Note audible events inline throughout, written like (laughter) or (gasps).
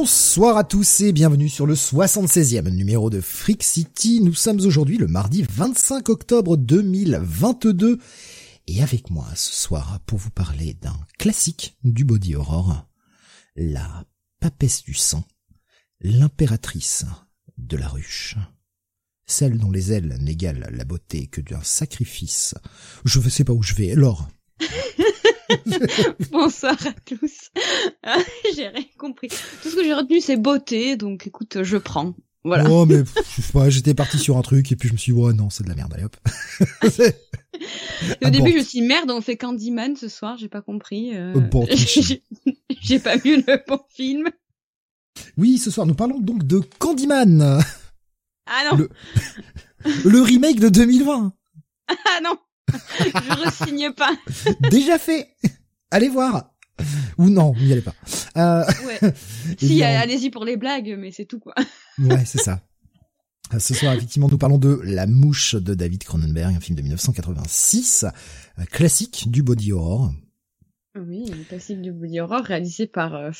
Bonsoir à tous et bienvenue sur le 76e numéro de Freak City. Nous sommes aujourd'hui le mardi 25 octobre 2022 et avec moi ce soir pour vous parler d'un classique du body horror, la papesse du sang, l'impératrice de la ruche. Celle dont les ailes n'égalent la beauté que d'un sacrifice. Je ne sais pas où je vais. alors. (laughs) (laughs) Bonsoir à tous. j'ai rien compris. Tout ce que j'ai retenu, c'est beauté, donc écoute, je prends. Voilà. Oh, mais j'étais parti sur un truc et puis je me suis dit, ouais, non, c'est de la merde, allez hop. (laughs) Au début, je me suis dit, merde, on fait Candyman ce soir, j'ai pas compris. Euh... (laughs) j'ai pas vu le bon film. Oui, ce soir, nous parlons donc de Candyman. Ah non. Le, le remake de 2020. Ah non. (laughs) je resigne pas. (laughs) Déjà fait. Allez voir. Ou non, n'y allez pas. Euh... Ouais. (laughs) si, allez-y pour les blagues, mais c'est tout quoi. ouais, c'est ça. Euh, ce soir, effectivement, nous parlons de La Mouche de David Cronenberg, un film de 1986, classique du body horror. Oui, un classique du body horror réalisé par euh,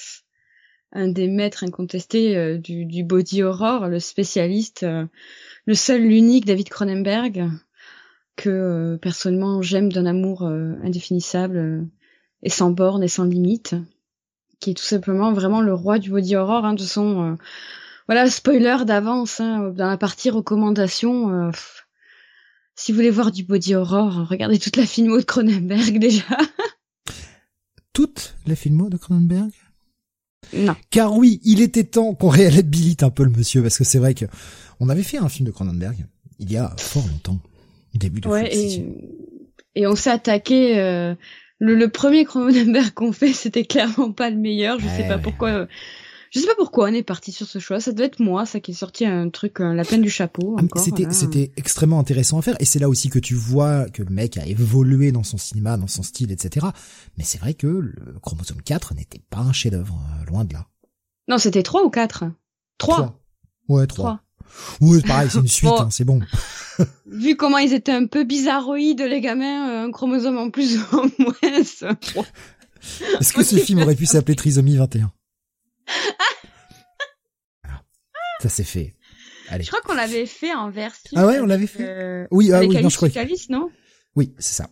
un des maîtres incontestés euh, du, du, body horror, le spécialiste, le seul, l'unique David Cronenberg, que euh, personnellement j'aime d'un amour euh, indéfinissable euh, et sans borne et sans limite, qui est tout simplement vraiment le roi du body horror. Hein, de son voilà spoiler d'avance hein, dans la partie recommandation. si vous voulez voir du body horror, regardez toute la filmo de Cronenberg (laughs) déjà. toute la filmo de Cronenberg? Non. Car oui, il était temps qu'on réhabilite un peu le monsieur parce que c'est vrai que on avait fait un film de Cronenberg il y a fort longtemps. Début de ouais, et, et, on s'est attaqué. Euh, le, le, premier Cronenberg (laughs) qu'on fait, c'était clairement pas le meilleur. Je sais pas pourquoi. Je sais pas pourquoi on est parti sur ce choix. Ça doit être moi, ça qui est sorti un truc, la peine du chapeau. Ah, c'était, c'était extrêmement intéressant à faire, et c'est là aussi que tu vois que le mec a évolué dans son cinéma, dans son style, etc. Mais c'est vrai que le chromosome 4 n'était pas un chef-d'œuvre, euh, loin de là. Non, c'était 3 ou 4 3. Ouais, 3. Oui, pareil, c'est une suite, hein, c'est bon. (laughs) vu comment ils étaient un peu bizarroïdes, les gamins, euh, un chromosome en plus ou (laughs) en moins. (laughs) Est-ce que ce film aurait pu s'appeler Trisomie 21 Ça c'est fait. Allez. Je crois qu'on l'avait fait en version. Ah ouais, on l'avait fait. Euh, oui, ah oui, non, je crois. non? Oui, c'est ça.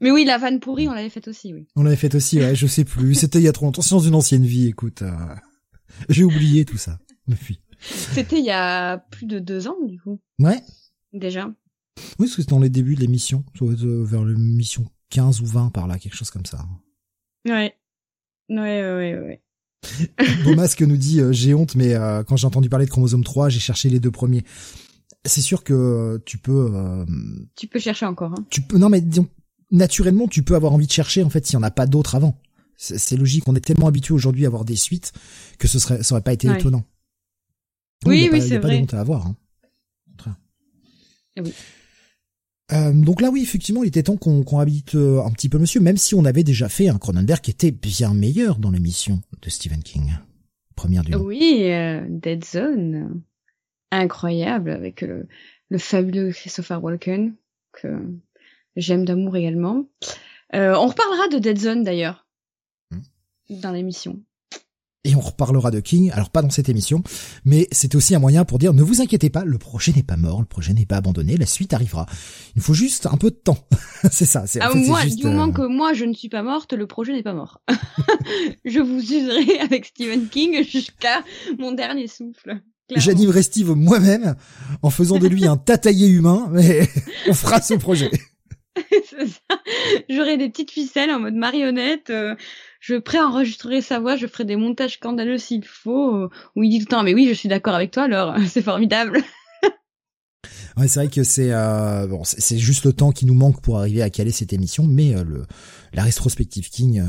Mais oui, la vanne pourrie, on l'avait faite aussi, oui. On l'avait faite aussi, ouais, je sais plus. C'était il y a trop longtemps. C'est dans une ancienne vie, écoute. Euh, j'ai oublié tout ça depuis. C'était il y a plus de deux ans, du coup. Ouais. Déjà. Oui, parce que c'était dans les débuts de l'émission. Euh, vers l'émission 15 ou 20 par là, quelque chose comme ça. Ouais. Ouais, ouais, ouais. Beau (laughs) masque nous dit euh, j'ai honte mais euh, quand j'ai entendu parler de chromosome 3 j'ai cherché les deux premiers c'est sûr que tu peux tu peux chercher encore hein. tu peux non mais disons naturellement tu peux avoir envie de chercher en fait s'il y en a pas d'autres avant c'est logique on est tellement habitué aujourd'hui à avoir des suites que ce serait ça aurait pas été étonnant oui, oui, c'est vrai. Il n'y a pas de honte à avoir. Hein. Eh oui. Euh, donc là, oui, effectivement, il était temps qu'on qu habite euh, un petit peu monsieur, même si on avait déjà fait un Cronenberg qui était bien meilleur dans l'émission de Stephen King. Première du Oui, euh, Dead Zone. Incroyable, avec le, le fabuleux Christopher Walken, que j'aime d'amour également. on reparlera de Dead Zone d'ailleurs, hmm. dans l'émission et on reparlera de King, alors pas dans cette émission, mais c'est aussi un moyen pour dire ne vous inquiétez pas, le projet n'est pas mort, le projet n'est pas abandonné, la suite arrivera. Il faut juste un peu de temps. (laughs) c'est ça. C'est, ah, moi, du moment euh, que moi je ne suis pas morte, le projet n'est pas mort. (laughs) je vous userai (laughs) avec Stephen King jusqu'à mon dernier souffle. J'animerai Steve moi-même en faisant de lui un tataillé humain, mais on fera ce projet. c'est ça. J'aurai des petites ficelles en mode marionnette. Euh, je préenregistrerai sa voix, je ferai des montages scandaleux s'il faut, euh, où il dit tout le temps, mais oui, je suis d'accord avec toi, alors (laughs) c'est formidable. ouais, c'est vrai que c'est euh, bon, c'est juste le temps qui nous manque pour arriver à caler cette émission, mais euh, le la rétrospective King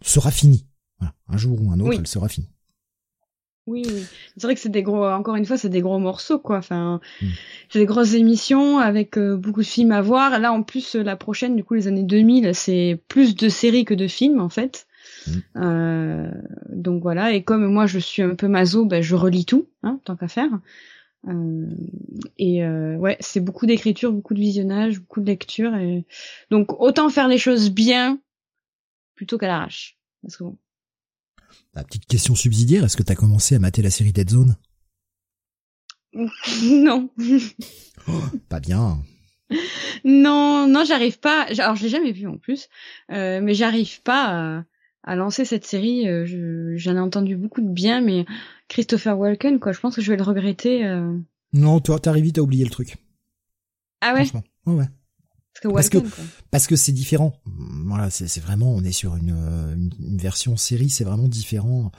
sera finie. Voilà. Un jour ou un autre, elle sera finie. Oui, oui. C'est vrai que c'est des gros, encore une fois, c'est des gros morceaux, quoi. Enfin, mm. c'est des grosses émissions avec euh, beaucoup de films à voir. Là, en plus, la prochaine, du coup, les années 2000, c'est plus de séries que de films, en fait. Mm. Euh, donc voilà. Et comme moi, je suis un peu maso, ben, je relis tout, hein, tant qu'à faire. Euh, et euh, ouais, c'est beaucoup d'écriture, beaucoup de visionnage, beaucoup de lecture. Et... Donc autant faire les choses bien plutôt qu'à l'arrache. Parce que bon, la petite question subsidiaire, est-ce que t'as commencé à mater la série Dead Zone? (laughs) Non. Oh, pas bien. Non, non, j'arrive pas. Alors, je l'ai jamais vu en plus, euh, mais j'arrive pas à, lancer cette série. Euh, j'en ai entendu beaucoup de bien, mais Christopher Walken, quoi, je pense que je vais le regretter. Euh... Non, toi, t'arrives vite à oublier le truc. Ah ouais? Ouais, ouais parce que parce que c'est différent. Voilà, c'est vraiment on est sur une, une, version série, c'est vraiment différent.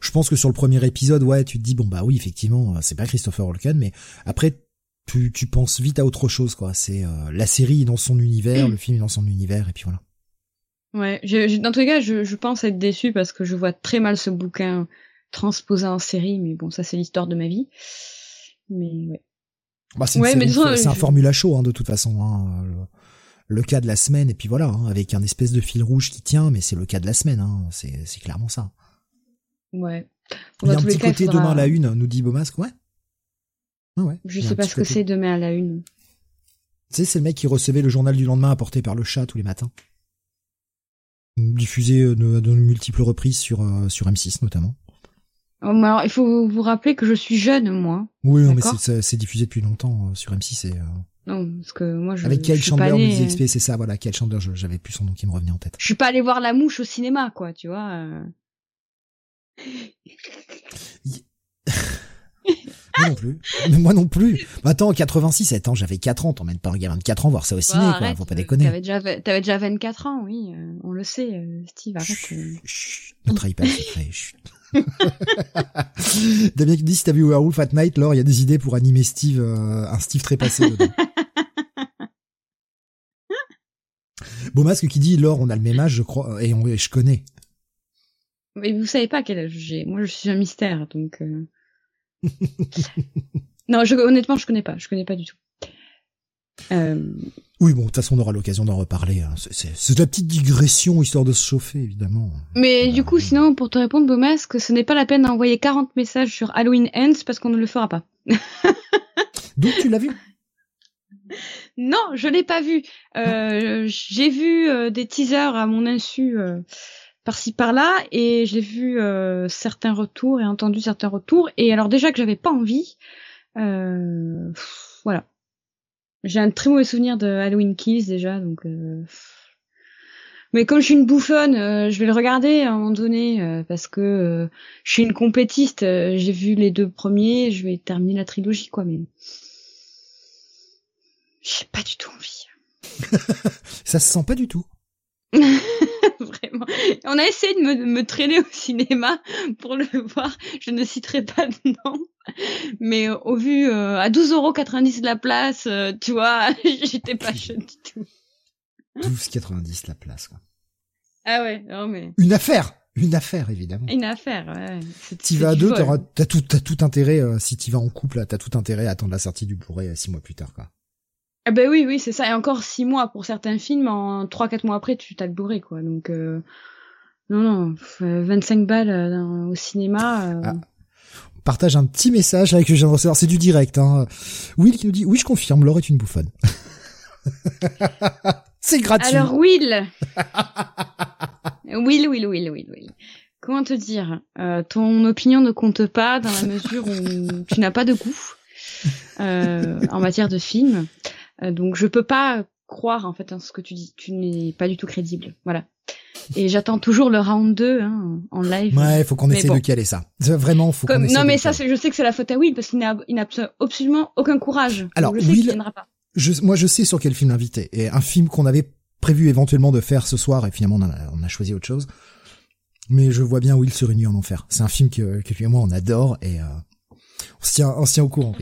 Je pense que sur le premier épisode, ouais, tu te dis bon bah oui effectivement c'est pas Christopher Walken, mais après tu, tu penses vite à autre chose quoi. C'est euh, la série dans son univers, le film dans son univers et puis voilà. Ouais, je, dans tous les cas, je, je pense être déçu parce que je vois très mal ce bouquin transposé en série, mais bon ça c'est l'histoire de ma vie. Mais ouais. Bah, c'est un formula chaud hein, de toute façon. Hein, le, cas de la semaine et puis voilà, hein, avec un espèce de fil rouge qui tient, mais c'est le cas de la semaine. Hein, c'est clairement ça. Ouais. Il y a un petit côté demain à la une, nous dit Beaumasque, ouais. Ah ouais. Je sais pas ce que c'est demain à la une. Tu sais, c'est le mec qui recevait le journal du lendemain apporté par le chat tous les matins. Diffusé euh, de, de multiples reprises sur, euh, sur M6 notamment. Oh, alors, il faut vous rappeler que je suis jeune, moi. Oui, mais c'est diffusé depuis longtemps euh, sur M6 et. Euh... Non, parce que moi je. Avec Kyle Chandler, allé... XP, c'est ça, voilà, Kyle Chandler, j'avais plus son nom qui me revenait en tête. Je suis pas allé voir La Mouche au cinéma, quoi, tu vois. Euh... (laughs) moi non plus. moi non plus. Attends, 86, attends, j'avais 4 ans, t'emmènes pas un gamin de 4 ans voir ça au ciné, quoi, faut pas déconner. T'avais déjà, avais déjà 24 ans, oui, euh, on le sait, euh, Steve, arrête. Chut, euh. chut, ne trahis pas le secret, chut. (laughs) Damien qui dit si t'as vu Werewolf at Night, Laure, il y a des idées pour animer Steve, euh, un Steve trépassé dedans. (laughs) Beaumasque qui dit Laure, on a le même âge, je crois, et, on, je connais. Mais vous savez pas quel âge j'ai. Moi, je suis un mystère, donc. Euh... (laughs) non, je, honnêtement, je connais pas. Je connais pas du tout. Euh... Oui, bon, de toute façon, on aura l'occasion d'en reparler. Hein. C'est de la petite digression, histoire de se chauffer, évidemment. Mais du coup, sinon, pour te répondre, Beaumasque, ce n'est pas la peine d'envoyer 40 messages sur Halloween Ends parce qu'on ne le fera pas. Donc, tu l'as vu? (laughs) Non, je l'ai pas vu. Euh, J'ai vu euh, des teasers à mon insu euh, par-ci par-là et j'ai vu euh, certains retours et entendu certains retours. Et alors déjà que j'avais pas envie, voilà j'ai un très mauvais souvenir de Halloween Kills déjà, donc. Euh... Mais comme je suis une bouffonne, euh, je vais le regarder à un moment donné euh, parce que euh, je suis une complétiste. j'ai vu les deux premiers, je vais terminer la trilogie, quoi. Mais j'ai pas du tout envie. (laughs) Ça se sent pas du tout. (laughs) Vraiment. On a essayé de me, me, traîner au cinéma pour le voir. Je ne citerai pas de nom. Mais euh, au vu euh, à 12,90€ de la place, euh, tu vois, (laughs) j'étais pas chaude du tout. 12,90€ la place, quoi. Ah ouais, non mais. Une affaire Une affaire, évidemment. Une affaire, ouais. T'y vas à deux, t'as tout, intérêt, si t'y vas en couple, t'as tout intérêt à attendre la sortie du Blu-ray six mois plus tard, quoi. Ah ben oui, oui, c'est ça. Et encore six mois pour certains films, en trois, quatre mois après, tu t'as le bourré, quoi. Donc, euh... non, non, 25 balles euh, au cinéma. Euh... Ah. On partage un petit message avec le viens de recevoir. C'est du direct. Hein. Will qui nous dit, oui, je confirme, Laure est une bouffonne. (laughs) c'est gratuit. Alors, Will. (laughs) Will, Will, Will, Will, Will. Comment te dire euh, Ton opinion ne compte pas dans la mesure où tu n'as pas de goût euh, en matière de film. Euh, donc je peux pas croire en fait en ce que tu dis. Tu n'es pas du tout crédible. Voilà. Et j'attends toujours le round 2 hein, en live. Ouais, il faut qu'on essaie de caler ça. Vraiment, faut qu'on Non, mais ça, je sais que c'est la faute à Will parce qu'il n'a absolument aucun courage. Alors, je Will, Je, moi, je sais sur quel film l'inviter. Et un film qu'on avait prévu éventuellement de faire ce soir, et finalement, on a, on a choisi autre chose. Mais je vois bien Will se réunir en enfer. C'est un film que, que lui et moi, on adore, et euh, on se tient, on se tient au courant.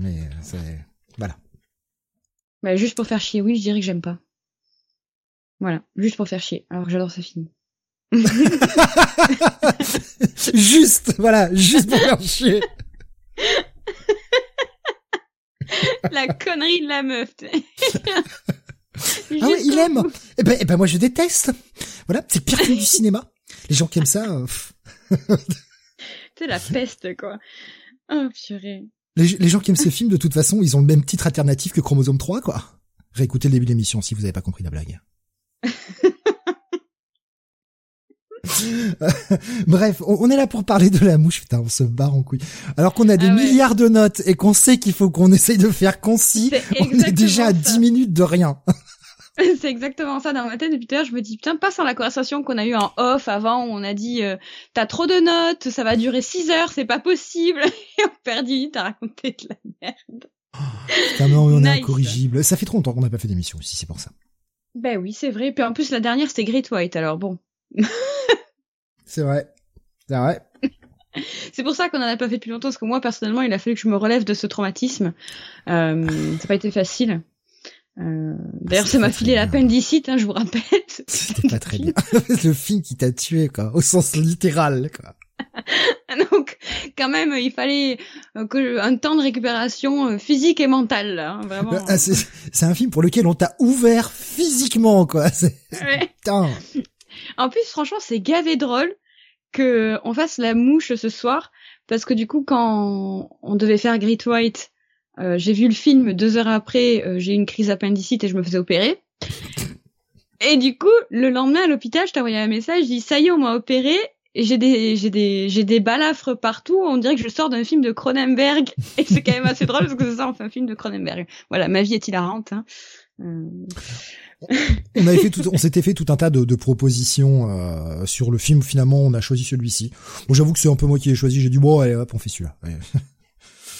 mais voilà. Bah, juste pour faire chier, oui, je dirais que j'aime pas. Voilà, juste pour faire chier, alors que j'adore ce film. (laughs) juste, voilà, juste pour faire chier. (laughs) la connerie de la meuf. (laughs) ah ouais, il aime. Eh ben, eh ben moi je déteste. Voilà, c'est pire que du cinéma. Les gens qui aiment ça. Euh, c'est la peste quoi. Oh purée. Les, les, gens qui aiment ce film, de toute façon, ils ont le même titre alternatif que Chromosome 3, quoi. Réécoutez le début de l'émission si vous n'avez pas compris la blague. (laughs) Bref, on, est là pour parler de la mouche. Putain, on se barre en couille. Alors qu'on a des ah milliards de notes et qu'on sait qu'il faut qu'on essaye de faire concis, on est déjà à 10 minutes de rien. (laughs) c'est exactement ça dans ma tête depuis tout à l'heure. Je me dis putain, pas sans la conversation qu'on a eue en off avant où on a dit euh, t'as trop de notes, ça va durer 6 heures, c'est pas possible. (laughs) et on perd 10 minutes à raconter de la merde. Oh, non, on est (laughs) incorrigible. Ça fait trop longtemps qu'on n'a pas fait d'émission aussi, c'est pour ça. Ben oui, c'est vrai. Puis en plus la dernière c'était Great White, alors bon. c'est vrai. C'est vrai. C'est pour ça qu'on en a pas fait depuis longtemps, parce que moi personnellement, il a fallu que je me relève de ce traumatisme. Euh, ça n'a pas été facile. Euh, D'ailleurs, ça m'a filé l'appendicite, hein, je vous rappelle. (laughs) C'était pas très bien. (laughs) le film qui t'a tué, quoi, au sens littéral, quoi. (laughs) Donc, quand même, il fallait euh, que un temps de récupération euh, physique et mentale, hein, vraiment. Ah, c'est un film pour lequel on t'a ouvert physiquement, quoi. Ouais. Putain. En plus, franchement, c'est gavé drôle que on fasse la mouche ce soir, parce que du coup, quand on devait faire Great White euh, j'ai vu le film deux heures après, euh, j'ai eu une crise d'appendicite et je me faisais opérer. (laughs) Et du coup, le lendemain à l'hôpital, je t'ai envoyé un message, je dis ça y est, on m'a opéré et j'ai des j'ai des j'ai des balafres partout. On dirait que je sors d'un film de Cronenberg (laughs) et c'est quand même assez drôle parce que c'est ça, on fait un film de Cronenberg. Voilà, ma vie est hilarante. Hein. Euh... on avait fait (laughs) tout, on s'était fait tout un tas de, de propositions euh, sur le film. Finalement, on a choisi celui-ci. Bon, j'avoue que c'est un peu moi qui l'ai choisi. J'ai dit bon, allez, hop, on fait celui-là.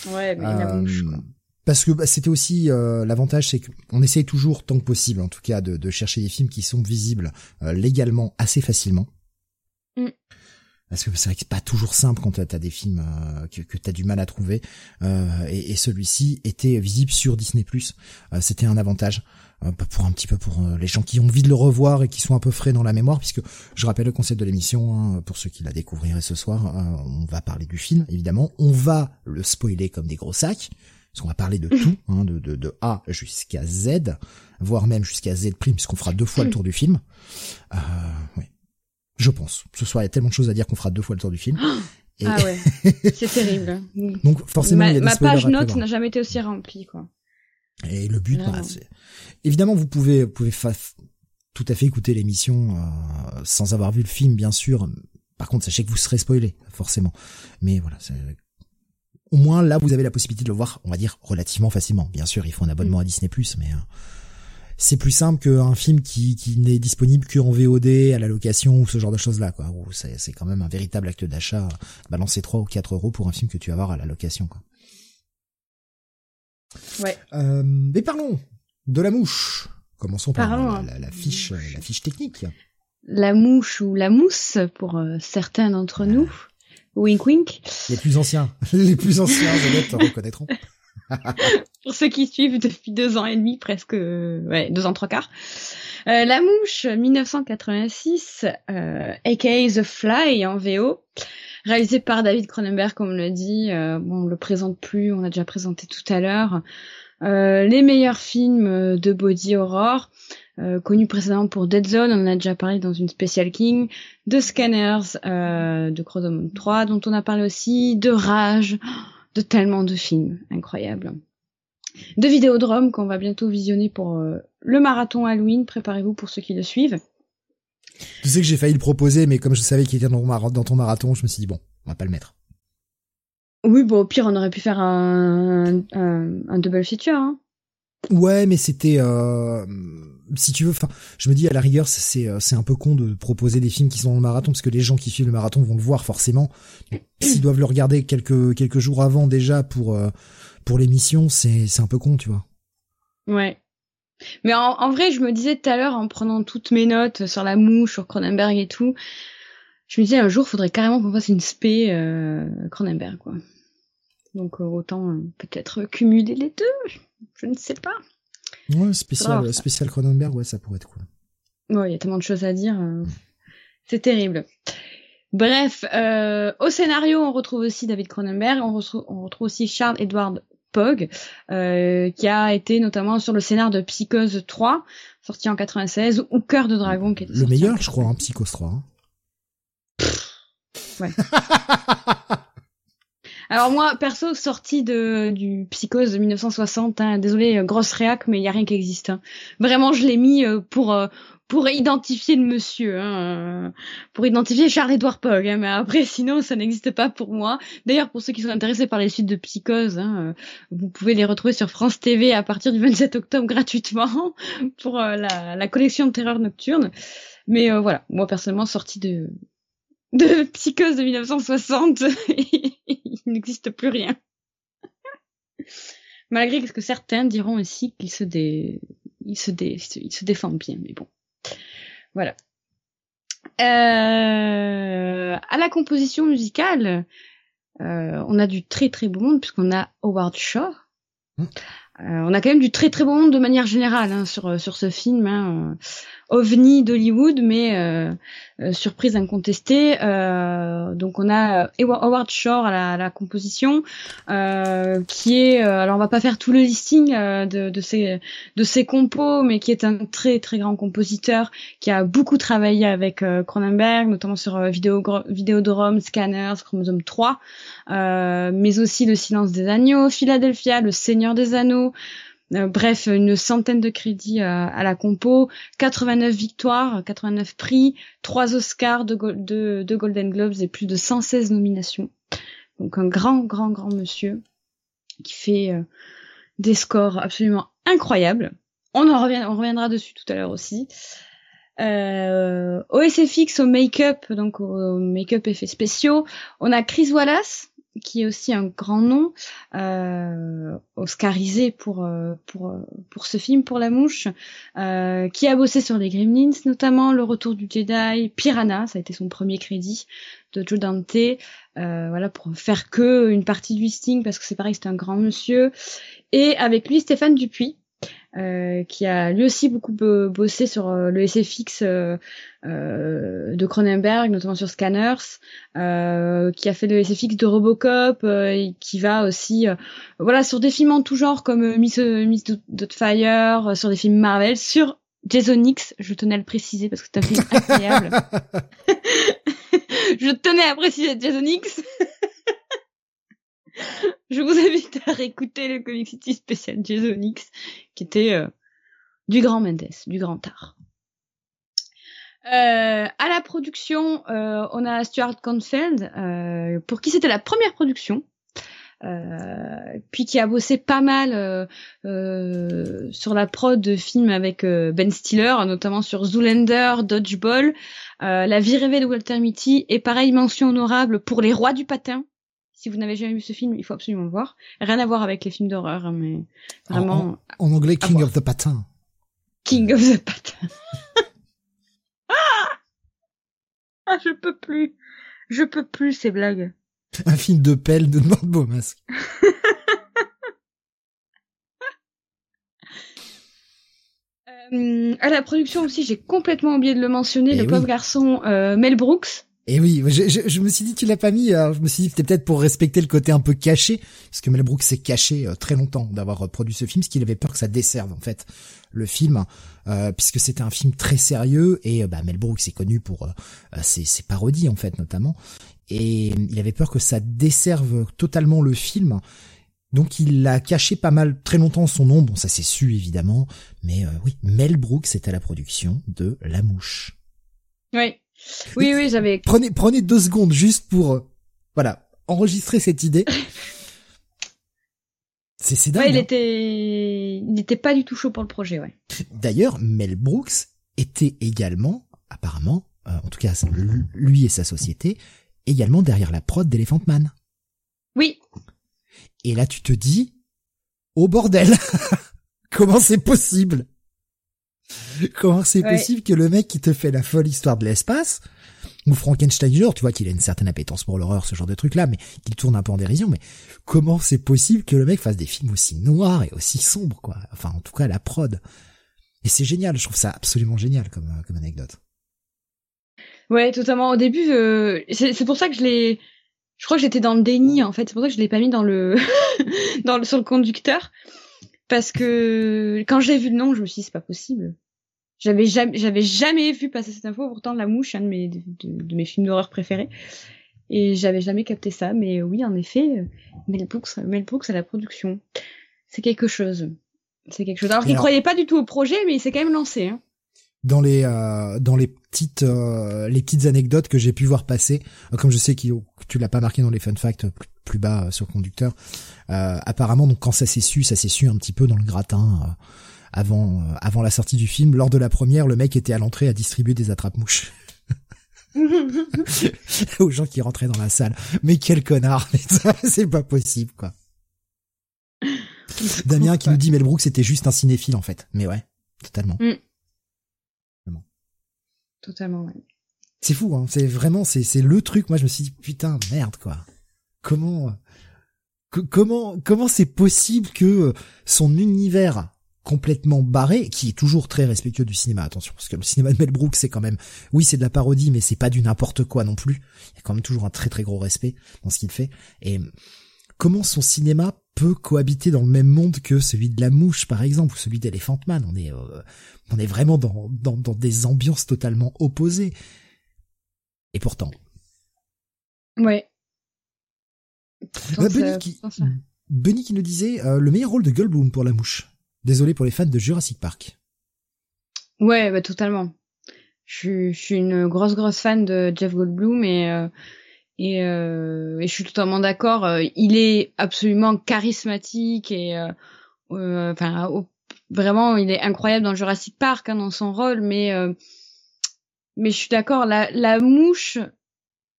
Ouais, mais la mouche, quoi. Euh, parce que bah, c'était aussi euh, l'avantage, c'est qu'on essaye toujours, tant que possible, en tout cas, de, de chercher des films qui sont visibles euh, légalement assez facilement. Mm. Parce que c'est vrai que c'est pas toujours simple quand t'as des films que, que t'as du mal à trouver. et, et celui-ci était visible sur Disney+. C'était un avantage. Euh, pour un petit peu pour euh, les gens qui ont envie de le revoir et qui sont un peu frais dans la mémoire, puisque je rappelle le concept de l'émission, hein, pour ceux qui la découvriraient ce soir, euh, on va parler du film, évidemment, on va le spoiler comme des gros sacs, parce qu'on va parler de (laughs) tout, hein, de, de, de, A jusqu'à Z, voire même jusqu'à Z prime, puisqu'on fera deux fois le tour du film. Euh, oui. Je pense. Ce soir, il y a tellement de choses à dire qu'on fera deux fois le tour du film. (gasps) Ah ouais, (laughs) c'est terrible. Donc forcément, ma, il y a des ma page note n'a jamais été aussi remplie, quoi. Et le but, bah, c'est évidemment vous pouvez vous pouvez tout à fait écouter l'émission euh, sans avoir vu le film, bien sûr. Par contre, sachez que vous serez spoilé, forcément. Mais voilà, au moins là, vous avez la possibilité de le voir, on va dire relativement facilement. Bien sûr, il faut un abonnement à Disney+, mais euh, c'est plus simple qu'un film qui, qui n'est disponible qu'en VOD, à la location ou ce genre de choses-là, quoi. C'est quand même un véritable acte d'achat, balancer 3 ou 4 euros pour un film que tu vas voir à la location, quoi. Ouais. Euh, mais parlons de la mouche. Commençons par la, fiche, la fiche technique. La mouche ou la mousse pour euh, certains d'entre nous. Wink wink. Les plus anciens, (laughs) les plus anciens te reconnaîtront. (laughs) pour ceux qui suivent depuis deux ans et demi, presque, ouais, deux ans trois quarts. Euh, la mouche, 1986, euh, aka The Fly en VO, réalisé par David Cronenberg, comme on l'a dit. Euh, bon, on le présente plus, on l'a déjà présenté tout à l'heure. Euh, les meilleurs films de body horror, euh, connus précédemment pour Dead Zone, on en a déjà parlé dans une spéciale King, de Scanners, de Cronenberg 3, dont on a parlé aussi, de Rage, (gasps) de tellement de films incroyables. De Vidéodrome qu'on va bientôt visionner pour le marathon Halloween, préparez-vous pour ceux qui le suivent. Tu sais que j'ai failli le proposer, mais comme je savais qu'il était dans, ton marathon, je me suis dit bon, on va pas le mettre. Oui, bon, au pire, on aurait pu faire un, un, double feature. Hein. Ouais, mais c'était, euh, si tu veux, enfin, je me dis à la rigueur, c'est euh, c'est un peu con de proposer des films qui sont dans le marathon parce que les gens qui suivent le marathon vont le voir forcément. (clears throat) S'ils doivent le regarder quelques quelques jours avant déjà pour euh, pour l'émission, c'est c'est un peu con, tu vois. Ouais. Mais en, vrai, je me disais tout à l'heure, en prenant toutes mes notes sur la mouche, sur Cronenberg et tout, je me disais un jour, il faudrait carrément qu'on fasse une spé euh, Cronenberg, quoi. Donc euh, autant euh, peut-être cumuler les deux, je ne sais pas. Ouais, spécial, spécial Cronenberg, ouais, ça pourrait être cool. Ouais, il y a tellement de choses à dire. C'est terrible. Bref, au scénario, on retrouve aussi David Cronenberg, on retrouve, on retrouve aussi Charles Edward Pogg, euh, qui a été notamment sur le scénar de Psychose 3, sorti en 96, ou Cœur de Dragon, qui était Le meilleur, je crois, hein, Psychose 3. Hein. Ouais. (laughs) Alors moi, perso, sorti de du Psychose de 1960, hein, désolé, euh, grosse réac, mais il y a rien qui existe. Hein. Vraiment, je l'ai mis euh, pour euh, pour identifier le monsieur, hein, pour identifier Charles-Édouard Pogg. Hein, mais après, (laughs) sinon, ça n'existe pas pour moi. D'ailleurs, pour ceux qui sont intéressés par les suites de Psychose, hein, vous pouvez les retrouver sur France TV à partir du 27 octobre (laughs) gratuitement pour la, la collection de terreur nocturne. Mais voilà, moi personnellement, sorti de de Psychose de 1960, (laughs) (laughs) il n'existe plus rien. (laughs) Malgré que certains diront aussi qu'ils se, dé... ils se, dé... ils se défendent bien, mais bon. Voilà. Euh... À la composition musicale, euh, on a du très très beau monde puisqu'on a Howard Shaw. Euh, on a quand même du très très beau monde de manière générale hein, sur sur ce film. Hein, ovni d'Hollywood, mais euh, euh, surprise incontestée. Euh, donc on a Howard Shore à la, composition, qui est, alors on va pas faire tout le listing de, de ses compos, mais qui est un très très grand compositeur qui a beaucoup travaillé avec Cronenberg, notamment sur Vidéo, Vidéodrome, Scanners, Chromosome 3, mais aussi Le Silence des agneaux, Philadelphia, Le Seigneur des Anneaux. Euh, bref, une centaine de crédits à, la compo, 89 victoires, 89 prix, 3 Oscars, de, Golden Globes et plus de 116 nominations. Donc un grand, grand, grand monsieur qui fait euh, des scores absolument incroyables. On en revient, on reviendra dessus tout à l'heure aussi. Euh, au SFX, au make-up, donc au make-up effets spéciaux, on a Chris Wallace, qui est aussi un grand nom, euh, oscarisé pour euh, pour pour ce film pour la mouche, euh, qui a bossé sur les Gremlins notamment, Le Retour du Jedi, Piranha, ça a été son premier crédit de Joe Dante, euh, voilà pour faire que une partie du listing parce que c'est pareil c'est un grand monsieur, et avec lui Stéphane Dupuis euh, qui a lui aussi beaucoup bossé sur euh, le SFX euh, euh, de Cronenberg, notamment sur Scanners, qui a fait le SFX de Robocop, et qui va aussi, voilà, sur des films en tout genre comme Miss, Miss Fire, sur des films Marvel, sur Jason X, je tenais à le préciser parce que c'est un film incroyable. (laughs) (laughs) je tenais à préciser Jason X. (laughs) (laughs) je vous invite à réécouter le Comic City spécial Jason X, qui était euh, du grand Mendes, du grand art. Euh, à la production, euh, on a Stuart Confield, pour qui c'était la première production, puis qui a bossé pas mal sur la prod de films avec Ben Stiller, notamment sur Zoolander, Dodgeball, La vie rêvée de Walter Mitty, et pareil mention honorable pour Les Rois du patin, si vous n'avez jamais vu ce film, il faut absolument le voir. Rien à voir avec les films d'horreur, hein, mais vraiment. En, anglais, King of the Patin. King of the Patin. ah, (laughs) ah, je peux plus. Je peux plus ces blagues. Un film de pelle de Nord Beaumas. (laughs) euh, à la production aussi, j'ai complètement oublié de le mentionner, le eh pauvre garçon euh, Mel Brooks et oui, je, je, me suis dit tu l'as pas mis. je me suis dit c'était peut-être pour respecter le côté un peu caché, parce que Mel Brooks s'est caché euh, très longtemps d'avoir euh, produit ce film, parce qu'il avait peur que ça desserve en fait le film, euh, puisque c'était un film très sérieux et bah, Mel Brooks est connu pour ses, ses, parodies en fait notamment, et il avait peur que ça desserve totalement le film. Donc il a caché pas mal très longtemps son nom, bon ça s'est su évidemment, mais oui, Mel Brooks est à la production de La Mouche. Oui, oui, oui, j'avais. Prenez, prenez deux secondes juste pour, euh, voilà, enregistrer cette idée. (laughs) C'est, dingue. Ouais, il hein. était, il n'était pas du tout chaud pour le projet, ouais. D'ailleurs, Mel Brooks était également, apparemment, euh, en tout cas, lui et sa société, également derrière la prod d'Elephant Man. Oui. Et là, tu te dis, oh bordel, (laughs) comment c'est possible? (laughs) Comment c'est possible que le mec qui te fait la folle histoire de l'espace, ou Frankenstein tu vois qu'il a une certaine appétence pour l'horreur, ce genre de truc là, mais qu'il tourne un peu en dérision, mais comment c'est possible que le mec fasse des films aussi noirs et aussi sombres, quoi? Enfin, en tout cas, la prod. Et c'est génial, je trouve ça absolument génial comme, comme anecdote. Ouais, totalement. Au début, euh, c'est pour ça que je l'ai. Je crois que j'étais dans le déni en fait. C'est pour ça que je l'ai pas mis dans le, (laughs) dans le sur le conducteur, parce que quand j'ai vu le nom, je me suis dit c'est pas possible. J'avais jamais, j'avais jamais vu passer cette info. Pourtant, La Mouche, un de mes de, mes films d'horreur préférés, et j'avais jamais capté ça. Mais oui, en effet, Mel Brooks, Mel Brooks à la production, c'est quelque chose. C'est quelque chose. Alors qu'il croyait pas du tout au projet, mais il s'est quand même lancé. Hein dans les euh, dans les petites euh, les petites anecdotes que j'ai pu voir passer euh, comme je sais que tu l'as pas marqué dans les fun facts plus, bas sur le conducteur apparemment donc quand ça s'est su ça s'est su un petit peu dans le gratin avant avant la sortie du film lors de la première le mec était à l'entrée à distribuer des attrape-mouches (laughs) aux gens qui rentraient dans la salle mais quel connard (laughs) c'est pas possible quoi (laughs) Damien qui nous dit Mel Brooks c'était juste un cinéphile en fait mais ouais totalement mm. Totalement, ouais. C'est fou, hein. C'est vraiment, c'est, c'est le truc. Moi, je me suis dit, putain, merde, quoi. Comment, comment, comment c'est possible que son univers complètement barré, qui est toujours très respectueux du cinéma, attention, parce que le cinéma de Mel Brooks, c'est quand même, oui, c'est de la parodie, mais c'est pas du n'importe quoi non plus. Il y a quand même toujours un très très gros respect dans ce qu'il fait. Et comment son cinéma peut cohabiter dans le même monde que celui de la mouche, par exemple, ou celui d'Elephant Man? On est, euh, on est vraiment dans, dans, dans des ambiances totalement opposées. Et pourtant. Ouais. Benny, qui, Benny, qui, nous disait euh, le meilleur rôle de Goldblum pour la mouche. Désolé pour les fans de Jurassic Park. Ouais, bah totalement. Je, suis une grosse grosse fan de Jeff Goldblum et et, euh, et, je suis totalement d'accord. Euh, il est absolument charismatique et euh, euh vraiment il est incroyable dans Jurassic Park hein, dans son rôle. Mais mais je suis d'accord. La, la mouche,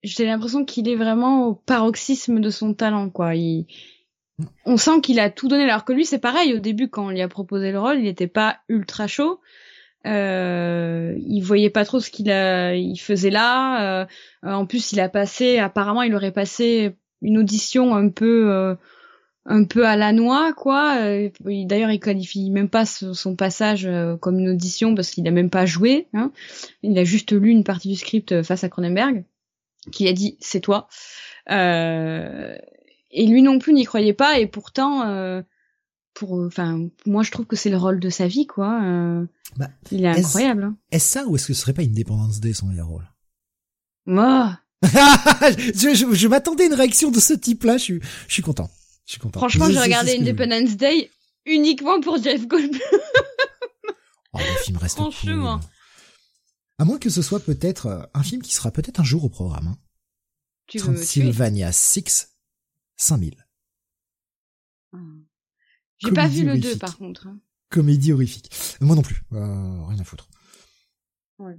j'ai l'impression qu'il est vraiment au paroxysme de son talent quoi. Il, on sent qu'il a tout donné alors que lui c'est pareil au début quand on lui a proposé le rôle il n'était pas ultra chaud euh, il voyait pas trop ce qu'il faisait là. Euh, en plus, il a passé, apparemment, il aurait passé une audition un peu, euh, un peu à la noix, quoi. Euh, d'ailleurs, il qualifie même pas son passage comme une audition parce qu'il a même pas joué. Hein. Il a juste lu une partie du script face à Cronenberg, qui a dit c'est toi. Et lui non plus n'y croyait pas, et pourtant pour enfin moi je trouve que c'est le rôle de sa vie quoi euh, bah, il est, incroyable hein. est-ce ça ou est-ce que ce serait pas une dépendance Day son meilleur rôle moi. (laughs) Je, je, je m'attendais à une réaction de ce type là je suis je suis content je suis content. Franchement j'ai regardé Independence Day uniquement pour Jeff Goldblum. Oh le film reste franchement. Cool. à moins que ce soit peut-être euh, un film qui sera peut-être un jour au programme hein. tu Transylvania 6 5000 j'ai pas vu le 2 par contre. Hein. Comédie horrifique. Moi non plus. Euh, rien à foutre. Ouais.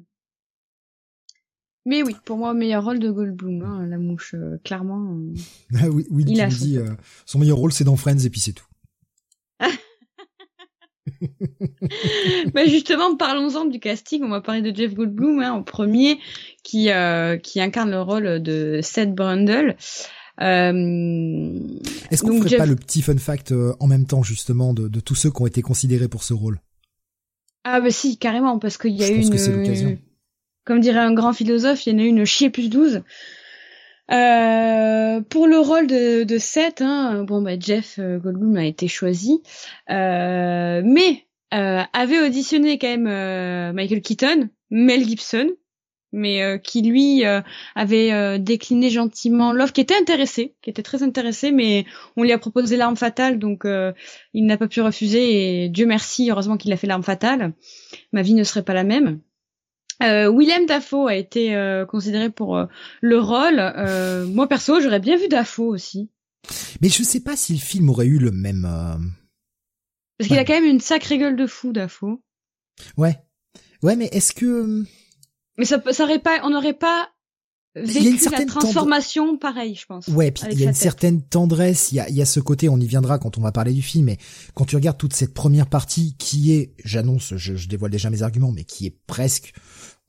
Mais oui, pour moi, meilleur rôle de Goldblum, hein, la mouche, euh, clairement. Euh, (laughs) ah oui, oui, il a dit, son meilleur rôle, c'est dans Friends et puis c'est tout. (laughs) bah justement, parlons-en du casting. On va parler de Jeff Goldblum hein, en premier, qui qui incarne le rôle de Seth Brundle. Euh, Est-ce qu'on ferait pas le petit fun fact euh, en même temps justement de, de, tous ceux qui ont été considérés pour ce rôle? Ah bah si, carrément, parce qu'il y a eu une... Comme dirait un grand philosophe, il y en a eu une chier plus 12. Euh, pour le rôle de, de Seth, hein, bon bah Jeff euh, Goldblum a été choisi, euh, mais euh, avait auditionné quand même Michael Keaton, Mel Gibson, mais euh, qui lui euh, avait euh, décliné gentiment l'offre, qui était intéressé, qui était très intéressé, mais on lui a proposé l'arme fatale, donc il n'a pas pu refuser. Et Dieu merci, heureusement qu'il a fait l'arme fatale. Ma vie ne serait pas la même. Willem Dafoe a été considéré pour le rôle. moi perso, j'aurais bien vu Dafoe aussi. Mais je sais pas si le film aurait eu le même. Parce qu'il a quand même une sacrée gueule de fou, Dafoe. Ouais, ouais, mais est-ce que mais ça, ça aurait pas, on n'aurait pas vécu la transformation pareil, je pense. Ouais, puis il y a une certaine tendresse, il y a, il y a ce côté, on y viendra quand on va parler du film, mais quand tu regardes toute cette première partie qui est, j'annonce, je, je dévoile déjà mes arguments, mais qui est presque,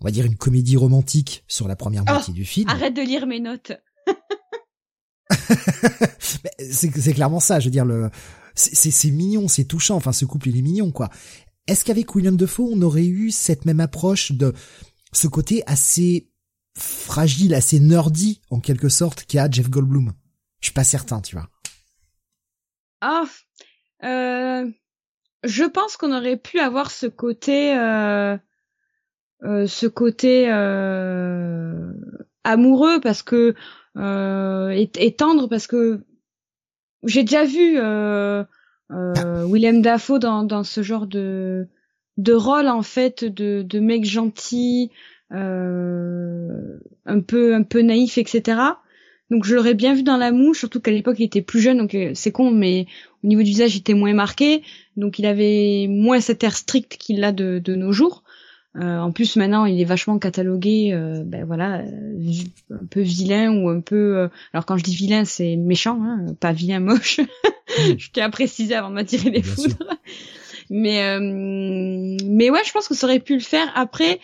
on va dire une comédie romantique sur la première moitié oh, du film. Arrête de lire mes notes. (laughs) c'est clairement ça, je veux dire le c'est mignon, c'est touchant, enfin ce couple il est mignon quoi. Est-ce qu'avec William Defoe on aurait eu cette même approche de ce côté assez fragile, assez nerdy en quelque sorte qu'a Jeff Goldblum. Je suis pas certain, tu vois. Ah, euh, je pense qu'on aurait pu avoir ce côté, euh, euh, ce côté euh, amoureux parce que euh, et, tendre parce que j'ai déjà vu euh, euh, William Dafoe dans, dans ce genre de de rôle en fait de, de mec gentil, euh, un peu un peu naïf, etc. Donc je l'aurais bien vu dans la mouche, surtout qu'à l'époque il était plus jeune, donc euh, c'est con, mais au niveau du visage il était moins marqué, donc il avait moins cet air strict qu'il a de, de nos jours. Euh, en plus maintenant il est vachement catalogué, euh, ben voilà, un peu vilain ou un peu. alors quand je dis vilain c'est méchant, hein, pas vilain moche. (laughs) je tiens à préciser avant de m'attirer les foudres. Mais mais ouais, je pense que ça aurait pu le faire. Après,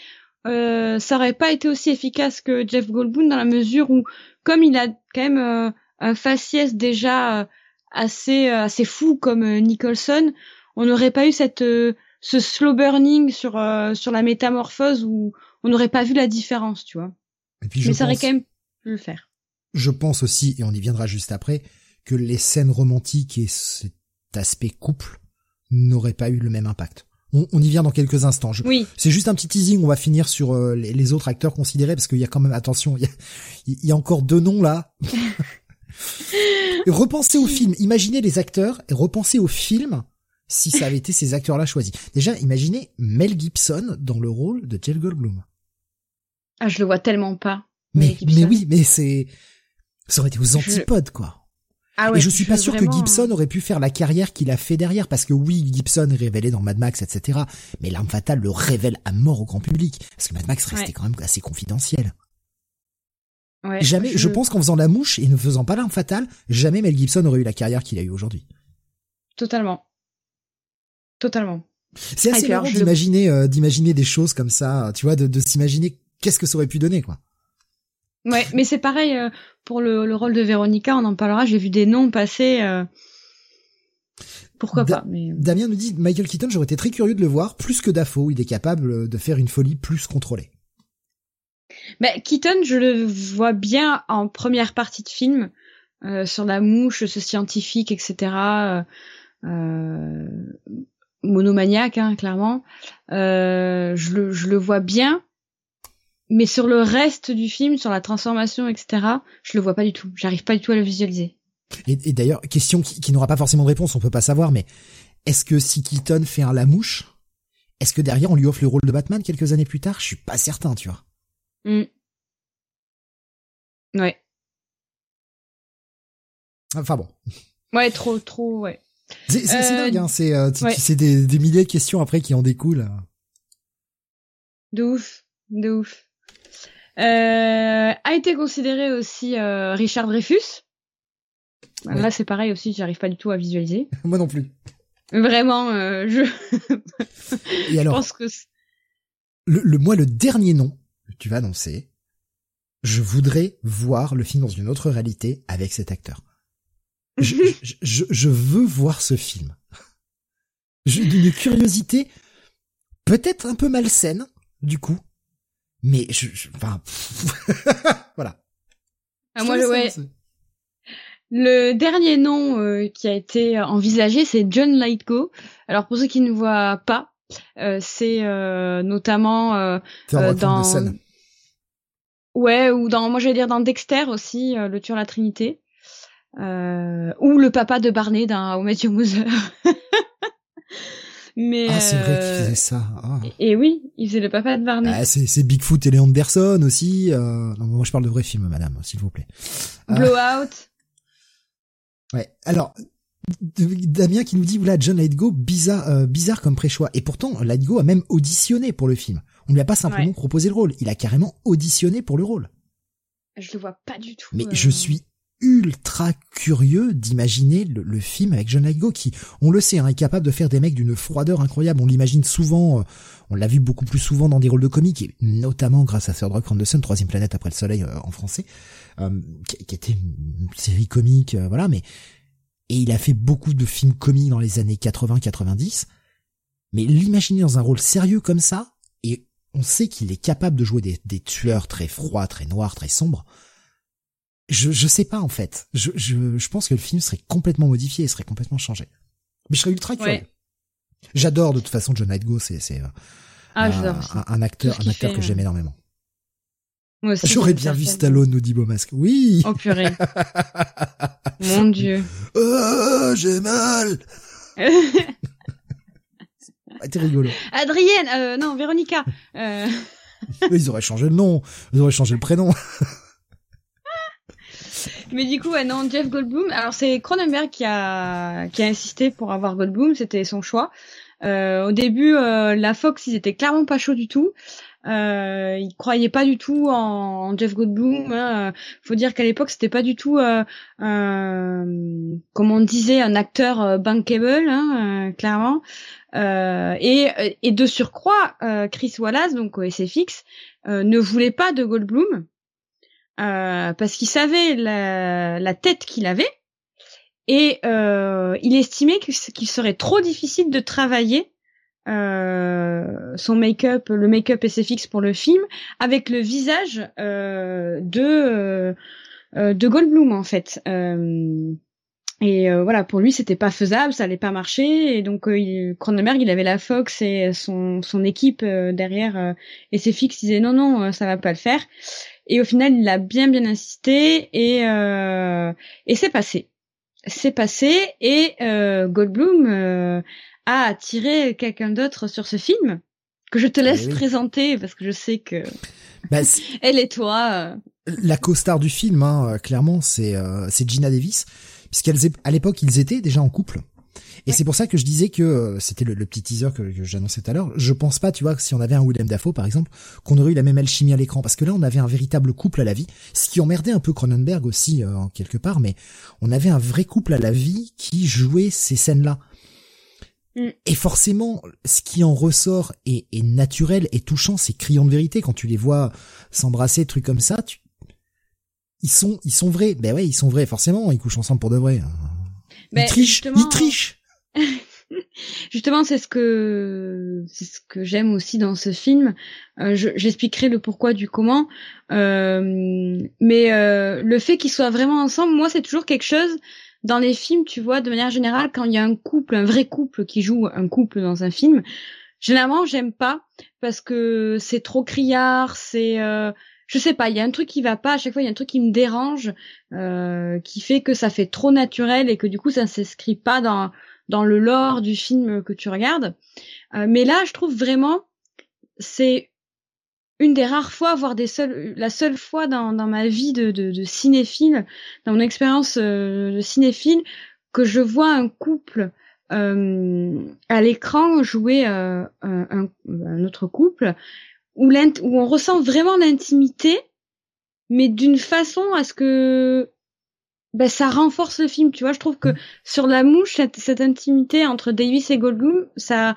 euh, ça aurait pas été aussi efficace que Jeff Goldblum dans la mesure où, comme il a quand même euh, un faciès déjà euh, assez assez fou comme Nicholson, on n'aurait pas eu cette ce slow burning sur sur la métamorphose où on n'aurait pas vu la différence, tu vois. Mais ça aurait quand même pu le faire. Je pense aussi, et on y viendra juste après, que les scènes romantiques et cet aspect couple n'auraient pas eu le même impact. On, y vient dans quelques instants. oui. C'est juste un petit teasing. On va finir sur euh, les, autres acteurs considérés parce qu'il y a quand même attention. Il y a, encore deux noms là. (laughs) repensez au film. Imaginez les acteurs et repensez au film si ça avait été ces acteurs-là choisis. Déjà, imaginez Mel Gibson dans le rôle de Jeff Goldblum. Ah, je le vois tellement pas. Mais, mais oui, mais c'est, ça aurait été aux antipodes, quoi. Ah et je suis pas sûr que Gibson aurait pu faire la carrière qu'il a fait derrière, parce que oui, Gibson est révélé dans Mad Max, etc. Mais l'arme fatale le révèle à mort au grand public, parce que Mad Max restait quand même assez confidentiel. Ouais, jamais, je... pense qu'en faisant la mouche et ne faisant pas l'arme fatale, jamais Mel Gibson aurait eu la carrière qu'il a eu aujourd'hui. Totalement. Totalement. C'est assez marrant d'imaginer, euh, d'imaginer des choses comme ça, tu vois, de, de s'imaginer qu'est-ce que ça aurait pu donner, quoi. Ouais, mais c'est pareil euh, pour le, le, rôle de Véronica, on en parlera. J'ai vu des noms passer. Euh... Pourquoi pas mais... Euh. Damien nous dit Michael Keaton, j'aurais été très curieux de le voir, plus que Dafoe, il est capable de faire une folie plus contrôlée. Mais Keaton, je le vois bien en première partie de film, euh, sur la mouche, ce scientifique, etc. Monomaniaque, hein, clairement. Euh, je, le, je le vois bien mais sur le reste du film, sur la transformation, etc., je le vois pas du tout. J'arrive pas du tout à le visualiser. Et, d'ailleurs, question qui, n'aura pas forcément de réponse, on peut pas savoir, mais est-ce que si Keaton fait un La est-ce que derrière on lui offre le rôle de Batman quelques années plus tard? Je suis pas certain, tu vois. Mm. Ouais. Enfin bon. Ouais, trop, trop, ouais. C'est euh, dingue, hein, c'est euh, des, des milliers de questions après qui en découlent. De ouf, de ouf. Euh, a été considéré aussi euh, Richard Dreyfus. Là, c'est pareil aussi, j'arrive pas du tout à visualiser. (laughs) Moi non plus. Vraiment, euh, je. Et (laughs) alors, pense que le, le, moi, le dernier nom que tu vas annoncer, je voudrais voir le film dans une autre réalité avec cet acteur. Je, (laughs) je, je, veux voir ce film. J'ai une curiosité peut-être un peu malsaine, du coup, mais je, je enfin, (laughs) voilà. Ah, moi, le, ouais. Le dernier nom euh, qui a été envisagé, c'est John Lightgo. Alors pour ceux qui ne voient pas, euh, c'est euh, notamment euh, euh dans ouais ou dans moi j'allais dire dans Dexter aussi, le tueur la Trinité, ou le papa de Barney dans How Met Your Mother. Mais ah, c'est vrai qu'il faisait ça. Ah. Et, oui, il faisait le papa de Barney. Ah, c'est Bigfoot et Léon Anderson aussi. Euh... Non, moi je parle de vrais films, madame, s'il vous plaît. Ah. Blowout. Ouais. Alors, Damien qui nous dit voilà John Lightgo bizarre euh, bizarre comme pré-choix et pourtant Lightgo a même auditionné pour le film. On lui a pas simplement proposé le rôle, il a carrément auditionné pour le rôle. Je le vois pas du tout. Mais je euh. suis ultra curieux d'imaginer le, film avec John Lithgow qui, on le sait, hein, est capable de faire des mecs d'une froideur incroyable. On l'imagine souvent, euh, on l'a vu beaucoup plus souvent dans des rôles de comiques, et notamment grâce à Third Rock from the Troisième planète après le soleil euh, en français, euh, qui, qui, était une série comique, voilà, mais et il a fait beaucoup de films comiques dans les années 80-90. Mais l'imaginer dans un rôle sérieux comme ça, et on sait qu'il est capable de jouer des, des tueurs très froids, très noirs, très sombres. Je, je sais pas en fait. Je, je, je pense que le film serait complètement modifié, serait complètement changé. Mais je serais ultra curieux. J'adore de toute façon John Lithgow, c'est c'est ah, un, un, acteur un acteur que j'aime énormément. J'aurais bien vu Stallone au Dibo Masque. Oui. Oh purée. Mon (laughs) dieu. Oh, j'ai mal. (laughs) T'es rigolo. Adrienne, euh, non, Véronica. Euh... (laughs) Ils auraient changé le nom, ils auraient changé le prénom. Mais du coup, non, Jeff Goldblum. Alors c'est Cronenberg qui a qui a insisté pour avoir Goldblum, c'était son choix. Euh, au début, euh, la Fox, ils étaient clairement pas chauds du tout. Euh, ils croyaient pas du tout en, Jeff Goldblum. Hein. Faut dire qu'à l'époque, c'était pas du tout, euh, comme on disait, un acteur euh, bankable, hein, clairement. et, et de surcroît, Chris Wallace, donc au SFX, ne voulait pas de Goldblum. Parce qu'il savait la, tête qu'il avait et euh, il estimait qu'il serait trop difficile de travailler euh, son make-up, le make-up SFX pour le film, avec le visage euh, de euh, de Goldblum en fait. Euh, et euh, voilà, pour lui, c'était pas faisable, ça allait pas marcher. Et donc, Cronenberg, il avait la Fox et son, son équipe derrière SFX disait non, non, ça va pas le faire. Et au final, il a bien, bien insisté et, et c'est passé s'est passé et euh, Goldblum euh, a attiré quelqu'un d'autre sur ce film que je te laisse eh présenter parce que je sais que bah, (laughs) elle et toi. Euh. La co-star du film, hein, clairement, c'est c'est Gina Davis, puisqu'elles à l'époque ils étaient déjà en couple. Et c'est pour ça que je disais que euh, c'était le, petit teaser que, j'annonçais tout à l'heure. Je pense pas, tu vois, que si on avait un William Dafoe par exemple, qu'on aurait eu la même alchimie à l'écran, parce que là on avait un véritable couple à la vie, ce qui emmerdait un peu Cronenberg aussi euh, en quelque part, mais on avait un vrai couple à la vie qui jouait ces scènes-là. Mm. Et forcément, ce qui en ressort est, est naturel et touchant, c'est criant de vérité quand tu les vois s'embrasser, trucs comme ça. Tu... Ils sont, ils sont vrais. Ben ouais, ils sont vrais. Forcément, ils couchent ensemble pour de vrai. (laughs) Justement, c'est ce que c'est ce que j'aime aussi dans ce film. Euh, J'expliquerai le pourquoi du comment, euh, mais euh, le fait qu'ils soient vraiment ensemble, moi, c'est toujours quelque chose dans les films. Tu vois, de manière générale, quand il y a un couple, un vrai couple qui joue un couple dans un film, généralement, j'aime pas parce que c'est trop criard, c'est euh, je sais pas, il y a un truc qui va pas, à chaque fois il y a un truc qui me dérange, euh, qui fait que ça fait trop naturel et que du coup ça ne s'inscrit pas dans dans le lore du film que tu regardes. Euh, mais là, je trouve vraiment, c'est une des rares fois, voire des seules, la seule fois dans, dans ma vie de, de, de cinéphile, dans mon expérience euh, de cinéphile, que je vois un couple euh, à l'écran jouer euh, un, un, autre couple où, où on ressent vraiment l'intimité, mais d'une façon à ce que ben ça renforce le film, tu vois. Je trouve que sur la mouche, cette, intimité entre Davis et Goldblum, ça,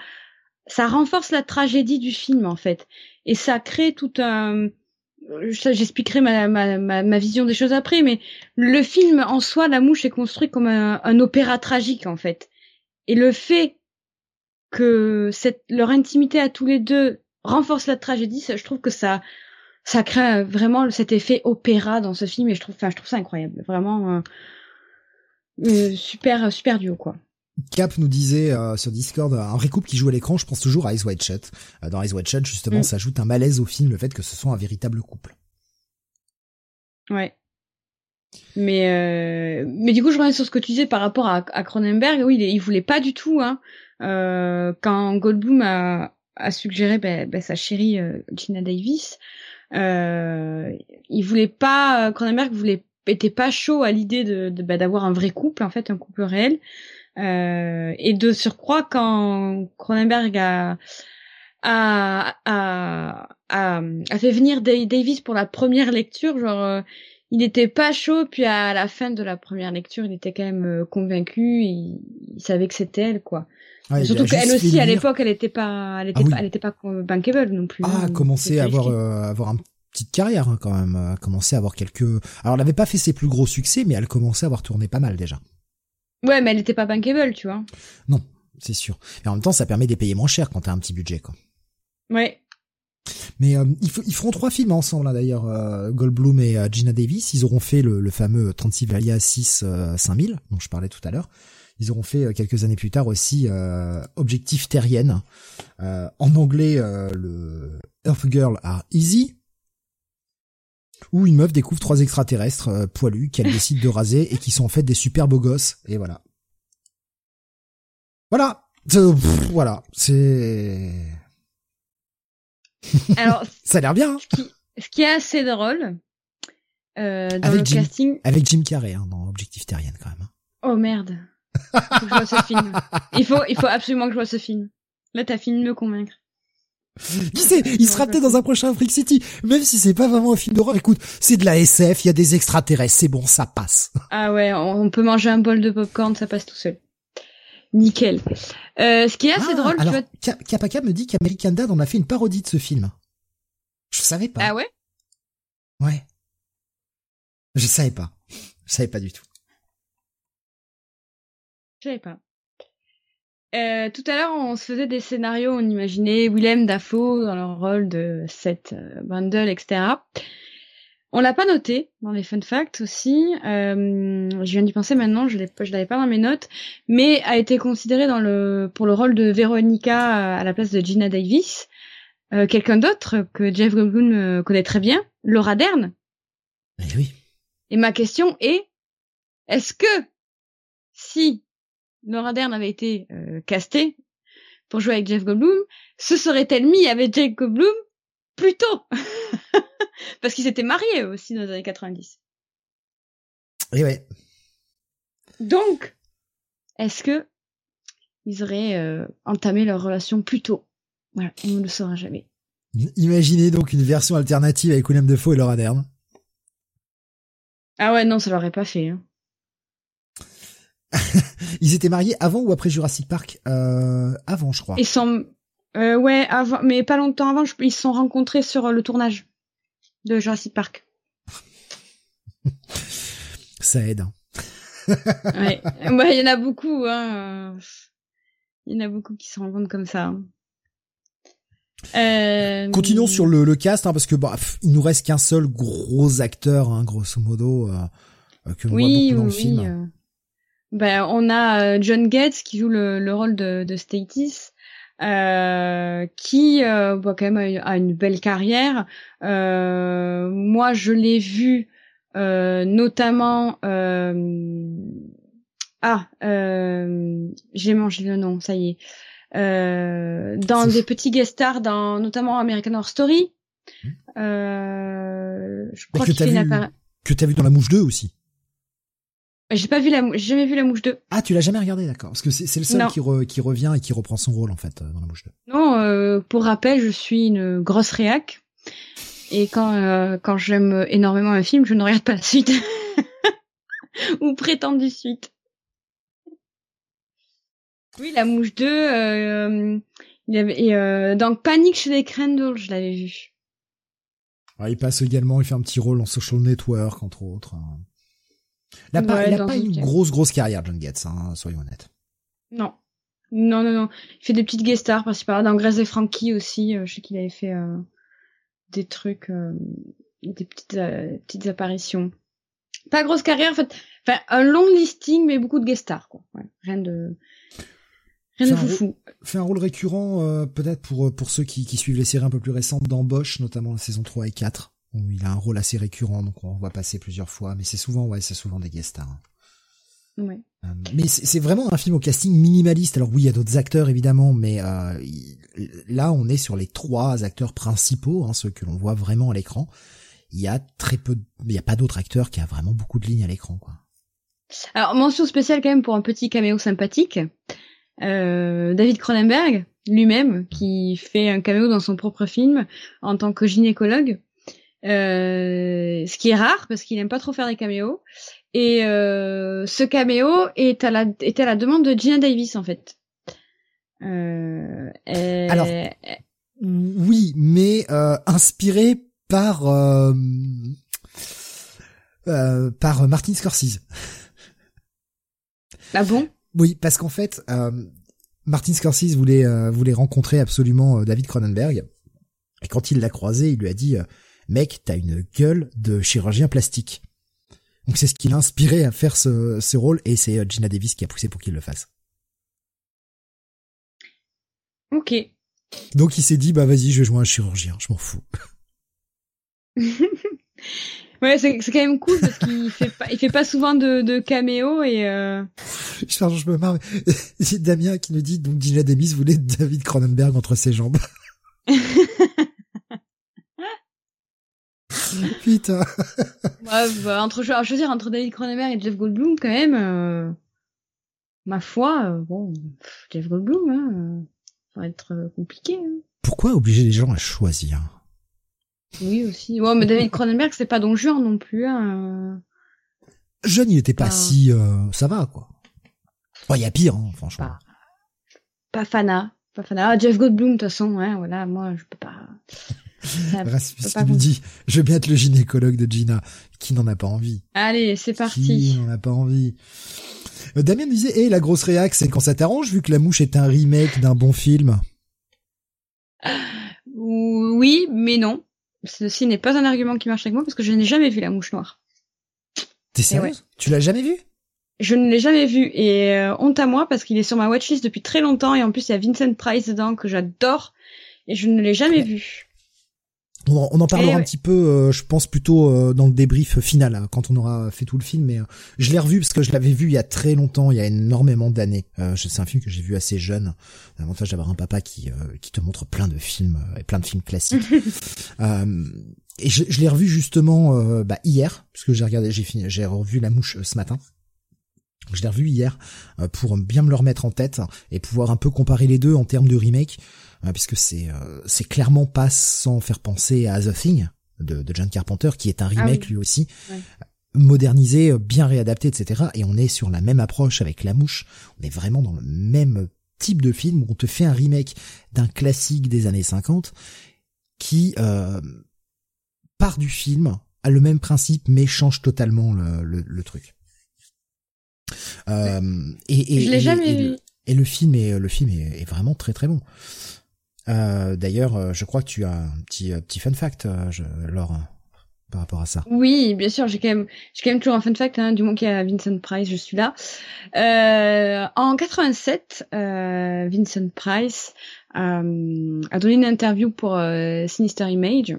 ça renforce la tragédie du film en fait, et ça crée tout un. J'expliquerai ma, ma, ma, vision des choses après, mais le film en soi, la mouche est construit comme un, un opéra tragique en fait, et le fait que cette leur intimité à tous les deux renforce la tragédie, ça, je trouve que ça ça crée vraiment cet effet opéra dans ce film et je trouve, enfin, je trouve ça incroyable, vraiment euh, euh, super, super duo quoi. Cap nous disait euh, sur Discord un vrai couple qui joue à l'écran, je pense toujours à Ice White Shut. dans Ice White Shut, justement, mm. ça ajoute un malaise au film le fait que ce soit un véritable couple. Ouais. Mais mais du coup, je reviens sur ce que tu disais par rapport à, à Cronenberg. Oui, il, il voulait pas du tout. Hein, quand Goldblum a, a suggéré ben, ben, sa chérie Gina Davis, euh, il voulait pas, euh, Cronenberg voulait était pas chaud à l'idée de, bah, d'avoir un vrai couple en fait, un couple réel. Euh, et de surcroît, quand Cronenberg a a, a, a, fait venir Davis pour la première lecture, genre euh, il n'était pas chaud, puis à la fin de la première lecture, il était quand même convaincu, il, il savait que c'était elle, quoi. Surtout qu'elle aussi, à l'époque, elle était pas, elle était ah pas, elle était pas bankable non plus. Ah, hein, commencé à avoir, euh, avoir une petite carrière hein, quand même, a commencé à avoir quelques. Alors, elle n'avait pas fait ses plus gros succès, mais elle commençait à avoir tourné pas mal déjà. Ouais, mais elle était pas bankable, tu vois. Non, c'est sûr. Et en même temps, ça permet de les payer moins cher quand t'as un petit budget, quoi. Ouais. Mais euh, ils, ils, feront trois films ensemble hein, d'ailleurs, euh, Goldblum et euh, Gina Davis. Ils auront fait le, le fameux Transylvania 6 5000 dont je parlais tout à l'heure. Ils auront fait quelques années plus tard aussi Objectif Terrienne. en anglais, le Earth Girl are Easy. Où une meuf découvre trois extraterrestres poilus qu'elle (laughs) décide de raser et qui sont en fait des super beaux gosses. Et voilà. Voilà. voilà. C'est (laughs) alors, ça a l'air bien. Hein. ce, qui, est assez drôle euh, dans avec le Jim, casting. Avec Jim Carrey hein, dans Objectif Terrienne quand même. Hein. Oh merde. Faut que je vois ce film. Il faut, il faut absolument que je vois ce film. Là, t'as fini de me convaincre. Qui sait, il sera peut-être dans un prochain Freak City, même si c'est pas vraiment un film d'horreur. Écoute, c'est de la SF, il y a des extraterrestres, c'est bon, ça passe. (laughs) Ah ouais, on peut manger un bol de popcorn, ça passe tout seul. Nickel. Euh, ce qui est assez ah, drôle, alors, tu vois... Kapaka me dit qu'American Dad en a fait une parodie de ce film. Je savais pas. Ah ouais? Ouais. Je savais pas. Je savais pas du tout. Je savais pas. Euh, tout à l'heure, on se faisait des scénarios, on imaginait Willem Dafoe dans le rôle de Seth euh, Bundle, etc. On l'a pas noté dans les fun facts aussi. Euh, je viens d'y penser maintenant, je l'avais pas dans mes notes, mais a été considéré dans le pour le rôle de Veronica à la place de Gina Davis. Euh, quelqu'un d'autre que Jeff Goldblum euh, connaît très bien, Laura Dern. Eh oui. Et ma question est, est-ce que si Laura Dern avait été euh, castée pour jouer avec Jeff Goldblum, se serait-elle mis avec Jeff Goldblum plus tôt? (laughs) Parce qu'ils s'étaient mariés aussi dans les années 90. Et ouais. Donc, est-ce que ils auraient euh, entamé leur relation plus tôt? Voilà, on ne le saura jamais. Imaginez donc une version alternative avec William Defoe et Laura Dern. Ah ouais, non, ça l'aurait pas fait. Hein. (laughs) ils étaient mariés avant ou après Jurassic Park? Euh, Avant, je crois. Ils sont... Euh, ouais, avant, mais pas longtemps avant, ils se sont rencontrés sur le tournage de Jurassic Park. (laughs) Ça aide. Hein. (laughs) ouais. il y en a beaucoup. Hein. Il y en a beaucoup qui se rendent comme ça. Hein. Euh... Continuons sur le, le cast hein, parce que bah, il nous reste qu'un seul gros acteur, hein, grosso modo, euh, euh que l'on oui, voit beaucoup dans le film. Euh. Ben, on a euh, John Gates qui joue le, le rôle de, de Statis. Euh, qui euh, bah, quand même a une belle carrière. Euh, moi, je l'ai vu euh, notamment. ah, j'ai mangé le nom, ça y est. dans des petits guest stars, dans notamment American Horror Story. Mmh. je crois que tu as vu dans La Mouche 2 aussi. J'ai pas vu la, jamais vu la mouche 2. Ah, tu l'as jamais regardé, d'accord. Parce que c'est le seul qui, qui revient et qui reprend son rôle, en fait, euh, dans la mouche 2. Non, euh, pour rappel, je suis une grosse réac. Et quand, euh, quand j'aime énormément un film, je ne regarde pas la suite. (laughs) Ou prétendue suite. Oui, la mouche 2, euh, il y avait, dans Panic chez les Crandall, je l'avais vu. Ah, il passe également, il fait un petit rôle en Social Network, entre autres. Hein. Il n'a pas, pas une grosse, grosse carrière, John Getz, hein, soyons honnêtes. Non. Non, non, non. Il fait des petites guest stars, parce qu'il par dans Grace et Frankie aussi. Euh, je sais qu'il avait fait euh, des trucs, euh, des petites, petites apparitions. Pas grosse carrière, en fait. Enfin, un long listing, mais beaucoup de guest stars, quoi. Ouais, rien de... Rien de foufou. Fait un rôle récurrent, peut-être pour, pour ceux qui, qui suivent les séries un peu plus récentes d'embauche, notamment la saison 3 et 4 où il a un rôle assez récurrent, donc on voit passer plusieurs fois, mais c'est souvent, ouais, c'est souvent des guest stars. Hein. Ouais. Euh, mais c'est vraiment un film au casting minimaliste. Alors oui, il y a d'autres acteurs évidemment, mais euh, là on est sur les trois acteurs principaux, hein, ceux que l'on voit vraiment à l'écran. Il y a très peu, il n'y a pas d'autres acteurs qui a vraiment beaucoup de lignes à l'écran, quoi. Alors mention spéciale quand même pour un petit caméo sympathique, euh, David Cronenberg lui-même qui fait un caméo dans son propre film en tant que gynécologue. Euh, ce qui est rare parce qu'il aime pas trop faire des caméos. Et euh, ce caméo est à la est à la demande de Gina Davis en fait. Euh, Alors oui, mais euh, inspiré par euh, euh, par Martin Scorsese. Ah bon? Oui, parce qu'en fait, Martin Scorsese voulait voulait rencontrer absolument David Cronenberg Et quand il l'a croisé, il lui a dit, mec, t'as une gueule de chirurgien plastique. Donc c'est ce qui l'a inspiré à faire ce, ce rôle et c'est Gina Davis qui a poussé pour qu'il le fasse. Ok. Donc il s'est dit bah vas-y je vais jouer un chirurgien, je m'en fous. (laughs) ouais c'est quand même cool parce qu'il (laughs) fait pas il fait pas souvent de, de caméo et euh... je me marre. C'est (laughs) Damien qui nous dit donc Gina Davis voulait David Cronenberg entre ses jambes. (laughs) Putain. (laughs) Ouais, bah, entre choisir entre David Cronenberg et Jeff Goldblum quand même. Euh... Ma foi, euh, bon, Jeff Goldblum, hein, euh, ça va être compliqué. Hein. Pourquoi obliger les gens à choisir? Oui aussi. Ouais, mais David Cronenberg c'est pas Don Juan non plus. Hein. Jeune, il était pas si, ça va quoi. Il y a pire, hein, franchement. Pas, pas Fana. Pas Fana. Ah, Jeff Goldblum, de toute façon, ouais, voilà, moi, je peux pas. Rasmus lui dit, je veux bien être le gynécologue de Gina. Qui n'en a pas envie? Allez, c'est parti. Qui n'en a pas envie? Euh, Damien disait, eh, la grosse réac, c'est quand ça t'arrange, vu que La Mouche est un remake d'un bon film. Oui, mais non. Ceci n'est pas un argument qui marche avec moi parce que je n'ai jamais vu La Mouche Noire. T'es sérieux? Tu l'as jamais vu? Je ne l'ai jamais vu et euh, honte à moi parce qu'il est sur ma watchlist depuis très longtemps et en plus il y a Vincent Price dedans que j'adore et je ne l'ai jamais vu. On, on en parlera eh un petit peu, euh, je pense plutôt euh, dans le débrief final hein, quand on aura fait tout le film. Mais euh, je l'ai revu parce que je l'avais vu il y a très longtemps, il y a énormément d'années. c'est un film que j'ai vu assez jeune. L'avantage d'avoir un papa qui qui te montre plein de films et plein de films classiques. (laughs) et je, je l'ai revu justement bah, hier parce que j'ai regardé, j'ai fini, j'ai revu La Mouche ce matin. Je l'ai revu hier pour bien me le remettre en tête et pouvoir un peu comparer les deux en termes de remake. Hein, puisque c'est euh, c'est clairement pas sans faire penser à The Thing de, de John Carpenter, qui est un ah remake lui aussi. modernisé, euh, bien réadapté, etc. Et on est sur la même approche avec La Mouche. On est vraiment dans le même type de film où on te fait un remake d'un classique des années 50 qui euh, part du film, a le même principe mais change totalement le, le, truc. Euh, et, et, Je l'ai jamais vu. Et le film est le film est, est, vraiment très très bon. Euh, D'ailleurs, euh, je crois que tu as un petit euh, petit fun fact, euh, je, Laure, par rapport à ça. Oui, bien sûr, j'ai quand même j'ai quand même toujours un fun fact hein, du moment qu'il y a Vincent Price, je suis là. Euh, en 87, euh, Vincent Price a donné une interview pour Sinister Image.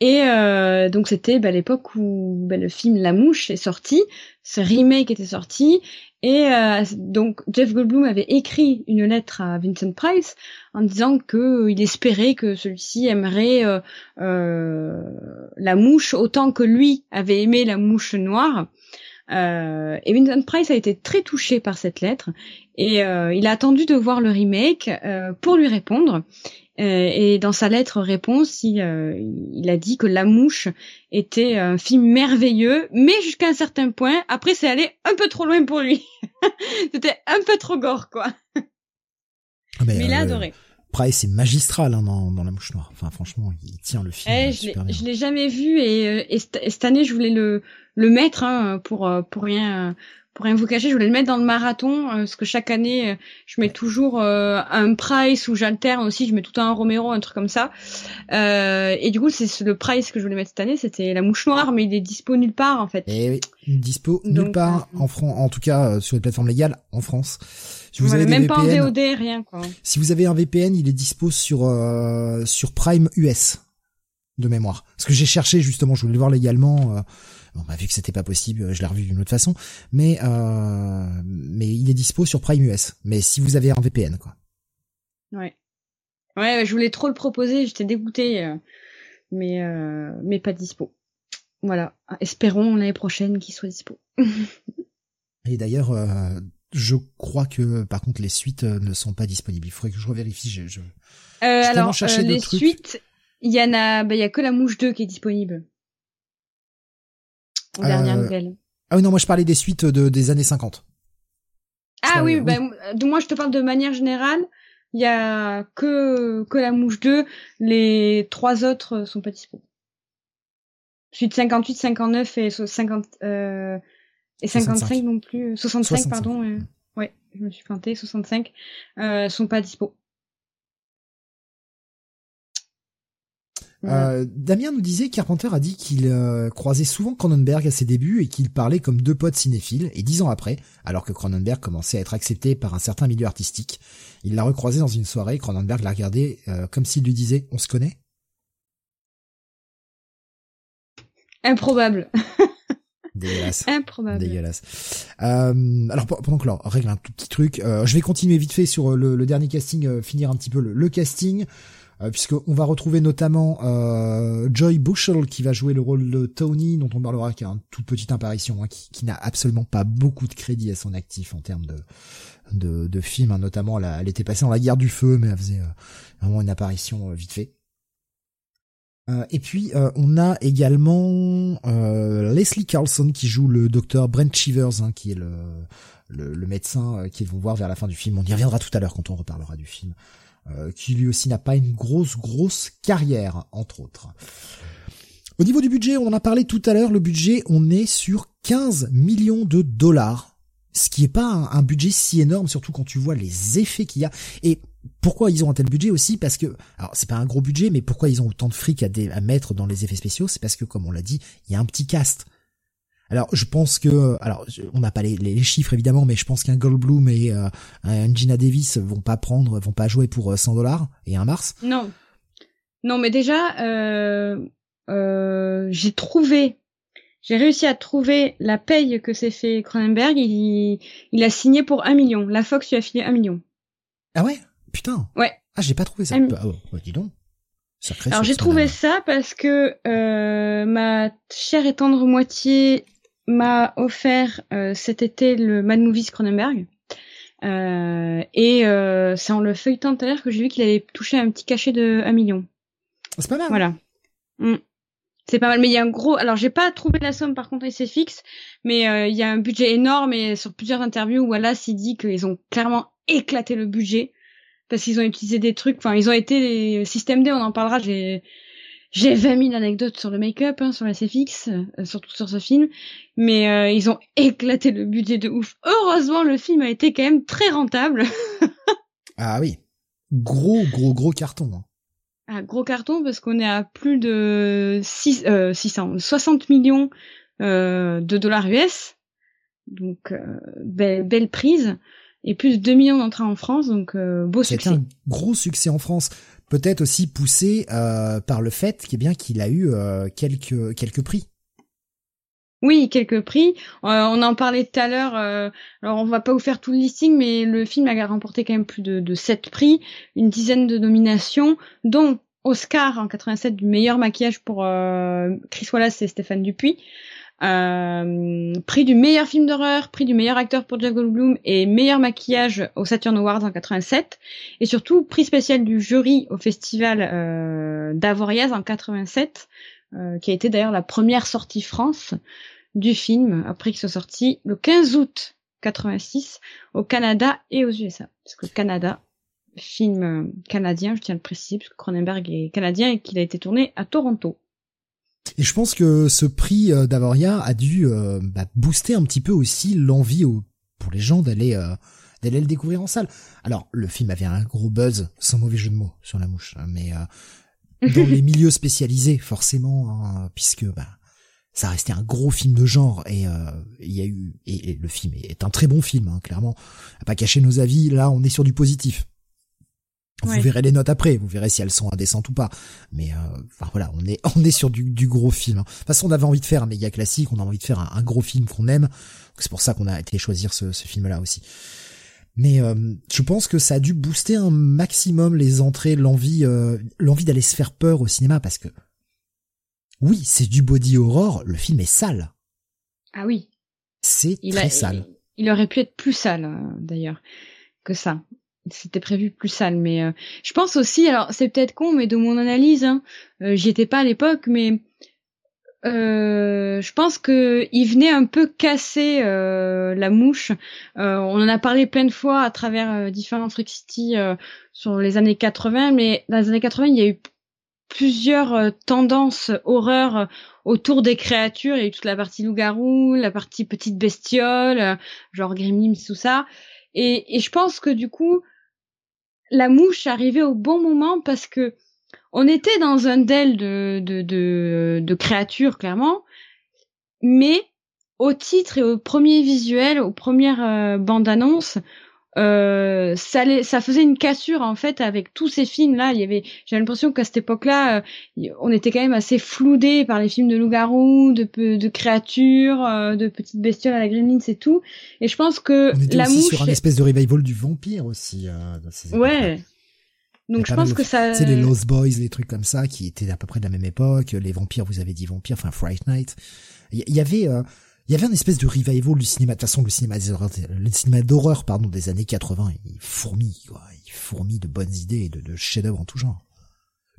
et donc c'était bah, l'époque où bah, le film La Mouche est sorti, ce remake était sorti, et euh, donc Jeff Goldblum avait écrit une lettre à Vincent Price en disant que euh, espérait que celui-ci aimerait euh, la mouche autant que lui avait aimé la mouche noire. et Vincent Price a été très touché par cette lettre et il a attendu de voir le remake pour lui répondre. Euh, et dans sa lettre réponse, il, euh, il, a dit que La Mouche était un film merveilleux, mais jusqu'à un certain point. Après, c'est allé un peu trop loin pour lui. (laughs) C'était un peu trop gore, quoi. Ah, mais, il a euh, adoré. Price est magistral hein, dans, dans La Mouche Noire. Enfin, franchement, il tient le film. Eh, je l'ai jamais vu et, et, cette année, je voulais le, le mettre hein, pour pour rien pour rien vous cacher, je voulais le mettre dans le marathon, euh, parce que chaque année, euh, je mets toujours euh, un Price ou j'alterne aussi, je mets tout un Romero, un truc comme ça. et du coup, c'est le Price que je voulais mettre cette année, c'était la mouche noire, mais il est dispo nulle part en fait. Et eh oui, dispo nulle part en France, en tout cas sur les plateformes légales en France. Si vous avez même pas en VOD, rien quoi. Si vous avez un VPN, il est dispo sur sur Prime US de mémoire. Parce que j'ai cherché justement, je voulais le voir légalement. Bon, bah, vu que c'était pas possible, je l'ai revu d'une autre façon. Mais euh, mais il est dispo sur Prime US. Mais si vous avez un VPN, quoi. Ouais. Ouais, je voulais trop le proposer, j'étais dégoûté, euh, mais euh, mais pas dispo. Voilà. Espérons l'année prochaine qu'il soit dispo. (laughs) Et d'ailleurs, euh, je crois que par contre les suites euh, ne sont pas disponibles. Il faudrait que je revérifie. Je, je, euh, alors les suites, il y en a, bah, il y a que la mouche 2 qui est disponible. Dernière euh, nouvelle. Ah oui, non, moi je parlais des suites de, des années 50. Ah oui, bah, moi je te parle de manière générale. Il y a que que la mouche 2, les trois autres sont pas dispo. Suite 58, 59 et 50 euh, et 55 non plus, 65, pardon. Euh, ouais, je me suis plantée, 65 euh, sont pas dispo. Euh, Damien nous disait, Carpenter a dit qu'il euh, croisait souvent Cronenberg à ses débuts et qu'il parlait comme deux potes cinéphiles. Et dix ans après, alors que Cronenberg commençait à être accepté par un certain milieu artistique, il l'a recroisé dans une soirée. Cronenberg l'a regardé euh, comme s'il lui disait "On se connaît?" Improbable. (laughs) Dégueulasse. Improbable. Dégueulasse. Euh, alors pendant que là, règle un tout petit truc, euh, je vais continuer vite fait sur le, le dernier casting, euh, finir un petit peu le, le casting, euh, puisqu'on va retrouver notamment Joy Bushell qui va jouer le rôle de Tony, dont on parlera, qui a une toute petite apparition, hein, qui, n'a absolument pas beaucoup de crédit à son actif en termes de de, films, hein, notamment elle, était passée dans la guerre du feu, mais elle faisait vraiment une apparition vite fait. Euh, et puis euh, on a également euh, Leslie Carlson qui joue le docteur Brent Chivers, hein, qui est le, le, le médecin qu'ils vont voir vers la fin du film. On y reviendra tout à l'heure quand on reparlera du film, qui lui aussi n'a pas une grosse grosse carrière entre autres. Au niveau du budget, on en a parlé tout à l'heure. Le budget, on est sur 15 millions de dollars, ce qui est pas un, un budget si énorme, surtout quand tu vois les effets qu'il y a. Et pourquoi ils ont un tel budget aussi? Parce que, alors c'est pas un gros budget, mais pourquoi ils ont autant de fric à, à mettre dans les effets spéciaux? C'est parce que, comme on l'a dit, il y a un petit cast. Alors je pense que, alors on n'a pas les, les, chiffres évidemment, mais je pense qu'un Goldblum et euh, un Gina Davis vont pas prendre, vont pas jouer pour 100 euh, dollars et un Mars. Non, non, mais déjà, euh, euh, j'ai trouvé, j'ai réussi à trouver la paye que s'est fait Cronenberg. Il, il a signé pour un million. La Fox lui a filé un million. Ah ouais? Putain. Ouais. Ah, j'ai pas trouvé ça. Ah, oh, dis donc. Alors j'ai trouvé ça parce que euh, ma chère et tendre moitié m'a offert euh, cet été le Mad Movies Cronenberg. Euh, et euh, c'est en le feuilletant tout à l'heure que j'ai vu qu'il avait touché un petit cachet de 1 million. C'est pas mal. Voilà. Mm. C'est pas mal, mais il y a un gros. Alors j'ai pas trouvé la somme par contre, et c'est fixe, mais euh, il y a un budget énorme et sur plusieurs interviews, Wallace il dit qu'ils ont clairement éclaté le budget parce qu'ils ont utilisé des trucs. Enfin, ils ont été les systèmes D. On en parlera. J'ai j'ai 20 000 anecdotes sur le make-up, hein, sur la SFX, euh, surtout sur ce film. Mais euh, ils ont éclaté le budget de ouf. Heureusement, le film a été quand même très rentable. (laughs) ah oui, gros gros gros carton. Hein. Ah, gros carton parce qu'on est à plus de 6, euh, 600, 60 millions de dollars US. Donc belle, belle prise et plus de 2 millions d'entrées en France, donc euh, beau succès. C'est un gros succès en France, peut-être aussi poussé euh, par le fait qu'il a eu euh, quelques quelques prix. Oui, quelques prix. on en parlait tout à l'heure. alors on va pas vous faire tout le listing, mais le film a remporté quand même plus de, de 7 prix, une dizaine de nominations, dont Oscar en 87 du meilleur maquillage pour Chris Wallace et Stéphane Dupuis. Euh, prix du meilleur film d'horreur, prix du meilleur acteur pour Jack Goldblum et meilleur maquillage au Saturn Awards en 87 et surtout prix spécial du jury au festival euh, d'Avoriaz en 87 euh, qui a été d'ailleurs la première sortie France du film après qu'il soit sorti le 15 août 86 au Canada et aux USA parce que Canada film euh, canadien je tiens à le préciser parce que Cronenberg est canadien et qu'il a été tourné à Toronto. Et je pense que ce prix euh, d'Avoria a dû euh, bah, booster un petit peu aussi l'envie pour les gens d'aller euh, d'aller le découvrir en salle. Alors le film avait un gros buzz, sans mauvais jeu de mots sur la mouche, hein, mais dans (laughs) les milieux spécialisés forcément, hein, puisque bah ça restait un gros film de genre et il y a eu et, le film est un très bon film, hein, clairement. À pas cacher nos avis, là on est sur du positif. Vous verrez les notes après, vous verrez si elles sont indécentes ou pas. Mais euh, enfin voilà, on est (laughs) on est sur du, du gros film. Hein. De toute façon, on avait envie de faire un méga classique, on a envie de faire un, gros film qu'on aime. C'est pour ça qu'on a été choisir ce, ce film-là aussi. Mais euh, je pense que ça a dû booster un maximum les entrées, l'envie euh, l'envie d'aller se faire peur au cinéma parce que oui, c'est du body horror, le film est sale. Ah oui. C'est très sale. Il, il, aurait pu être plus sale euh, d'ailleurs que ça c'était prévu plus sale mais euh, je pense aussi alors c'est peut-être con mais de mon analyse hein, euh, j'y étais pas à l'époque mais euh, je pense que il venait un peu casser euh, la mouche. on en a parlé plein de fois à travers différents Freak City sur les années 80, mais dans les années 80, il y a eu plusieurs tendances horreur autour des créatures. Il y a eu toute la partie loup-garou, la partie petite bestiole, genre Gremlins, tout ça. Et, et, je pense que du coup, la mouche arrivait au bon moment parce que on était dans un del de, de, créatures, clairement, mais au titre et au premier visuel, aux premières euh, bandes annonces, euh, ça, ça faisait une cassure en fait avec tous ces films là. Il y avait, j'ai l'impression qu'à cette époque-là, euh, on était quand même assez floudé par les films de loups-garous, de, de créatures, euh, de petites bestioles à la Gremlins et tout. Et je pense que on était la aussi mouche, sur un espèce de revival du vampire aussi. dans ces ouais. Donc je pense que ça. C'est les Lost Boys, les trucs comme ça, qui étaient à peu près de la même époque. Les vampires, vous avez dit vampires, enfin Fright Night. Il y, avait, euh, il y avait un espèce de revival du cinéma. De toute façon, le cinéma, le cinéma d'horreur, pardon, des années 80, il fourmille, quoi. Il fourmille de bonnes idées et de, de chefs-d'œuvre en tout genre.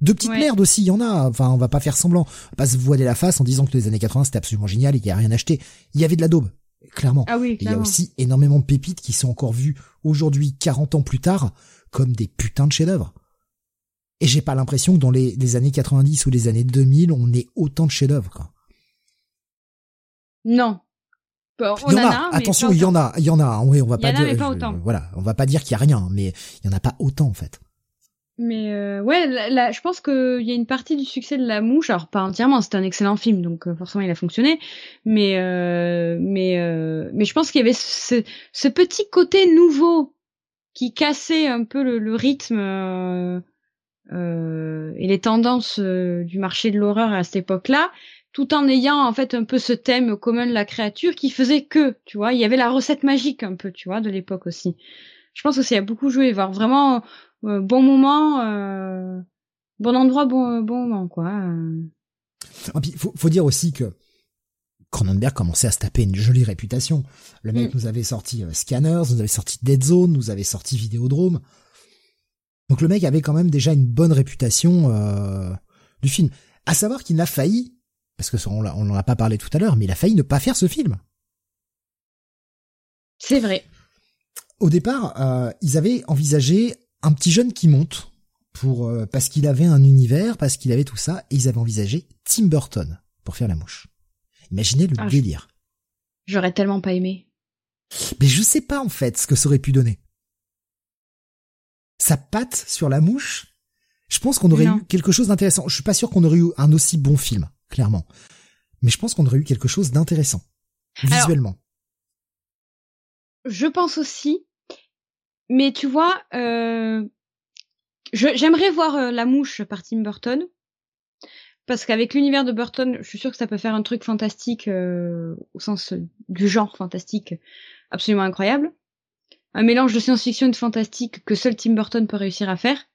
De petites merdes aussi, il y en a. Enfin, on va pas faire semblant, on va pas se voiler la face en disant que les années 80 c'était absolument génial et qu'il y a rien acheté. Il y avait de la daube, clairement. Ah oui, il y a aussi énormément de pépites qui sont encore vues aujourd'hui, 40 ans plus tard, comme des putains de chefs-d'œuvre. Et j'ai pas l'impression que dans les, les, années 90 ou les années 2000, on ait autant de chefs-d'œuvre, quoi. Non. on il y en, a, attention, il y en a, il y en a, oui, on va pas dire, pas voilà, on va pas dire qu'il y a rien, mais il y en a pas autant, en fait. Mais euh, ouais, là, je pense qu'il y a une partie du succès de La Mouche, alors pas entièrement, c'est un excellent film, donc euh, forcément il a fonctionné, mais euh, mais euh, mais je pense qu'il y avait ce, ce, petit côté nouveau qui cassait un peu le, le rythme euh, euh, et les tendances euh, du marché de l'horreur à cette époque-là, tout en ayant en fait un peu ce thème commun de la créature qui faisait que, tu vois, il y avait la recette magique un peu, tu vois, de l'époque aussi. Je pense que ça a beaucoup joué, voir vraiment euh, bon moment, euh, bon endroit, bon bon moment, quoi. Ah, puis, faut, faut dire aussi que Cronenberg commençait à se taper une jolie réputation. Le mec mm. nous avait sorti Scanners, nous avait sorti Dead Zone, nous avait sorti Vidéodrome. Donc le mec avait quand même déjà une bonne réputation euh, du film. À savoir qu'il n'a failli, parce que on n'en a pas parlé tout à l'heure, mais il a failli ne pas faire ce film. C'est vrai. Au départ, euh, ils avaient envisagé un petit jeune qui monte pour euh, parce qu'il avait un univers, parce qu'il avait tout ça, et ils avaient envisagé Tim Burton pour faire la mouche. Imaginez le ah, délire. J'aurais tellement pas aimé. Mais je sais pas en fait ce que ça aurait pu donner sa patte sur la mouche, je pense qu'on aurait eu quelque chose d'intéressant. Je suis pas sûr qu'on aurait eu un aussi bon film, clairement. Mais je pense qu'on aurait eu quelque chose d'intéressant. Visuellement. je pense aussi. Mais tu vois, euh, j'aimerais voir euh, la mouche par Tim Burton. Parce qu'avec l'univers de Burton, je suis sûre que ça peut faire un truc fantastique euh, au sens du genre fantastique absolument incroyable un mélange de science-fiction et de fantastique que seul Tim Burton peut réussir à faire.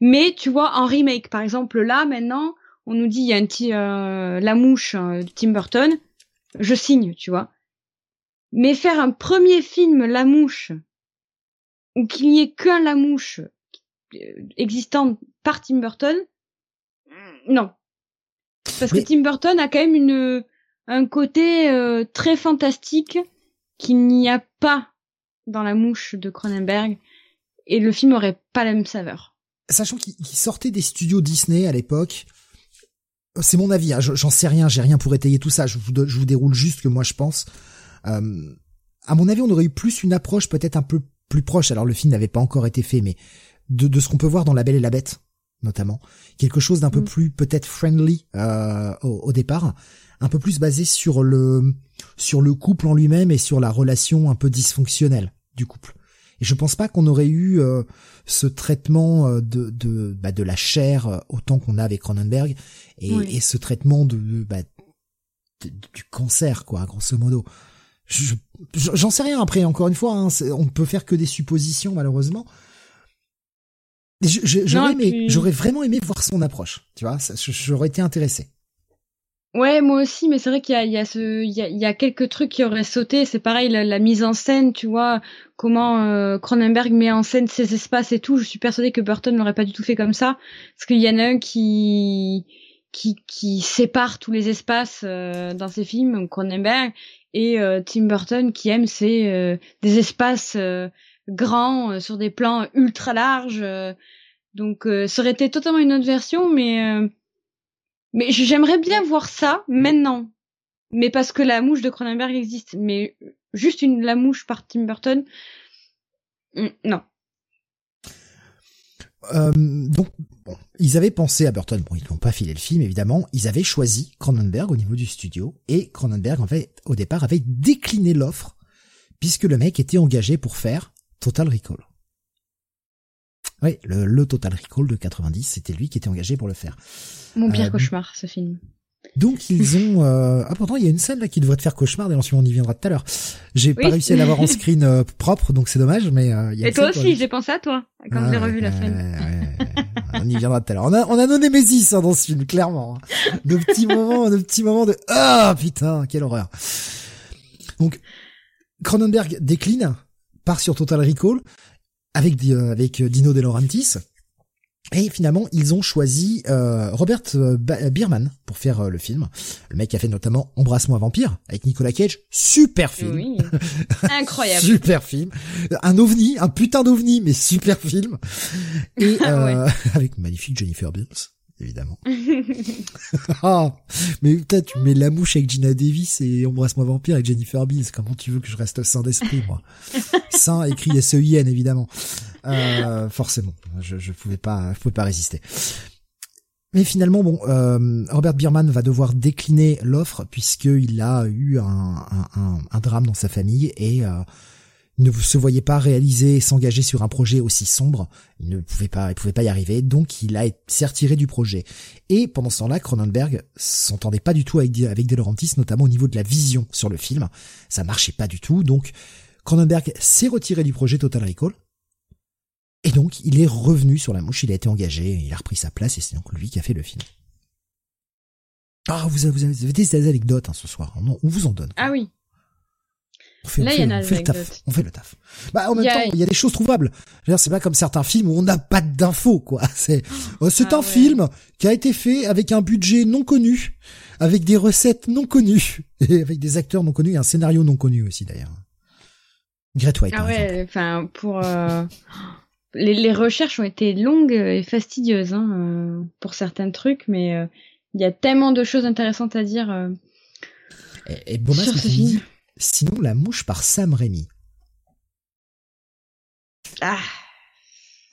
Mais tu vois, en remake, par exemple, là maintenant, on nous dit il y a un petit euh, La Mouche euh, de Tim Burton, je signe, tu vois. Mais faire un premier film La Mouche ou qu'il n'y ait qu'un La Mouche euh, existant par Tim Burton, non. Parce que Tim Burton a quand même une un côté très fantastique qu'il n'y a pas dans la mouche de Cronenberg et le film aurait pas la même saveur. Sachant qu'il sortait des studios Disney à l'époque, c'est mon avis, hein, j'en sais rien, j'ai rien pour étayer tout ça, je vous, je vous déroule juste que moi je pense. Euh, à mon avis, on aurait eu plus une approche peut-être un peu plus proche, alors le film n'avait pas encore été fait, mais de, de ce qu'on peut voir dans La Belle et la Bête, notamment. Quelque chose d'un peu mm. plus peut-être friendly euh, au, au, départ, un peu plus basé sur le sur le couple en lui-même et sur la relation un peu dysfonctionnelle du couple. Et je pense pas qu'on aurait eu euh, ce traitement euh, de de, bah, de la chair euh, autant qu'on a avec Cronenberg et, et ce traitement de, bah, du cancer quoi, grosso modo. J'en sais rien après. Encore une fois, hein, on ne peut faire que des suppositions malheureusement. J'aurais vraiment aimé voir son approche. Tu vois, j'aurais été intéressé. Ouais, moi aussi, mais c'est vrai qu'il y a, il y a ce, il quelques trucs qui auraient sauté. C'est pareil, la, mise en scène, tu vois, comment euh, Cronenberg met en scène ses espaces et tout. Je suis persuadée que Burton n'aurait pas du tout fait comme ça, parce qu'il y en a un qui, sépare tous les espaces euh, dans ses films, Cronenberg, et euh, Tim Burton qui aime c'est des espaces grands sur des plans ultra larges. donc, ça aurait été totalement une autre version, mais mais j'aimerais bien voir ça maintenant. Mais parce que la mouche de Cronenberg existe. Mais juste une la mouche par Tim Burton, mm, non. Euh, donc, bon, ils avaient pensé à Burton. Bon, ils n'ont pas filé le film, évidemment. Ils avaient choisi Cronenberg au niveau du studio. Et Cronenberg, en fait, au départ, avait décliné l'offre puisque le mec était engagé pour faire Total Recall. Oui, le, le Total Recall de 90, c'était lui qui était engagé pour le faire. Mon pire euh, cauchemar, ce film. Donc ils ont euh... ah pourtant il y a une scène là qui devrait te faire cauchemar d'ailleurs on y viendra tout à l'heure. J'ai pas réussi à l'avoir en screen euh, propre donc c'est dommage mais euh, y a Et toi aussi j'ai pensé à toi quand j'ai revu la scène. on y viendra tout à l'heure. On a on a nos Némésis hein, dans ce film clairement. Hein. De petits moments de petits moments de ah putain quelle horreur. Donc Cronenberg décline part sur Total Recall avec euh, avec Dino De Laurentiis et finalement, ils ont choisi euh, Robert euh, Bierman pour faire euh, le film. Le mec a fait notamment Embrasse-moi vampire avec Nicolas Cage. Super film. Oui. (laughs) Incroyable. super film. Un ovni, un putain d'ovni, mais super film. Et (laughs) ah (laughs) avec magnifique Jennifer Bills évidemment. (laughs) (laughs) ah, mais peut-être tu mets La Mouche avec Gina Davis et Embrasse-moi Vampire avec Jennifer Beals. Comment tu veux que je reste sain d'esprit, moi (laughs) Sain écrit S-E-I-N, évidemment. Euh, forcément, je, je pouvais pas, je pouvais pas résister. Mais finalement, bon, euh, Robert Bierman va devoir décliner l'offre puisqu'il a eu un, un, un, drame dans sa famille et euh, ne se voyait pas réaliser, s'engager sur un projet aussi sombre. Il ne pouvait pas, il pouvait pas y arriver. Donc, il a s'est retiré du projet. Et pendant ce temps-là, Cronenberg s'entendait pas du tout avec, avec De notamment au niveau de la vision sur le film. Ça marchait pas du tout. Donc, Cronenberg s'est retiré du projet Total Recall. Et donc, il est revenu sur la mouche. Il a été engagé. Il a repris sa place et c'est donc lui qui a fait le film. Ah, vous avez, vous avez des anecdotes hein, ce soir. On, on vous en donne. Ah oui. On fait, Là, il y en a le taf. On fait le taf. Bah, en même temps, il y a des choses trouvables. C'est pas comme certains films où on n'a pas d'infos, quoi. (laughs) C'est, euh, c'est ah un film qui a été fait avec un budget non connu, avec des recettes non connues, (laughs) et avec des acteurs non connus, et un scénario non connu aussi, d'ailleurs. Great White, Ah ouais, enfin, pour, euh, (gasps) les, les, recherches ont été longues et fastidieuses, hein, euh, pour certains trucs, mais il y a tellement de choses intéressantes à dire, et, et sur ce film. Sinon, La Mouche par Sam Raimi. Ah.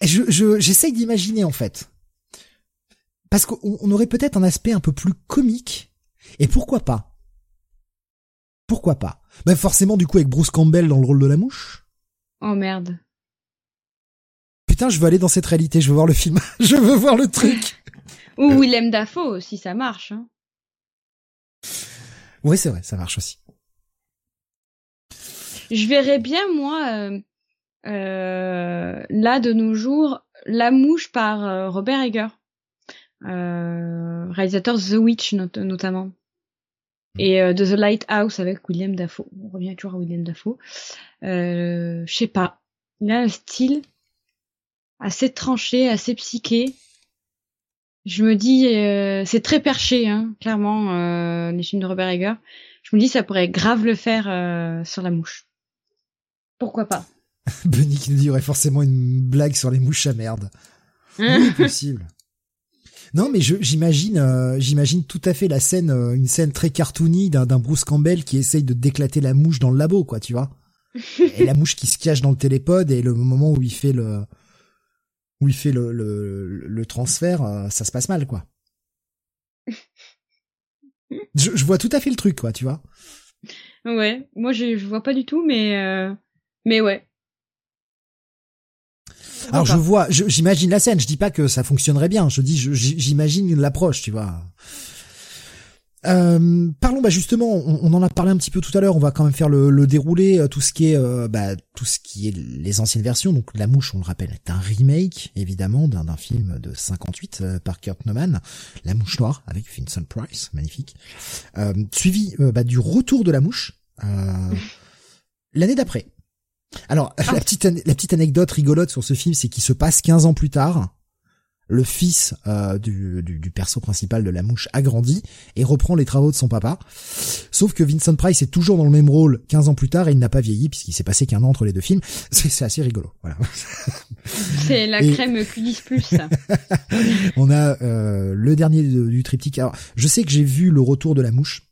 Je, je, j'essaye d'imaginer en fait. Parce qu'on aurait peut-être un aspect un peu plus comique. Et pourquoi pas? Pourquoi pas? Ben forcément du coup avec Bruce Campbell dans le rôle de la mouche. Oh merde. Putain, je veux aller dans cette réalité, je veux voir le film, (laughs) je veux voir le truc. Ou Willem Dafoe, si ça marche. Hein. Oui, c'est vrai, ça marche aussi je verrais bien moi euh, euh, là de nos jours La Mouche par euh, Robert Egger, réalisateur The Witch notamment, et de The Lighthouse avec William Dafoe. On revient toujours à William Dafoe. je sais pas, il a un style assez tranché, assez psyché. Je me dis, c'est très perché, hein, clairement, les films de Robert Egger. Je me dis, ça pourrait grave le faire sur la mouche. Pourquoi pas (laughs) Benny qui nous dit, il y aurait forcément une blague sur les mouches à merde. (laughs) oui, possible. Non, mais j'imagine, euh, j'imagine tout à fait la scène, euh, une scène très cartoony d'un Bruce Campbell qui essaye de déclater la mouche dans le labo, quoi, tu vois. et la mouche qui se cache dans le télépode et le moment où il fait le, où il fait le, le, transfert, euh, ça se passe mal, quoi. (laughs) je, je, vois tout à fait le truc, quoi, tu vois. Ouais, moi je, je vois pas du tout, mais mais ouais. Alors je vois, j'imagine la scène. Je dis pas que ça fonctionnerait bien. Je dis, j'imagine l'approche, tu vois. Euh, parlons bah justement, on, en a parlé un petit peu tout à l'heure. On va quand même faire le, déroulé, euh, tout ce qui est, euh, bah, tout ce qui est les anciennes versions. Donc La Mouche, on le rappelle, est un remake évidemment d'un film de 58 par Kurt Neumann, La Mouche Noire avec Vincent Price, magnifique, suivi bah, du Retour de la Mouche (laughs) l'année d'après. Alors, la, ah. petite, la petite anecdote rigolote sur ce film, c'est qu'il se passe 15 ans plus tard. Le fils euh, du, du, perso principal de la mouche a grandi et reprend les travaux de son papa. Sauf que Vincent Price est toujours dans le même rôle 15 ans plus tard et il n'a pas vieilli puisqu'il s'est passé qu'un an entre les deux films. (laughs) C'est assez rigolo. Voilà. C'est la crème Q10+. plus. (laughs) On a euh, le dernier du triptyque. Alors, je sais que j'ai vu le retour de la mouche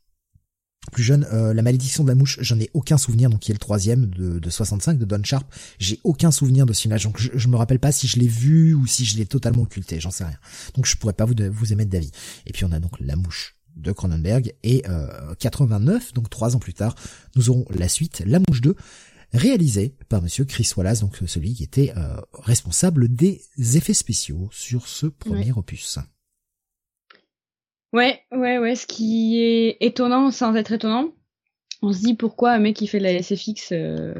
plus jeune, euh, La malédiction de la mouche, j'en ai aucun souvenir, donc qui est le troisième de, de 65 de Don Sharp. J'ai aucun souvenir de ce film-là, donc je, je me rappelle pas si je l'ai vu ou si je l'ai totalement occulté, j'en sais rien. Donc je pourrais pas vous, vous émettre d'avis. Et puis on a donc La mouche de Cronenberg et euh, 89, donc trois ans plus tard, nous aurons la suite, La mouche 2, réalisée par Monsieur Chris Wallace, donc celui qui était euh, responsable des effets spéciaux sur ce premier opus. Ouais, ouais, ouais. Ce qui est étonnant sans être étonnant, on se dit pourquoi un mec qui fait de la SFX, euh,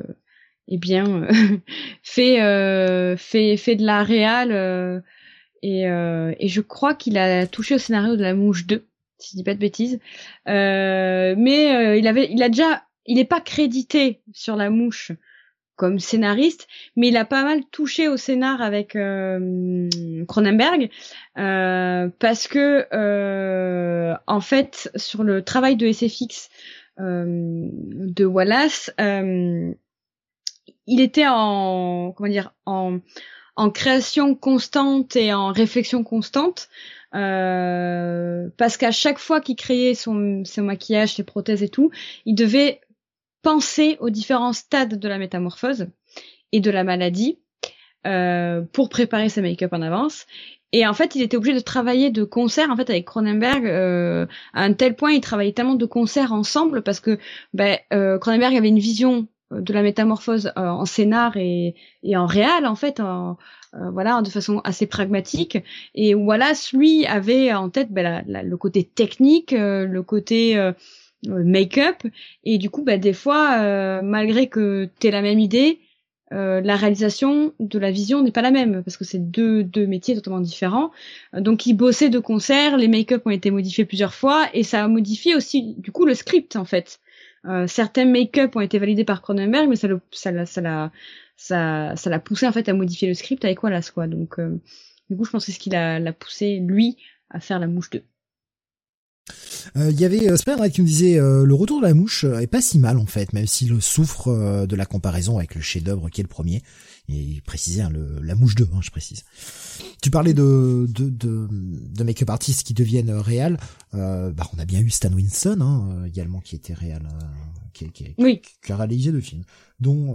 eh bien, euh, (laughs) fait, euh, fait, fait de la réal. Euh, et, euh, et je crois qu'il a touché au scénario de La Mouche 2, si je dis pas de bêtises. mais il avait, il a déjà, il n'est pas crédité sur La Mouche comme scénariste, mais il a pas mal touché au scénar avec euh, Cronenberg euh, parce que euh, en fait sur le travail de SFX euh, de Wallace, euh, il était en comment dire en en création constante et en réflexion constante. Euh, parce qu'à chaque fois qu'il créait son, son maquillage, ses prothèses et tout, il devait penser aux différents stades de la métamorphose et de la maladie euh, pour préparer ses make-up en avance. Et en fait, il était obligé de travailler de concert en fait avec Cronenberg euh, à un tel point, il travaillait tellement de concert ensemble parce que ben, euh, Cronenberg avait une vision de la métamorphose euh, en scénar et, et en réel en fait en, euh, voilà de façon assez pragmatique et Wallace lui avait en tête ben, la, la, le côté technique euh, le côté euh, make-up. Et du coup bah des fois euh, malgré que t'aies la même idée euh, la réalisation de la vision n'est pas la même parce que c'est deux deux métiers totalement différents. Donc ils bossaient de concert les make-up ont été modifiés plusieurs fois et ça a modifié aussi du coup le script en fait. Euh, certains make-up ont été validés par Cronenberg mais ça ça l'a ça l'a ça ça l'a poussé en fait à modifier le script avec Wallace quoi. Donc euh, du coup je pense que c'est ce qui l'a l'a poussé lui à faire la mouche 2 il euh, y avait euh, Spider qui me disait euh, le retour de la mouche est pas si mal en fait, même s'il souffre de la comparaison avec le chef-d'œuvre qui est le premier. Et il précisait hein, le, la mouche 2, hein, je précise. Tu parlais de de, de, de make-up artistes qui deviennent réels. Euh, bah, on a bien eu Stan Winston hein, également qui était réel, qui, qui, oui. qui, a réalisé deux films, dont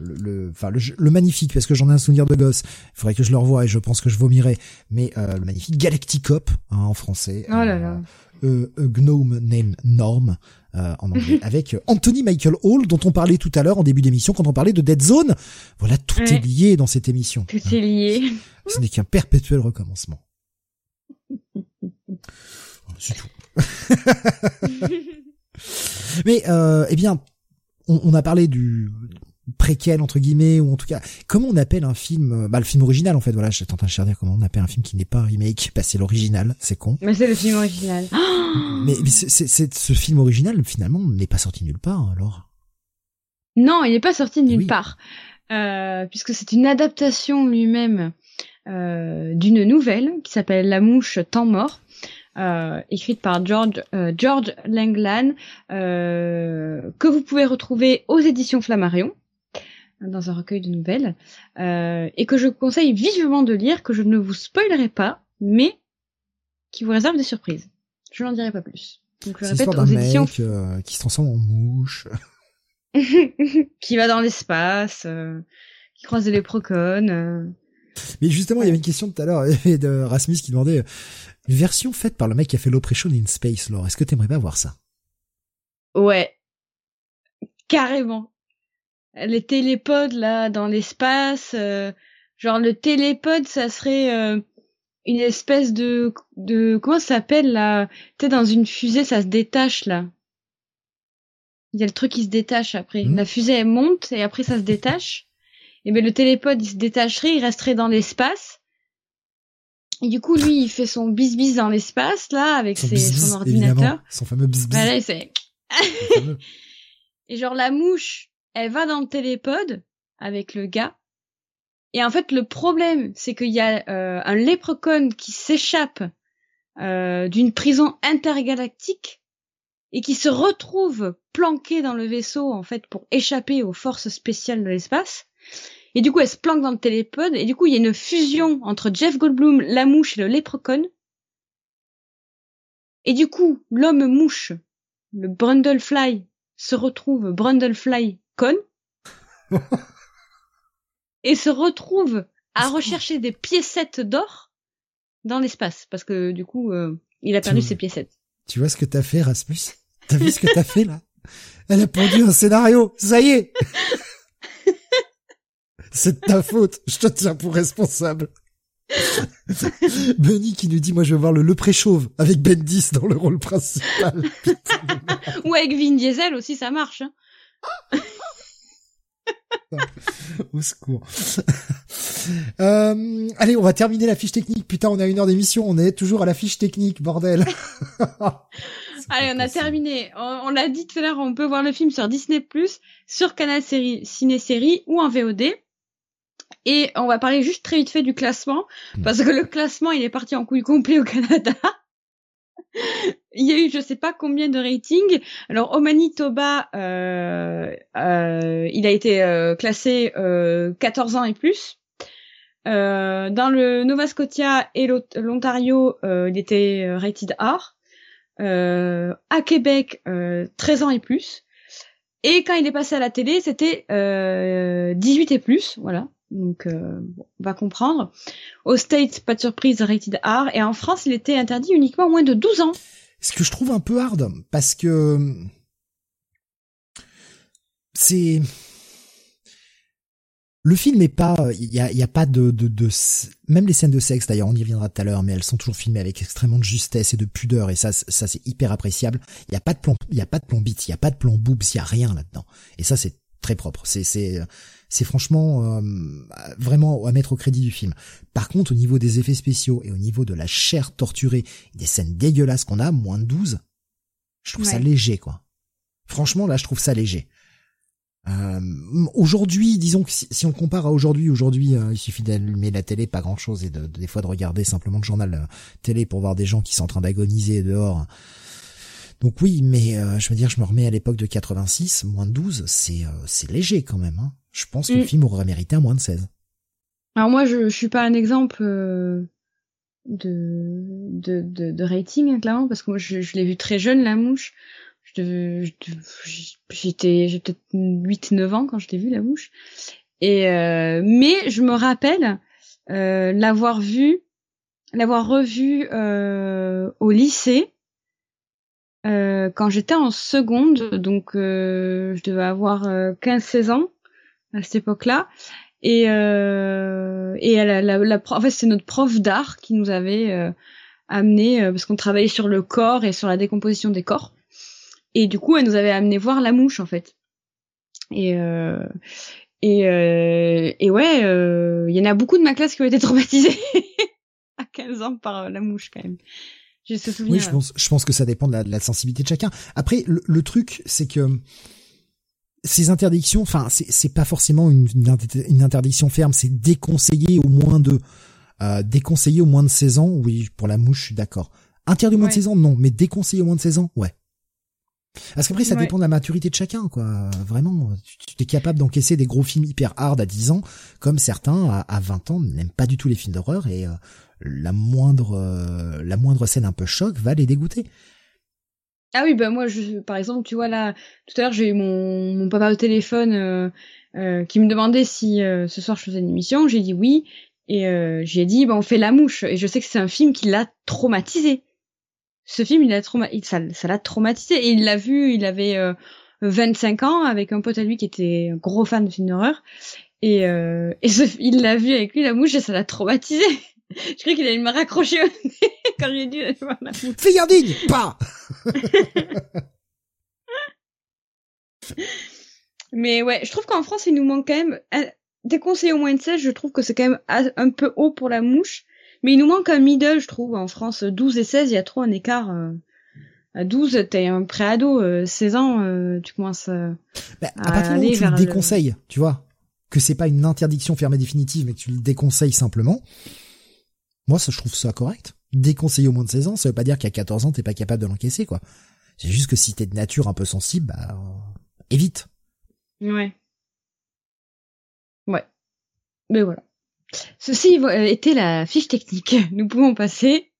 le, enfin le, le, magnifique parce que j'en ai un souvenir de gosse. Il faudrait que je le revoie et je pense que je vomirai. Mais le magnifique Galacticop hein, en français. Oh là là euh, A Gnome Named Norm euh, en anglais, avec Anthony Michael Hall, dont on parlait tout à l'heure en début d'émission quand on parlait de Dead Zone. Voilà, tout ouais. est lié dans cette émission. Tout est lié. (laughs) Ce n'est qu'un perpétuel recommencement. C'est tout. (laughs) Mais euh, eh bien, on, on, a parlé du préquel entre guillemets ou en tout cas comment on appelle un film bah le film original en fait voilà j'étais en train de chercher comment on appelle un film qui n'est pas un remake bah c'est l'original c'est con. Mais c'est le film original. (gasps) Mais, mais c'est, ce film original finalement n'est pas sorti nulle part alors. Non il n'est pas sorti nulle oui. part. Euh, puisque c'est une adaptation lui-même euh, d'une nouvelle qui s'appelle La mouche temps mort euh, écrite par George euh, George Langland euh, que vous pouvez retrouver aux éditions Flammarion dans un recueil de nouvelles euh, et que je conseille vivement de lire, que je ne vous spoilerai pas, mais qui vous réserve des surprises. Je n'en dirai pas plus. Donc je répète aux éditions mec, euh, qui se transforme en mouche, (laughs) (laughs) qui va dans l'espace, euh, qui croise des léprocons. Mais justement, il y avait une question tout à l'heure (laughs) de Rasmus qui demandait une version faite par le mec qui a fait l'Operation in Space. Laure, est-ce que t'aimerais pas voir ça? Ouais, carrément les télépodes là dans l'espace euh, genre le télépode ça serait euh, une espèce de de comment ça s'appelle là? Tu sais dans une fusée ça se détache là. Il y a le truc qui se détache après. Mmh. la fusée elle monte et après ça se détache. Et ben le télépode il se détacherait il resterait dans l'espace. Et du coup lui il fait son bis bis dans l'espace là avec son, ses, bis, son ordinateur. son fameux bis bis voilà, c'est et genre la mouche elle va dans le télépode avec le gars. Et en fait, le problème, c'est qu'il y a euh, un léprechaun qui s'échappe euh, d'une prison intergalactique et qui se retrouve planqué dans le vaisseau, en fait, pour échapper aux forces spéciales de l'espace. Et du coup, elle se planque dans le télépode. Et du coup, il y a une fusion entre Jeff Goldblum, la mouche et le léprechaun. Et du coup, l'homme mouche le Brundlefly se retrouve Brundlefly (laughs) et se retrouve à rechercher des piécettes d'or dans l'espace parce que du coup euh, il a perdu ses piécettes. Tu vois ce que t'as fait Rasmus? T'as vu ce que t'as fait là? Elle a pondu un scénario, ça y est C'est de ta faute, je te tiens pour responsable. Benny qui nous dit moi je veux voir le Le Préchauve avec Bendis dans le rôle principal. (laughs) Ou avec Vin Diesel aussi ça marche. Hein. Au secours. (laughs) Euh, allez, on va terminer la fiche technique. Putain, on a une heure d'émission, on est toujours à la fiche technique, bordel. (laughs) allez, on a terminé. On, l'a dit tout à l'heure, on peut voir le film sur Disney+, sur Canal Série, Ciné Série ou en VOD. Et on va parler juste très vite fait du classement, hmm. parce que le classement, il est parti en couille complet au Canada. Il y a eu je sais pas combien de ratings. Alors au Manitoba, euh, euh, il a été euh, classé 14 ans et plus. dans le Nova Scotia et l'Ontario, il était rated R. à Québec, 13 ans et plus. Et quand il est passé à la télé, c'était 18 et plus, voilà. Donc, euh, on va comprendre. Au States, pas de surprise, rated R. Et en France, il était interdit uniquement moins de 12 ans. Ce que je trouve un peu hard, parce que c'est le film est pas, il y a, y a, pas de, de, de, même les scènes de sexe d'ailleurs, on y reviendra tout à l'heure, mais elles sont toujours filmées avec extrêmement de justesse et de pudeur et ça, ça c'est hyper appréciable. Il y a pas de plan, il y a pas de plan il y a pas de plan boobs, il y a rien là-dedans. Et ça c'est très propre. C'est, c'est, c'est franchement euh, vraiment à mettre au crédit du film. Par contre, au niveau des effets spéciaux et au niveau de la chair torturée, des scènes dégueulasses qu'on a, moins de 12, je trouve ça léger, quoi. Franchement, là, je trouve ça léger. Euh, aujourd'hui, disons que si, on compare à aujourd'hui, aujourd'hui, euh, il suffit d'allumer la télé, pas grand chose, et de, des fois de regarder simplement le journal télé pour voir des gens qui sont en train d'agoniser dehors. Donc oui, mais je veux dire, je me remets à l'époque de 86, moins de 12, c'est c'est léger quand même. Hein. Je pense que le mm. film aurait mérité un moins de 16. Alors moi, je, je suis pas un exemple euh, de, de, de, de, rating, clairement, parce que moi, je, je l'ai vu très jeune, La Mouche. J'étais j'ai peut-être 8-9 ans quand je l'ai vu, La Mouche. Et euh, mais je me rappelle euh, l'avoir vu, l'avoir revu euh, au lycée. Euh, quand j'étais en seconde, donc euh, je devais avoir 15-16 ans, à cette époque-là. Et, euh, et la, la, la, en fait, c'est notre prof d'art qui nous avait euh, amené, euh, parce qu'on travaillait sur le corps et sur la décomposition des corps. Et du coup, elle nous avait amené voir la mouche, en fait. Et, euh, et, euh, et ouais, il y en a beaucoup de ma classe qui ont été (laughs) traumatisés à 15 ans par la mouche, quand même. J'ai ce souvenir. Oui, je pense, je pense que ça dépend de la, de la sensibilité de chacun. Après, le, le truc, c'est que ces interdictions, enfin, c'est pas forcément une, une, interdiction ferme, c'est déconseillé au moins de euh, déconseillé au moins de 16 ans. Oui, pour la mouche, je suis d'accord. Interdit au moins de 16 ans, non, mais déconseillé au moins de 16 ans, ouais. Parce qu'après, ça dépend de la maturité de chacun, quoi. Vraiment, tu, es capable d'encaisser des gros films hyper hard à 10 ans, comme certains à, 20 ans n'aiment pas du tout les films d'horreur et euh, la moindre euh, la moindre scène un peu choc va les dégoûter. Ah oui, bah moi, je, par exemple, tu vois là, tout à l'heure j'ai eu mon, mon papa au téléphone euh, euh, qui me demandait si euh, ce soir je faisais une émission. J'ai dit oui et j'ai dit bah on fait la mouche et je sais que c'est un film qui l'a traumatisé. Ce film, il a trauma ça, l'a traumatisé et il l'a vu, il avait 25 ans avec un pote à lui qui était un gros fan de films d'horreur et, et il l'a vu avec lui la mouche et ça l'a traumatisé. Je croyais qu'il allait me raccrocher au nez quand j'ai dû aller voir la mouche. Fille pas Mais ouais, je trouve qu'en France, il nous manque quand même des conseils au moins de 16, je trouve que c'est quand même un peu haut pour la mouche. Mais il nous manque un middle, je trouve, en France. 12 et 16, il y a trop un écart. Euh. À 12, t'es un préado. 16 euh, ans, euh, tu commences bah, à, partir du moment où tu le déconseilles, tu vois, que c'est pas une interdiction fermée définitive, mais que tu le déconseilles simplement, moi, ça, je trouve ça correct. Déconseiller au moins de 16 ans, ça veut pas dire qu'à 14 ans, t'es pas capable de l'encaisser, quoi. C'est juste que si t'es de nature un peu sensible, bah, évite. Ouais. Ouais. Mais voilà. Ceci était la fiche technique. (laughs) Nous pouvons passer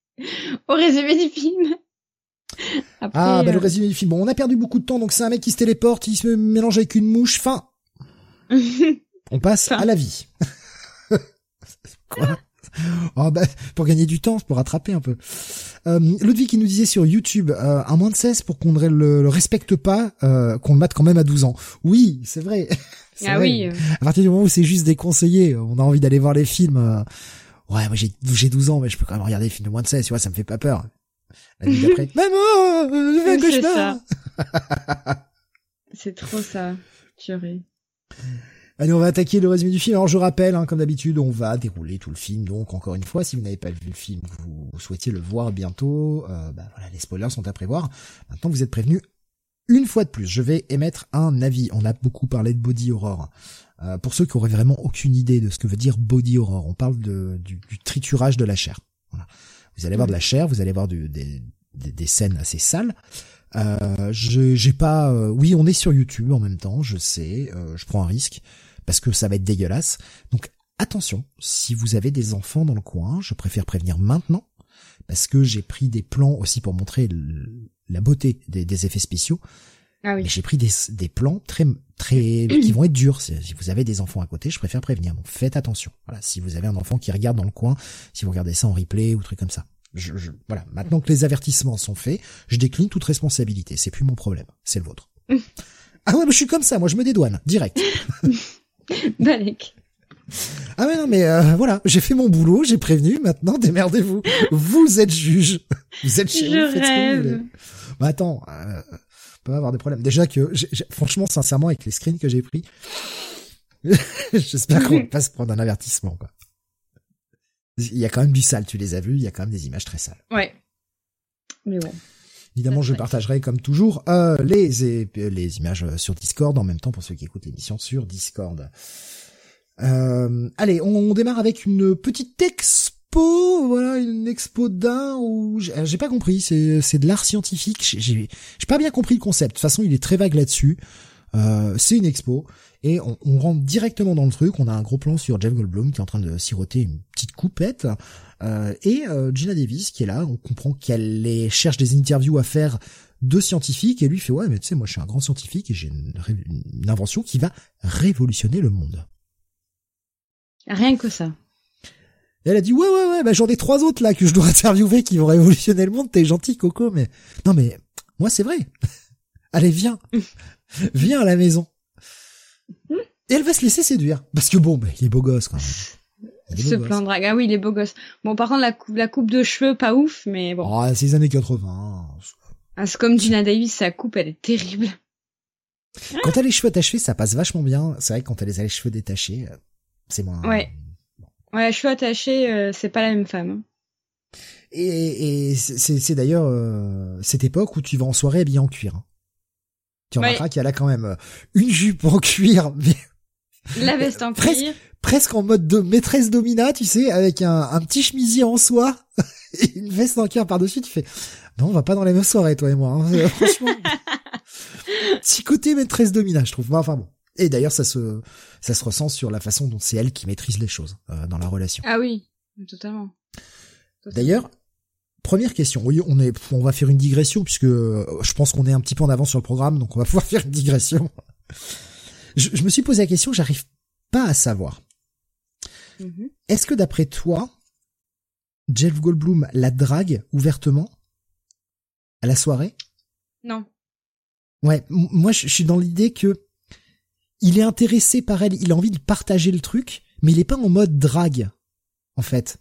au résumé du film. ah, bah le euh, résumé du film. Bon, on a perdu beaucoup de temps, donc c'est un mec qui se téléporte, il se mélange avec une mouche. Fin. (laughs) on passe à la vie. (laughs) Quoi? (laughs) oh, bah, pour gagner du temps, pour rattraper un peu. Euh, Ludwig qui nous disait sur YouTube, euh, un moins de 16 pour qu'on ne le, respecte pas, euh, qu'on le mate quand même à 12 ans. Oui, c'est vrai. (laughs) ah oui. À partir du moment où c'est juste déconseillé, on a envie d'aller voir les films. Euh, ouais, moi j'ai j'ai 12 ans, mais je peux quand même regarder des films de moins de 16, tu vois, ça me fait pas peur. La nuit d'après, (laughs) maman, je fais un cauchemar. C'est trop ça, purée. Allez, on va attaquer le résumé du film. Alors je rappelle, hein, comme d'habitude, on va dérouler tout le film. Donc encore une fois, si vous n'avez pas vu le film, vous, souhaitiez le voir bientôt, euh, bah, voilà, les spoilers sont à prévoir. Maintenant, vous êtes prévenus. Une fois de plus, je vais émettre un avis. On a beaucoup parlé de body horror. Euh, pour ceux qui auraient vraiment aucune idée de ce que veut dire body horror, on parle de, du, triturage de la chair. Voilà. Vous allez voir de la chair, vous allez voir des, des, des, scènes assez sales. Euh, j'ai pas. Euh, oui, on est sur YouTube en même temps. Je sais. Euh, je prends un risque parce que ça va être dégueulasse. Donc attention, si vous avez des enfants dans le coin, je préfère prévenir maintenant, parce que j'ai pris des plans aussi pour montrer la beauté des, effets spéciaux. Ah oui. Mais j'ai pris des, des plans très très (clears throat) qui vont être durs. Si vous avez des enfants à côté, je préfère prévenir. Donc faites attention. Voilà, si vous avez un enfant qui regarde dans le coin, si vous regardez ça en replay ou truc comme ça. Je, je, voilà, maintenant que les avertissements sont faits, je décline toute responsabilité. C'est plus mon problème, c'est le vôtre. (laughs) ah ouais, mais je suis comme ça, moi je me dédouane direct. (laughs) (laughs) Balek. Ah ouais non mais euh, voilà, j'ai fait mon boulot, j'ai prévenu, maintenant (laughs) démerdez-vous. vous êtes juge. Vous êtes chez vous, vous voulez. Bah attends, euh, on peut avoir des problèmes. Déjà que franchement sincèrement avec les screens que j'ai pris, (laughs) j'espère qu'on va pas se prendre un avertissement quoi. Il y a quand même du sale, tu les as vus, il y a quand même des images très sales. Ouais. Mais bon. Évidemment, je partagerai comme toujours euh, les les images sur Discord en même temps pour ceux qui écoutent l'émission sur Discord. Euh, allez, on, démarre avec une petite expo, voilà, une expo d'un où j'ai pas compris, c'est c'est de l'art scientifique. J'ai j'ai pas bien compris le concept. De toute façon, il est très vague là-dessus. Euh, c'est une expo et on, on, rentre directement dans le truc. On a un gros plan sur Jeff Goldblum qui est en train de siroter une petite coupette euh, et euh, Gina Davis qui est là, on comprend qu'elle cherche des interviews à faire de scientifiques et lui fait ouais mais tu sais moi je suis un grand scientifique et j'ai une, invention qui va révolutionner le monde. Rien que ça. elle a dit ouais ouais ouais bah j'en ai trois autres là que je dois (laughs) interviewer qui vont révolutionner le monde. T'es gentil Coco mais non mais moi c'est vrai. (laughs) Allez viens (laughs) viens à la maison. Et elle va se laisser séduire parce que bon bah, il est beau gosse quand même. Se plaindra. Ah oui, il est beau gosse. Bon, par contre, la coupe, la coupe de cheveux, pas ouf, mais bon. Ah, c'est les années 80. Ah, c'est comme Gina Davis, sa coupe, elle est terrible. Quand elle a les cheveux attachés, ça passe vachement bien. C'est vrai que quand elle a les cheveux détachés, euh, c'est moins. Ouais. Ouais, cheveux attachés, euh, c'est pas la même femme. Hein. Et, et c'est d'ailleurs euh, cette époque où tu vas en soirée habillé en cuir. Hein. Tu remarqueras qu'elle a quand même une jupe en cuir, (laughs) mais la veste en cuir presque en mode de maîtresse domina, tu sais, avec un, un petit chemisier en soie (laughs) et une veste en cuir par-dessus, tu fais, non, on va pas dans les mêmes soirées, toi et moi, hein. euh, franchement. (laughs) petit côté maîtresse domina, je trouve. Enfin bon. Et d'ailleurs, ça se, ça se ressent sur la façon dont c'est elle qui maîtrise les choses euh, dans la relation. Ah oui, totalement. D'ailleurs, première question. Oui, on est, on va faire une digression puisque euh, je pense qu'on est un petit peu en avance sur le programme, donc on va pouvoir (laughs) faire une digression. Je, je me suis posé la question, j'arrive pas à savoir. Mhm. Est-ce que d'après toi, Jeff Goldblum la drague ouvertement à la soirée? Non. Ouais, moi je suis dans l'idée que il est intéressé par elle, il a envie de partager le truc, mais il est pas en mode drague, en fait.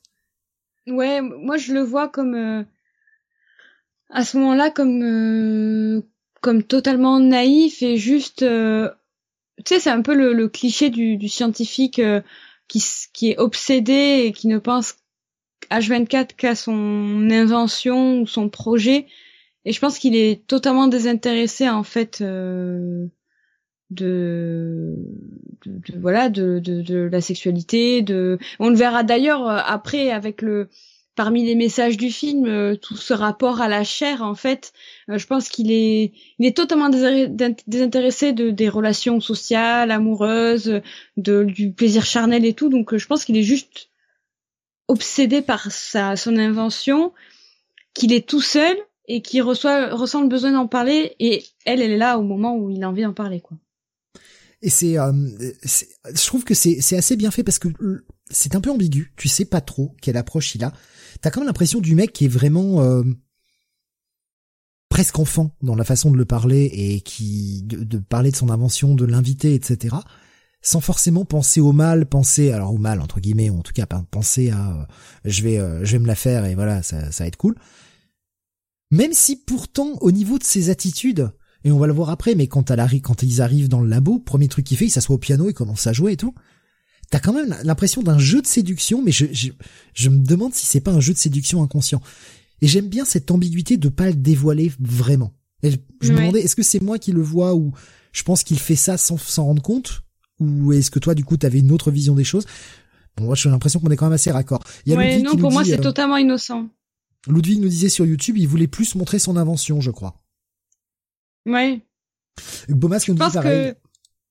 Ouais, moi je le vois comme euh, à ce moment-là comme euh, comme totalement naïf et juste euh, tu sais c'est un peu le, cliché du, du scientifique qui, qui est obsédé et qui ne pense H24 qu'à son invention ou son projet. Et je pense qu'il est totalement désintéressé en fait euh, de, de, voilà de, de, de, la sexualité. De, on le verra d'ailleurs euh, après avec le parmi les messages du film, euh, tout ce rapport à la chair, en fait, euh, je pense qu'il est, totalement désintéressé de des relations sociales, amoureuses, de du plaisir charnel et tout. Donc, euh, je pense qu'il est juste obsédé par sa son invention, qu'il est tout seul et qui reçoit ressent le besoin d'en parler et elle elle est là au moment où il a envie d'en parler. Et c'est, je trouve que c'est assez bien fait parce que c'est un peu ambigu. Tu sais pas trop quelle approche il a. T'as quand même l'impression du mec qui est vraiment euh, presque enfant dans la façon de le parler et qui de, de parler de son invention, de l'inviter, etc. Sans forcément penser au mal, penser alors au mal entre guillemets, ou en tout cas penser à euh, je vais je vais me la faire et voilà ça ça va être cool. Même si pourtant, au niveau de ses attitudes, et on va le voir après, mais quand, quand ils arrivent dans le labo, premier truc qu'il fait, il s'assoit au piano, il commence à jouer et tout. T'as quand même l'impression d'un jeu de séduction, mais je, je, me demande si c'est pas un jeu de séduction inconscient. Et j'aime bien cette ambiguïté de pas le dévoiler vraiment. Et je, me demandais, est-ce que c'est moi qui le vois ou je pense qu'il fait ça sans s'en rendre compte? Ou est-ce que toi, du coup, t'avais une autre vision des choses? Bon, moi, j'ai l'impression qu'on est quand même assez raccord. ouais, non, pour moi, c'est euh, totalement innocent. Ludwig nous disait sur YouTube, il voulait plus montrer son invention, je crois. Ouais. Bomas nous dit pareil.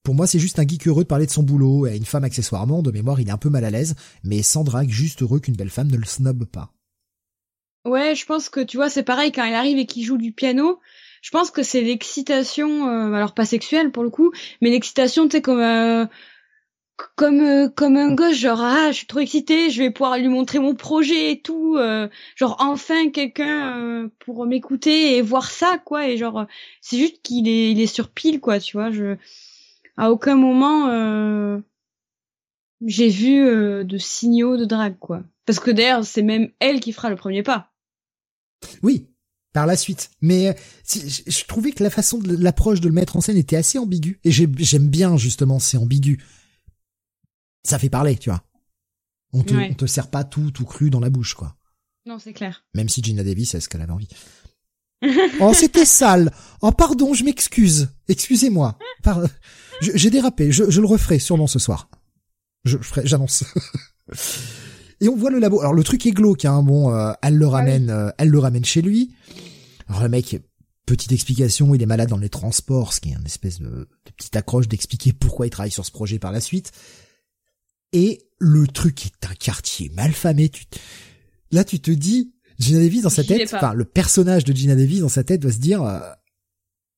Pour moi, c'est juste un geek heureux de parler de son boulot et à une femme accessoirement. De mémoire, il est un peu mal à l'aise, mais sans drague, juste heureux qu'une belle femme ne le snobbe pas. Ouais, je pense que tu vois, c'est pareil quand il arrive et qu'il joue du piano. Je pense que c'est l'excitation, euh, alors pas sexuelle pour le coup, mais l'excitation, tu sais, comme euh, comme euh, comme un gosse genre ah je suis trop excitée je vais pouvoir lui montrer mon projet et tout euh, genre enfin quelqu'un euh, pour m'écouter et voir ça quoi et genre c'est juste qu'il est il est sur pile quoi tu vois je à aucun moment j'ai vu de signaux de drague quoi parce que d'ailleurs c'est même elle qui fera le premier pas oui par la suite mais je trouvais que la façon de l'approche de le mettre en scène était assez ambiguë et j'aime bien justement c'est ambigu ça fait parler, tu vois. On te, on te sert pas tout, tout cru dans la bouche, quoi. Non, c'est clair. Même si Gina Davis, est ce qu'elle avait envie. (laughs) oh, c'était sale. Oh, pardon, je m'excuse. Excusez-moi. J'ai dérapé. Je, je, le referai sûrement ce soir. Je, ferai, j'annonce. (laughs) Et on voit le labo. Alors le truc est glauque, hein. Bon, euh, elle le ah ramène, euh, elle le ramène chez lui. Alors le mec, petite explication, il est malade dans les transports, ce qui est une espèce de, de petite accroche d'expliquer pourquoi il travaille sur ce projet par la suite. Et le truc est un quartier malfamé. Tu... Là, tu te dis, Gina Davis dans sa tête, enfin le personnage de Gina Davis dans sa tête doit se dire, euh,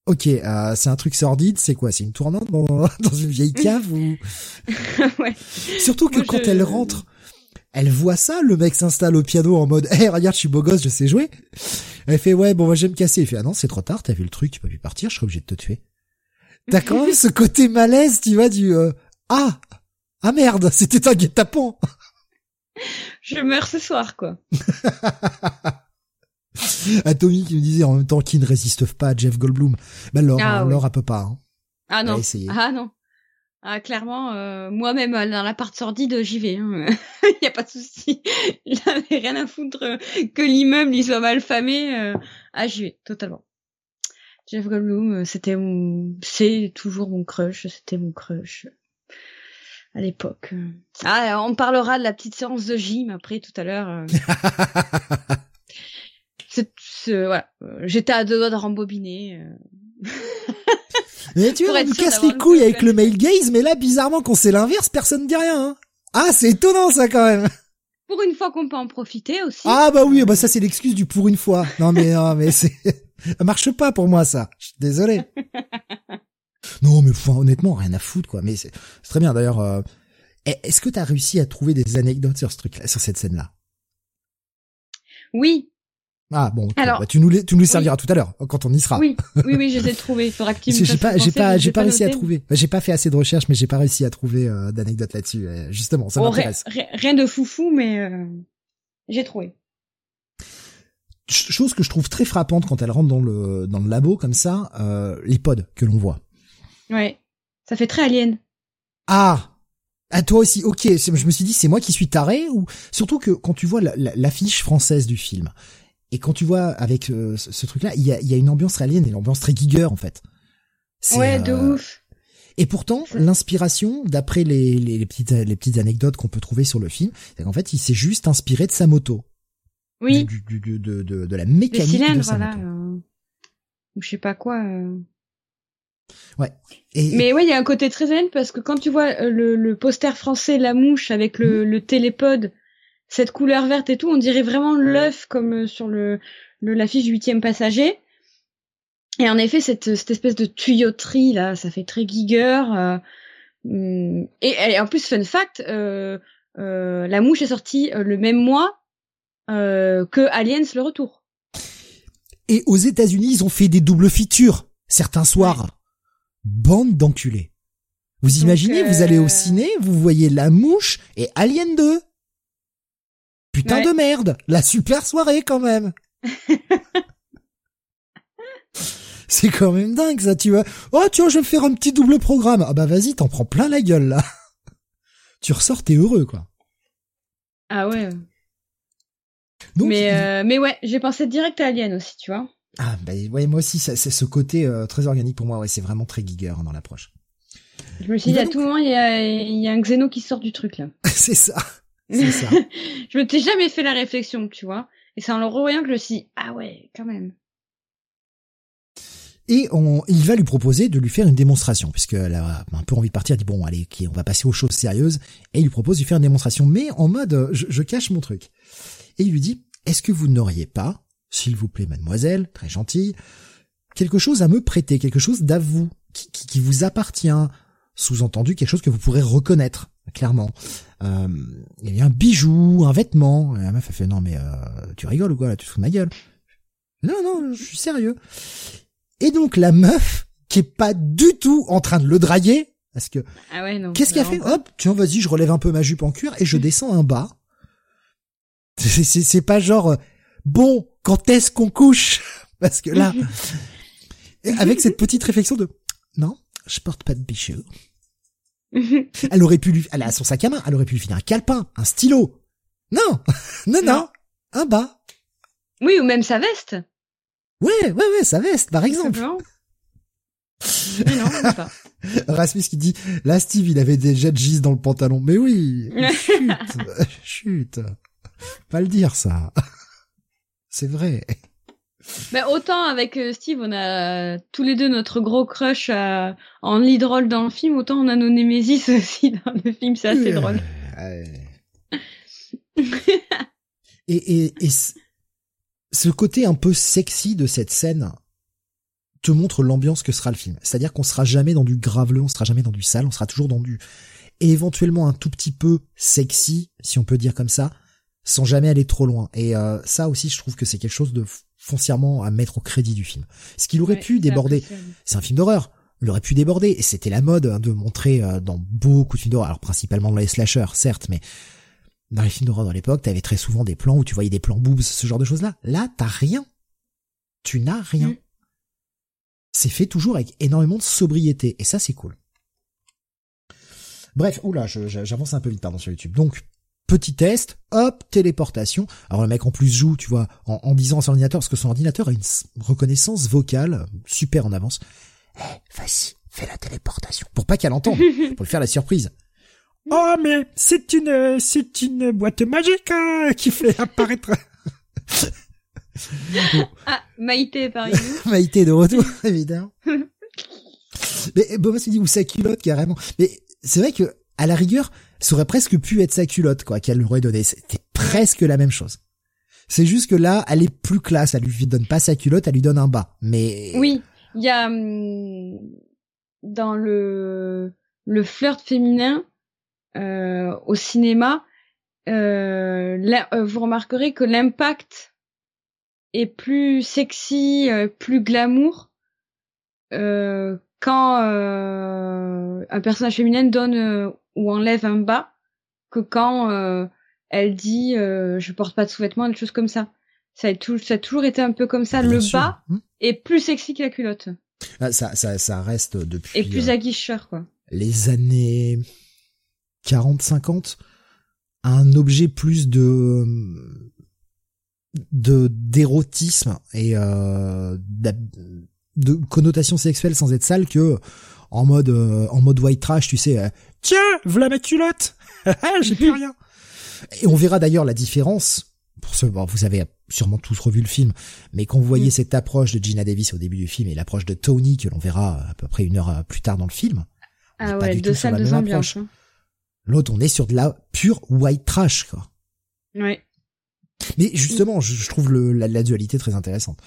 ok, euh, c'est un truc sordide, c'est quoi? C'est une tournante dans, (laughs) dans une vieille cave ou? (laughs) Ouais. Surtout que quand elle rentre, elle voit ça, le mec s'installe au piano en mode, hey regarde, je suis beau gosse, je sais jouer. Elle fait ouais, bon moi je vais me casser. Il fait ah non, c'est trop tard, t'as vu le truc, tu peux plus partir, je serais obligé de te tuer. T'as quand même ce côté malaise, tu vois, du euh, ah ah merde, c'était un guet-apens. Je meurs ce soir, quoi. (laughs) (laughs) Tommy qui nous disait en même temps qu'il ne résiste pas à Jeff Goldblum. Ben Laure, ah, Laure, elle peut pas. Hein. Ah non. Ah non. Ah clairement, euh, moi-même euh, dans la part sordide, j'y vais. Il hein. (laughs) y a pas de souci. (laughs) Il avait rien à foutre euh, que l'immeuble il soit mal famé. Euh. Ah j'y vais totalement. Jeff Goldblum, c'était mon, c'est toujours mon crush. C'était mon crush à l'époque. Ah, on parlera de la petite séance de gym après tout à l'heure. C'est, voilà, j'étais à deux doigts de rembobiner. Euh. (laughs) mais tu vois, on nous casse les couilles avec le male gaze, mais là, bizarrement, quand c'est l'inverse, personne ne dit rien. Hein. Ah, c'est étonnant ça quand même. (laughs) Pour une fois qu'on peut en profiter aussi. Ah bah oui, bah ça c'est l'excuse du pour une fois. Non mais non mais c'est (laughs) ça marche pas pour moi ça. Je suis désolé. Non, mais honnêtement, rien à foutre, quoi. Mais c'est très bien. D'ailleurs, euh, est-ce que tu as réussi à trouver des anecdotes sur ce truc-là, sur cette scène-là? Oui. Ah bon, Alors, bah, tu nous les, tu nous les serviras tout à l'heure quand on y sera. Oui, oui, oui, (laughs) je les ai trouvés. Il faudra que tu me J'ai pas, j'ai pas, j'ai pas réussi à trouver. J'ai pas fait assez de recherches, mais j'ai pas réussi à trouver euh, d'anecdotes là-dessus. Euh, justement, ça m'intéresse. Rien de foufou, mais j'ai trouvé chose que je trouve très frappante quand elle rentre dans le dans le labo comme ça, euh, les pods que l'on voit. Ouais. Ça fait très alien. Ah. À toi aussi, ok. Je me suis dit, c'est moi qui suis taré ou surtout que quand tu vois l'affiche française du film et quand tu vois avec euh, ce, truc-là, il y a, y a, une ambiance alien et une ambiance très Giger en fait. Ouais, de euh, ouf. Et pourtant, l'inspiration, d'après les, les, petites les petites anecdotes qu'on peut trouver sur le film, c'est qu'en fait, il s'est juste inspiré de sa moto. Oui. Du, du, de, de, de, la mécanique de sa moto. Euh, ou je sais pas quoi. Ouais. Mais ouais, il y a un côté très zen parce que quand tu vois euh, le, poster français La Mouche avec le, mhm. le télépode, cette couleur verte et tout, on dirait vraiment l'œuf comme euh, sur le le l'affiche du huitième passager. Et en effet, cette, cette espèce de tuyauterie là, ça fait très Giger. Euh, hum, et, en plus, fun fact, euh, euh, la mouche est sortie le même mois que Aliens le retour. Et aux États-Unis, ils ont fait des doubles features certains soirs. Bande d'enculés. Vous imaginez, vous allez au ciné, vous voyez La Mouche et Alien 2. Putain de merde, la super soirée quand même. (laughs) C'est quand même dingue ça, tu vois. Oh tiens, je vais me faire un petit double programme. Ah bah vas-y, t'en prends plein la gueule là. (laughs) tu ressors, t'es heureux quoi. Ah ouais. mais euh, mais ouais, j'ai pensé direct à Alien aussi, tu vois. Ah bah ouais, moi aussi, c'est ce côté euh, très organique pour moi. Ouais, c'est vraiment très Giger dans l'approche. Je me suis dit à tout moment, il y a, il y a un Xeno qui sort du truc là. (laughs) c'est ça. C'est ça. (laughs) je jamais fait la réflexion, tu vois. Et c'est en le revoyant que je me suis dit, ah ouais, quand même. Et on, il va lui proposer de lui faire une démonstration, puisqu'elle a un peu envie de partir, elle dit bon allez, on va passer aux choses sérieuses, et il lui propose de lui faire une démonstration, mais en mode je, je cache mon truc. Et il lui dit, est-ce que vous n'auriez pas, s'il vous plaît mademoiselle, très gentille, quelque chose à me prêter, quelque chose d'à vous, qui, qui, qui vous appartient, sous-entendu quelque chose que vous pourrez reconnaître, clairement. Euh, il y a un bijou, un vêtement. Et la meuf a fait non mais euh, tu rigoles ou quoi là, tu te fous de ma gueule. Non non, je suis sérieux. Et donc la meuf qui est pas du tout en train de le draguer parce que ah ouais, qu'est-ce qu'elle fait Hop, tiens vas-y, je relève un peu ma jupe en cuir et je descends un bas. C'est pas genre bon, quand est-ce qu'on couche (laughs) Parce que là (laughs) avec cette petite réflexion de non, je porte pas de bijoux. (laughs) elle aurait pu lui, elle a son sac à main, elle aurait pu lui filer un calepin, un stylo. Non, (laughs) non, non, un bas. Oui, ou même sa veste. Ouais, ouais, ouais, sa veste, par exemple. (laughs) Mais non, pas. Rasmus qui dit, là, Steve, il avait des de dans le pantalon. Mais oui, chut, chut. Pas le dire, ça. C'est vrai. Mais autant avec euh, Steve, on a tous les deux notre gros crush en lead role dans le film, autant on a nos Némésis (laughs) aussi dans le film, c'est assez drôle. et, et, et ce côté un peu sexy de cette scène te montre l'ambiance que sera le film. C'est-à-dire qu'on sera jamais dans du graveleux, on sera jamais dans du sale, on sera toujours dans du éventuellement un tout petit peu sexy, si on peut dire comme ça, sans jamais aller trop loin. Et euh, ça aussi, je trouve que c'est quelque chose de foncièrement à mettre au crédit du film. Ce qu'il aurait pu déborder, c'est un film d'horreur. Il aurait pu déborder, et c'était la mode hein, de montrer euh, dans beaucoup de films d'horreur, alors principalement dans les slashers, certes, mais dans les films d'horreur de l'époque, t'avais très souvent des plans où tu voyais des plans boobs, ce genre de choses-là. Là, t'as rien. Tu n'as rien. Mm. C'est fait toujours avec énormément de sobriété, et ça, c'est cool. Bref, oula, j'avance un peu vite, pardon, sur YouTube. Donc, petit test, hop, téléportation. Alors le mec en plus joue, tu vois, en, disant à son ordinateur, parce que son ordinateur a une reconnaissance vocale super en avance. Eh, vas-y, fais la téléportation. Pour pas qu'elle entende, (laughs) pour lui faire la surprise. Oh mais c'est une c'est une boîte magique hein, qui fait apparaître. (laughs) ah Maïté par exemple. (laughs) Maïté de retour évidemment. mais Boba se dit ou sa culotte carrément. Mais c'est vrai que à la rigueur, ça aurait presque pu être sa culotte quoi qu'elle lui aurait donné. C'était presque la même chose. C'est juste que là, elle est plus classe. Elle lui donne pas sa culotte, elle lui donne un bas. Mais oui, il y a hum, dans le le flirt féminin euh, au cinéma, euh, euh, vous remarquerez que l'impact est plus sexy, plus glamour quand un personnage féminin donne ou enlève un bas que quand elle dit je porte pas de sous-vêtements, des choses comme ça. Ça a, tout, ça a toujours été un peu comme ça. le bas hmm. est plus sexy que la culotte. Ah, ça, ça, ça reste depuis. Et plus aguicheur, quoi. Les années 40, 50, un objet plus de de d'érotisme et euh, de, connotation sexuelle sans être sale que en mode euh, en mode white trash, tu sais. Tiens, voilà ma culotte. (laughs) J'ai plus rien. Et on verra d'ailleurs la différence. Pour ce, bon, vous avez sûrement tous revu le film, mais quand vous voyez mm. cette approche de Gina Davis au début du film et l'approche de Tony que l'on verra à peu près une heure plus tard dans le film, ah ouais, deux salles, deux ambiances. L'autre, on est sur de la pure white trash, quoi. Ouais. Mais justement, je, trouve le, la, dualité très intéressante.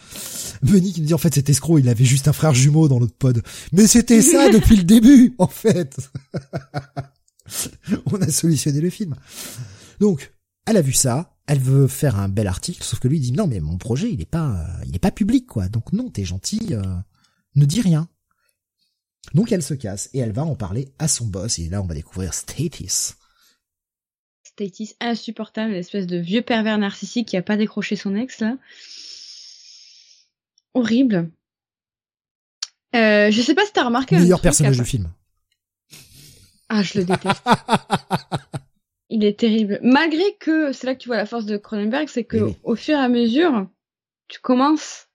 Benny qui me dit en fait cet escroc, il avait juste un frère jumeau dans notre pod. Mais c'était ça (laughs) depuis le début, en fait. (laughs) On a solutionné le film. Donc, elle a vu ça, elle veut faire un bel article, sauf que lui dit non mais mon projet il est pas, il est pas public quoi. Donc non, t'es gentil, euh, ne dis rien. Donc elle se casse et elle va en parler à son boss et là on va découvrir Status. Status insupportable, l'espèce de vieux pervers narcissique qui a pas décroché son ex là. Horrible. Euh, je sais pas si t'as remarqué. Meilleur personnage du film. Ah, je le déteste. (laughs) Il est terrible. Malgré que, c'est là que tu vois la force de Cronenberg, c'est que au fur et à mesure, tu commences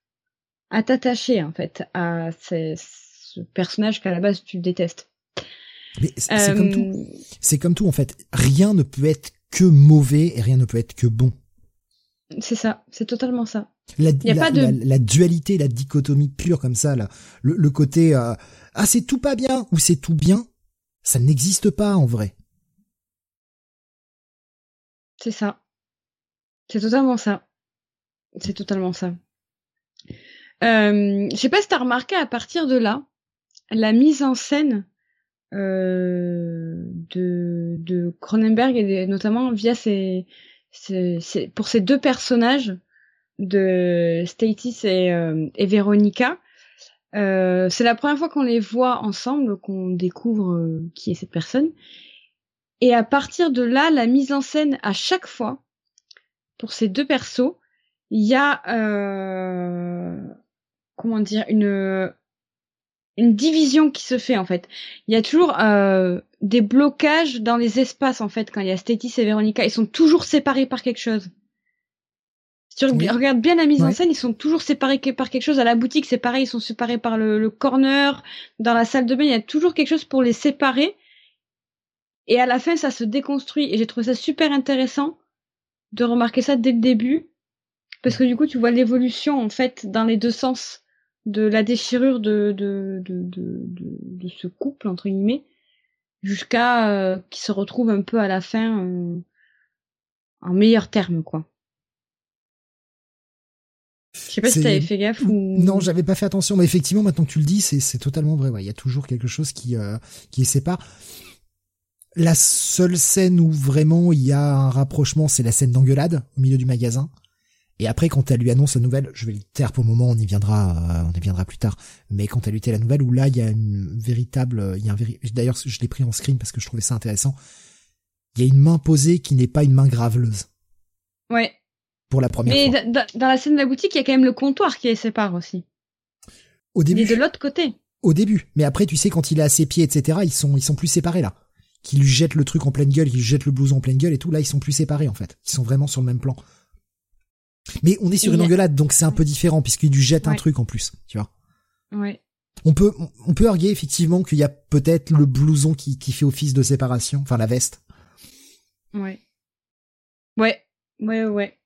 à t'attacher en fait à ce personnage qu'à la base tu détestes. Mais c'est comme tout. Euh, c'est comme tout en fait. Rien ne peut être que mauvais et rien ne peut être que bon. C'est ça, c'est totalement ça. La, y a pas de... la, dualité, la dichotomie pure comme ça, là. Le, côté euh, ah c'est tout pas bien ou c'est tout bien, ça n'existe pas en vrai. C'est ça. C'est totalement ça. C'est totalement ça. Euh, je sais pas si t'as remarqué à partir de là, la mise en scène euh, de, de Cronenberg et notamment via ses, pour ces deux personnages de Statis et, euh, et Veronica. Euh, c'est la première fois qu'on les voit ensemble, qu'on découvre euh, qui est cette personne. Et à partir de là, la mise en scène à chaque fois pour ces deux persos, il y a euh, comment dire une une division qui se fait en fait. Il y a toujours euh, des blocages dans les espaces en fait quand il y a Stétis et Véronica, ils sont toujours séparés par quelque chose. Si tu regardes bien la mise en scène, ils sont toujours séparés par quelque chose. À la boutique, c'est pareil, ils sont séparés par le, le, corner. Dans la salle de bain, il y a toujours quelque chose pour les séparer. Et à la fin, ça se déconstruit. Et j'ai trouvé ça super intéressant de remarquer ça dès le début. Parce que du coup, tu vois l'évolution, en fait, dans les deux sens de la déchirure de, de, de, de, de, ce couple, entre guillemets, jusqu'à euh, qu'ils se retrouvent un peu à la fin euh, en meilleur terme, quoi. Je sais pas si t'avais fait gaffe ou... Non, j'avais pas fait attention, mais effectivement, maintenant que tu le dis, c'est totalement vrai. Il y a toujours quelque chose qui, euh, qui les sépare. La seule scène où vraiment il y a un rapprochement, c'est la scène d'engueulade au milieu du magasin. Et après, quand elle lui annonce la nouvelle, je vais le taire pour le moment, on y viendra, euh, on y viendra plus tard. Mais quand elle lui la nouvelle, où là, il y a une véritable, il y a un d'ailleurs, je l'ai pris en screen parce que je trouvais ça intéressant. Il y a une main posée qui n'est pas une main graveleuse. Ouais. Pour la première fois. Mais dans la scène de la boutique, il y a quand même le comptoir qui les sépare aussi. Au début. Il est de l'autre côté. Au début. Mais après, tu sais, quand il est à ses pieds, etc., ils sont, ils sont plus séparés là qui lui jette le truc en pleine gueule, qui lui jette le blouson en pleine gueule et tout, là ils sont plus séparés en fait. Ils sont vraiment sur le même plan. Mais on est sur une engueulade, donc c'est un peu différent puisqu'il lui jette un truc en plus, tu vois. Ouais. On peut on peut arguer effectivement qu'il y a peut-être le blouson qui, qui fait office de séparation, enfin la veste. Ouais. Ouais, ouais, ouais.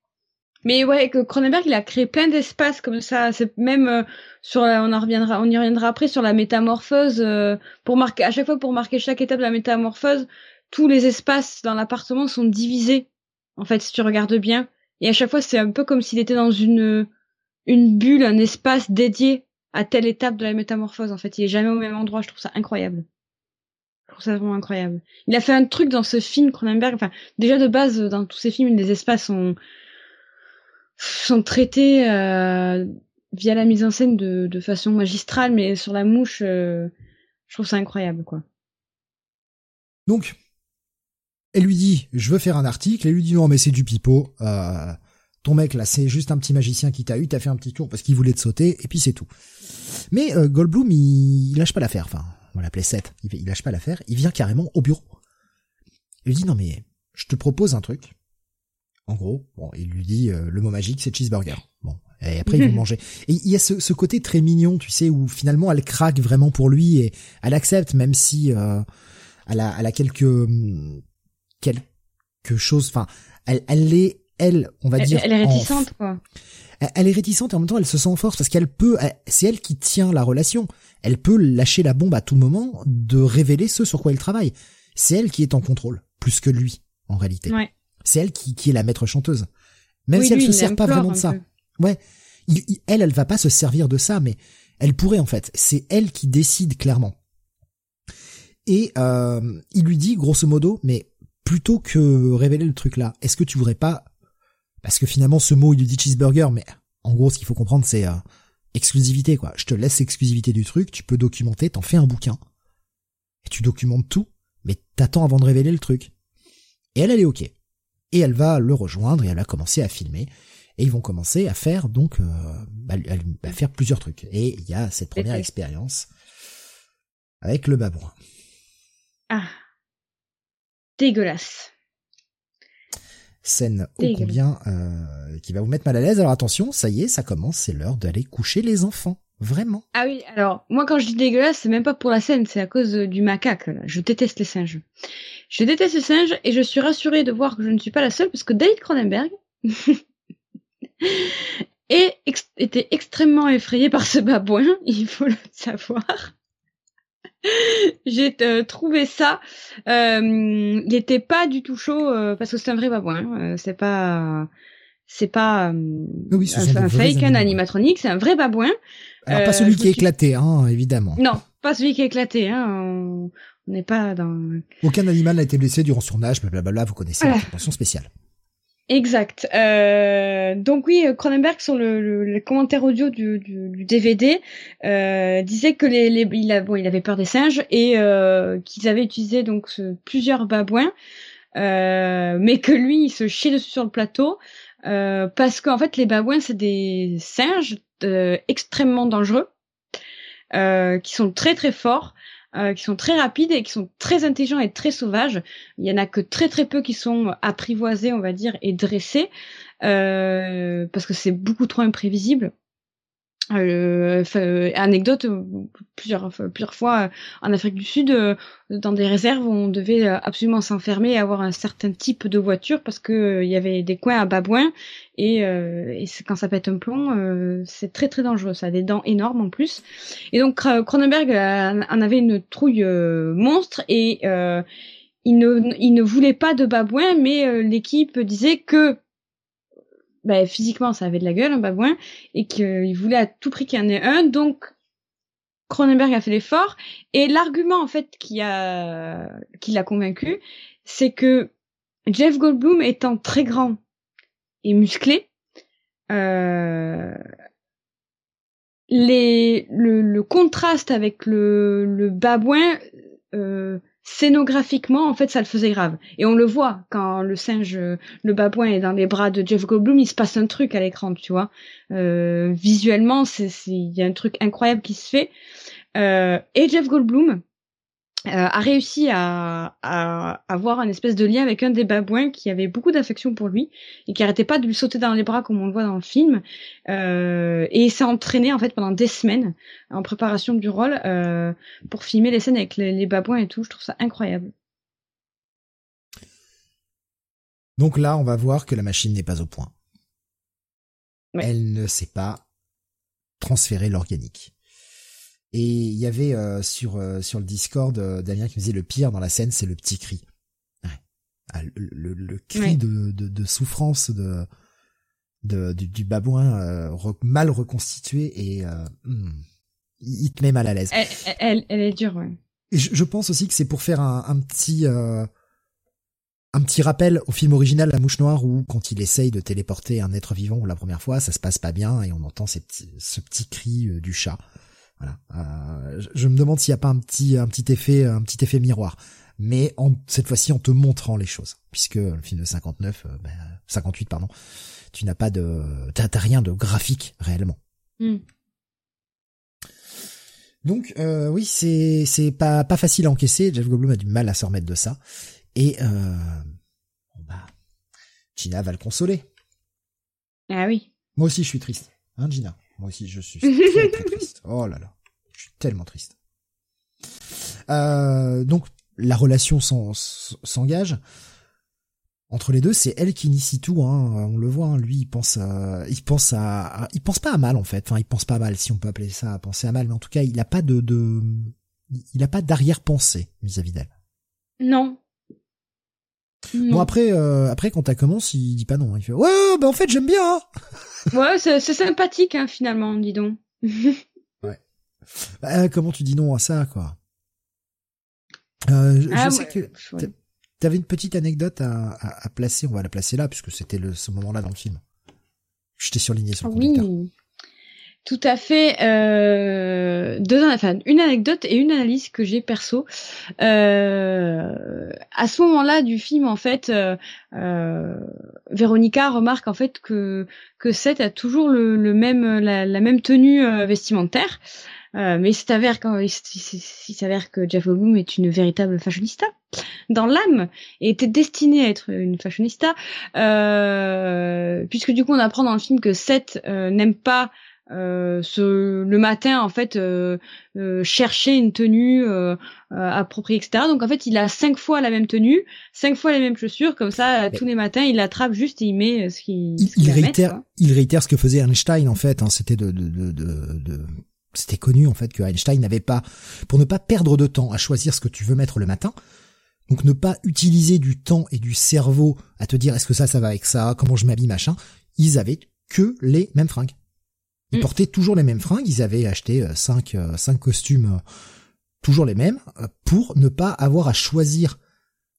Mais ouais, que Cronenberg, il a créé plein d'espaces comme ça. C'est même euh, sur, on en reviendra, on y reviendra après sur la métamorphose. Euh, pour marquer, à chaque fois pour marquer chaque étape de la métamorphose, tous les espaces dans l'appartement sont divisés. En fait, si tu regardes bien, et à chaque fois, c'est un peu comme s'il était dans une une bulle, un espace dédié à telle étape de la métamorphose. En fait, il est jamais au même endroit. Je trouve ça incroyable. Je trouve ça vraiment incroyable. Il a fait un truc dans ce film Cronenberg. Enfin, déjà de base, dans tous ces films, les espaces sont sont traités euh, via la mise en scène de, de, façon magistrale, mais sur la mouche, euh, je trouve ça incroyable, quoi. Donc, elle lui dit, je veux faire un article. Elle lui dit, non, mais c'est du pipeau. Euh, ton mec, là, c'est juste un petit magicien qui t'a eu. T'as fait un petit tour parce qu'il voulait te sauter. Et puis, c'est tout. Mais euh, Goldblum, il, il, lâche pas l'affaire. Enfin, on l'appelait Seth. Il, il lâche pas l'affaire. Il vient carrément au bureau. Il lui dit, non, mais je te propose un truc. En gros, bon, il lui dit euh, le mot magique, c'est cheeseburger. Bon, et après ils vont (laughs) manger. Et il y a ce, ce, côté très mignon, tu sais, où finalement elle craque vraiment pour lui et elle accepte, même si euh, elle, a, elle a quelques quelque chose. Enfin, elle, elle est elle, on va dire. Elle est réticente, quoi. Elle, est réticente et en même temps elle se sent en force parce qu'elle peut. C'est elle qui tient la relation. Elle peut lâcher la bombe à tout moment de révéler ce sur quoi elle travaille. C'est elle qui est en contrôle plus que lui en réalité. Ouais. C'est elle qui, qui est la maître chanteuse. Même si elle se sert pas vraiment de ça. Ouais. elle, elle va pas se servir de ça, mais elle pourrait en fait. C'est elle qui décide clairement. Et euh, il lui dit grosso modo, mais plutôt que révéler le truc là, est-ce que tu voudrais pas Parce que finalement, ce mot, il lui dit cheeseburger, mais en gros, ce qu'il faut comprendre, c'est euh, exclusivité quoi. Je te laisse l'exclusivité du truc, tu peux documenter, t'en fais un bouquin et tu documentes tout, mais t'attends avant de révéler le truc. Et elle, elle est ok. Et elle va le rejoindre et elle va commencer à filmer. Et ils vont commencer à faire donc euh, à, faire plusieurs trucs. Et il y a cette première expérience avec le babouin. Ah, dégueulasse. Scène ô combien euh, qui va vous mettre mal à l'aise. Alors attention, ça y est, ça commence, c'est l'heure d'aller coucher les enfants. Vraiment. Ah oui, alors moi quand je dis dégueulasse, c'est même pas pour la scène, c'est à cause du macaque. Je déteste les singes. Je déteste les singes et je suis rassurée de voir que je ne suis pas la seule parce que David Cronenberg (laughs) était extrêmement effrayé par ce babouin, il faut le savoir. (laughs) J'ai euh, trouvé ça. Euh, il n'était pas du tout chaud euh, parce que c'est un vrai babouin. c'est pas, c'est pas un, fake, un animatronique, c'est un vrai babouin. Alors pas celui qui est éclaté, hein, évidemment. Non, pas celui qui est éclaté. Hein. On n'est pas dans. Aucun animal n'a été blessé durant son âge, blablabla. Vous connaissez la préparation spéciale. Exact. Euh, donc oui, Cronenberg sur le, commentaire audio du, DVD euh, disait que les, les il, avait peur des singes et euh, qu'ils avaient utilisé donc plusieurs babouins, mais que lui il se chiait dessus sur le plateau parce qu'en fait les babouins c'est des singes extrêmement dangereux qui sont très très forts euh, qui sont très rapides et qui sont très intelligents et très sauvages. Il y en a que très très peu qui sont apprivoisés, on va dire, et dressés, euh, parce que c'est beaucoup trop imprévisible. Euh, euh, anecdote, euh, plusieurs, plusieurs fois en Afrique du Sud, dans des réserves, on devait absolument s'enfermer et avoir un certain type de voiture parce que il y avait des coins à babouin et, et quand ça pète un plomb, c'est très très dangereux. Ça a des dents énormes en plus. Et donc Cronenberg en avait une trouille monstre et il ne, il ne voulait pas de babouin, mais l'équipe disait que bah, physiquement ça avait de la gueule un babouin et qu'il voulait à tout prix qu'il y en ait un. Donc Cronenberg a fait l'effort. Et l'argument en fait qui a qui l'a convaincu c'est que Jeff Goldblum étant très grand et musclé euh, les le, le, contraste avec le, le babouin euh, scénographiquement, en fait, ça le faisait grave. Et on le voit quand le singe, le babouin est dans les bras de Jeff Goldblum, il se passe un truc à l'écran, tu vois. Euh, visuellement, c'est il y a un truc incroyable qui se fait. Euh, et Jeff Goldblum, a réussi à, à, avoir un espèce de lien avec un des babouins qui avait beaucoup d'affection pour lui et qui arrêtait pas de lui sauter dans les bras comme on le voit dans le film. Euh, et s'est entraîné en fait pendant des semaines en préparation du rôle euh, pour filmer les scènes avec les, babouins et tout. Je trouve ça incroyable. Donc là on va voir que la machine n'est pas au point. Elle ne sait pas transférer l'organique et il y avait euh, sur euh, sur le Discord euh, Damien qui me disait le pire dans la scène c'est le petit cri. Ah, le, le, cri de, de, de, souffrance de, de du, du babouin mal reconstitué et hmm, il te met mal à l'aise. Elle, elle, elle, est dure, ouais. Et je, je pense aussi que c'est pour faire un, un petit un petit rappel au film original La Mouche Noire où quand il essaye de téléporter un être vivant pour la première fois, ça se passe pas bien et on entend ces petits, ce petit cri du chat. Voilà. Euh, je me demande s'il n'y a pas un petit un petit effet un petit effet miroir, mais en, cette fois-ci en te montrant les choses, puisque le film de 59, euh, ben, 58 pardon, tu n'as pas de t'as, rien de graphique réellement. Hmm. Donc euh, oui, c'est c'est pas pas facile à encaisser. Jeff Goldblum a du mal à se remettre de ça, et euh, bah Gina va le consoler. Ah oui. Moi aussi, je suis triste, hein, Gina? Moi aussi, je suis (laughs) très, très triste. Oh là là, je suis tellement triste. Euh, donc, la relation s'engage entre les deux. C'est elle qui initie tout. Hein. On le voit. Hein. Lui, il pense, à, il pense à, il pense pas à mal en fait. Enfin, il pense pas à mal, si on peut appeler ça penser à mal. Mais en tout cas, il a pas de, de il a pas d'arrière-pensée vis-à-vis d'elle. Non. Bon après, euh, après quand t'as commencé, il dit pas non. Il fait ouais, bah en fait j'aime bien. Hein. ouais, c'est sympathique hein, finalement, dis donc. (laughs) Bah, comment tu dis non à ça quoi? Euh, Je ah, sais que t'avais une petite anecdote à, à, à, placer. On va la placer là puisque c'était ce moment-là dans le film. Je t'ai surligné sur le oui. Tout à fait. Euh, deux, enfin, une anecdote et une analyse que j'ai perso. Euh, à ce moment-là du film, en fait, euh, euh, Véronica remarque en fait que que Seth a toujours le, le même la, la, même tenue euh, vestimentaire. Euh, mais il s'avère quand il, s'avère que Jeff Goldblum est une véritable fashionista. Dans l'âme et était destinée à être une fashionista euh, puisque du coup on apprend dans le film que Seth n'aime pas euh, ce, le matin en fait euh, euh, chercher une tenue appropriée etc donc en fait il a cinq fois la même tenue cinq fois les mêmes chaussures. Comme ça tous les matins il l'attrape juste et il met ce qu'il il, réitère il réitère ce que faisait Einstein en fait hein, c'était de, de, de, de c'était connu en fait que Einstein n'avait pas pour ne pas perdre de temps à choisir ce que tu veux mettre le matin donc ne pas utiliser du temps et du cerveau à te dire est-ce que ça ça va avec ça comment je m'habille machin ils avaient que les mêmes fringues ils mm. portaient toujours les mêmes fringues, ils avaient acheté euh, cinq, euh, cinq costumes, euh, toujours les mêmes, pour ne pas avoir à choisir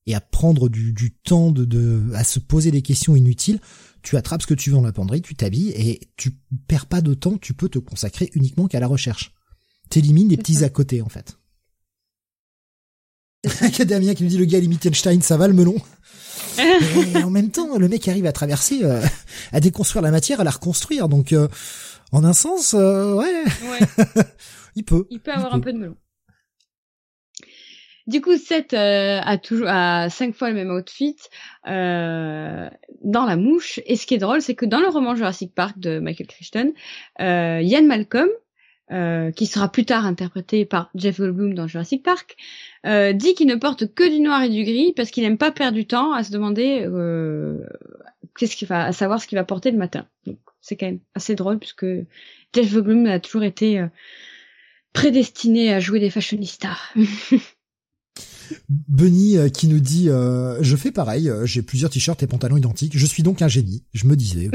et à prendre du, du temps de, de, à se poser des questions inutiles. Tu attrapes ce que tu veux en la penderie, tu t'habilles et tu perds pas de temps, tu peux te consacrer uniquement qu'à la recherche. T'élimines les petits à côté, en fait. (laughs) Il y a Damien qui me dit le gars limite Einstein, ça va le melon. (laughs) et en même temps, le mec arrive à traverser, à déconstruire la matière, à la reconstruire. Donc, en un sens, euh, ouais. (laughs) il peut. Il peut avoir un peu de melon. Du coup, Seth euh, a toujours a cinq fois le même outfit euh, dans la mouche. Et ce qui est drôle, c'est que dans le roman Jurassic Park de Michael Crichton, euh, Ian Malcolm, euh, qui sera plus tard interprété par Jeff Goldblum dans Jurassic Park, euh, dit qu'il ne porte que du noir et du gris parce qu'il n'aime pas perdre du temps à se demander qu'est-ce qu'il va, à savoir ce qu'il va porter le matin. Donc, c'est quand même assez drôle puisque Jeff Goldblum a toujours été prédestiné à jouer des fashionistas. (laughs) Bunny euh, qui nous dit euh, je fais pareil, j'ai plusieurs t-shirts et pantalons identiques, je suis donc un génie. Je me disais.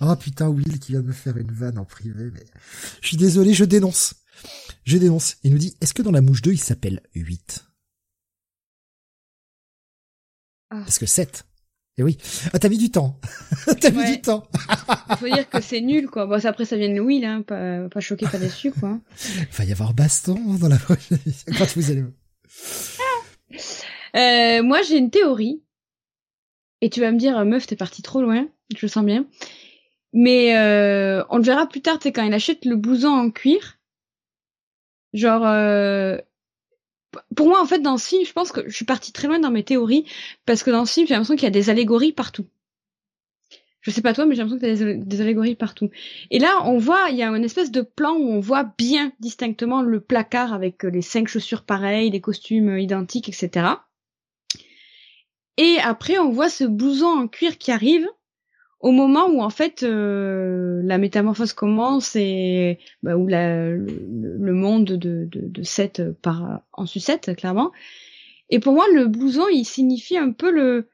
oh (laughs) putain Will qui va me faire une vanne en privé mais je suis désolé, je dénonce. Je dénonce. Il nous dit est-ce que dans la mouche 2 il s'appelle 8 ah. Parce que 7. Et eh oui. Ah, t'as mis du temps. (laughs) t'as mis du temps. Il faut dire que c'est nul, quoi. Bon, après, ça vient de Will, hein. Pas, pas choqué, pas déçu, quoi. Il va y avoir baston dans la prochaine. Quand vous allez... euh, moi, j'ai une théorie. Et tu vas me dire, meuf, t'es parti trop loin. Je le sens bien. Mais euh, on le verra plus tard, c'est quand il achète le blouson en cuir. Genre, euh, pour moi, en fait, dans ce film, je pense que je suis partie très loin dans mes théories, parce que dans ce film, j'ai l'impression qu'il y a des allégories partout. Je sais pas toi, mais j'ai l'impression qu'il y a des, allégories partout. Et là, on voit, il y a une espèce de plan où on voit bien distinctement le placard avec les cinq chaussures pareilles, les costumes identiques, etc. Et après, on voit ce blouson en cuir qui arrive, au moment où en fait euh, la métamorphose commence et bah, où la, le, monde de, de, de Seth part en sucette clairement. Et pour moi, le blouson, il signifie un peu le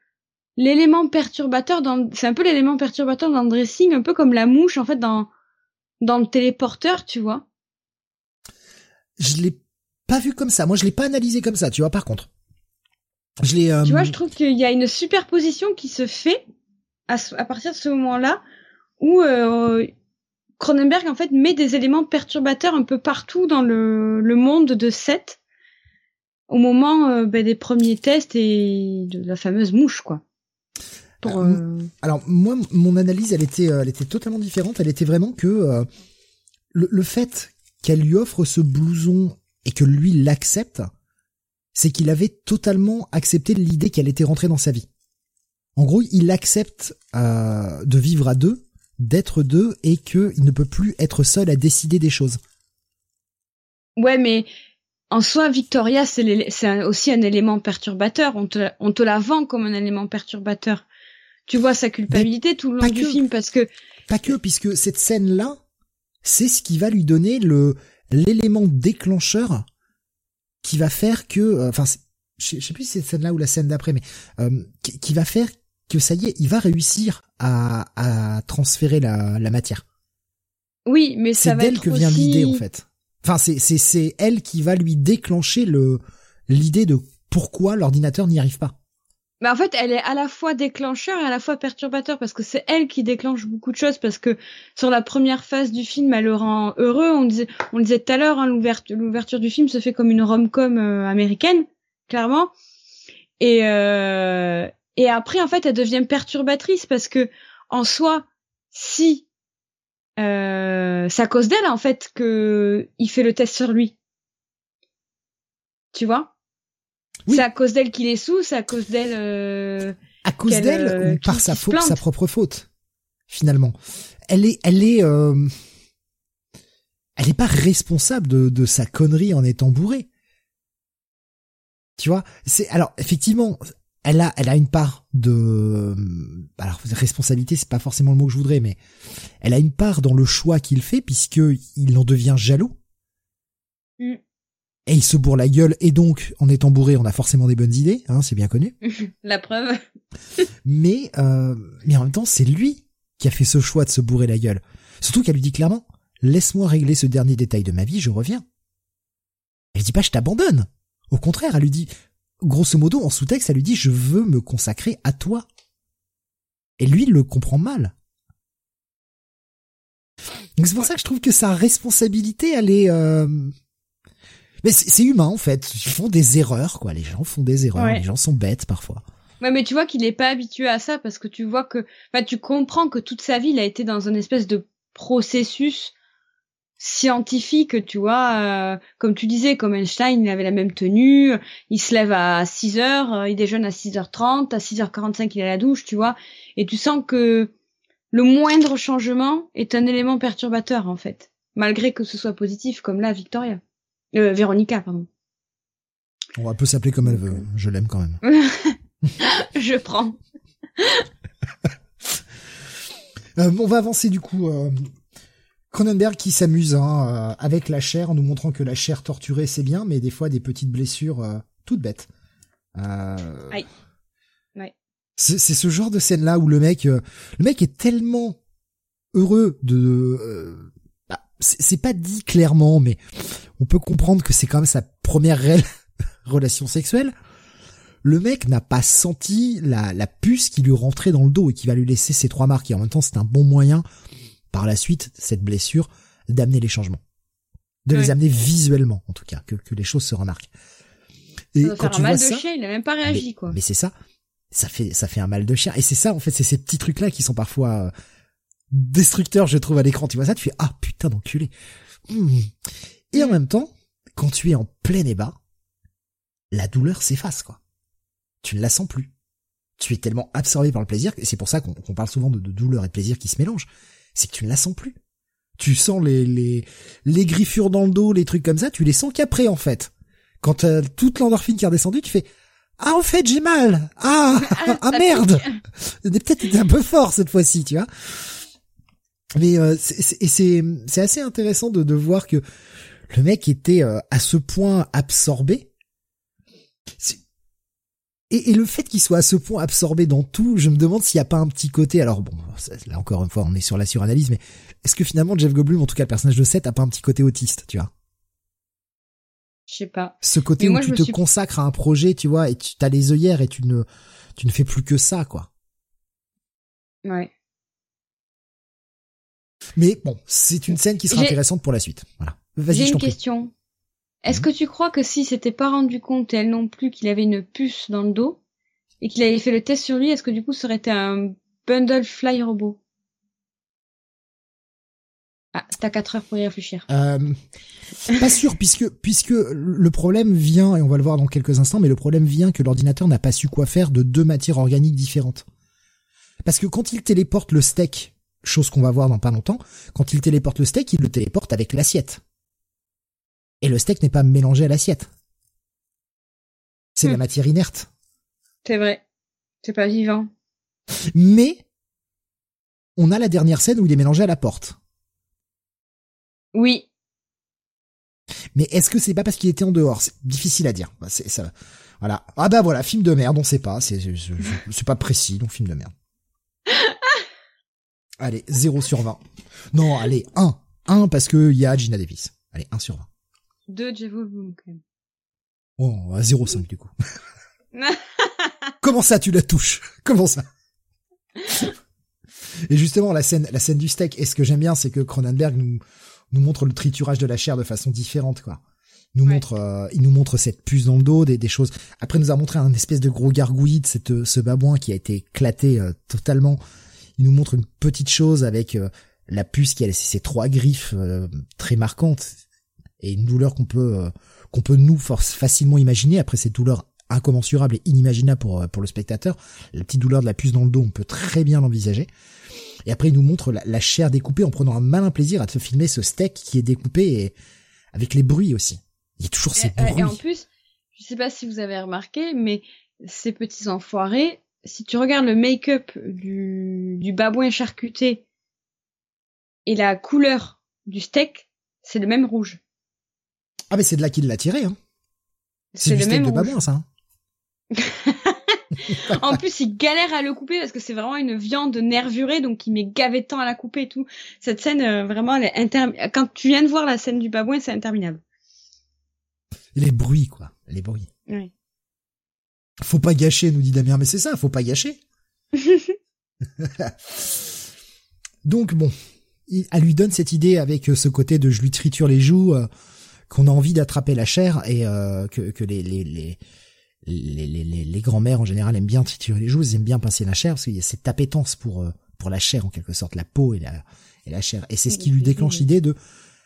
l'élément perturbateur dans c'est un peu l'élément perturbateur dans le dressing, un peu comme la mouche en fait dans dans le téléporteur, tu vois. Je l'ai pas vu comme ça. Moi, je l'ai pas analysé comme ça, tu vois. Par contre, je l'ai. Tu vois, euh, je trouve qu'il y a une superposition qui se fait à, à partir de ce moment-là où euh, Cronenberg en fait met des éléments perturbateurs un peu partout dans le, le monde de Seth au moment euh, ben, des premiers tests et de la fameuse mouche quoi. Pour, euh, euh, Alors moi mon analyse elle était elle était totalement différente, elle était vraiment que le, le fait qu'elle lui offre ce blouson et que lui l'accepte, c'est qu'il avait totalement accepté l'idée qu'elle était rentrée dans sa vie. En gros, il accepte euh, de vivre à deux, d'être deux, et qu'il ne peut plus être seul à décider des choses. Ouais, mais en soi, Victoria, c'est aussi un élément perturbateur. On te, on te la vend comme un élément perturbateur. Tu vois sa culpabilité tout le long du film parce que pas que puisque cette scène-là, c'est ce qui va lui donner le l'élément déclencheur qui va faire que, euh, enfin, je sais plus si c'est cette scène-là ou la scène d'après, mais euh, qui, va faire que ça y est, il va réussir à, à transférer la, la matière. Oui, mais ça va C'est d'elle que vient l'idée en fait. Enfin, c'est c'est c'est elle qui va lui déclencher le l'idée de pourquoi l'ordinateur n'y arrive pas. Mais en fait, elle est à la fois déclencheur et à la fois perturbateur parce que c'est elle qui déclenche beaucoup de choses parce que sur la première phase du film, elle le rend heureux. On disait, on disait tout à l'heure, hein, l'ouverture du film se fait comme une rom-com euh, américaine, clairement. Et euh, et après, en fait, elle devient perturbatrice parce que en soi, si euh, c'est à cause d'elle en fait que il fait le test sur lui. Tu vois? C'est à cause d'elle qu'il est sous, c'est à cause d'elle. Euh, à cause d'elle euh, ou par sa faute, sa propre faute finalement. Elle est, elle est, euh, elle est pas responsable de, de sa connerie en étant bourrée. Tu vois, c'est alors effectivement, elle a, elle a une part de, alors responsabilité, c'est pas forcément le mot que je voudrais, mais elle a une part dans le choix qu'il fait puisque il en devient jaloux. Mm. Et il se bourre la gueule et donc, en étant bourré, on a forcément des bonnes idées, hein, c'est bien connu. (laughs) la preuve. (laughs) mais, euh, mais en même temps, c'est lui qui a fait ce choix de se bourrer la gueule. Surtout qu'elle lui dit clairement, laisse-moi régler ce dernier détail de ma vie, je reviens. Elle dit pas je t'abandonne. Au contraire, elle lui dit grosso modo, en sous-texte, ça lui dit je veux me consacrer à toi. Et lui, il le comprend mal. Donc c'est pour ça que je trouve que sa responsabilité, elle est... Euh... Mais c'est humain en fait. Ils font des erreurs, quoi. Les gens font des erreurs. Les gens sont bêtes parfois. Ouais, mais tu vois qu'il n'est pas habitué à ça parce que tu vois que, enfin, tu comprends que toute sa vie, il a été dans un espèce de processus scientifique, tu vois, euh, comme tu disais, comme Einstein, il avait la même tenue, il se lève à 6 heures, euh, il déjeune à 6h30, à 6h45 il est à la douche, tu vois, et tu sens que le moindre changement est un élément perturbateur en fait, malgré que ce soit positif, comme là Victoria, euh, Véronica, pardon. On peut s'appeler comme elle veut, je l'aime quand même. (laughs) je prends. (laughs) on va avancer du coup Cronenberg qui s'amuse hein, euh, avec la chair en nous montrant que la chair torturée c'est bien, mais des fois des petites blessures euh, toutes bêtes. Euh... Ouais. C'est ce genre de scène là où le mec, euh, le mec est tellement heureux de, bah, c'est pas dit clairement, mais on peut comprendre que c'est quand même sa première réelle (laughs) relation sexuelle. Le mec n'a pas senti la, la puce qui lui rentrait dans le dos et qui va lui laisser ses trois marques. Et en même temps, c'est un bon moyen par la suite, cette blessure, d'amener les changements. De les amener visuellement, en tout cas, que, que les choses se remarquent. Et quand tu un mal de chien, il a même pas réagi, quoi. Mais c'est ça. Ça fait, ça fait un mal de chien. Et c'est ça, en fait, c'est ces petits trucs-là qui sont parfois euh, destructeurs, je trouve, à l'écran. Tu vois ça, tu fais, ah, putain d'enculé. Mmh. Et en même temps, quand tu es en plein ébat, la douleur s'efface, quoi. Tu ne la sens plus. Tu es tellement absorbé par le plaisir, et c'est pour ça qu'on parle souvent de, de douleur et de plaisir qui se mélangent c'est que tu ne la sens plus. Tu sens les, les, les griffures dans le dos, les trucs comme ça, tu les sens qu'après, en fait. Quand euh, toute l'endorphine qui est redescendue, tu fais, ah, en fait, j'ai mal. Ah, ah, merde. (laughs) Peut-être un peu fort cette fois-ci, tu vois. Mais euh, c'est c'est assez intéressant de, de voir que le mec était euh, à ce point absorbé. Et, et le fait qu'il soit à ce point absorbé dans tout, je me demande s'il n'y a pas un petit côté. Alors bon, là encore une fois, on est sur la suranalyse, mais est-ce que finalement Jeff Goldblum, en tout cas le personnage de Seth, a pas un petit côté autiste, tu vois? Je sais pas. Ce côté où tu te consacres à un projet, tu vois, et tu as les œillères et tu ne tu ne fais plus que ça, quoi. Ouais. Mais bon, c'est une scène qui sera intéressante pour la suite. Voilà. Vas-y, J'ai une question. Est-ce mhm. que tu crois que si s'était pas rendu compte, elle non plus, qu'il avait une puce dans le dos, et qu'il avait fait le test sur lui, est-ce que du coup ça aurait été un bundle fly robot? Ah, t'as quatre heures pour y réfléchir. Euh, pas sûr, puisque puisque le problème vient, et on va le voir dans quelques instants, mais le problème vient que l'ordinateur n'a pas su quoi faire de deux matières organiques différentes. Parce que quand il téléporte le steak, chose qu'on va voir dans pas longtemps, quand il téléporte le steak, il le téléporte avec l'assiette. Et le steak n'est pas mélangé à l'assiette. C'est la hmm. matière inerte. C'est vrai. C'est pas vivant. Mais, on a la dernière scène où il est mélangé à la porte. Oui. Mais est-ce que c'est pas parce qu'il était en dehors? C'est difficile à dire. Bah, c'est ça. Voilà. Ah bah voilà, film de merde, on sait pas. C'est c'est pas précis, donc film de merde. Allez, 0 sur 20. Non, allez, 1. 1 parce que il y a Gina Davis. Allez, 1 sur 20. 2 Jeff Goldblum quand même. Oh, à 0,5 du coup. (laughs) Comment ça tu la touches? Comment ça? Et justement la scène la scène du steak, et ce que j'aime bien c'est que Cronenberg nous nous montre le triturage de la chair de façon différente quoi. Nous montre euh, il nous montre cette puce dans le dos des, des choses. Après il nous a montré un espèce de gros gargouille cette ce babouin qui a été éclaté euh, totalement. Il nous montre une petite chose avec euh, la puce qui a laissé ses trois griffes très marquantes et une douleur qu'on peut qu'on peut nous force facilement imaginer après cette douleur incommensurable et inimaginable pour pour le spectateur. La petite douleur de la puce dans le dos, on peut très bien l'envisager. Et après, il nous montre la, chair découpée en prenant un malin plaisir à te filmer ce steak qui est découpé et avec les bruits aussi. Il y a toujours ces bruits. Et en plus, je sais pas si vous avez remarqué, mais ces petits enfoirés, si tu regardes le make-up du, du babouin charcuté et la couleur du steak, c'est le même rouge. Ah mais c'est de là qu'il l'a tiré, hein. C'est du steak de babouin, ça. Hein. (laughs) en plus, il galère à le couper parce que c'est vraiment une viande nervurée, donc il met gavé de temps à la couper et tout. Cette scène, euh, vraiment, elle est interminable. Quand tu viens de voir la scène du babouin, c'est interminable. Les bruits, quoi. Les bruits. Oui. Faut pas gâcher, nous dit Damien. Mais c'est ça, faut pas gâcher. (laughs) donc bon, elle lui donne cette idée avec euh, ce côté de je lui triture les joues, euh, qu'on a envie d'attraper la chair et que, que les, les, les les, les, les, les grands-mères en général aiment bien triturer les joues, ils aiment bien pincer la chair parce qu'il y a cette appétence pour euh, pour la chair en quelque sorte, la peau et la et la chair. Et c'est ce qui lui déclenche l'idée de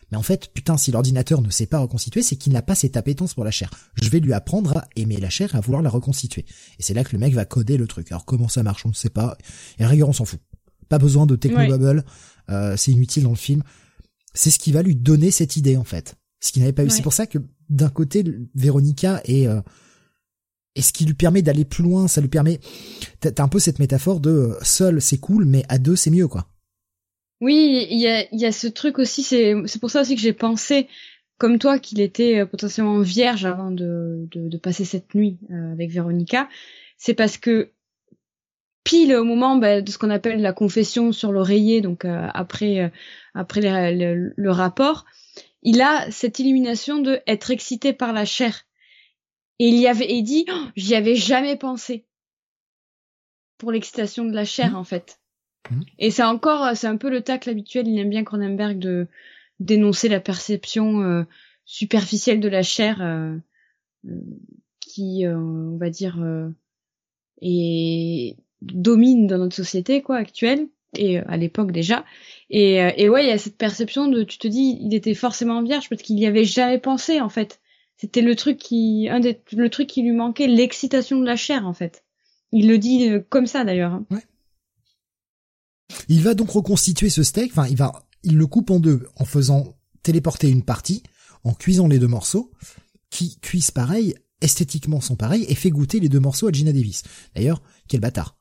mais en fait, putain, si l'ordinateur ne sait pas reconstituer, c'est qu'il n'a pas cette appétence pour la chair. Je vais lui apprendre à aimer la chair et à vouloir la reconstituer. Et c'est là que le mec va coder le truc. Alors comment ça marche, on ne sait pas. Et à rigueur, on s'en fout. Pas besoin de technobubble, euh, c'est inutile dans le film. C'est ce qui va lui donner cette idée en fait. Ce qu'il n'avait pas eu. C'est pour ça que d'un côté, Véronica est euh, et ce qui lui permet d'aller plus loin, ça lui permet. T'as un peu cette métaphore de euh, seul c'est cool, mais à deux c'est mieux quoi. Oui, il y a, y a ce truc aussi. C'est c'est pour ça aussi que j'ai pensé comme toi qu'il était euh, potentiellement vierge avant de de, de passer cette nuit euh, avec Véronica. C'est parce que pile au moment bah, de ce qu'on appelle la confession sur l'oreiller, donc après après le, le, rapport, il a cette illumination de être excité par la chair et il y avait et dit, oh, j'y avais jamais pensé pour l'excitation de la chair mmh. en fait. Mmh. Et c'est encore, c'est un peu le tacle habituel. Il aime bien Cronenberg de dénoncer la perception euh, superficielle de la chair euh, euh qui, euh, on va dire, et domine dans notre société quoi actuelle et à l'époque déjà. Et, et ouais, il y a cette perception de, tu te dis, il était forcément vierge parce qu'il y avait jamais pensé en fait. C'était le truc qui, un des, le truc qui lui manquait, l'excitation de la chair en fait. Il le dit euh, comme ça d'ailleurs. Hein. Ouais. Il va donc reconstituer ce steak. Enfin, il va, il le coupe en deux en faisant téléporter une partie, en cuisant les deux morceaux, qui cuisent pareil, esthétiquement sont pareils, et fait goûter les deux morceaux à Gina Davis. D'ailleurs, quel bâtard.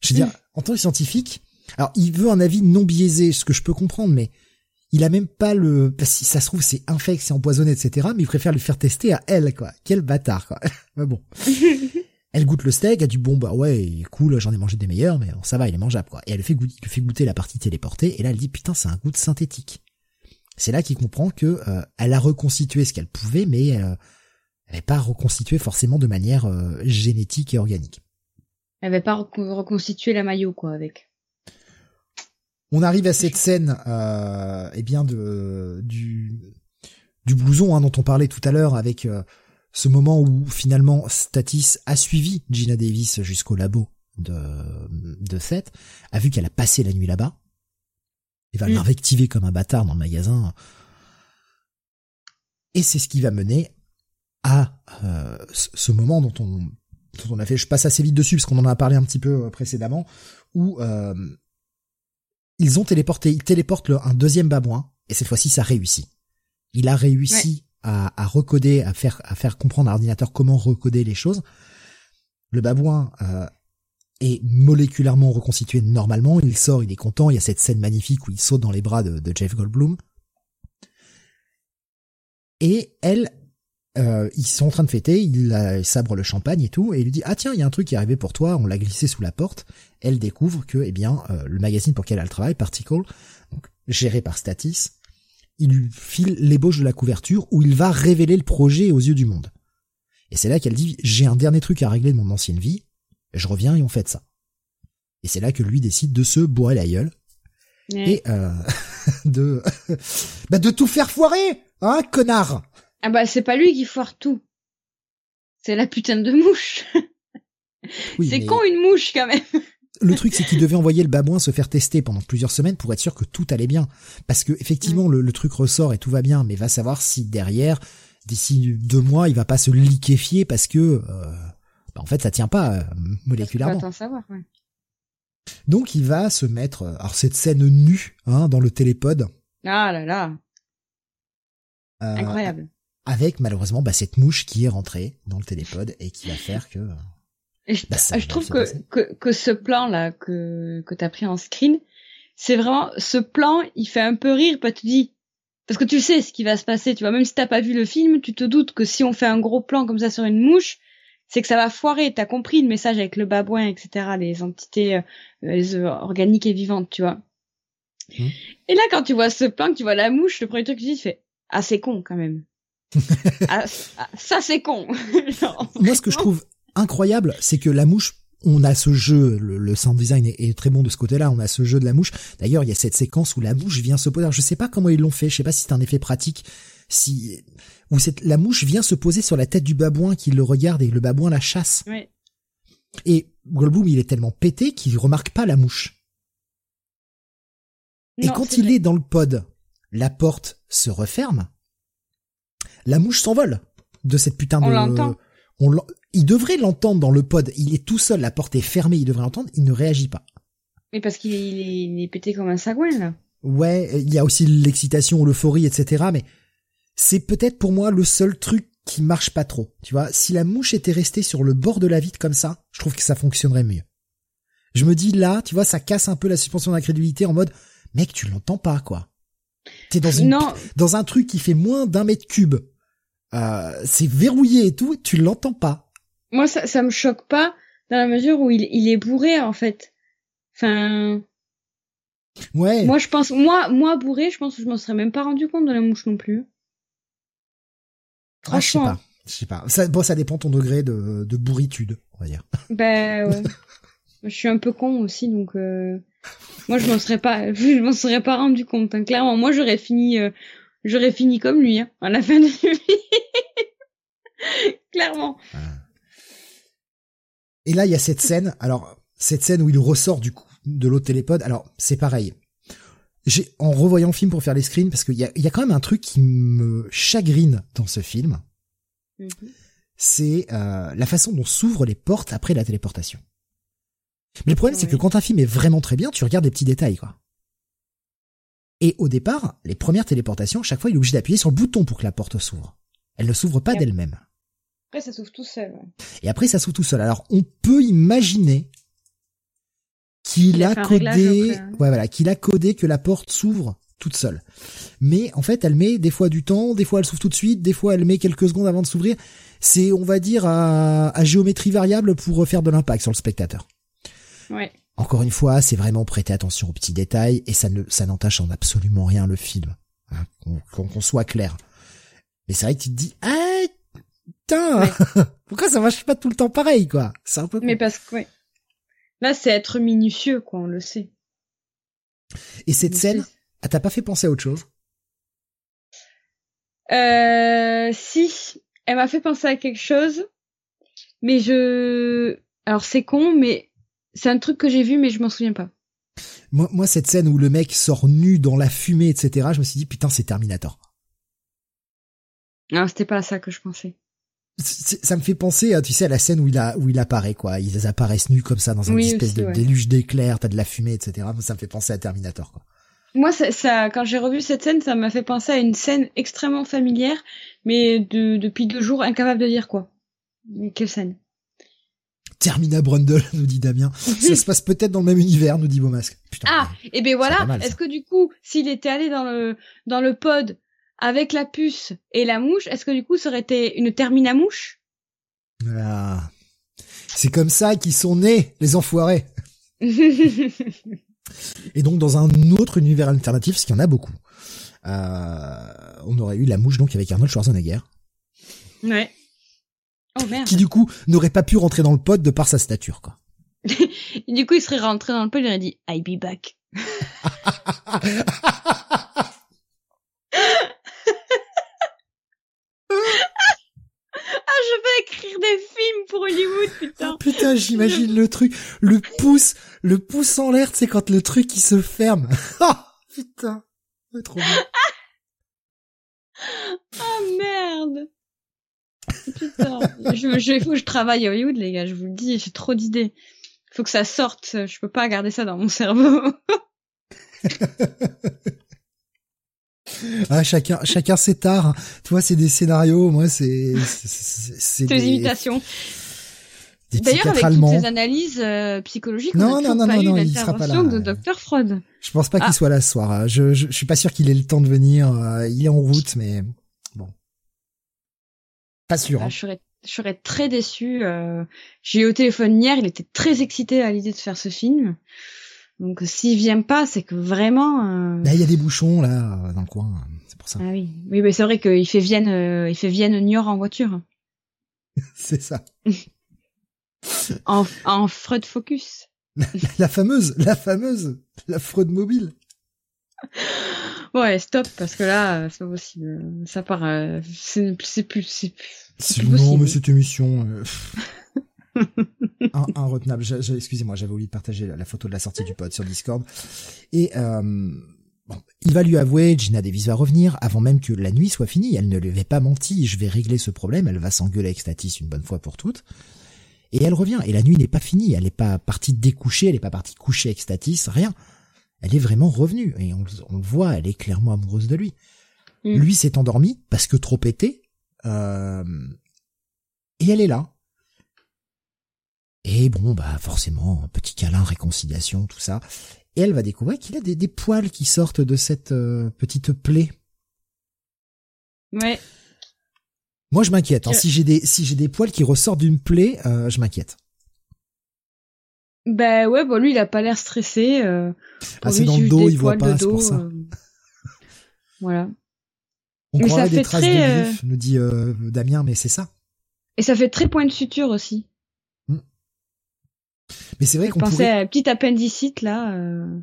Je veux dire, en tant que scientifique, alors il veut un avis non biaisé, ce que je peux comprendre, mais il a même pas le, si ça se trouve c'est infect, c'est empoisonné, etc. Mais il préfère le faire tester à elle, quoi. Quel bâtard, quoi. (laughs) mais bon. (laughs) elle goûte le steak, elle dit bon bah ouais, cool, j'en ai mangé des meilleurs, mais ça va, il est mangeable, quoi. Et elle fait goûter, fait goûter la partie téléportée, et là elle dit putain c'est un goût de synthétique. C'est là qu'il comprend que euh, elle a reconstitué ce qu'elle pouvait, mais euh, elle n'avait pas reconstitué forcément de manière euh, génétique et organique. Elle n'avait pas reconstitué la maillot, quoi, avec. On arrive à cette scène, euh, eh bien de du du blouson hein, dont on parlait tout à l'heure, avec euh, ce moment où finalement Statis a suivi Gina Davis jusqu'au labo de de Seth, a vu qu'elle a passé la nuit là-bas, il va mm. l'invectiver comme un bâtard dans le magasin, et c'est ce qui va mener à euh, ce moment dont on dont on a fait, je passe assez vite dessus parce qu'on en a parlé un petit peu euh, précédemment, où euh, ils ont téléporté, ils téléportent un deuxième babouin, et cette fois-ci ça réussit. Il a réussi à, à, recoder, à faire, à faire comprendre à l'ordinateur comment recoder les choses. Le babouin euh, est moléculairement reconstitué normalement, il sort, il est content, il y a cette scène magnifique où il saute dans les bras de, de Jeff Goldblum. Et elle, euh, ils sont en train de fêter, il, il sabre le champagne et tout, et il lui dit ah tiens il y a un truc qui est arrivé pour toi, on l'a glissé sous la porte. Elle découvre que eh bien euh, le magazine pour lequel elle travaille, Particle, donc géré par Statis, il lui file l'ébauche de la couverture où il va révéler le projet aux yeux du monde. Et c'est là qu'elle dit j'ai un dernier truc à régler de mon ancienne vie, je reviens et on fait ça. Et c'est là que lui décide de se bourrer la gueule et euh, (laughs) de (laughs) bah de tout faire foirer, hein, connard. Ah bah c'est pas lui qui foire tout. C'est la putain de mouche. c'est con une mouche quand même. Le truc, c'est qu'il devait envoyer le babouin se faire tester pendant plusieurs semaines pour être sûr que tout allait bien. Parce que effectivement, le, truc ressort et tout va bien, mais va savoir si derrière, d'ici deux mois, il va pas se liquéfier parce que, euh, bah, en fait, ça tient pas euh, moléculairement. savoir, ouais. Donc il va se mettre, euh, alors cette scène nue hein, dans le télépode. Ah là là. Euh, Incroyable. Avec malheureusement bah, cette mouche qui est rentrée dans le télépode et qui va faire que. je, bah, je trouve que, que, que ce plan là que que t'as pris en screen, c'est vraiment ce plan, il fait un peu rire, pas tu dis parce que tu sais ce qui va se passer, tu vois. Même si t'as pas vu le film, tu te doutes que si on fait un gros plan comme ça sur une mouche, c'est que ça va foirer. T'as compris le message avec le babouin, etc. Les entités euh, les, euh, organiques et vivantes, tu vois. Mmh. Et là, quand tu vois ce plan, que tu vois la mouche, le premier truc que tu dis, fait ah c'est con quand même. Ah, ah, ça c'est con. (laughs) Moi, ce que je trouve incroyable, c'est que la mouche on a ce jeu, le, sound design est, très bon de ce côté-là, on a ce jeu de la mouche. D'ailleurs, il y a cette séquence où la mouche vient se poser. Alors, je sais pas comment ils l'ont fait, je sais pas si c'est un effet pratique, si où cette, la mouche vient se poser sur la tête du babouin qui le regarde et le babouin la chasse. Et Goldblum, il est tellement pété qu'il remarque pas la mouche. et quand il est dans le pod, la porte se referme. La mouche s'envole de cette putain de. On l'entend. il devrait l'entendre dans le pod. Il est tout seul, la porte est fermée, il devrait l'entendre. Il ne réagit pas. Mais parce qu'il est, est, pété comme un sagouin là. Ouais, il y a aussi l'excitation, l'euphorie, etc. Mais c'est peut-être pour moi le seul truc qui marche pas trop. Tu vois, si la mouche était restée sur le bord de la vitre comme ça, je trouve que ça fonctionnerait mieux. Je me dis là, tu vois, ça casse un peu la suspension d'incrédulité en mode, mec, tu l'entends pas, quoi. T'es dans une, dans un truc qui fait moins d'un mètre cube. Euh, c'est verrouillé et tout, tu l'entends pas. Moi, ça, ça me choque pas dans la mesure où il, il est bourré, en fait. Enfin. Ouais. Moi, je pense, moi, moi bourré, je pense que je m'en serais même pas rendu compte de la mouche non plus. Ah, je sais pas. Je sais pas. Ça, bon, ça dépend ton degré de, de bourritude, on va dire. Ben (laughs) ouais. je suis un peu con aussi, donc euh... moi je m'en serais pas, (laughs) je m'en serais pas rendu compte. Hein. Clairement, moi j'aurais fini, euh... j'aurais fini comme lui hein, à la fin de vie. (laughs) Clairement. Ah. Et là, il y a cette scène. Alors, cette scène où il ressort du coup de l'autre télépode. Alors, c'est pareil. J'ai, en revoyant le film pour faire les screens, parce qu'il y a, y a quand même un truc qui me chagrine dans ce film, mhm. c'est euh, la façon dont s'ouvrent les portes après la téléportation. Mais le problème, c'est que quand un film est vraiment très bien, tu regardes les petits détails, quoi. Et au départ, les premières téléportations, chaque fois, il est obligé d'appuyer sur le bouton pour que la porte s'ouvre. Elle ne s'ouvre pas d'elle-même. Après, ça s'ouvre tout seul. Et après, ça s'ouvre tout seul. Alors, on peut imaginer qu'il a, codé, hein. ouais, voilà, qu'il a codé que la porte s'ouvre toute seule. Mais en fait, elle met des fois du temps, des fois elle s'ouvre tout de suite, des fois elle met quelques secondes avant de s'ouvrir. C'est, on va dire, à, géométrie variable pour faire de l'impact sur le spectateur. Ouais. Encore une fois, c'est vraiment prêter attention aux petits détails et ça ne, ça n'entache en absolument rien le film. Hein, qu'on, soit clair. Mais c'est vrai que tu te dis, ah, putain, (laughs) pourquoi ça marche pas tout le temps pareil, quoi? C'est un peu. Mais parce que, ouais. Là, c'est être minutieux, quoi, on le sait. Et cette scène, elle t'a pas fait penser à autre chose? Euh, si, elle m'a fait penser à quelque chose, mais je, alors c'est con, mais c'est un truc que j'ai vu, mais je m'en souviens pas. Moi, moi, cette scène où le mec sort nu dans la fumée, etc., je me suis dit putain, c'est Terminator. Non, c'était pas à ça que je pensais ça me fait penser, à, tu sais, à la scène où il a où il apparaît quoi. Ils apparaissent nus comme ça dans une espèce de déluge d'éclairs, t'as de la fumée, etc. Ça me fait penser à Terminator quoi. Moi, ça, ça quand j'ai revu cette scène, ça m'a fait penser à une scène extrêmement familière, mais de, depuis deux jours incapable de dire quoi. quelle scène Termina Brundle, (laughs) nous dit Damien. ça se passe peut-être dans le même univers, nous dit Beaumasque. ah, et ben voilà. Est-ce que du coup, s'il était allé dans le dans le pod avec la puce et la mouche, est-ce que du coup ça aurait été une termine à mouche? Ah. C'est comme ça qu'ils sont nés, les enfoirés. (laughs) et donc dans un autre univers alternatif, parce qu'il y en a beaucoup, euh, on aurait eu la mouche donc avec Arnold Schwarzenegger. Ouais. Oh merde. Qui du coup n'aurait pas pu rentrer dans le pod de par sa stature quoi. (laughs) du coup il serait rentré dans le pod et il aurait dit I'll be back. Ah, je vais écrire des films pour Hollywood, putain. Oh, putain, j'imagine le truc, le pouce, le pouce en l'air, c'est quand le truc il se ferme. (laughs) Ah, putain, c'est trop bien. Ah merde. Putain, je, je, faut que je travaille à Hollywood, les gars, je vous le dis, j'ai trop d'idées. Faut que ça sorte, je peux pas garder ça dans mon cerveau. (laughs) ah, chacun, chacun ses tares. Toi, c'est des scénarios, moi, c'est, c'est des imitations. D'ailleurs, avec toutes ces analyses euh, psychologiques, non, on non, non, pas non, eu non, il sera pas là. de Dr Freud. Je pense pas qu'il Ah. soit là ce soir. Je, je, je suis pas sûr qu'il ait le temps de venir. Euh, Il est en route, mais pas sûr. Ah, hein. je serais, je serais très déçue. euh, J'ai eu au téléphone hier, il était très excité à l'idée de faire ce film. Donc s'il vient pas, c'est que vraiment. euh, Là, il y a des bouchons là dans le coin. C'est pour ça. Ah oui, oui, mais c'est vrai qu'il fait Vienne, euh, il fait Vienne Niort en voiture, (laughs) C'est ça. (laughs) en, en Freud Focus. (laughs) La fameuse, la fameuse, la fraude mobile. Ouais, stop, parce que là, euh, c'est pas possible. Ça part, euh, c'est c'est plus, c'est plus. C'est non, mais cette émission. euh, Inretenable. (laughs) Excusez-moi, j'avais oublié de partager la, la photo de la sortie du pod sur Discord. Et euh, bon, il va lui avouer, Gina Davis va revenir avant même que la nuit soit finie. Elle ne lui avait pas menti. Je vais régler ce problème. Elle va s'engueuler avec Statis une bonne fois pour toutes. Et elle revient. Et la nuit n'est pas finie. Elle n'est pas partie découcher. Elle n'est pas partie coucher avec Statis. Rien. Elle est vraiment revenue. Et on, on le voit. Elle est clairement amoureuse de lui. Mm. Lui s'est endormi parce que trop pété. Euh, et elle est là. Et bon, bah forcément, un petit câlin, réconciliation, tout ça. Et elle va découvrir qu'il a des, des poils qui sortent de cette euh, petite plaie. Ouais. Moi, je m'inquiète. Hein. Que- Si j'ai des si j'ai des poils qui ressortent d'une plaie, euh, je m'inquiète. Ben ouais, bon lui, il a pas l'air stressé. Euh, Ah, c'est dans le dos, il voit pas, c'est pour ça. euh, (laughs) Voilà. On Mais croirait des traces très, de euh, griffes, nous dit euh, Damien, mais c'est ça. Et ça fait très point de suture aussi. Mais c'est vrai qu'on pourrait, à un petit appendicite là. euh,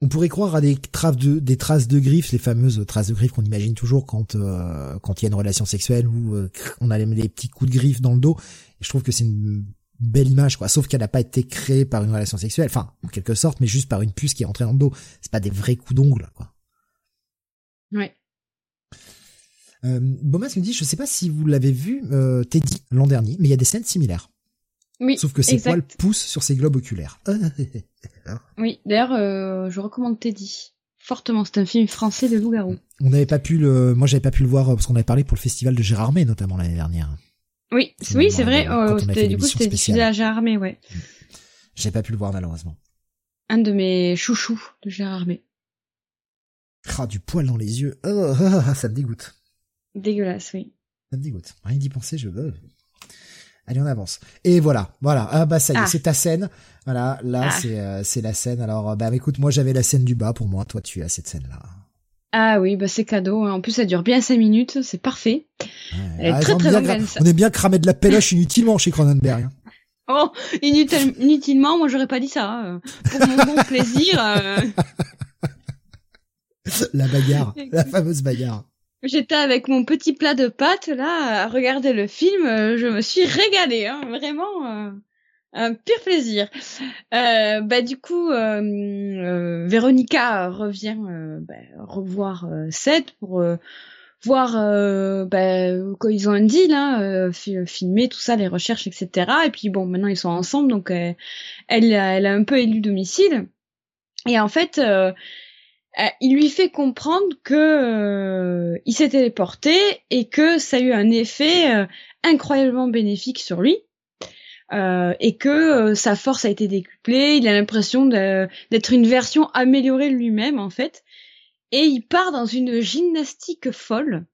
on pourrait croire à des traces de des traces de griffes, les fameuses traces de griffes qu'on imagine toujours quand euh, quand il y a une relation sexuelle où on a les, les petits coups de griffes dans le dos. Et je trouve que c'est une belle image, quoi. Sauf qu'elle n'a pas été créée par une relation sexuelle, enfin en quelque sorte, mais juste par une puce qui est entrée dans le dos. C'est pas des vrais coups d'ongle, quoi. Ouais. Euh, Bomas me dit, je sais pas si vous l'avez vu, euh, Teddy l'an dernier, mais il y a des scènes similaires. Oui. Sauf que ses exact. poils poussent sur ses globes oculaires. (laughs) Oui. D'ailleurs, euh, je recommande Teddy fortement. C'est un film français de loup-garou. On n'avait pas pu le, moi j'avais pas pu le voir euh, parce qu'on avait parlé pour le festival de Gérardmer notamment l'année dernière. Oui, oui, c'est vrai. euh, c'était- du coup, c'était diffusé à Gérardmer, ouais. J'ai pas pu le voir malheureusement. Un de mes chouchous de Gérardmer. Ah, du poil dans les yeux. Oh, ah, ah, ça me dégoûte. Dégueulasse, oui. Ça me dégoûte. Rien d'y penser, je veux. Allez, on avance. Et voilà, voilà. Ah bah ça y est, Ah. c'est ta scène. Voilà, là Ah. c'est euh, c'est la scène. Alors euh, bah écoute, moi j'avais la scène du bas pour moi. Toi tu as cette scène là. Ah oui, bah c'est cadeau. hein. En plus, ça dure bien cinq minutes. C'est parfait. Est très, on, très aime bien on cramer de la péloche inutilement chez Cronenberg. hein. (laughs) Oh, inutile- inutilement, moi j'aurais pas dit ça. hein. Pour mon bon plaisir, euh, (laughs) La bagarre, la fameuse bagarre. j'étais avec mon petit plat de pâtes là à regarder le film. euh, Je me suis régalée, hein, vraiment euh, un pur plaisir. Euh, bah du coup, euh, euh, Véronica revient euh, bah, revoir euh, Seth pour voir bah, ils ont un deal, hein, fi- filmer tout ça, les recherches, etc. Et puis bon, maintenant ils sont ensemble, donc elle, a- elle a un peu élu domicile. Et en fait, il lui fait comprendre que il s'est téléporté et que ça a eu un effet incroyablement bénéfique sur lui. Euh, et que euh, sa force a été décuplée, il a l'impression d'être une version améliorée de lui-même en fait, et il part dans une gymnastique folle.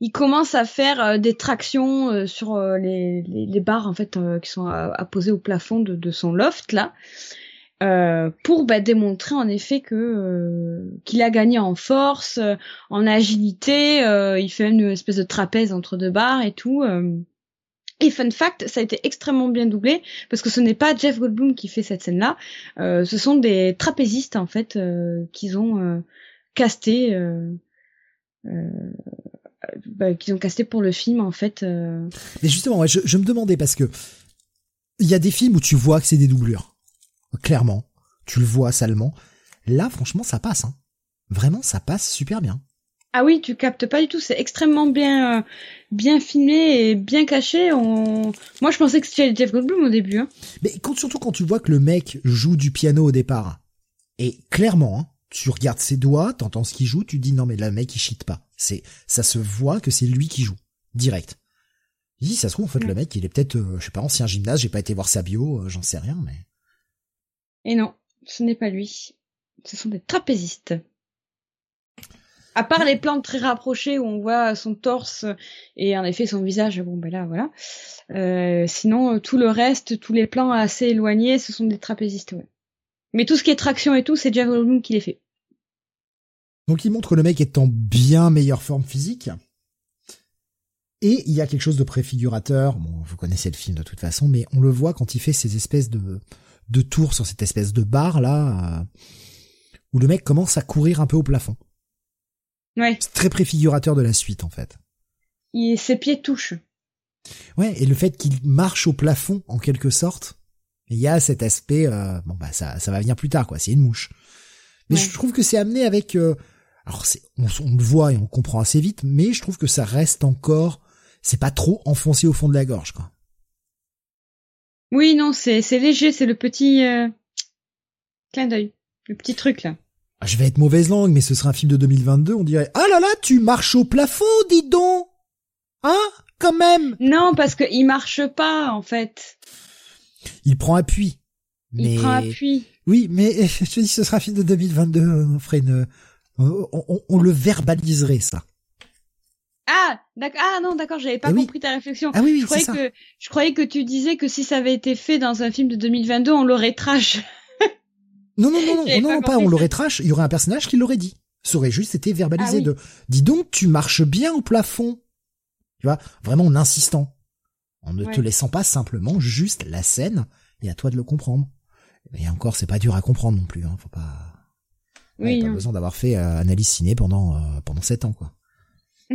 Il commence à faire euh, des tractions euh, sur euh, les, les, barres en fait qui sont apposées au plafond de, de, son loft là. pour bah, démontrer en effet que qu'il a gagné en force, en agilité, il fait une espèce de trapèze entre deux barres et tout. Et fun fact, ça a été extrêmement bien doublé parce que ce n'est pas Jeff Goldblum qui fait cette scène-là, euh, ce sont des trapézistes en fait euh, qu'ils ont euh, casté, bah, qu'ils pour le film en fait. Mais justement, je, je, me demandais parce que il y a des films où tu vois que c'est des doublures, clairement, tu le vois salement. Là, franchement, ça passe. Hein. Vraiment, ça passe super bien. Ah oui, tu captes pas du tout. C'est extrêmement bien, euh, bien filmé et bien caché. On... Moi, je pensais que c'était Jeff Goldblum au début. Hein. Mais quand, surtout quand tu vois que le mec joue du piano au départ, et clairement, hein, tu regardes ses doigts, t'entends ce qu'il joue, tu dis non mais là, le mec il cheat pas. C'est, ça se voit que c'est lui qui joue direct. dis ça se trouve en fait le mec il est peut-être, euh, je sais pas, ancien gymnase. J'ai pas été voir sa bio, euh, j'en sais rien, mais. Et non, ce n'est pas lui. Ce sont des trapézistes. À part les plans très rapprochés où on voit son torse et en effet son visage, bon ben là voilà. Euh, sinon tout le reste, tous les plans assez éloignés, ce sont des trapézistes. Ouais. Mais tout ce qui est traction et tout, c'est Jeff qui les fait. Donc il montre que le mec est en bien meilleure forme physique. Et il y a quelque chose de préfigurateur. Bon, vous connaissez le film de toute façon, mais on le voit quand il fait ces espèces de de tours sur cette espèce de bar là, euh, où le mec commence à courir un peu au plafond. Ouais. C'est très préfigurateur de la suite en fait. Et ses pieds touchent. Ouais, et le fait qu'il marche au plafond en quelque sorte, il y a cet aspect euh, bon bah ça ça va venir plus tard quoi, c'est une mouche. Mais je trouve que c'est amené avec euh, alors c'est on, on, le voit et on comprend assez vite, mais je trouve que ça reste encore c'est pas trop enfoncé au fond de la gorge quoi. Oui, non, c'est c'est léger, c'est le petit euh, clin d'œil, le petit truc là. Ah, je vais être mauvaise langue, mais ce serait un film de 2022, on dirait « Ah là là, tu marches au plafond, dis donc Hein? Quand même !» Non, parce qu'il marche pas, en fait. Il prend appui. Mais... Il prend appui. Oui, mais (laughs) je te dis, ce sera un film de 2022, on ferait une... On, le verbaliserait, ça. Ah, d'accord. Ah non, d'accord, j'avais pas eh compris ta réflexion. Ah oui, oui, je croyais que je croyais que tu disais que si ça avait été fait dans un film de 2022, on l'aurait trash. Non, non, non, non, non, pas, on l'aurait trash, il y aurait un personnage qui l'aurait dit. Ça aurait juste été verbalisé ah de, dis donc, tu marches bien au plafond. Tu vois, vraiment en insistant. En ne te laissant pas simplement juste la scène, et à toi de le comprendre. Et encore, c'est pas dur à comprendre non plus, hein, faut pas... Oui, pas besoin d'avoir fait euh, analyse ciné pendant euh, pendant sept ans quoi. (laughs)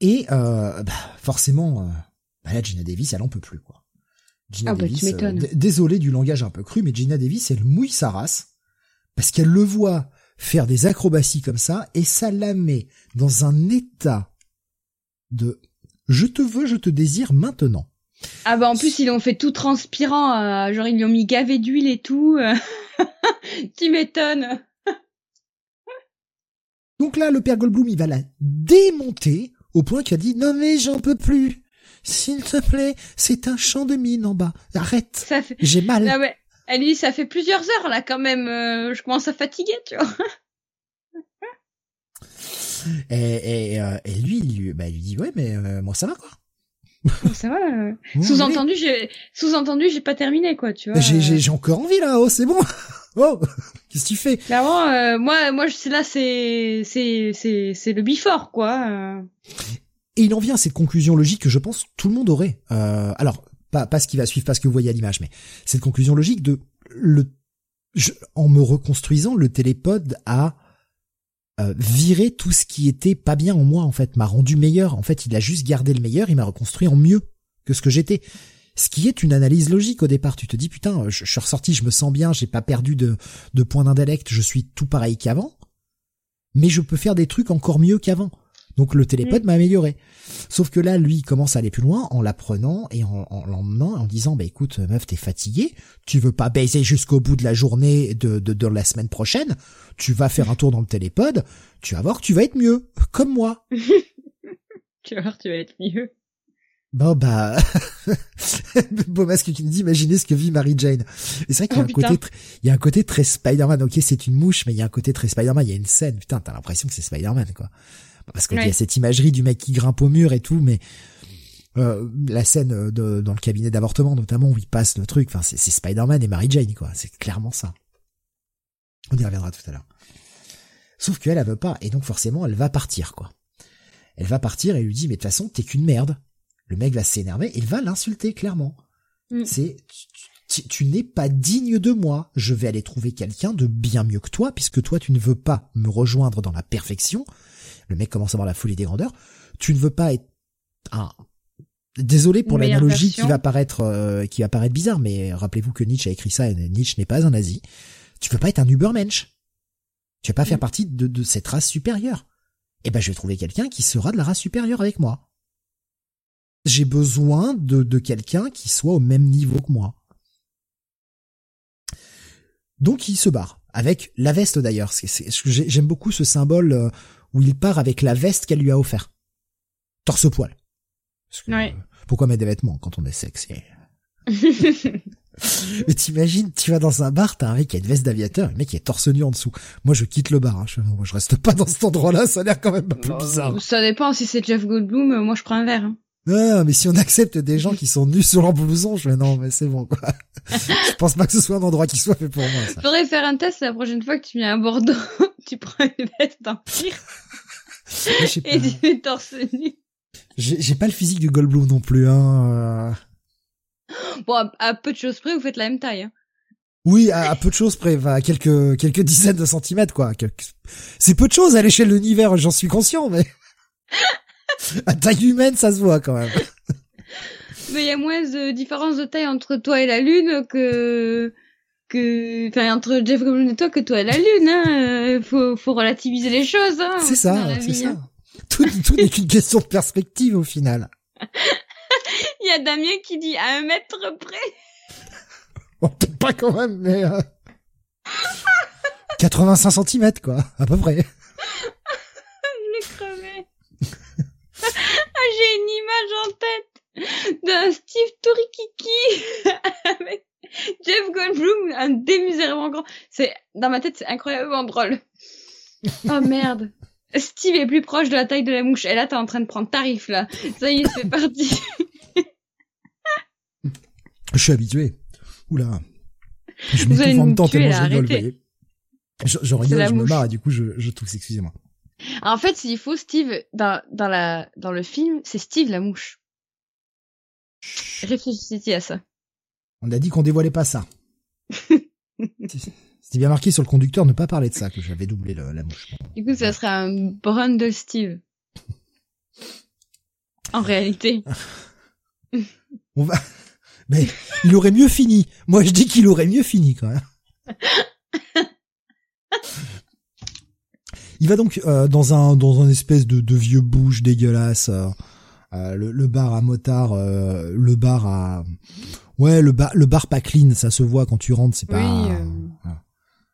et euh, bah, forcément, euh, bah là Gina Davis elle en peut plus quoi. Gina ah bah, euh, désolé du langage un peu cru, mais Gina Davis, elle mouille sa race parce qu'elle le voit faire des acrobaties comme ça et ça la met dans un état de je te veux, je te désire maintenant. Ah bah en plus ils l'ont fait tout transpirant, euh, genre ils lui ont mis gavé d'huile et tout. Euh. (laughs) tu m'étonnes. Donc là, le père Goldblum, il va la démonter au point qu'il a dit non mais j'en peux plus. S'il te plaît, c'est un champ de mine en bas. Arrête. Fait... J'ai mal. Ah ouais. Elle lui, ça fait plusieurs heures là quand même. Euh, je commence à fatiguer, tu vois. (laughs) et, et, euh, et, lui, il lui, bah, il lui dit ouais, mais euh, moi ça va quoi. ça va. (laughs) Sous-entendu, j'ai sous-entendu, j'ai pas terminé quoi, tu vois. J'ai j'ai encore envie là. Oh, c'est bon. (laughs) oh, qu'est-ce que tu fais? Clairement, moi, moi, c'est là, c'est c'est c'est c'est le bifort quoi. Et il en vient à cette conclusion logique que je pense tout le monde aurait. Euh, alors, pas, pas ce qui va suivre, pas ce que vous voyez à l'image, mais cette conclusion logique de le, en me reconstruisant, le télépode a euh, viré tout ce qui était pas bien en moi, en fait, m'a rendu meilleur. En fait, il a juste gardé le meilleur, il m'a reconstruit en mieux que ce que j'étais. Ce qui est une analyse logique au départ. Tu te dis, putain, je, suis ressorti, je me sens bien, j'ai pas perdu de, de points d'intellect, je suis tout pareil qu'avant. Mais je peux faire des trucs encore mieux qu'avant. Donc le télépode mm. m'a amélioré. Sauf que là, lui, il commence à aller plus loin en l'apprenant et en, l'emmenant, en disant, bah écoute, meuf, t'es fatiguée, tu veux pas baiser jusqu'au bout de la journée de, de, de, la semaine prochaine, tu vas faire un tour dans le télépode, tu vas voir que tu vas être mieux, comme moi. (laughs) tu vas voir, tu vas être mieux. Bon bah, (laughs) beau masque qui me dit, imaginez ce que vit Mary Jane. c'est vrai qu'il y a Oh, un côté, il y a un côté très Spider-Man. Ok, c'est une mouche, mais il y a un côté très Spider-Man. Il y a une scène, putain, t'as l'impression que c'est Spider-Man, quoi. Parce qu'il y a cette imagerie du mec qui grimpe au mur et tout, mais euh, la scène euh, de, dans le cabinet d'avortement, notamment, où il passe le truc, enfin, c'est Spider-Man et Mary Jane, quoi. C'est clairement ça. On y reviendra tout à l'heure. Sauf qu'elle, elle veut pas, et donc forcément, elle va partir, quoi. Elle va partir et lui dit, mais de toute façon, t'es qu'une merde. Le mec va s'énerver, il va l'insulter, clairement. Mm. C'est, tu, tu- tu n'es pas digne de moi. Je vais aller trouver quelqu'un de bien mieux que toi, puisque toi, tu ne veux pas me rejoindre dans la perfection. Le mec commence à avoir la folie des grandeurs. Tu ne veux pas être un, désolé pour l'analogie qui va paraître, euh, qui va paraître bizarre, mais rappelez-vous que Nietzsche a écrit ça et Nietzsche n'est pas un nazi. Tu veux pas être un Ubermensch. Tu veux pas faire Mm. partie de, de cette race supérieure. Eh ben, je vais trouver quelqu'un qui sera de la race supérieure avec moi. J'ai besoin de, de quelqu'un qui soit au même niveau que moi. Donc il se barre avec la veste d'ailleurs. J'aime beaucoup ce symbole euh, où il part avec la veste qu'elle lui a offert. Torse poil. Ouais. euh, pourquoi mettre des vêtements quand on est sexy? (laughs) Mais t'imagines, tu vas dans un bar, t'as un mec qui a une veste d'aviateur, le mec qui est torse nu en dessous. Moi je quitte le bar, hein. je, moi, je reste pas dans cet endroit-là, ça a l'air quand même un peu bizarre. Ça dépend si c'est Jeff Goldblum, euh, moi je prends un verre. hein. Non, mais si on accepte des gens qui sont nus sur leur blouson, je fais non, mais c'est bon, quoi. (laughs) je pense pas que ce soit un endroit qui soit fait pour moi, ça. Faudrait faire un test la prochaine fois que tu viens à Bordeaux. (laughs) tu prends une veste en sais et tu es torse nu. J'ai j'ai pas le physique du Goldblum non plus, hein. euh. Bon, à, à peu de choses près, vous faites la même taille. Hein. Oui, à, à peu de choses près, à quelques, quelques dizaines de centimètres, quoi. Quelques- C'est peu de choses à l'échelle de l'univers, j'en suis conscient, mais... (laughs) à taille humaine, ça se voit, quand même. (laughs) Mais il y a moins de différence de taille entre toi et la Lune que que enfin entre Jeff Goldblum et toi que toi et la Lune. Hein. Euh, Faut faut relativiser les choses. Hein, C'est ça, c'est ça. hein. Tout, tout n'est qu'une question de perspective, au final. (laughs) Il y a Damien qui dit à un mètre près. Bon, (laughs) peut-être pas quand même, mais... euh, 85 centimètres, quoi, à peu près. Je l'ai crevé. ah, (laughs) j'ai une image en tête d'un Steve Torikiki (laughs) avec Jeff Goldblum, un démesurément grand. C'est dans ma tête, c'est incroyablement drôle. (laughs) Oh merde. Steve est plus proche de la taille de la mouche. Et là, t'es en train de prendre tarif, là. Ça y est, c'est parti. Je suis habitué. Oula. Je m'étouffe en même temps tuer, tellement là, je rigole, vous arrêtez. voyez. Je, je rigole, me marre et du coup je, je tousse, excusez-moi. En fait, s'il faut, Steve, dans, dans la, dans le film, c'est Steve la mouche. Réfléchissez à ça. On a dit qu'on dévoilait pas ça. (laughs) C'était bien marqué sur le conducteur ne pas parler de ça, que j'avais doublé le- la mouche. Du coup, ça serait un Brundle Steve. En réalité. (laughs) On va... Mais il aurait mieux fini. Moi je dis qu'il aurait mieux fini quand même. (laughs) Il va donc euh, dans un dans un espèce de, de vieux bouge dégueulasse. euh, euh, le, le bar à motard, euh, le bar à ouais le bar le bar pas clean, ça se voit quand tu rentres, c'est pas. Oui, voilà.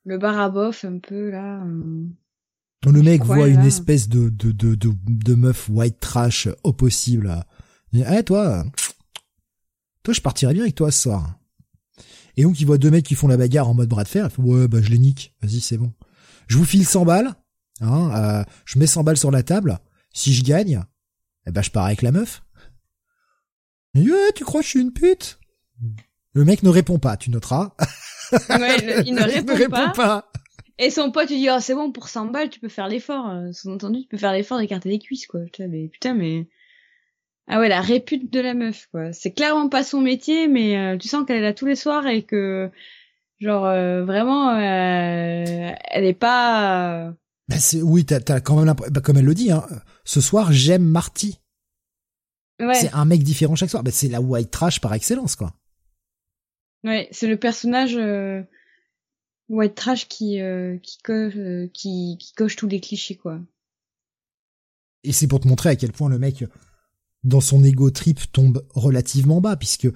Le bar à bof, un peu, là. le mec voit là une espèce de de de de, de meuf white trash au possible. Il dit, Eh toi, toi je partirais bien avec toi ce soir. Et donc il voit deux mecs qui font la bagarre en mode bras de fer. Il fait ouais bah je les nique. Vas-y c'est bon. Je vous file 100 balles. Hein, euh, je mets 100 balles sur la table. Si je gagne, eh ben je pars avec la meuf. Dit, ouais, tu crois que je suis une pute? Le mec ne répond pas. Tu noteras. Ouais, le- il (laughs) ne Le répond, pas. Et son pote, il dit, oh, c'est bon, pour 100 balles, tu peux faire l'effort. Euh, Sous-entendu, tu peux faire l'effort d'écarter les cuisses, quoi. Putain, mais, putain, mais... Ah ouais, la répute de la meuf, quoi. C'est clairement pas son métier, mais euh, tu sens qu'elle est là tous les soirs et que, genre, euh, vraiment, euh, elle est pas... Bah, c'est, oui, t'as, t'as quand même bah, comme elle le dit, hein, ce soir j'aime Marty. Ouais, C'est un mec différent chaque soir. Bah, c'est la white trash par excellence, quoi. ouais, c'est le personnage euh, white trash qui euh, qui coche euh, qui qui coche tous les clichés, quoi. Et c'est pour te montrer à quel point le mec, dans son ego trip, tombe relativement bas, puisque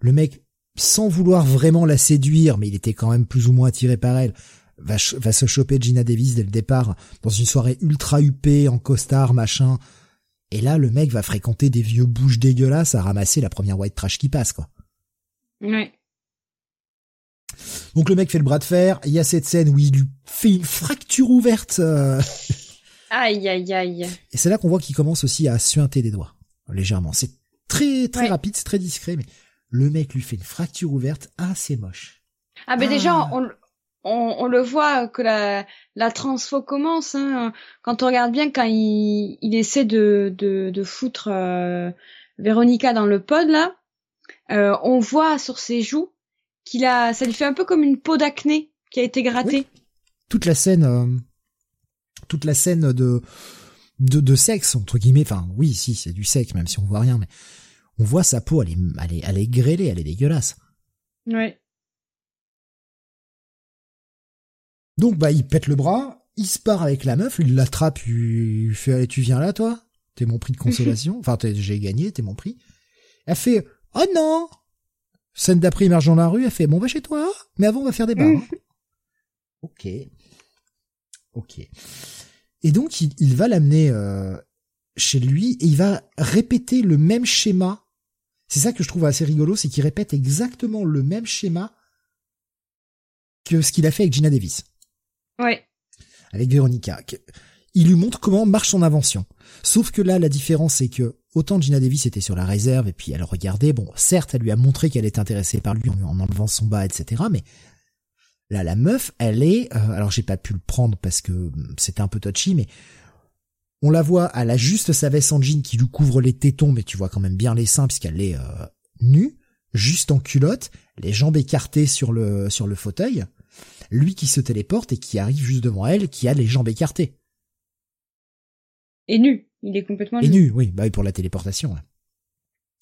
le mec, sans vouloir vraiment la séduire, mais il était quand même plus ou moins attiré par elle, va, ch- va se choper Gina Davis dès le départ, dans une soirée ultra huppée, en costard, machin. Et là, le mec va fréquenter des vieux bouches dégueulasses à ramasser la première white trash qui passe, quoi. Ouais. Donc le mec fait le bras de fer. Il y a cette scène où il lui fait une fracture ouverte. euh, Aïe, aïe, aïe. Et c'est là qu'on voit qu'il commence aussi à suinter des doigts. Légèrement. C'est très, très Ouais. rapide, c'est très discret, mais le mec lui fait une fracture ouverte. Ah, c'est moche. Ah ben Ah. déjà, on, on, on le voit que la, la transfo commence. Hein. Quand on regarde bien, quand il, il essaie de, de, de foutre euh, Véronica dans le pod, là, euh, on voit sur ses joues qu'il a, ça lui fait un peu comme une peau d'acné qui a été grattée. Toute la scène, euh, toute la scène de, de, de sexe, entre guillemets. Enfin, oui, si, c'est du sexe, même si on voit rien, mais on voit sa peau, elle est, elle est, elle est grêlée, elle est dégueulasse. Ouais. Donc, bah, il pète le bras, il se part avec la meuf, il l'attrape, il fait, allez, tu viens là, toi? T'es mon prix de consolation. (laughs) enfin, j'ai gagné, t'es mon prix. Elle fait, oh non! Scène d'après, il marche dans la rue, elle fait, bon, va chez toi, mais avant, on va faire des barres. (laughs) ok. Ok. Et donc, il, il va l'amener euh, chez lui et il va répéter le même schéma. C'est ça que je trouve assez rigolo, c'est qu'il répète exactement le même schéma que ce qu'il a fait avec Gina Davis Ouais. avec Véronica. Il lui montre comment marche son invention. Sauf que là, la différence, c'est que autant Gina Davis était sur la réserve et puis elle regardait, bon, certes, elle lui a montré qu'elle était intéressée par lui en, enlevant son bas, etc. Mais là, la meuf, elle est, euh, alors j'ai pas pu le prendre parce que hum, c'était un peu touchy, mais on la voit, elle a juste sa veste en jean qui lui couvre les tétons, mais tu vois quand même bien les seins puisqu'elle est euh, nue, juste en culotte, les jambes écartées sur le sur le fauteuil lui qui se téléporte et qui arrive juste devant elle, qui a les jambes écartées. Et nu. Il est complètement Et nu. nu, oui, bah oui, pour la téléportation.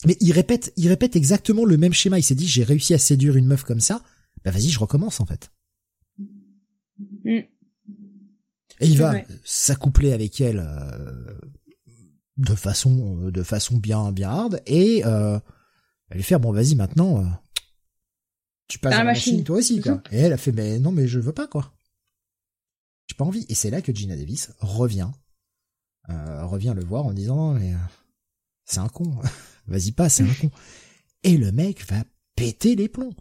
Mais il répète, il répète exactement le même schéma. Il s'est dit, j'ai réussi à séduire une meuf comme ça. Bah vas-y, je recommence en fait. Mm. Et il va s'accoupler avec elle euh, de façon, de façon bien, bien hard. Et euh, elle lui faire, bon vas-y maintenant, euh, tu passes Dans la machine. machine. toi aussi quoi. Et elle a fait, mais non mais je veux pas quoi. J'ai pas envie. Et c'est là que Gina Davis revient, euh, revient le voir en disant, non mais euh, c'est un con. (laughs) Vas-y pas, c'est un con. Et le mec va péter les plombs.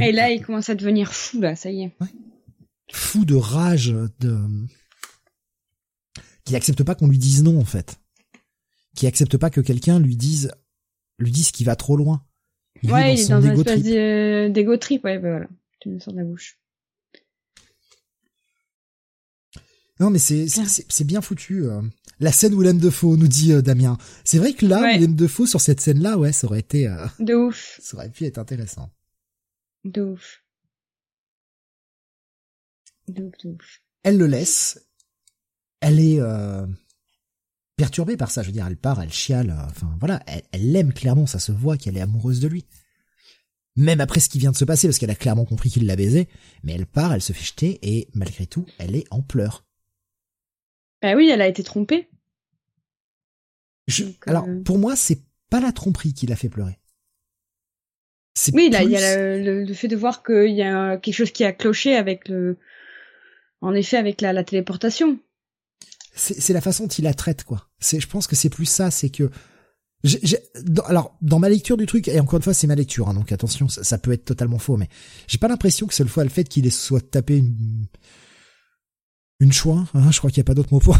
Et là, il commence à devenir fou, là, ça y est. fou de rage de qui accepte pas qu'on lui dise non en fait qui accepte pas que quelqu'un lui dise lui dise qu'il va trop loin ouais, il est dans un espèce de- d'ego trip, ouais, bah voilà. Tu me sors de la bouche. non mais c'est c'est- Bien. c'est bien foutu euh. la scène Willem Defoe nous dit euh, Damien c'est vrai que là Ouais. Willem Defoe sur cette scène là ouais ça aurait été euh, De ouf. (laughs) ça aurait pu être intéressant De ouf. De ouf, de ouf. elle le laisse elle est euh, perturbée par ça. Je veux dire elle part elle chiale euh, enfin voilà. Elle elle l'aime clairement ça se voit qu'elle est amoureuse de lui. Même après ce qui vient de se passer parce qu'elle a clairement compris qu'il l'a baisé mais elle part elle se fait jeter et malgré tout elle est en pleurs. Bah oui, elle a été trompée. Je- Donc, euh, alors pour moi c'est pas la tromperie qui l'a fait pleurer. Oui, là, il y a le, le- le fait de voir qu'il y a quelque chose qui a cloché avec le, en effet, avec la, la téléportation. C'est la façon dont il la traite quoi. C'est je pense que c'est plus ça, c'est que j'ai- j'ai- dans- alors dans ma lecture du truc et encore une fois c'est ma lecture hein, donc attention ça, ça peut être totalement faux mais j'ai pas l'impression que c'est le fois le fait qu'il ait soit tapé une une chouin, hein, je crois qu'il y a pas d'autre mot pour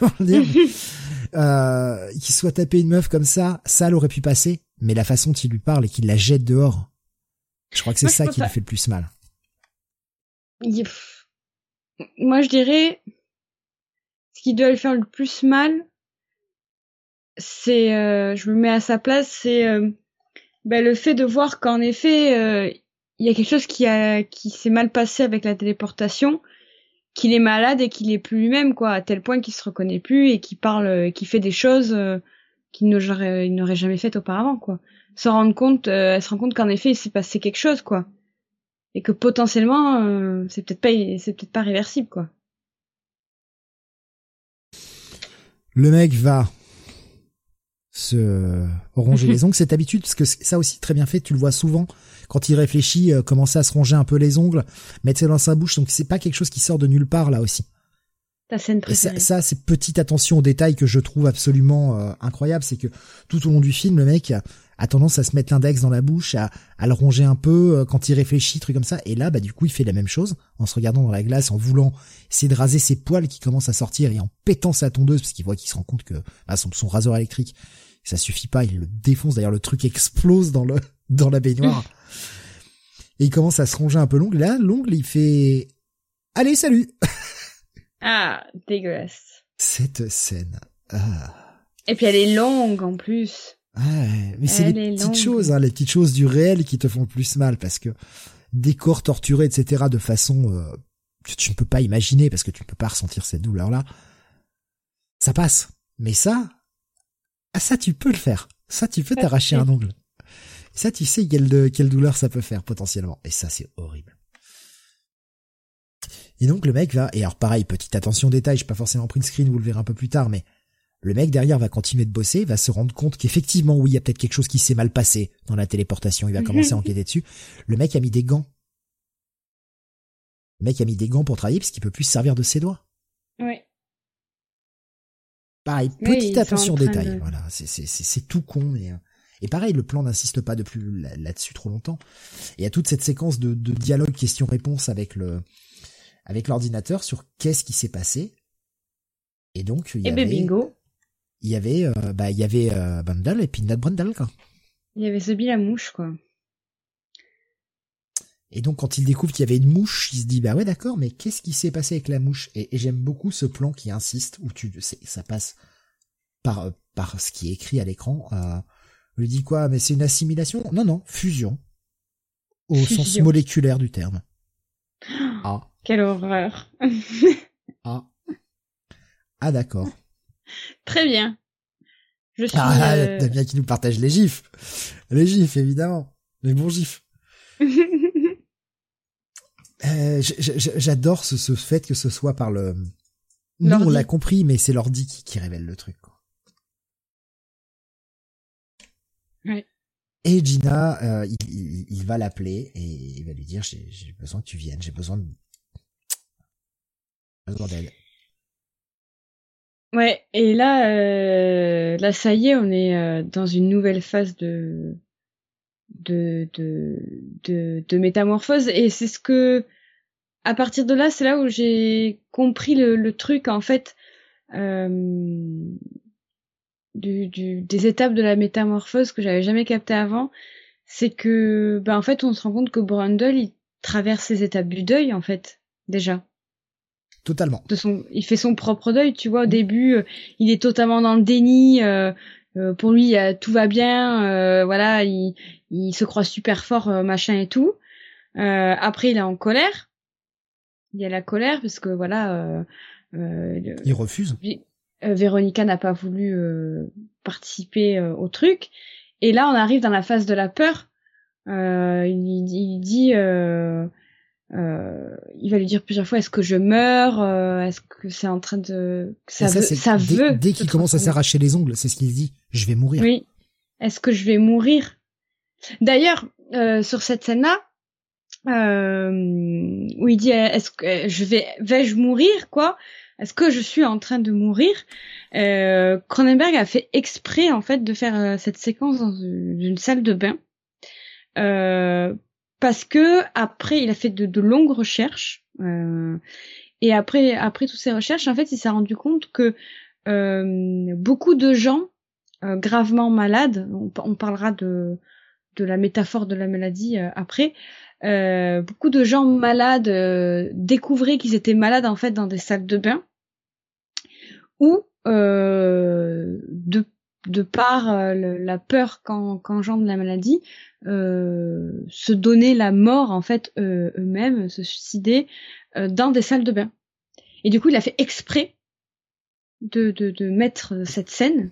(laughs) dire. (laughs) euh, qu'il soit tapé une meuf comme ça, ça l'aurait pu passer, mais la façon dont il lui parle et qu'il la jette dehors, je crois que c'est ça qui lui fait le plus mal. Moi, je dirais, ce qui doit lui faire le plus mal, c'est, euh, je me mets à sa place, c'est euh, ben, le fait de voir qu'en effet, euh, il y a quelque chose qui a, qui s'est mal passé avec la téléportation, qu'il est malade et qu'il est plus lui-même, quoi, à tel point qu'il se reconnaît plus et qu'il parle, euh, qu'il fait des choses euh, qu'il n'aurait, jamais faites auparavant, quoi. Se rendre compte, elle se rend compte qu'en effet, il s'est passé quelque chose, quoi et que potentiellement euh, c'est peut-être pas c'est peut-être pas réversible quoi. Le mec va se ronger les ongles, cette habitude, parce que ça aussi très bien fait, tu le vois souvent quand il réfléchit, euh, commencer à se ronger un peu les ongles, mettre ça dans sa bouche, donc c'est pas quelque chose qui sort de nulle part là aussi. Ta scène préférée. ça, ça c'est petite attention aux détails que je trouve absolument euh, incroyable, c'est que tout au long du film, le mec a tendance à se mettre l'index dans la bouche, à, à le ronger un peu euh, quand il réfléchit, truc comme ça. Et là, bah du coup, il fait la même chose en se regardant dans la glace, en voulant essayer de raser ses poils qui commencent à sortir et en pétant sa tondeuse parce qu'il voit qu'il se rend compte que bah, son, son rasoir électrique, ça suffit pas, il le défonce. D'ailleurs, le truc explose dans le (laughs) dans la baignoire. et il commence à se ronger un peu l'ongle. Là, l'ongle, il fait Allez, salut (laughs) Ah, dégueulasse. Cette scène. Ah. Et puis elle est longue en plus. Ouais, mais c'est les petites choses, hein, les petites choses du réel qui te font le plus mal parce que des corps torturés, etc., de façon euh, que tu ne peux pas imaginer parce que tu ne peux pas ressentir cette douleur-là, ça passe. Mais ça, ah ça tu peux le faire. Ça tu peux t'arracher un ongle. Ça tu sais quelle, quelle douleur ça peut faire potentiellement. Et ça c'est horrible. Et donc le mec va, et alors pareil, petite attention détail, j'ai pas forcément print screen, vous le verrez un peu plus tard, mais le mec derrière va continuer de bosser, va se rendre compte qu'effectivement, oui, il y a peut-être quelque chose qui s'est mal passé dans la téléportation, il va commencer à enquêter dessus. Le mec a mis des gants. Le mec a mis des gants pour travailler parce qu'il peut plus se servir de ses doigts. Oui. Pareil, petite attention détail, voilà, c'est tout con, mais... Euh, et pareil, le plan n'insiste pas de plus là-dessus trop longtemps. Et il y a toute cette séquence de, de dialogue question-réponse avec le, avec l'ordinateur sur qu'est-ce qui s'est passé. Et donc, il y et avait, bingo. Il y avait, euh, bah, il y avait euh, et Peanut Brundle, quoi. Il y avait Zebi la mouche, quoi. Et donc, quand il découvre qu'il y avait une mouche, il se dit, bah ouais, d'accord, mais qu'est-ce qui s'est passé avec la mouche? Et, j'aime beaucoup ce plan qui insiste, où tu, ça passe par, par ce qui est écrit à l'écran. Euh, lui dit quoi? Mais c'est une assimilation? Non, non, fusion. Au sens moléculaire du terme. (gasps) Ah. Quelle horreur. (laughs) ah. Ah d'accord. Très bien. Je suis. Ah, euh... Damien qui nous partage les gifs. Les gifs, évidemment. Les bons gifs. (laughs) euh, J'adore ce, ce, fait que ce soit par le. Nous, on l'a compris, mais c'est l'ordi qui, qui, révèle le truc. Quoi. Oui. Et Gina, euh, il, il, il, va l'appeler et il va lui dire j'ai besoin que tu viennes, j'ai besoin de Ouais, et là, euh, là, ça y est, on est euh, dans une nouvelle phase de de de de, de métamorphose, et c'est ce que, à partir de là, c'est là où j'ai compris le, le, truc en fait euh, du, du, des étapes de la métamorphose que j'avais jamais capté avant, c'est que, ben en fait, on se rend compte que Brundle il traverse ces étapes du deuil en fait déjà. Totalement. De son, il fait son propre deuil, tu vois. Au début, euh, il est totalement dans le déni. Euh, euh pour lui, tout va bien. Euh, voilà, il, il, se croit super fort, machin et tout. après, il est en colère. Il y a la colère parce que voilà. il refuse. Véronica n'a pas voulu participer au truc. Et là, on arrive dans la phase de la peur. il, il dit euh, il va lui dire plusieurs fois est-ce que je meurs euh, est-ce que c'est en train de ça, veut, ça dès, veut dès qu'il commence à s'arracher les ongles c'est ce qu'il dit je vais mourir oui. Est-ce que je vais mourir? D'ailleurs euh, sur cette scène là euh, où il dit est-ce que je vais vais-je mourir quoi? Est-ce que je suis en train de mourir? Euh, Cronenberg a fait exprès en fait de faire cette séquence dans une salle de bain. Euh, parce que après il a fait de, de longues recherches euh, et après après toutes ces recherches en fait il s'est rendu compte que euh, beaucoup de gens euh, gravement malades on, parlera de de la métaphore de la maladie euh, après euh, beaucoup de gens malades découvraient qu'ils étaient malades en fait dans des salles de bain ou de de par euh, la peur qu'engendre la maladie, euh, se donner la mort en fait euh, eux-mêmes, se suicider dans des salles de bain. Et du coup, il a fait exprès de, de, de mettre cette scène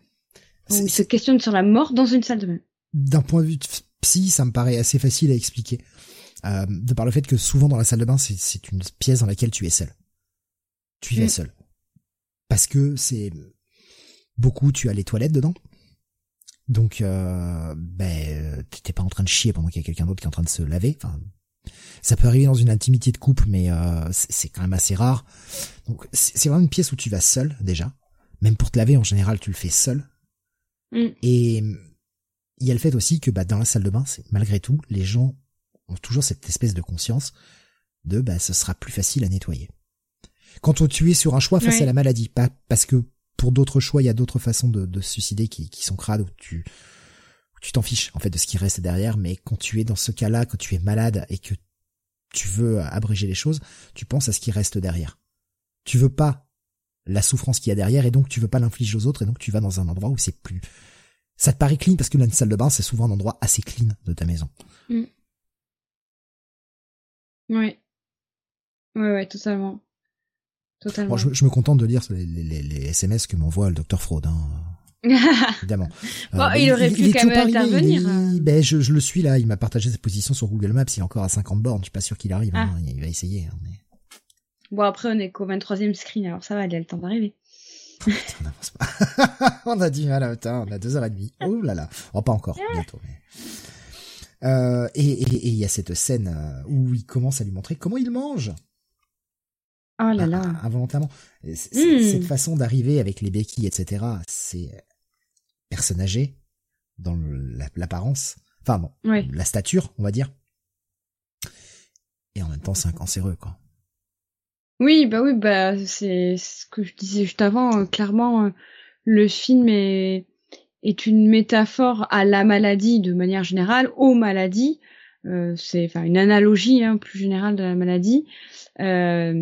où il se questionne sur la mort dans une salle de bain. D'un point de vue psy, ça me paraît assez facile à expliquer. de par le fait que souvent dans la salle de bain, c'est une pièce dans laquelle tu es seul. Tu y es mm. seul. Parce que c'est beaucoup, tu as les toilettes dedans. Donc, euh, ben, t'es pas en train de chier pendant qu'il y a quelqu'un d'autre qui est en train de se laver. Enfin, Ça peut arriver dans une intimité de couple, mais euh, c'est quand même assez rare. Donc c'est vraiment une pièce où tu vas seul déjà. Même pour te laver, en général, tu le fais seul. Mm. Et il y a le fait aussi que bah, dans la salle de bain, malgré tout, les gens ont toujours cette espèce de conscience de bah ce sera plus facile à nettoyer. Quand tu es sur un choix face à la maladie, pas parce que pour d'autres choix, il y a d'autres façons de, de se suicider qui, qui sont crades où tu tu t'en fiches en fait de ce qui reste derrière, mais quand tu es dans ce cas-là, quand tu es malade et que tu veux abréger les choses, tu penses à ce qui reste derrière. Tu veux pas la souffrance qu'il y a derrière et donc tu veux pas l'infliger aux autres et donc tu vas dans un endroit où c'est plus ça te paraît clean parce que la salle de bain c'est souvent un endroit assez clean de ta maison. Mm. Oui. Ouais ouais totalement. Totalement. je, je, me contente de lire les, les, les SMS que m'envoie le docteur Fraude. Hein. (laughs) Évidemment. Bon, euh, il aurait pu quand même intervenir. ben, je, je, le suis là, il m'a partagé sa position sur Google Maps, il est encore à 50 bornes, je suis pas sûr qu'il arrive, hein. ah. il va essayer. Hein, mais... Bon, après, on est qu'au 23e screen, alors ça va, il a le temps d'arriver. (laughs) on n'avance pas. (laughs) on a du mal à temps, on a deux heures et demie. Oh là là. Oh, pas encore, bientôt. Mais... Euh, et il y a cette scène euh, où il commence à lui montrer comment il mange. Oh là là. Involontairement. Hmm. Cette façon d'arriver avec les béquilles, etc., c'est personne âgée dans l'apparence. Enfin bon, la stature, on va dire. Et en même temps, c'est un cancéreux, quoi. Oui, bah oui, bah c'est ce que je disais juste avant. Euh, clairement, euh, le film est est une métaphore à la maladie de manière générale, aux maladies. Euh, c'est enfin une analogie hein, plus générale de la maladie. Euh,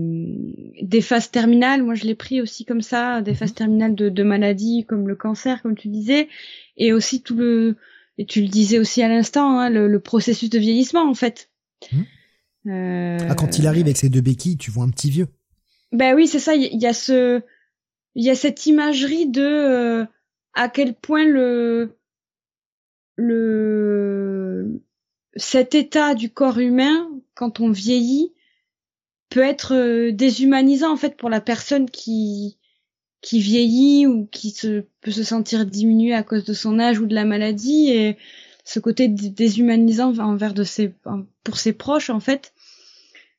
des phases terminales, moi je l'ai pris aussi comme ça, des mhm. phases terminales de, de maladies comme le cancer, comme tu disais, et aussi tout le, et tu le disais aussi à l'instant, hein, le, processus de vieillissement en fait. Mhm. Euh... Ah, quand il arrive avec ses deux béquilles, tu vois un petit vieux. Ben oui, c'est ça. Il y, a ce, il y a cette imagerie de euh, à quel point le, le, cet état du corps humain quand on vieillit peut être euh, déshumanisant en fait pour la personne qui qui vieillit ou qui se peut se sentir diminuée à cause de son âge ou de la maladie et ce côté déshumanisant envers de ses pour ses proches en fait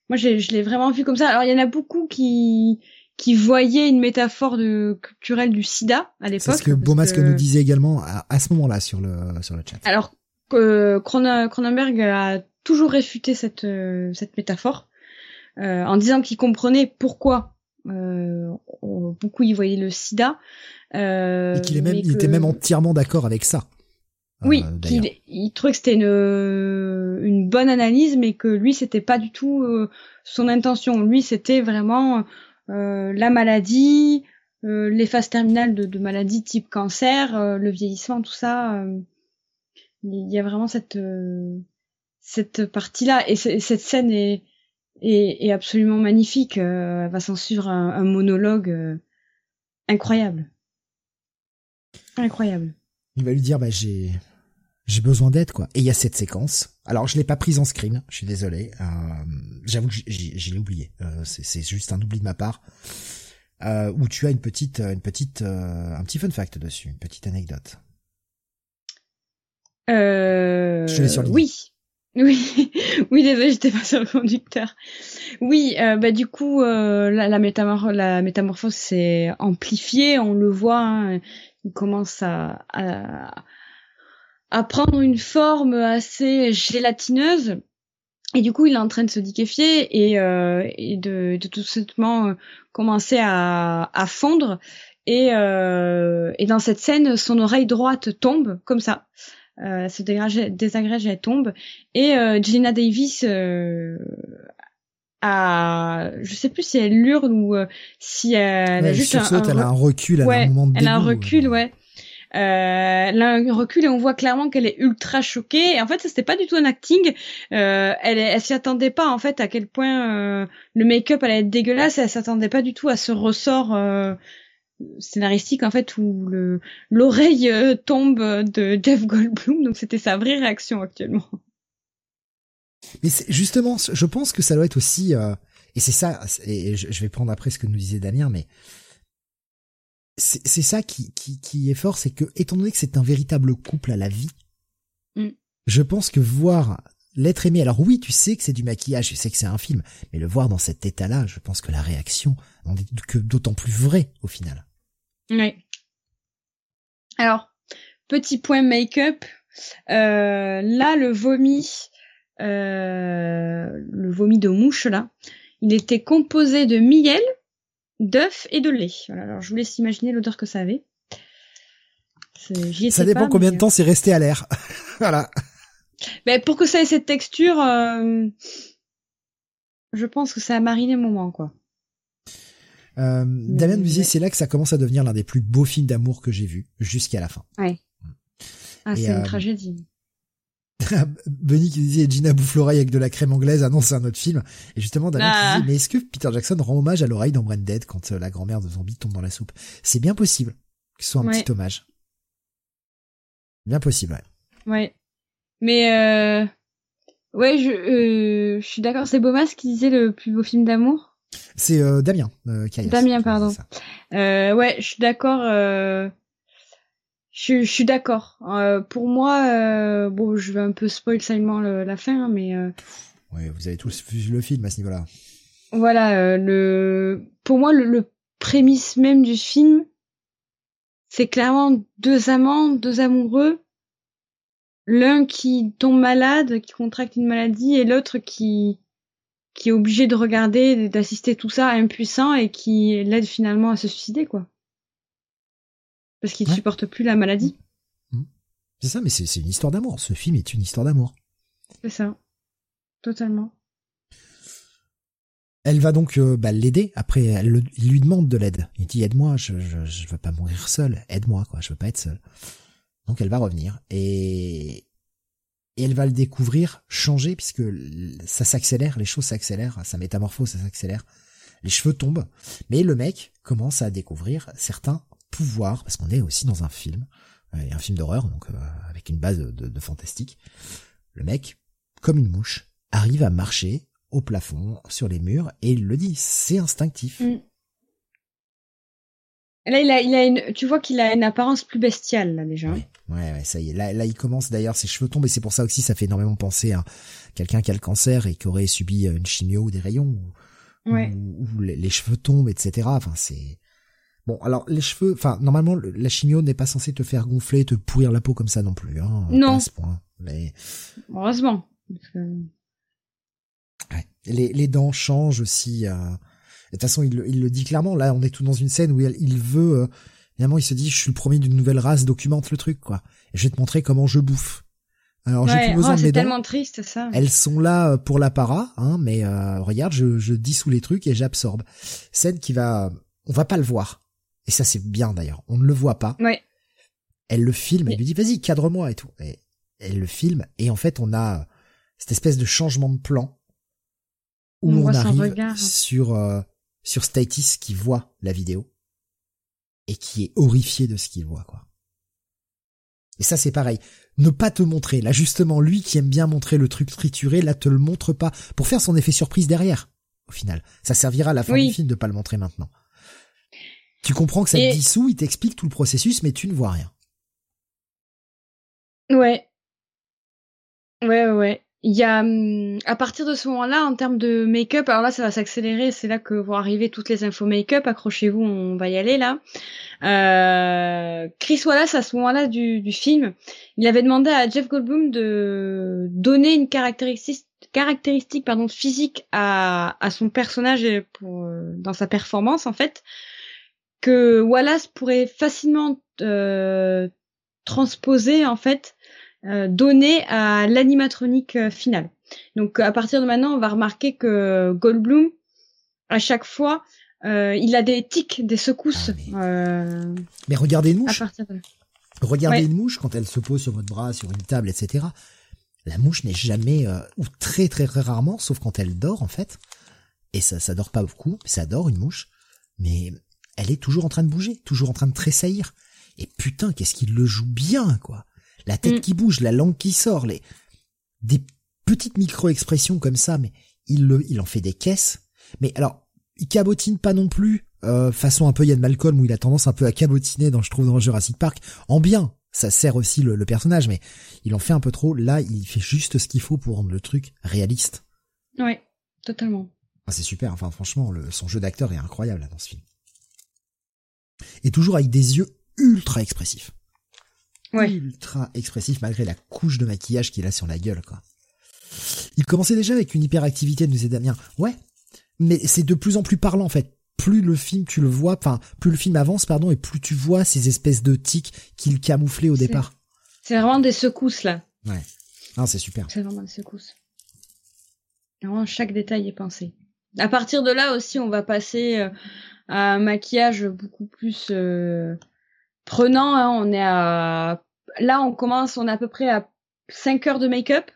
moi je l'ai vraiment vu comme ça alors il y en a beaucoup qui qui voyaient une métaphore de culturelle du sida à l'époque. C'est ce que Beaumasque nous disait également à, ce moment-là sur le sur le chat. Alors euh, Cronenberg a toujours réfuté cette euh, cette métaphore euh, en disant qu'il comprenait pourquoi euh, beaucoup y voyaient le sida. Euh, et qu'il est même, il était même entièrement d'accord avec ça. Oui, qu'il il trouvait que c'était une, une bonne analyse, mais que lui c'était pas du tout son intention. Lui c'était vraiment la maladie, les phases terminales de, de maladies type cancer, le vieillissement, tout ça. Il y a vraiment cette cette partie-là et cette scène est absolument magnifique. Euh, elle va s'en suivre un, monologue euh, incroyable. Incroyable. Il va lui dire, bah, j'ai, j'ai besoin d'aide, quoi. Et il y a cette séquence. Alors, je l'ai pas prise en screen. Je suis désolé. Euh, j'avoue que j'ai oublié. c'est juste un oubli de ma part. où tu as un petit fun fact dessus, une petite anecdote. Euh, je l'ai (laughs) Oui. Oui, oui, désolé, j'étais pas sur le conducteur. Oui, euh, bah du coup, euh, la, la, la métamorphose s'est amplifiée, on le voit, hein, il commence à, à, à, prendre une forme assez gélatineuse, et du coup, il est en train de se liquéfier et, euh, et de, de, tout simplement commencer à, à fondre. Et, et dans cette scène, son oreille droite tombe comme ça euh, se désagrège, elle tombe. Et euh, Gina Davis euh, a, je sais plus si elle hurle ou euh, si elle a juste un, elle a un recul, elle a un moment de Elle a un recul, ouais. Euh, elle a un recul et on voit clairement qu'elle est ultra choquée. Et en fait, c'était pas du tout un acting. Euh, elle, elle s'y attendait pas en fait à quel point euh, le make-up allait être dégueulasse. Elle s'attendait pas du tout à ce ressort euh, scénaristique en fait où le l'oreille euh, tombe de Jeff Goldblum donc c'était sa vraie réaction actuellement. Mais justement, je pense que ça doit être aussi euh, et c'est ça et je vais prendre après ce que nous disait Damien mais c'est ça qui, qui, qui est fort, c'est que étant donné que c'est un véritable couple à la vie, mm. je pense que voir l'être aimé. Alors oui, tu sais que c'est du maquillage, tu sais que c'est un film, mais le voir dans cet état-là, je pense que la réaction est que d'autant plus vraie au final. Oui. Alors, petit point make-up. Euh, là, le vomi, euh, le vomi de mouche là, il était composé de miel, d'œufs et de lait. alors je vous laisse imaginer l'odeur que ça avait. Ça dépend combien de temps c'est resté à l'air. (laughs) voilà. Mais pour que ça ait cette texture, euh, je pense que ça a mariné un moment, quoi. Euh, Damien me disait, c'est là que ça commence à devenir l'un des plus beaux films d'amour que j'ai vu, jusqu'à la fin. Ouais. Ah, c'est une euh, tragédie. (laughs) Benny qui disait Gina bouffe l'oreille avec de la crème anglaise, annonce un autre film. Et justement, Damien ah. disait, mais est-ce que Peter Jackson rend hommage à l'oreille dans Branded quand euh, la grand-mère de zombie tombe dans la soupe? C'est bien possible que ce soit un petit hommage. Bien possible, ouais. Ouais. Mais euh, ouais, je, euh, je suis d'accord. C'est Bomas qui disait le plus beau film d'amour. C'est euh, Damien. Euh, Damien, pardon. Euh, ouais, je suis d'accord. Euh, je, suis d'accord. Pour moi, bon, je vais un peu spoil seulement la fin, hein, mais. Ouais, vous avez tous vu le film à ce niveau-là. Voilà, le. Pour moi, le, le prémisse même du film, c'est clairement deux amants, deux amoureux l'un qui tombe malade, qui contracte une maladie, et l'autre qui qui est obligé de regarder, d'assister tout ça impuissant et qui l'aide finalement à se suicider, quoi. Parce qu'il ne supporte plus la maladie. Mmh. Mmh. C'est ça, mais c'est une histoire d'amour. Ce film est une histoire d'amour. C'est ça. Totalement. Elle va donc euh, bah, l'aider. Après, elle, il lui demande de l'aide. Il dit aide-moi, je, je, je veux pas mourir seul. Aide-moi, quoi. Je veux pas être seul. Donc elle va revenir et, elle va le découvrir changer puisque ça s'accélère, les choses s'accélèrent, sa métamorphose ça s'accélère, les cheveux tombent, mais le mec commence à découvrir certains pouvoirs parce qu'on est aussi dans un film, euh, un film d'horreur donc euh, avec une base de, fantastique. Le mec, comme une mouche, arrive à marcher au plafond, sur les murs, et il le dit, c'est instinctif. Mm. Là, il a, il a une, tu vois qu'il a une apparence plus bestiale, là, déjà. Ouais, ouais, ça y est. Là, là il commence, d'ailleurs, ses cheveux tombent, et c'est pour ça aussi, ça fait énormément penser à quelqu'un qui a le cancer et qui aurait subi une chimio ou des rayons, ou, ouais. les, cheveux tombent, etc. Enfin, c'est... Bon, alors, les cheveux, enfin, normalement, la chimio n'est pas censée te faire gonfler, te pourrir la peau comme ça non plus, hein. Non. À ce point. Mais... Heureusement. Ouais. Les, les dents changent aussi, euh de toute façon, il, le dit clairement. Là, on est tout dans une scène où il, veut. Euh, évidemment, il se dit, je suis le premier d'une nouvelle race, documente le truc, quoi. Et je vais te montrer comment je bouffe. Alors, j'ai plus besoin oh, de mes tellement triste, ça. Elles sont là euh, pour l'apparat, hein, mais euh, regarde, je, je dissous les trucs et j'absorbe. Scène qui va, on va pas le voir. Et ça, c'est bien d'ailleurs. On ne le voit pas. Ouais. Elle le filme, elle lui dit, vas-y, cadre-moi et tout. Et elle le filme, et en fait, on a cette espèce de changement de plan où on, arrive sur sur Statis qui voit la vidéo et qui est horrifié de ce qu'il voit, quoi. Et ça, c'est pareil. Ne pas te montrer. Là, justement, lui qui aime bien montrer le truc trituré, là, te le montre pas. Pour faire son effet surprise derrière, au final. Ça servira à la fin du film de pas le montrer maintenant. Tu comprends que ça te dissout, il t'explique tout le processus, mais tu ne vois rien. Ouais. Ouais, ouais il y a hum, à partir de ce moment-là en termes de make-up alors là ça va s'accélérer c'est là que vont arriver toutes les infos make-up accrochez-vous on va y aller là. Euh, Chris Wallace à ce moment-là du, du, film il avait demandé à Jeff Goldblum de donner une caractéristique caractéristique pardon physique à, à son personnage pour, euh, dans sa performance en fait que Wallace pourrait facilement euh, transposer en fait donné à l'animatronique euh, finale. Donc à partir de maintenant, on va remarquer que Goldblum, à chaque fois, euh, il a des tics, des secousses. Ah, euh, mais... regardez une mouche. Regardez une mouche quand elle se pose sur votre bras, sur une table, etc. La mouche n'est jamais, ou très très très rarement, sauf quand elle dort en fait. Et ça, ça dort pas beaucoup, ça dort une mouche. Mais elle est toujours en train de bouger, toujours en train de tressaillir. Et putain, qu'est-ce qu'il le joue bien, quoi la tête mm. qui bouge, la langue qui sort, les des petites micro-expressions comme ça, mais il le, il en fait des caisses. Mais alors, il cabotine pas non plus, euh, façon un peu Yann Malcolm où il a tendance un peu à cabotiner dans, je trouve, dans Jurassic Park, en bien. ça sert aussi le, personnage, mais il en fait un peu trop. Là, il fait juste ce qu'il faut pour rendre le truc réaliste. Ouais, totalement. Ah, c'est super. Enfin, franchement, le, son jeu d'acteur est incroyable là, dans ce film. Et toujours avec des yeux ultra expressifs. Ouais. Ultra expressifs malgré la couche de maquillage qu'il a sur la gueule, quoi. Il commençait déjà avec une hyperactivité, de nous Damien. Ouais. Mais c'est de plus en plus parlant, en fait plus le film tu le vois, enfin plus le film avance pardon et plus tu vois ces espèces de tics qu'il camouflait au départ. C'est vraiment des secousses là. Ouais. Non, c'est super. C'est vraiment des secousses. Vraiment chaque détail est pensé. À partir de là aussi, on va passer euh, à un maquillage beaucoup plus euh, prenant. Hein. On est à là, on commence, on est à peu près à 5 heures de make-up.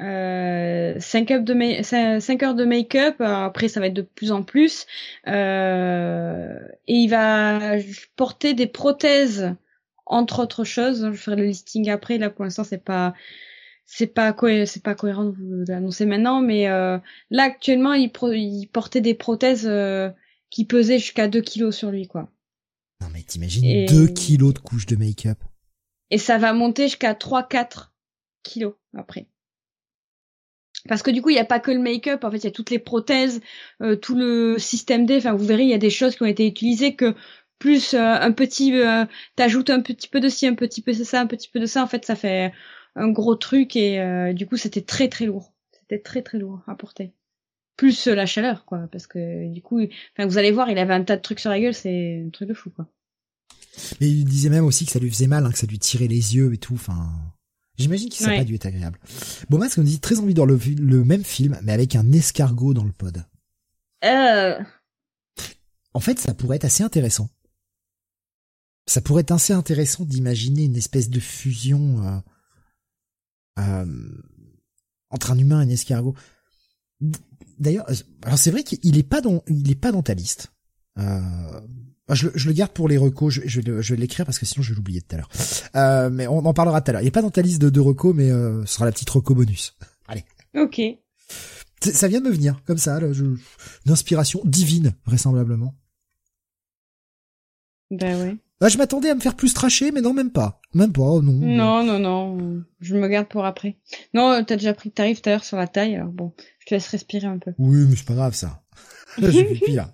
Euh, 5, heures de 5 heures de make-up, euh, après ça va être de plus en plus. Euh, et il va porter des prothèses, entre autres choses. Je ferai le listing après. Là, pour l'instant, c'est pas c'est pas c'est pas cohérent de vous l'annoncer maintenant, mais euh, là actuellement, il, portait des prothèses qui pesaient jusqu'à 2 kilos sur lui, quoi. Non mais t'imagines 2 kilos de couches de make-up. Et ça va monter jusqu'à 3-4 kilos après. Parce que du coup, il n'y a pas que le make-up, en fait, il y a toutes les prothèses, euh, tout le système D. Enfin, vous verrez, il y a des choses qui ont été utilisées que plus euh, un petit, euh, t'ajoutes un petit peu de ci, un petit peu de ça, un petit peu de ça. En fait, ça fait un gros truc et euh, du coup, c'était très très lourd. C'était très très lourd à porter. Plus la chaleur, quoi, parce que du coup, enfin, vous allez voir, il avait un tas de trucs sur la gueule, c'est un truc de fou, quoi. Mais il disait même aussi que ça lui faisait mal, hein, que ça lui tirait les yeux et tout. Enfin. J'imagine qu'il ça pas dû être agréable. Bon, ce qu'on dit très envie de voir le, même film, mais avec un escargot dans le pod. Euh... En fait, ça pourrait être assez intéressant. Ça pourrait être assez intéressant d'imaginer une espèce de fusion euh, euh, entre un humain et un escargot. D'ailleurs, alors c'est vrai qu'il est pas dans, il est pas dans ta liste. Euh, ah, je, je, le garde pour les recos, je, je, je vais l'écrire parce que sinon je vais l'oublier tout à l'heure. Euh, mais on en parlera tout à l'heure. Il n'est pas dans ta liste de, de recos, mais euh, ce sera la petite reco bonus. Allez. Ok. Ça vient de me venir, comme ça, là, je, une inspiration divine, vraisemblablement. Ben ouais. Ah, je m'attendais à me faire plus tracher, mais non, même pas. Même pas, oh non. Non, non, non. Je me garde pour après. Non, t'as déjà pris le tarif tout à l'heure sur la taille, alors bon, je te laisse respirer un peu. Oui, mais c'est pas grave, ça. (laughs) J'ai vu pire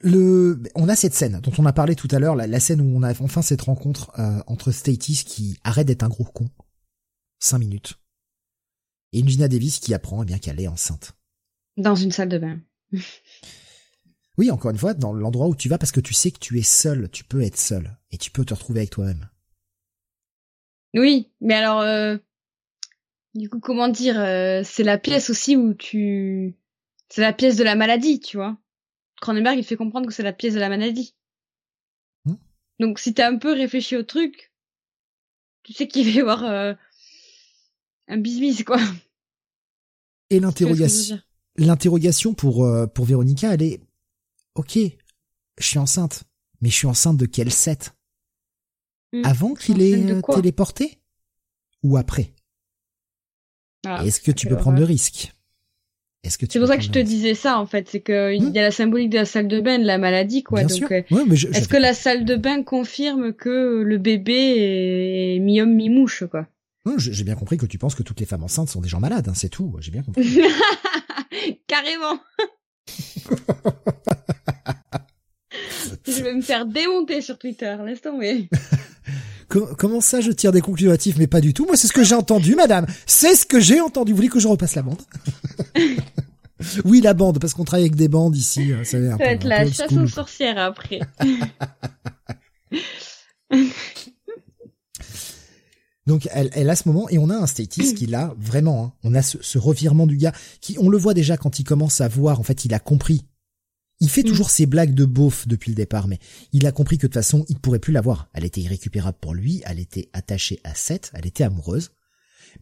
le, on a cette scène dont on a parlé tout à l'heure, la, scène où on a enfin cette rencontre euh, entre Statis qui arrête d'être un gros con, cinq minutes, et Gina Davis qui apprend eh bien qu'elle est enceinte. Dans une salle de bain. (laughs) oui, encore une fois, dans l'endroit où tu vas parce que tu sais que tu es seul, tu peux être seul et tu peux te retrouver avec toi-même. Oui, mais alors, euh, du coup, comment dire, euh, c'est la pièce aussi où tu, c'est la pièce de la maladie, tu vois. Cronenberg, il fait comprendre que c'est la pièce de la maladie. Hmm. Donc, si t'as un peu réfléchi au truc, tu sais qu'il va y avoir euh, un bisbis, quoi. Et l'interrogation, l'interrogation pour euh, pour Véronica, elle est, ok, je suis enceinte, mais je suis enceinte de quel set? Hmm. Avant qu'il ait euh, téléporté? Ou après? Ah, Est-ce que tu peux prendre le risque? C'est pour ça que je te disais ça en fait, c'est que il y a la symbolique de la salle de bain, de la maladie quoi. Donc, euh, est-ce que la salle de bain confirme que le bébé est mi-homme mi-mouche quoi? J'ai bien compris que tu penses que toutes les femmes enceintes sont des gens malades, hein, c'est tout. J'ai bien compris. (laughs) Carrément. (laughs) je vais me faire démonter sur Twitter, laisse tomber. (laughs) Comment ça, je tire des conclusions Mais pas du tout? Moi, c'est ce que j'ai entendu, madame. C'est ce que j'ai entendu. Vous voulez que je repasse la bande? (laughs) Oui, la bande, parce qu'on travaille avec des bandes ici. Hein, ça va être la chasse aux sorcières après. Donc elle, elle a ce moment et on a un Statis qui l'a vraiment. Hein. on a ce, ce, revirement du gars qui, on le voit déjà quand il commence à voir. En fait, il a compris il fait mm. toujours ses blagues de beauf depuis le départ, mais il a compris que de toute façon, il pourrait plus l'avoir. Elle était irrécupérable pour lui, elle était attachée à Seth, elle était amoureuse.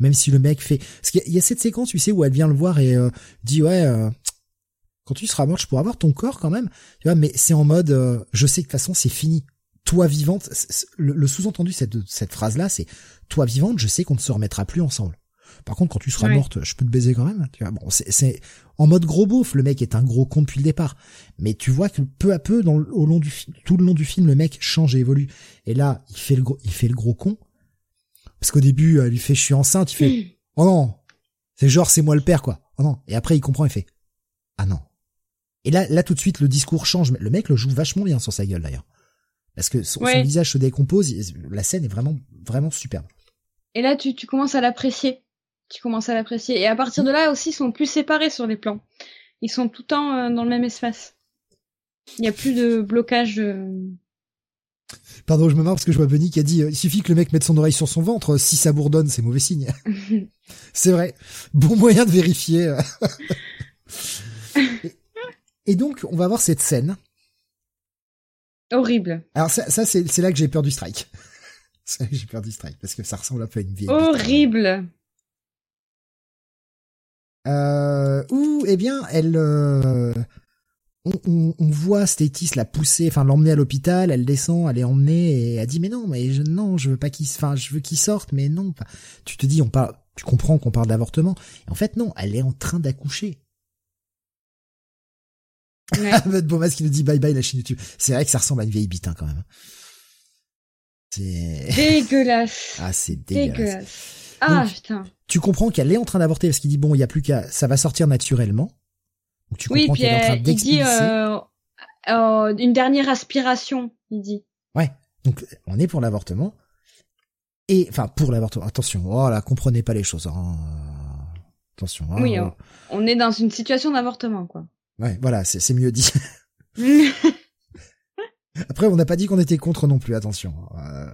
Même si le mec fait... Parce qu'il y a cette séquence, tu sais, où elle vient le voir et euh, dit, ouais, euh, quand tu seras mort, je pourrai avoir ton corps quand même. Tu vois, mais c'est en mode, euh, je sais que de toute façon, c'est fini. Toi vivante, le, sous-entendu cette, cette phrase-là, c'est, toi vivante, je sais qu'on ne se remettra plus ensemble. Par contre, quand tu seras morte, je peux te baiser quand même. Tu vois, bon, c'est en mode gros beauf. Le mec est un gros con depuis le départ, mais tu vois que peu à peu, dans, au long du tout le long du film, le mec change et évolue. Et là, il fait le gros, il fait le gros con. Parce qu'au début, il fait je suis enceinte, il fait (clears throat) oh non, c'est genre c'est moi le père quoi. Oh non. Et après, il comprend, il fait ah non. Et là, là tout de suite, le discours change. Le mec le joue vachement bien sur sa gueule d'ailleurs parce que son, visage se décompose. La scène est vraiment, vraiment superbe. Et là, tu, tu commences à l'apprécier. Tu commences à l'apprécier. Et à partir de là aussi, ils sont plus séparés sur les plans. Ils sont tout le temps euh, dans le même espace. Il n'y a plus de blocage. Pardon, je me marre parce que je vois Benny qui a dit euh, il suffit que le mec mette son oreille sur son ventre, si ça bourdonne, c'est mauvais signe. (laughs) c'est vrai. Bon moyen de vérifier. (laughs) et donc, on va voir cette scène Horrible. Alors ça, ça c'est là que j'ai peur du strike. (laughs) j'ai peur du strike parce que ça ressemble un peu à une vieille. Horrible. Euh, ou eh bien elle, euh, on, on, voit Statis la pousser, enfin l'emmener à l'hôpital, elle descend, elle est emmenée et elle dit mais non, mais je, non, je veux pas qu'il, enfin je veux qu'il sorte, mais non. tu te dis on parle, tu comprends qu'on parle d'avortement. En fait non, elle est en train d'accoucher. Ouais. (laughs) Bomas qui nous dit bye bye la chaîne YouTube. C'est vrai que ça ressemble à une vieille bite hein, quand même. C'est (laughs) dégueulasse. Ah c'est dégueulasse. Ah putain. Tu comprends qu'elle est en train d'avorter parce qu'il dit bon il y a plus qu'à ça va sortir naturellement. Donc tu comprends qu'elle est en train d'expulser. Euh, euh, une dernière aspiration, il dit. Ouais. Donc on est pour l'avortement. Et enfin pour l'avortement. Attention, oh là, comprenez pas les choses. Hein. Attention. Hein. oui, on est dans une situation d'avortement quoi. Ouais, voilà, c'est mieux dit. (laughs) (laughs) Après, on n'a pas dit qu'on était contre non plus, attention. Euh...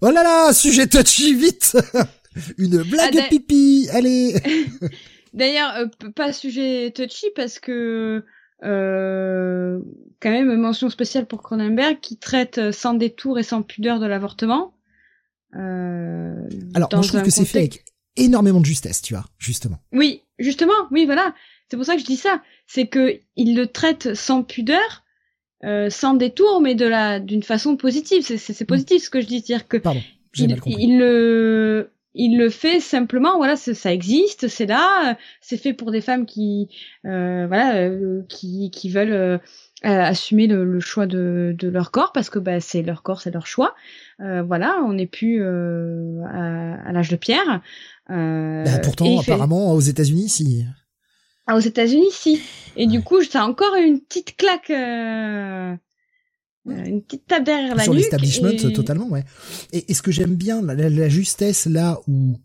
Oh là là, sujet touchy, vite (laughs) Une blague ah, pipi, allez D'ailleurs, euh, pas sujet touchy parce que euh, quand même mention spéciale pour Cronenberg qui traite sans détour et sans pudeur de l'avortement. Euh, Alors, moi, je trouve que c'est fait avec énormément de justesse, tu vois, justement. Oui, justement, oui, voilà. C'est pour ça que je dis ça. C'est que il le traite sans pudeur, euh, sans détour, mais de la d'une façon positive. C'est positif ce que je dis, dire que Pardon, il, il, le il le fait simplement. Voilà, ça existe, c'est là, c'est fait pour des femmes qui euh, voilà euh, qui qui veulent euh, assumer le, le, choix de, de leur corps parce que bah, c'est leur corps, c'est leur choix. Euh, voilà, on n'est plus euh, à, à l'âge de pierre. Euh, bah, pourtant, apparemment, aux États-Unis, si. Ah, aux États-Unis, si. Et du coup, ça a encore une petite claque, euh... une petite tape derrière la Sur l'establishment, totalement, ouais. Et, et ce que j'aime bien, la, la, justesse là où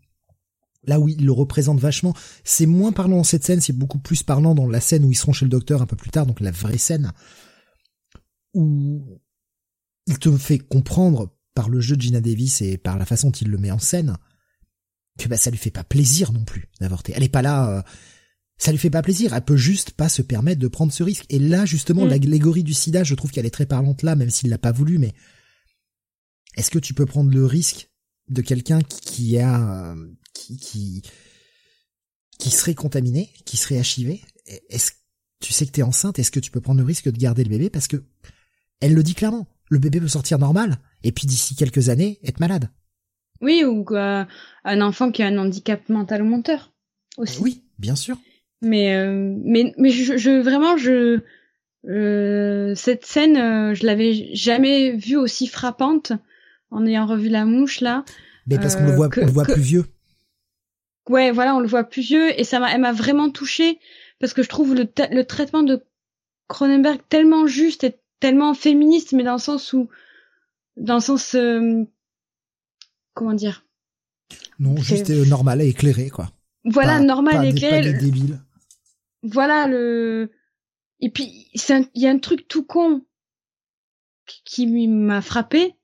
là où il le représente vachement, c'est moins parlant dans cette scène, c'est beaucoup plus parlant dans la scène où ils seront chez le docteur un peu plus tard, donc la vraie scène où il te fait comprendre par le jeu de Gina Davis et par la façon dont il le met en scène que bah ça lui fait pas plaisir non plus d'avorter. Elle est pas là, euh, ça lui fait pas plaisir. Elle peut juste pas se permettre de prendre ce risque. Et là, justement, mm. l'allégorie du sida, je trouve qu'elle est très parlante là, même s'il l'a pas voulu, mais est-ce que tu peux prendre le risque de quelqu'un qui a, qui, qui, qui serait contaminé, qui serait HIV? Est-ce, tu sais que t'es enceinte, est-ce que tu peux prendre le risque de garder le bébé? Parce que, elle le dit clairement. Le bébé peut sortir normal, et puis d'ici quelques années, être malade. Oui, ou euh, un enfant qui a un handicap mental ou menteur aussi. Oui, bien sûr. Mais euh, mais mais je, je vraiment je euh, cette scène euh, je l'avais jamais vue aussi frappante en ayant revu la mouche là. Mais parce qu'on le voit on le voit plus vieux. Ouais, voilà, on le voit plus vieux et ça m'a elle m'a vraiment touchée parce que je trouve le le traitement de Cronenberg tellement juste et tellement féministe mais dans le sens où dans le sens comment dire? Non juste normal et éclairé quoi voilà normal et éclairé débile voilà le et puis il y a un truc tout con qui m'a frappé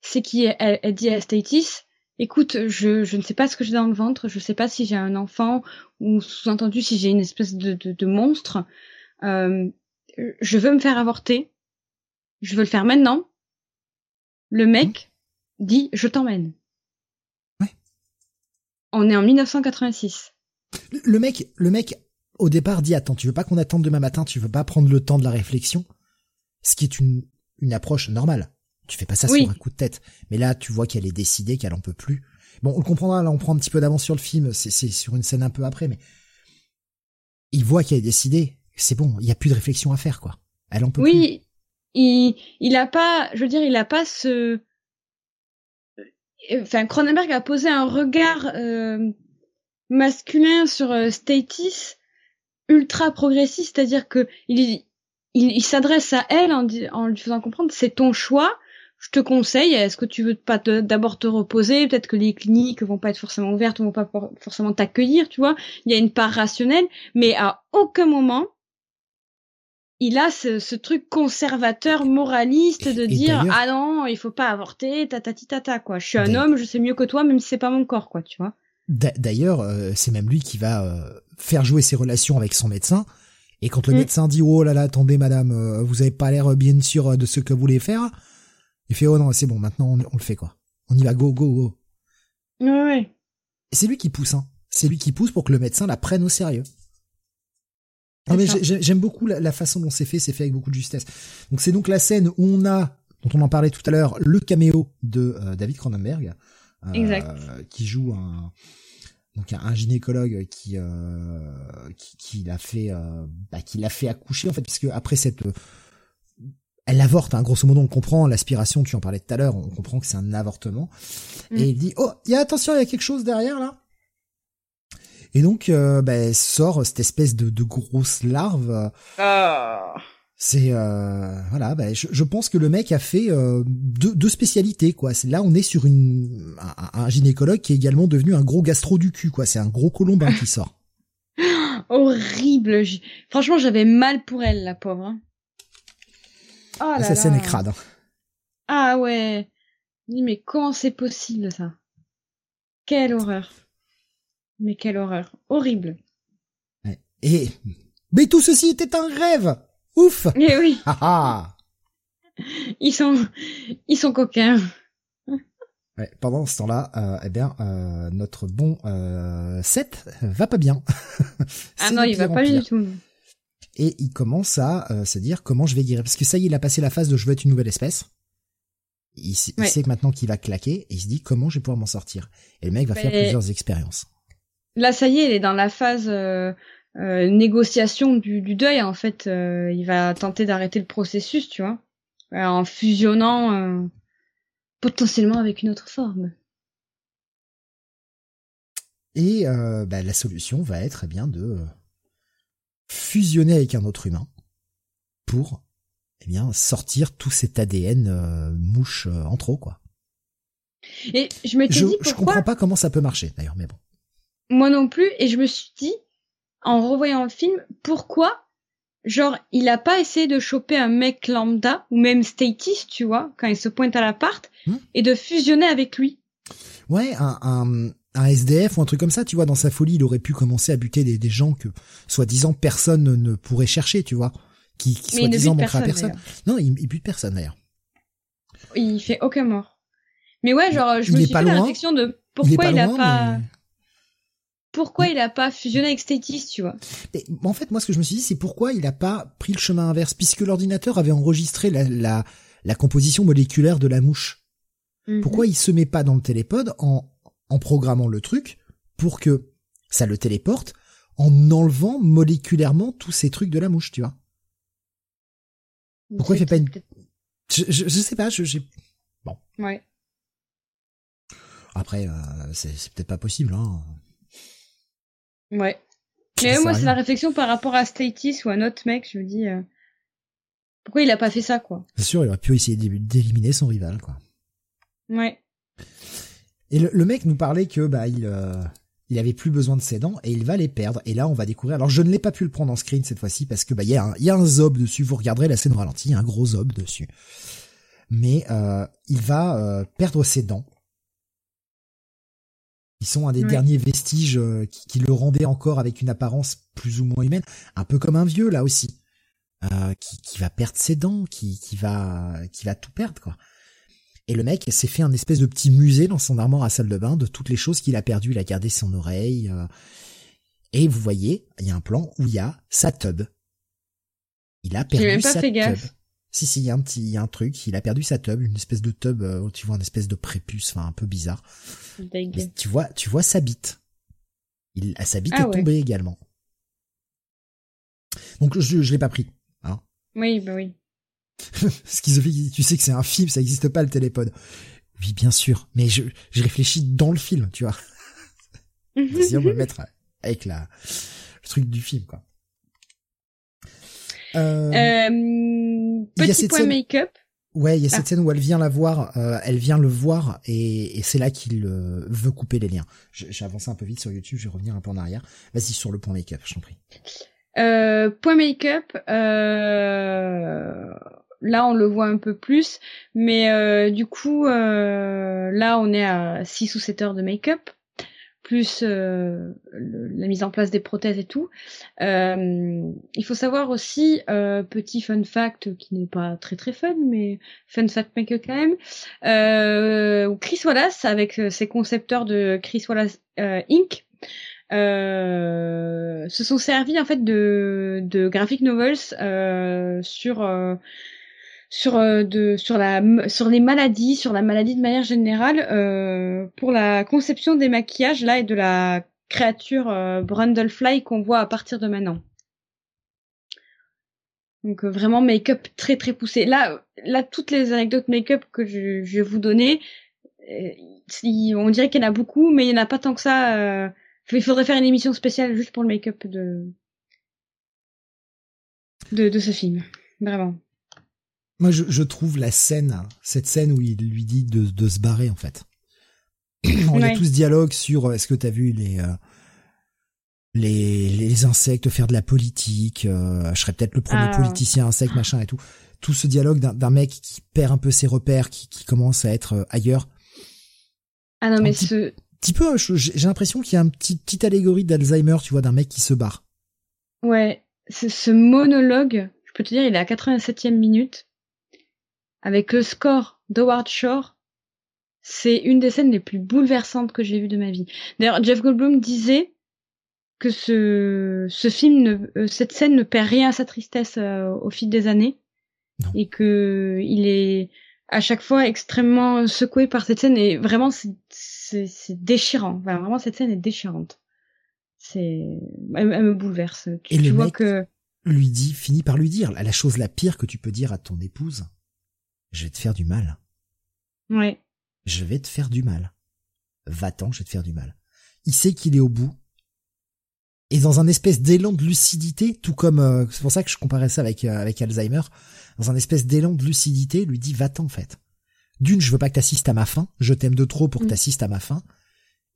c'est qu'elle elle dit à Statis écoute je je ne sais pas ce que j'ai dans le ventre je sais pas si j'ai un enfant ou sous-entendu si j'ai une espèce de de, de monstre euh, je veux me faire avorter je veux le faire maintenant le mec mmh. dit je t'emmène ouais. on est en 1986 le mec le mec au départ dit attends, tu veux pas qu'on attende demain matin, tu veux pas prendre le temps de la réflexion, ce qui est une, une approche normale. Tu fais pas ça sur un coup de tête. Mais là, tu vois qu'elle est décidée, qu'elle en peut plus. Bon, on le comprendra, là on prend un petit peu d'avance sur le film, c'est sur une scène un peu après, mais il voit qu'il a décidé, c'est bon, il y a plus de réflexion à faire, quoi. Elle en peut oui, il il a pas, je veux dire, il a pas ce, enfin Cronenberg a posé un regard euh, masculin sur euh, Statis ultra progressiste, c'est-à-dire que il il, s'adresse à elle en, en lui faisant comprendre c'est ton choix je te conseille, est-ce que tu veux pas d'abord te reposer Peut-être que les cliniques vont pas être forcément ouvertes, vont pas forcément t'accueillir, tu vois. Il y a une part rationnelle, mais à aucun moment il a ce, truc conservateur, moraliste de dire ah non, il faut pas avorter, tatati tata quoi. Je suis un homme, je sais mieux que toi, même si c'est pas mon corps quoi, tu vois. D'ailleurs, euh, c'est même lui qui va euh, faire jouer ses relations avec son médecin. Et quand le mm. médecin dit oh là là, attendez madame, euh, vous avez pas l'air bien sûr de ce que vous voulez faire, il fait oh non c'est bon maintenant on, le fait quoi. On y va go go go. Ouais ouais. Et c'est lui qui pousse hein. C'est lui qui pousse pour que le médecin la prenne au sérieux. Ah, mais j'aime beaucoup la, façon dont c'est fait, c'est fait avec beaucoup de justesse. Donc c'est donc la scène où on a, dont on en parlait tout à l'heure, le caméo de euh, David Cronenberg, euh, qui joue un donc un, gynécologue qui, euh, qui, qui l'a fait euh, bah, qui l'a fait accoucher en fait puisque après cette elle avorte, hein, grosso modo, on comprend l'aspiration, tu en parlais tout à l'heure, on comprend que c'est un avortement. Mm. Et il dit, oh, il y a attention, il y a quelque chose derrière là. Et donc, euh, bah, sort cette espèce de, de grosse larve. Ah. C'est euh, voilà, bah, je, je, pense que le mec a fait euh, deux, deux, spécialités quoi. Là on est sur une un, gynécologue qui est également devenu un gros gastro du cul quoi. C'est un gros colombin qui sort. (laughs) Horrible. Franchement, j'avais mal pour elle la pauvre. Hein. Oh là scène est crade. Hein. Ah ouais. Mais comment c'est possible ça? Quelle horreur. Mais quelle horreur. Horrible. Et mais tout ceci était un rêve. Ouf. Eh oui. (laughs) Ils sont ils sont coquins. Ouais, pendant ce temps-là, euh, eh bien, euh, notre bon euh, va pas bien. (laughs) ah non, il va pas bien du tout et il commence à euh, se dire comment je vais guérir parce que ça y est, il a passé la phase de je veux être une nouvelle espèce. Il, sait que maintenant qu'il va claquer et il se dit comment je vais pouvoir m'en sortir? Et le mec va faire plusieurs expériences. Là, ça y est, il est dans la phase euh, euh, négociation du, du, deuil. En fait, il va tenter d'arrêter le processus, tu vois, en fusionnant potentiellement avec une autre forme. Et bah, la solution va être eh bien de fusionner avec un autre humain pour eh bien sortir tout cet ADN euh, mouche euh, en trop quoi. Et je me dit je comprends pas comment ça peut marcher d'ailleurs mais bon. Moi non plus et je me suis dit en revoyant le film pourquoi genre il a pas essayé de choper un mec lambda ou même Statis tu vois quand il se pointe à l'appart hmm. et de fusionner avec lui? Ouais un, un un SDF ou un truc comme ça, tu vois, dans sa folie, il aurait pu commencer à buter des, des gens que, soi-disant, personne ne pourrait chercher, tu vois, qui, qui soi-disant manquera à personne. Non, il, il, bute personne d'ailleurs. Il fait aucun mort. Mais ouais, genre, je me suis fait la réflexion de pourquoi il, a pas. Pourquoi il a pas fusionné avec Statis, tu vois mais, En fait, moi, ce que je me suis dit, c'est pourquoi il a pas pris le chemin inverse, puisque l'ordinateur avait enregistré la, la, la, composition moléculaire de la mouche. Mhm. Pourquoi il se met pas dans le télépode en en programmant le truc pour que ça le téléporte en enlevant moléculairement tous ces trucs de la mouche, tu vois? Pourquoi il fait pas une... Je, je, sais pas, je, j'ai... Bon. Ouais. Après, euh, c'est, peut-être pas possible, hein. Ouais. Mais moi, c'est la réflexion par rapport à Statis ou à un autre mec, je me dis... Euh, pourquoi il a pas fait ça, quoi? C'est sûr, il aurait pu essayer d'éliminer son rival, quoi. Ouais. Et le, mec nous parlait que bah il euh, il avait plus besoin de ses dents et il va les perdre. Et là, on va découvrir. Alors, je ne l'ai pas pu le prendre en screen cette fois-ci parce que bah il y a un, il y a un zob dessus. Vous regarderez la scène au ralenti, il y a un gros zob dessus. Mais euh, il va perdre ses dents. Ils sont un des derniers vestiges euh, qui, qui, le rendaient encore avec une apparence plus ou moins humaine, un peu comme un vieux là aussi, qui, qui va perdre ses dents, qui, qui va qui va tout perdre quoi. Et le mec s'est fait un espèce de petit musée dans son armoire à salle de bain de toutes les choses qu'il a perdues. Il a gardé son oreille. Euh, et vous voyez, il y a un plan où il y a sa tub. Il a perdu sa tub. Si, si, il y a un petit, il y a un truc. Il a perdu sa tub, une espèce de tub, euh, tu vois, une espèce de prépuce, enfin, un peu bizarre. tu vois, tu vois sa bite. Il, sa bite ah est tombée également. Donc, je, je l'ai pas pris, hein. Oui, bah oui. (laughs) Schizophie, tu sais que c'est un film, ça existe pas le télépod. Oui, bien sûr, mais je, je réfléchis dans le film, tu vois. (laughs) si on va le mettre avec la, le truc du film, quoi. Euh, euh, petit point make-up. Ouais, il y a cette ah. scène où elle vient la voir, euh, elle vient le voir et, et c'est là qu'il euh, veut couper les liens. J'ai avancé un peu vite sur YouTube, je vais revenir un peu en arrière. Vas-y sur le point make-up, je t'en prie. Euh, point make-up, là on le voit un peu plus, mais du coup là on est à 6 ou 7 heures de make-up plus euh, la mise en place des prothèses et tout. Euh, il faut savoir aussi, euh, petit fun fact qui n'est pas très très fun, mais fun fact make quand même, Chris Wallace, avec ses concepteurs de Chris Wallace Inc., se sont servis en fait de, de graphic novels sur de sur la sur les maladies, sur la maladie de manière générale, euh, pour la conception des maquillages là et de la créature euh, Brundlefly qu'on voit à partir de maintenant. Donc euh, vraiment make-up très très poussé. Là là toutes les anecdotes make-up que je, je, vais vous donner, on dirait qu'il y en a beaucoup, mais il n'y en a pas tant que ça. il faudrait faire une émission spéciale juste pour le make-up de, de de ce film, vraiment. Moi, je, je, trouve la scène, cette scène où il lui dit de, de se barrer, en fait. (clears throat) On a tout ce dialogue sur euh, est-ce que t'as vu les, euh, les les insectes faire de la politique. Euh, je serais peut-être le premier ah. politicien insecte, machin et tout. Tout ce dialogue d'un mec qui perd un peu ses repères, qui, qui commence à être ailleurs. Ah non, mais ce petit peu, j'ai l'impression qu'il y a un petit petite allégorie d'Alzheimer, tu vois, d'un mec qui se barre. Ouais, ce monologue, je peux te dire, il est à 87e minute avec le score d'Howard Shore, c'est une des scènes les plus bouleversantes que j'ai vues de ma vie. D'ailleurs, Jeff Goldblum disait que ce, ce film, ne, euh, cette scène ne perd rien à sa tristesse euh, au fil des années, et que il est à chaque fois extrêmement secoué par cette scène, et vraiment c'est déchirant. vraiment cette scène est déchirante. C'est, elle, me bouleverse. Tu, et le vois mec que lui dit, finit par lui dire la chose la pire que tu peux dire à ton épouse, je vais te faire du mal. Ouais. Je vais te faire du mal. Va-t'en, je vais te faire du mal. Il sait qu'il est au bout. Et dans un espèce d'élan de lucidité, tout comme euh, c'est pour ça que je comparais ça avec euh, avec Alzheimer, dans un espèce d'élan de lucidité, lui dit va-t'en en fait. D'une, je veux pas que t'assistes à ma fin, je t'aime de trop pour que mm. t'assistes à ma fin.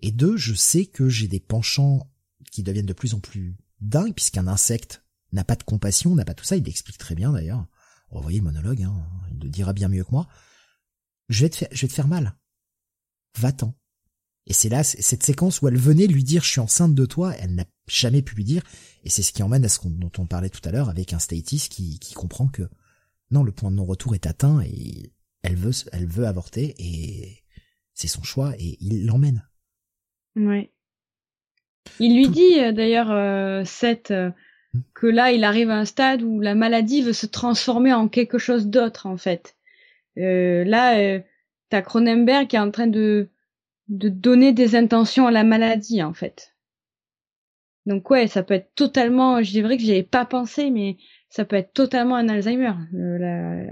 Et deux, je sais que j'ai des penchants qui deviennent de plus en plus dingues, puisqu'un insecte n'a pas de compassion, n'a pas tout ça, il l'explique très bien d'ailleurs. Revoyez le monologue, hein, il le dira bien mieux que moi. Je vais te faire, je vais te faire mal. Va-t'en. Et c'est là, cette séquence où elle venait lui dire je suis enceinte de toi, elle n'a jamais pu lui dire, et c'est ce qui emmène à ce dont on parlait tout à l'heure avec un Statis qui, qui comprend que non, le point de non-retour est atteint et elle veut, elle veut avorter et c'est son choix et il l'emmène. Ouais. Il lui dit euh, d'ailleurs euh, cette euh, que là il arrive à un stade où la maladie veut se transformer en quelque chose d'autre en fait. Euh, là, euh, t'as Cronenberg qui est en train de de donner des intentions à la maladie en fait. Donc ouais, ça peut être totalement, je dirais que j'y avais pas pensé, mais ça peut être totalement un Alzheimer, la,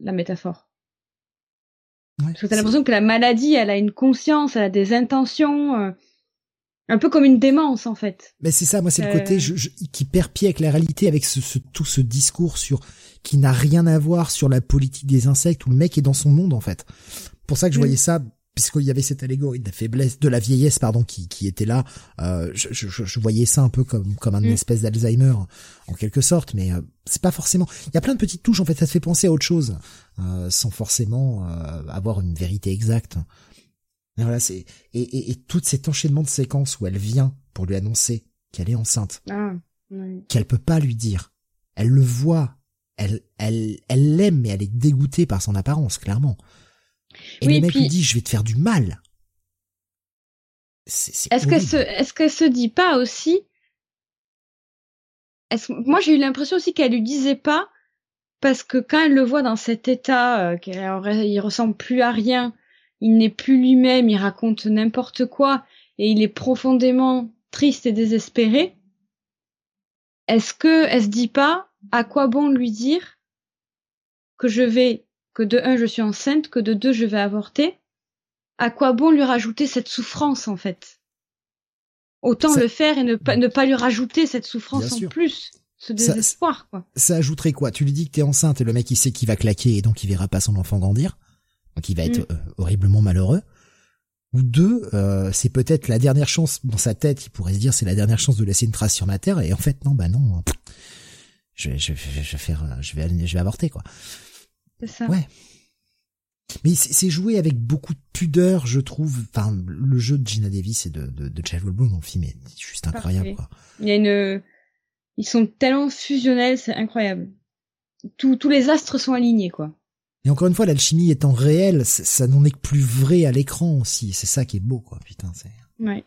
la métaphore. Ouais, Parce que t'as l'impression que la maladie, elle a une conscience, elle a des intentions. Euh, un peu comme une démence en fait. Mais c'est ça, moi c'est le côté euh. qui perd pied avec la réalité, avec ce, tout ce discours sur qui n'a rien à voir sur la politique des insectes où le mec est dans son monde en fait. Pour ça que je mm. voyais ça, puisqu'il y avait cette allégorie de la faiblesse, de la vieillesse pardon, qui, qui était là. Euh, je, je, je, voyais ça un peu comme comme un mm. espèce d'Alzheimer en quelque sorte, mais euh, c'est pas forcément. Il y a plein de petites touches en fait, ça te fait penser à autre chose, euh, sans forcément euh, avoir une vérité exacte. Et voilà, c'est et, et, et tout cet enchaînement de séquences où elle vient pour lui annoncer qu'elle est enceinte, ah, qu'elle peut pas lui dire. Elle le voit, elle elle elle l'aime, mais elle est dégoûtée par son apparence, clairement. Et le mec lui dit, je vais te faire du mal. Est-ce qu'elle se est-ce qu'elle se dit pas aussi est-ce moi j'ai eu l'impression aussi qu'elle lui disait pas parce que quand elle le voit dans cet état, euh, il ressemble plus à rien, il n'est plus lui-même, il raconte n'importe quoi, et il est profondément triste et désespéré, est-ce que elle se dit pas à quoi bon lui dire que je vais, que de un je suis enceinte, que de deux je vais avorter? À quoi bon lui rajouter cette souffrance en fait? Autant le faire et ne pas, ne pas lui rajouter cette souffrance en plus ce désespoir, ça, quoi. Ça ajouterait quoi? Tu lui dis que t'es enceinte et le mec il sait qu'il va claquer et donc il verra pas son enfant grandir, donc il va être mm. euh, horriblement malheureux. Ou deux, euh, c'est peut-être la dernière chance dans sa tête. Il pourrait se dire c'est la dernière chance de laisser une trace sur ma terre et en fait non, bah non. Je vais, je vais, je vais faire, je vais, je vais avorter quoi. C'est ça. Ouais. Mais c'est joué avec beaucoup de pudeur, je trouve. Enfin, le jeu de Gina Davis et de, de, de Chad dans le film est juste incroyable. Quoi. Il y a une, ils sont tellement fusionnels, c'est incroyable. Tous, tous les astres sont alignés, quoi. Et encore une fois, l'alchimie étant réelle, ça n'en est que plus vrai à l'écran aussi. C'est ça qui est beau, quoi. Putain, c'est. Ouais.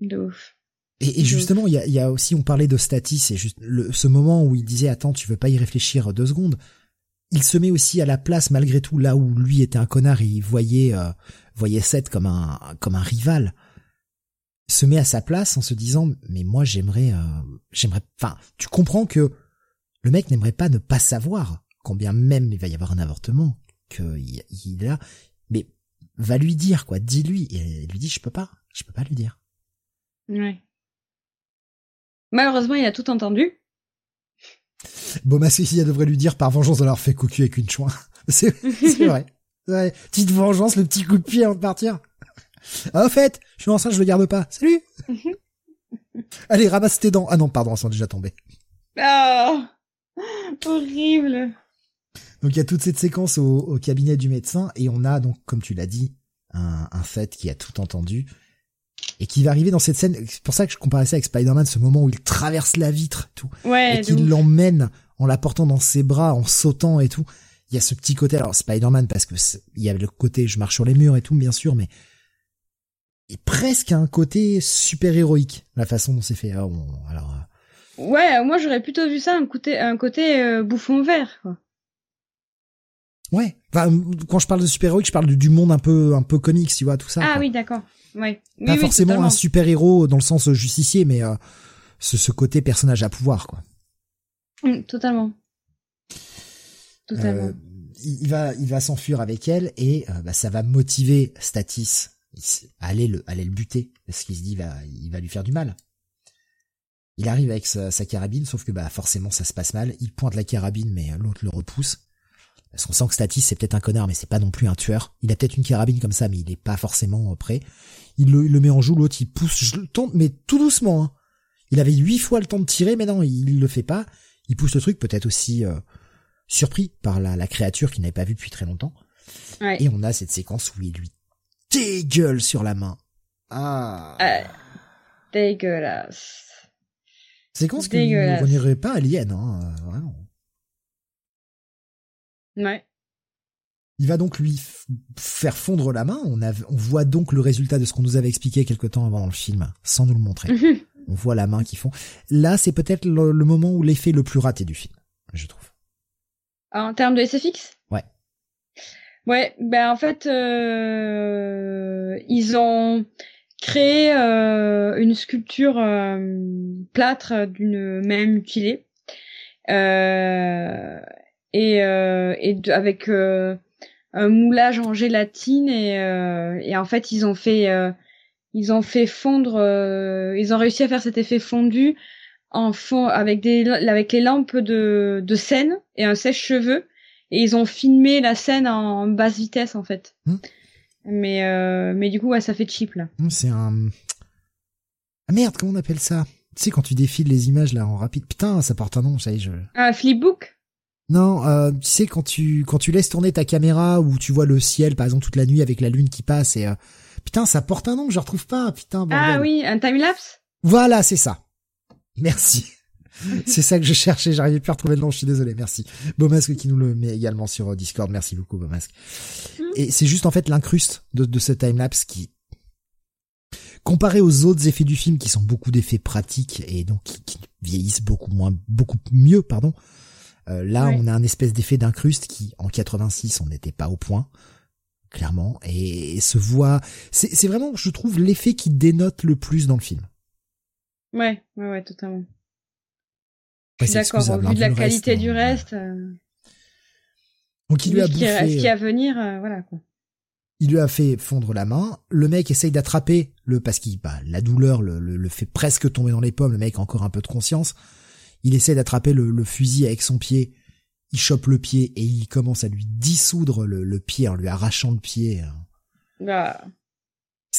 De ouf. Et, et justement, il y a, y a, aussi, on parlait de Statis, c'est juste le, ce moment où il disait, attends, tu veux pas y réfléchir deux secondes. Il se met aussi à la place, malgré tout, là où lui était un connard, il voyait, euh, voyait Seth comme un, comme un rival se met à sa place en se disant mais moi j'aimerais euh, j'aimerais enfin tu comprends que le mec n'aimerait pas ne pas savoir combien même il va y avoir un avortement que il, est là. Mais va lui dire quoi. Dis-lui et lui dit je peux pas. Je peux pas lui dire. Ouais. Malheureusement il a tout entendu. Bon ma elle devrait lui dire par vengeance leur fait cocu avec une chouin. (laughs) C'est vrai. (laughs) Ouais. Petite vengeance le petit coup de pied avant de partir. Ah, au fait, je suis enceinte, je le garde pas. Salut. (laughs) Allez, ramasse tes dents. Ah non, pardon, elles sont déjà tombées. Ah Horrible Donc il y a toute cette séquence au, cabinet du médecin et on a donc, comme tu l'as dit, un, un fait qui a tout entendu et qui va arriver dans cette scène. C'est pour ça que je comparais ça avec Spider-Man, ce moment où il traverse la vitre, tout, ouais, et qu'il l'emmène en la portant dans ses bras, en sautant et tout. Il y a ce petit côté, alors Spider-Man parce que il y a le côté je marche sur les murs et tout, bien sûr, mais et presque un côté super héroïque la façon dont c'est fait. Ah, alors, euh, ouais, moi j'aurais plutôt vu ça un côté un côté euh, bouffon vert. Quoi. Ouais, enfin, quand je parle de super héroïque, je parle du monde un peu un peu comics, tu vois, tout ça. Ah oui, d'accord. Ouais. Pas forcément un super héros dans le sens justicier, mais euh, ce, ce, côté personnage à pouvoir, quoi. Mmh, totalement. Totalement. il, va il va s'enfuir avec elle et bah, ça va motiver Statis allait le, allait le buter, parce qu'il se dit, va, il va lui faire du mal. Il arrive avec sa, carabine, sauf que bah forcément ça se passe mal. Il pointe la carabine, mais l'autre le repousse. Parce qu'on sent que Statis c'est peut-être un connard, mais c'est pas non plus un tueur. Il a peut-être une carabine comme ça, mais il est pas forcément prêt. Il le, le met en joue, l'autre il pousse, je le tente, mais tout doucement. Hein. Il avait huit fois le temps de tirer, mais non, il, le fait pas. Il pousse le truc, peut-être aussi euh, surpris par la, la créature qu'il n'avait pas vue depuis très longtemps. Et on a cette séquence où il lui dégueule sur la main. Ah. Euh, dégueulasse. C'est con ce que vous n'irez pas Alien, hein, euh, vraiment. Ouais. Il va donc lui faire fondre la main. On, a, on voit donc le résultat de ce qu'on nous avait expliqué quelque temps avant dans le film, sans nous le montrer. (laughs) On voit la main qui fond. Là, c'est peut-être le, le, moment où l'effet le plus raté du film, je trouve. En termes de SFX Ouais. Ouais, ben en fait, euh, ils ont créé euh, une sculpture euh, plâtre d'une main mutilée euh, et, euh, et avec euh, un moulage en gélatine et, et en fait ils ont fait ils ont fait fondre ils ont réussi à faire cet effet fondu en fond avec des avec les lampes de de scène et un sèche-cheveux et ils ont filmé la scène en basse vitesse en fait. Hmm. Mais euh, mais du coup ouais, ça fait cheap là. Hmm, c'est un ah merde comment on appelle ça? Tu sais quand tu défiles les images là en rapide. Putain ça porte un nom ça y est je. Un flipbook? Non, euh, tu sais quand tu quand tu laisses tourner ta caméra ou tu vois le ciel par exemple toute la nuit avec la lune qui passe et euh... putain ça porte un nom je retrouve pas putain. Ah oui un time lapse. Voilà c'est ça. Merci. (laughs) c'est ça que je cherchais, j'arrivais plus à retrouver le nom, je suis désolé, merci. Beaumasque qui nous le met également sur euh, Discord, merci beaucoup Beaumasque. Mm. Et c'est juste en fait l'incruste de, de ce timelapse qui, comparé aux autres effets du film qui sont beaucoup d'effets pratiques et donc qui, vieillissent beaucoup moins, beaucoup mieux, pardon, là, on a un espèce d'effet d'incruste qui, en 86, on n'était pas au point clairement, et, se voit. C'est vraiment, je trouve, l'effet qui dénote le plus dans le film. Ouais, ouais, ouais, totalement. suis d'accord. Au hein, vu de la qualité du reste. Euh, Donc il lui a bouffé. Ce qui à venir, euh, voilà quoi. Il lui a fait fondre la main. Le mec essaye d'attraper le parce qu'il bah, la douleur le, le, fait presque tomber dans les pommes. Le mec a encore un peu de conscience. Il essaie d'attraper le, le, fusil avec son pied il chope le pied et il commence à lui dissoudre le, pied en lui arrachant le pied. Bah.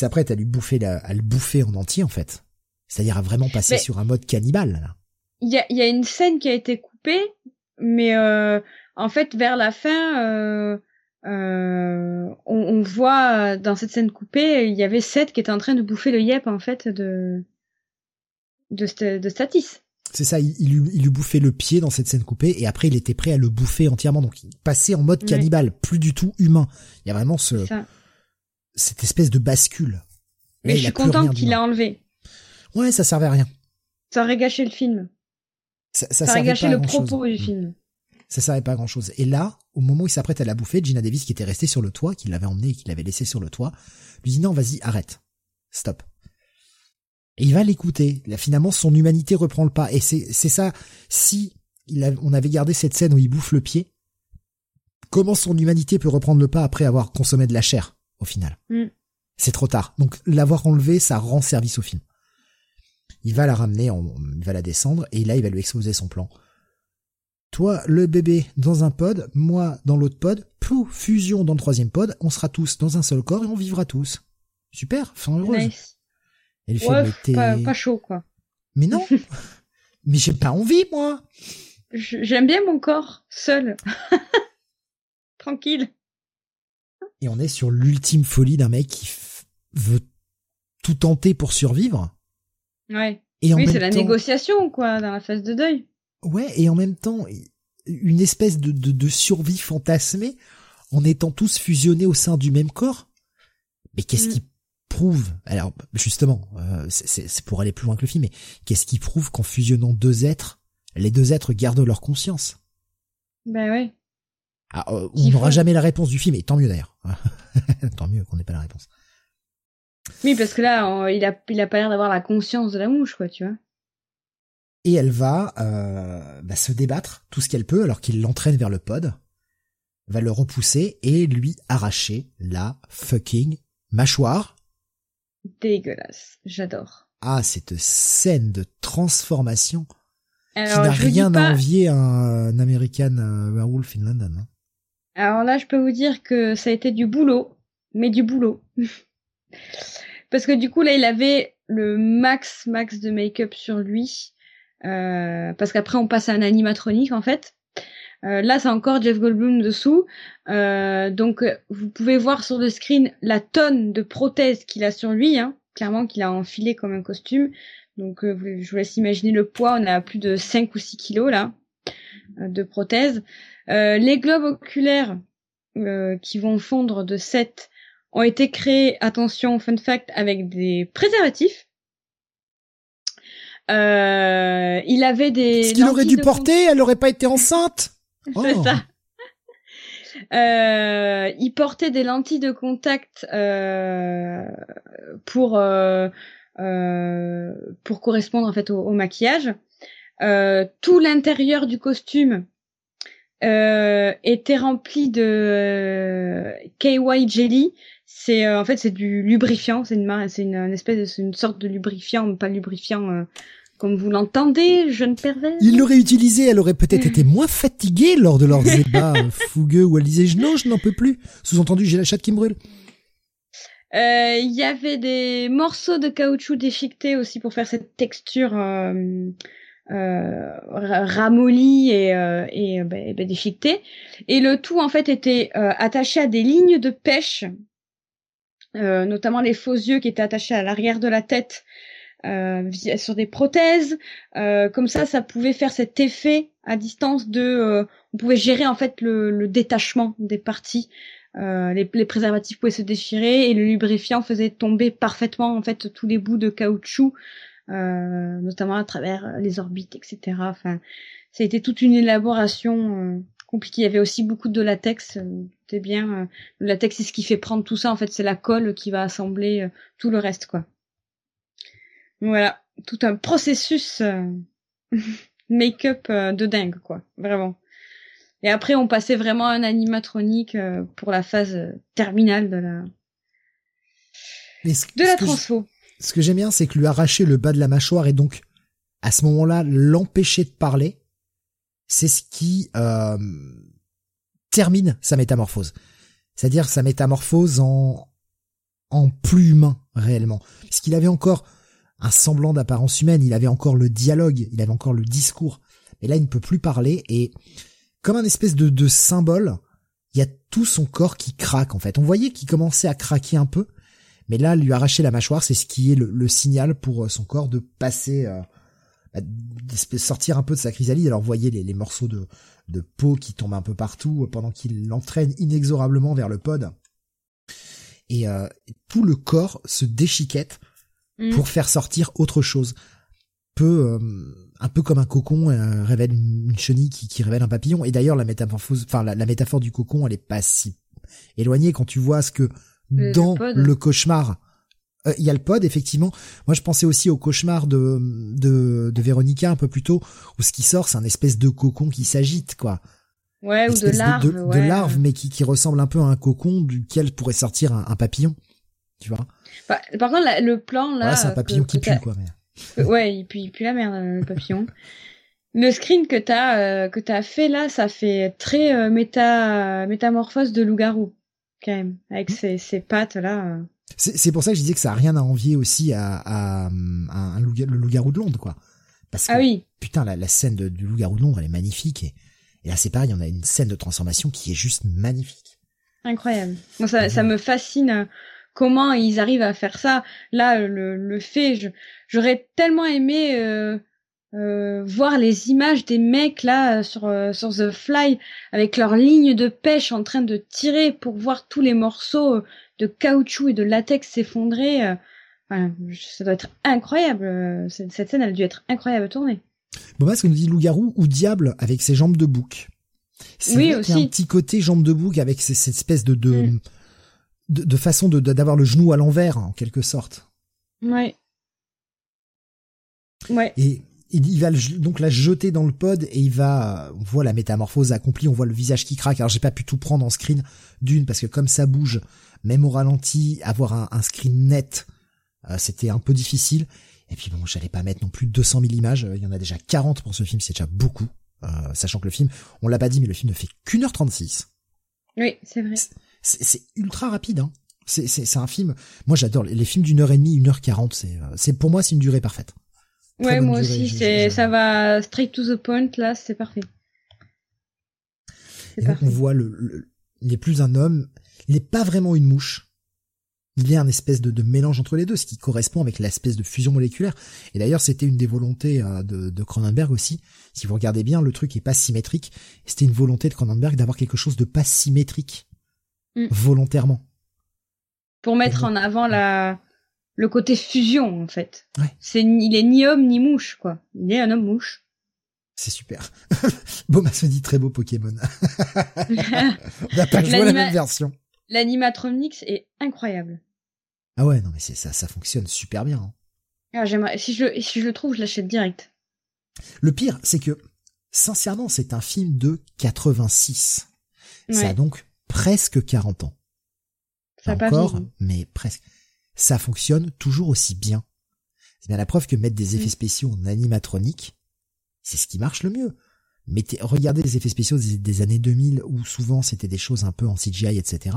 après à lui bouffer à le bouffer en entier en fait. C'est-à-dire à vraiment passer sur un mode cannibale. Il y a, y a une scène qui a été coupée, mais euh, en fait vers la fin, euh, euh, on, on, voit dans cette scène coupée, il y avait Seth qui était en train de bouffer le yep en fait de de, de Statis. C'est ça, il, lui, bouffait le pied dans cette scène coupée et après il était prêt à le bouffer entièrement. Donc il passait en mode cannibale, plus du tout humain. Il y a vraiment ce cette espèce de bascule. Mais je suis contente qu'il l'a enlevé. Ouais, ça servait à rien. Ça aurait gâché le film. Ça, ça, aurait gâché le propos du mm. film. Ça servait pas à grand chose. Et là, au moment où il s'apprête à la bouffer, Gina Davis qui était restée sur le toit, qui l'avait emmené et qui l'avait laissé sur le toit, lui dit non, vas-y, arrête. Stop. Et il va l'écouter. Là, finalement, son humanité reprend le pas. Et c'est, c'est ça. Si il on avait gardé cette scène où il bouffe le pied, comment son humanité peut reprendre le pas après avoir consommé de la chair, au final? Mm. C'est trop tard. Donc, l'avoir enlevé, ça rend service au film. Il va la ramener, il va la descendre, et là, il va lui exposer son plan. Toi, le bébé, dans un pod, moi, dans l'autre pod, pouf, fusion dans le troisième pod, on sera tous dans un seul corps et on vivra tous. Super, fin heureuse. Elle fait, pas, pas, chaud, quoi. Mais non (laughs) Mais j'ai pas envie, moi J'aime bien mon corps, seul. (laughs) Tranquille. Et on est sur l'ultime folie d'un mec qui veut tout tenter pour survivre. Ouais. Et oui, c'est la négociation, quoi, dans la phase de deuil. Ouais, et en même temps, une espèce de, de, de survie fantasmée en étant tous fusionnés au sein du même corps. Mais qu'est-ce mm. qui prouve, alors justement, euh, c'est pour aller plus loin que le film, mais qu'est-ce qui prouve qu'en fusionnant deux êtres, les deux êtres gardent leur conscience? Ben ouais. Ah, euh, on n'aura jamais la réponse du film, et tant mieux d'ailleurs. (laughs) tant mieux qu'on n'ait pas la réponse. Oui, parce que là, il a, il a pas l'air d'avoir la conscience de la mouche, quoi, tu vois. Et elle va euh, bah, se débattre tout ce qu'elle peut, alors qu'il l'entraîne vers le pod, va le repousser et lui arracher la fucking mâchoire dégueulasse. J'adore. Ah, cette scène de transformation Alors, qui n'a rien à envier à un American euh, Werewolf in London. Hein. Alors là, je peux vous dire que ça a été du boulot, mais du boulot. (laughs) Parce que du coup, là, il avait le max, max de make-up sur lui. Euh, parce qu'après, on passe à un animatronique, en fait. Euh, là, c'est encore Jeff Goldblum dessous. Euh, donc, vous pouvez voir sur le screen la tonne de prothèses qu'il a sur lui. Hein, clairement, qu'il a enfilé comme un costume. Donc, euh, je vous laisse imaginer le poids. On a plus de 5 ou 6 kilos là de prothèses. les globes oculaires qui vont fondre de 7 ont été créés, attention, fun fact, avec des préservatifs. Euh, il avait des. Ce qu'il aurait dû porter, elle n'aurait pas été enceinte. C'est oh. ça. Euh, il portait des lentilles de contact euh, pour euh, euh, pour correspondre en fait au, maquillage. Euh, tout l'intérieur du costume était rempli de KY jelly. C'est en fait c'est du lubrifiant, c'est une c'est une, une, espèce de, une sorte de lubrifiant, pas lubrifiant comme vous l'entendez, jeune pervers. Il l'aurait utilisé, elle aurait peut-être été moins fatiguée lors de leurs (laughs) débats fougueux où elle disait non, je n'en peux plus. Sous-entendu, j'ai la chatte qui me brûle. Euh, il y avait des morceaux de caoutchouc déchiquetés aussi pour faire cette texture euh, euh, ramollie et, euh, et, ben, ben, déchiquetée. Et le tout en fait était attaché à des lignes de pêche, notamment les faux yeux qui étaient attachés à l'arrière de la tête euh, sur des prothèses. Euh, comme ça, ça pouvait faire cet effet à distance de, euh, on pouvait gérer en fait le, détachement des parties. Les, les, préservatifs pouvaient se déchirer et le lubrifiant faisait tomber parfaitement en fait tous les bouts de caoutchouc notamment à travers les orbites, etc. Enfin, ça a été toute une élaboration compliquée. Il y avait aussi beaucoup de latex. C'est bien, le latex c'est ce qui fait prendre tout ça. En fait, c'est la colle qui va assembler tout le reste, quoi. Voilà, tout un processus (laughs) make-up de dingue, quoi. Vraiment. Et après, on passait vraiment à un animatronique euh, pour la phase euh, terminale de la de la transfo. ce que j'aime bien, c'est que lui arracher le bas de la mâchoire et donc à ce moment-là l'empêcher de parler, c'est ce qui euh, termine sa métamorphose. C'est-à-dire sa métamorphose en en plus humain réellement, puisqu'il avait encore un semblant d'apparence humaine, il avait encore le dialogue, il avait encore le discours. Mais là, il ne peut plus parler et comme un espèce de, de symbole, il y a tout son corps qui craque en fait. On voyait qu'il commençait à craquer un peu, mais là, lui arracher la mâchoire, c'est ce qui est le, signal pour euh, son corps de passer, euh, bah, de sortir un peu de sa chrysalide. Alors, vous voyez les, morceaux de, de peau qui tombent un peu partout pendant qu'il l'entraîne inexorablement vers le pod. Et euh, tout le corps se déchiquette mm. pour faire sortir autre chose. Peu, un peu comme un cocon euh, révèle une, chenille qui, qui, révèle un papillon. Et d'ailleurs, la métamorphose, enfin la, métaphore du cocon, elle est pas si éloignée quand tu vois ce que dans le, cauchemar, euh, il y a le pod effectivement. Moi, je pensais aussi au cauchemar de de, de Véronica un peu plus tôt, où ce qui sort, c'est un espèce de cocon qui s'agite, quoi. Ouais, ou de larve, de, de, larve, mais qui, qui ressemble un peu à un cocon duquel pourrait sortir un, papillon, tu vois. Par contre, le plan là, c'est un papillon qui pue, quoi. Mais... Ouais, et puis, puis la merde, le papillon. (laughs) Le screen que t'as euh, que t'as fait là, ça fait très euh, méta métamorphose de loup-garou quand même, avec ses, ses pattes là. C'est pour ça que je disais que ça a rien à envier aussi à, à, un loup, le loup-garou de Londres quoi. Parce que ah oui. putain la, la scène de, du loup-garou de Londres elle est magnifique et, et là c'est pareil, on a une scène de transformation qui est juste magnifique. Incroyable. Moi ça, ça me fascine comment ils arrivent à faire ça. Là, le, le fait, j'aurais tellement aimé euh, euh, voir les images des mecs là sur euh, sur The Fly avec leur ligne de pêche en train de tirer pour voir tous les morceaux de caoutchouc et de latex s'effondrer. ça doit être incroyable. Cette, scène, elle a dû être incroyable à tourner. Bon, ce qu'on nous dit loup-garou ou diable avec ses jambes de bouc. Oui, aussi. Il y a un petit côté jambes de bouc avec cette espèce de, de mm de, de façon de d'avoir le genou à l'envers en quelque sorte. Ouais. Ouais. Et il va donc la jeter dans le pod et il va, on voit la métamorphose accomplie, on voit le visage qui craque. Alors j'ai pas pu tout prendre en screen d'une parce que comme ça bouge, même au ralenti, avoir un, un screen net, euh, c'était un peu difficile. Et puis bon, j'allais pas mettre non plus 200 000 images. Il y en a déjà 40 pour ce film, c'est déjà beaucoup. Euh, sachant que le film, on l'a pas dit, mais le film ne fait qu'une heure 36. Oui, c'est vrai c'est ultra rapide. Hein. C'est un film. Moi, j'adore les films d'une heure et demie, une heure quarante. C'est euh, c'est pour moi, c'est une durée parfaite. ouais, moi aussi. C'est ça va straight to the point. Là, c'est parfait. on voit le, il n'est plus un homme. Il n'est pas vraiment une mouche. Il y a un espèce de, de, mélange entre les deux, ce qui correspond avec l'espèce de fusion moléculaire. Et d'ailleurs, c'était une des volontés euh, de, de Cronenberg aussi. Si vous regardez bien, le truc est pas symétrique. C'était une volonté de Cronenberg d'avoir quelque chose de pas symétrique Mm. volontairement. Pour mettre en avant la le côté fusion en fait. C'est il est ni homme ni mouche quoi. Il est un homme mouche. C'est super. Boma se dit très beau Pokémon. (laughs) On n'a pas joué la même version. L'animatronics est incroyable. Ah ouais, non mais c'est ça, ça fonctionne super bien. Hein. Ah, j'aimerais, si je, si je le trouve, je l'achète direct. Le pire, c'est que, sincèrement, c'est un film de 86. Ça a donc presque 40 ans. Ça encore, mais presque. Ça fonctionne toujours aussi bien. C'est bien la preuve que mettre des effets spéciaux en animatronique, c'est ce qui marche le mieux. Mettez, regardez les effets spéciaux des, années 2000 où souvent c'était des choses un peu en CGI, etc.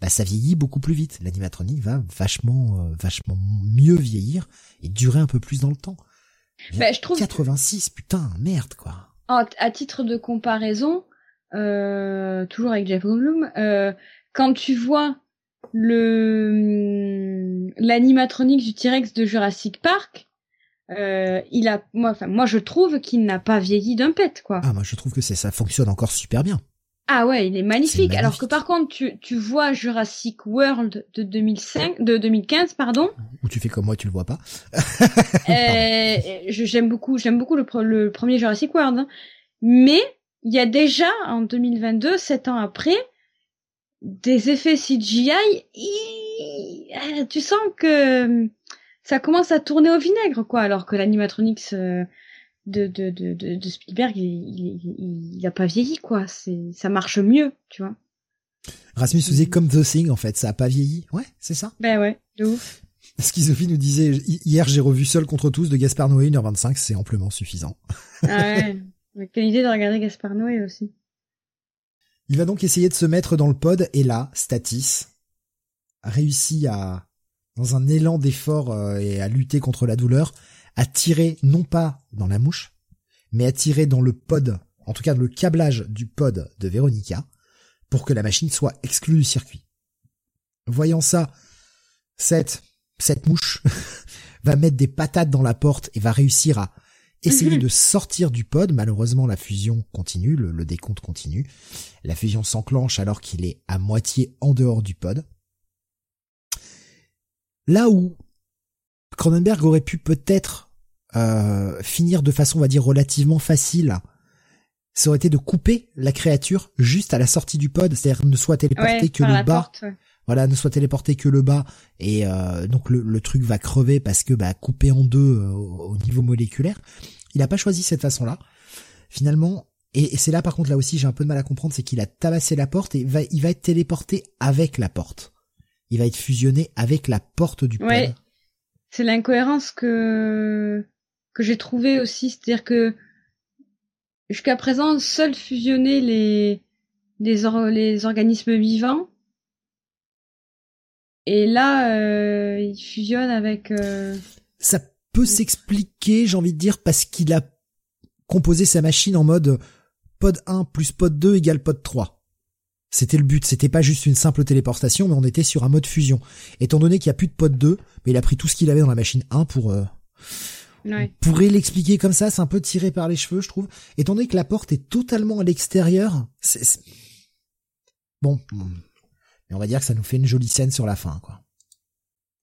Bah, ça vieillit beaucoup plus vite. L'animatronique va vachement, euh, vachement mieux vieillir et durer un peu plus dans le temps. Bah, je trouve 86, putain, merde, quoi. à titre de comparaison, euh, toujours avec Jeff Goldblum, euh, quand tu vois le l'animatronique du T-Rex de Jurassic Park, euh, il a, moi, enfin, moi, je trouve qu'il n'a pas vieilli d'un pet, quoi. Ah, moi, je trouve que c'est ça fonctionne encore super bien. Ah ouais, il est magnifique. Alors que par contre, tu, tu vois Jurassic World de 2005, de 2015, pardon. Ou tu fais comme moi, tu le vois pas. euh, (laughs) j'aime beaucoup, j'aime beaucoup le, le, premier Jurassic World. Hein. Mais il y a déjà en 2022, sept ans après, des effets CGI. Tu sens que ça commence à tourner au vinaigre, quoi. Alors que l'animatronics euh, de, de, de, de, Spielberg, il, il, il, a pas vieilli, quoi. C'est, ça marche mieux, tu vois. Rasmus faisait comme The Thing, en fait. Ça a pas vieilli. Ouais, c'est ça. Ben ouais, de ouf. (laughs) Schizophie nous disait, hier j'ai revu Seul contre tous de Gaspard Noé, 1h25, c'est amplement suffisant. ah ouais. (laughs) Quelle idée de regarder Gaspard Noé aussi? Il va donc essayer de se mettre dans le pod, et là, Statis a réussi à, dans un élan d'effort euh, et à lutter contre la douleur, à tirer non pas dans la mouche, mais à tirer dans le pod, en tout cas le câblage du pod de Véronica, pour que la machine soit exclue du circuit. Voyant ça, cette, cette mouche (laughs) va mettre des patates dans la porte et va réussir à essayer mhm. de sortir du pod. Malheureusement, la fusion continue, le, le décompte continue. La fusion s'enclenche alors qu'il est à moitié en dehors du pod. Là où Cronenberg aurait pu peut-être euh, finir de façon, on va dire, relativement facile, ça aurait été de couper la créature juste à la sortie du pod, c'est-à-dire ne soit téléporté que le bas. Voilà, ne soit téléporté que le bas, et euh, donc le, truc va crever parce que bah coupé en deux euh, au niveau moléculaire. Il n'a pas choisi cette façon-là. Finalement, et, c'est là par contre là aussi j'ai un peu de mal à comprendre, c'est qu'il a tabassé la porte et va, il va être téléporté avec la porte. Il va être fusionné avec la porte du pod c'est l'incohérence que que j'ai trouvé aussi, c'est-à-dire que jusqu'à présent, seuls fusionner les les, les organismes vivants. Et là, euh, il fusionne avec. Euh... Ça peut s'expliquer, j'ai envie de dire, parce qu'il a composé sa machine en mode pod 1 plus pod 2 égale pod 3. C'était le but, c'était pas juste une simple téléportation, mais on était sur un mode fusion. Étant donné qu'il y a plus de pod 2, mais il a pris tout ce qu'il avait dans la machine 1 pour... Euh, ouais. On pourrait l'expliquer comme ça, c'est un peu tiré par les cheveux, je trouve. Étant donné que la porte est totalement à l'extérieur, c'est... Bon, on va dire que ça nous fait une jolie scène sur la fin, quoi.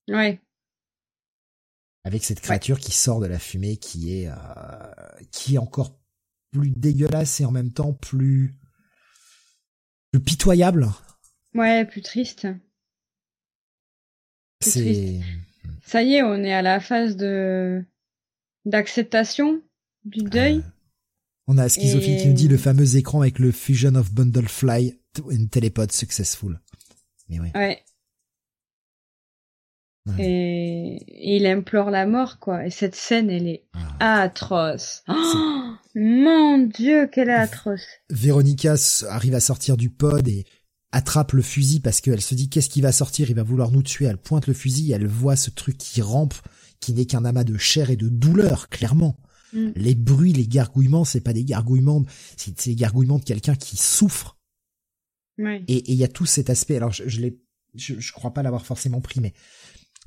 Ouais. Avec cette créature qui sort de la fumée, qui est, euh, qui est encore plus dégueulasse et en même temps plus plus pitoyable. Ouais, plus triste. C'est. Ça y est, on est à la phase de d'acceptation du deuil. Euh, on a Schizophile qui nous dit le fameux écran avec le Fusion of Bundle Fly and Telepod Successful. Mais ouais. Ouais. Et... il implore la mort, quoi. Et cette scène, elle est ah. atroce. Oh mon dieu, qu'elle est atroce. Véronica arrive à sortir du pod et attrape le fusil parce qu'elle se dit qu'est-ce qui va sortir, il va vouloir nous tuer. Elle pointe le fusil, elle voit ce truc qui rampe, qui n'est qu'un amas de chair et de douleur, clairement. Mm. Les bruits, les gargouillements, c'est pas des gargouillements, c'est des gargouillements de quelqu'un qui souffre. Et il y a tout cet aspect. Alors je, je l'ai, je, je crois pas l'avoir forcément pris, mais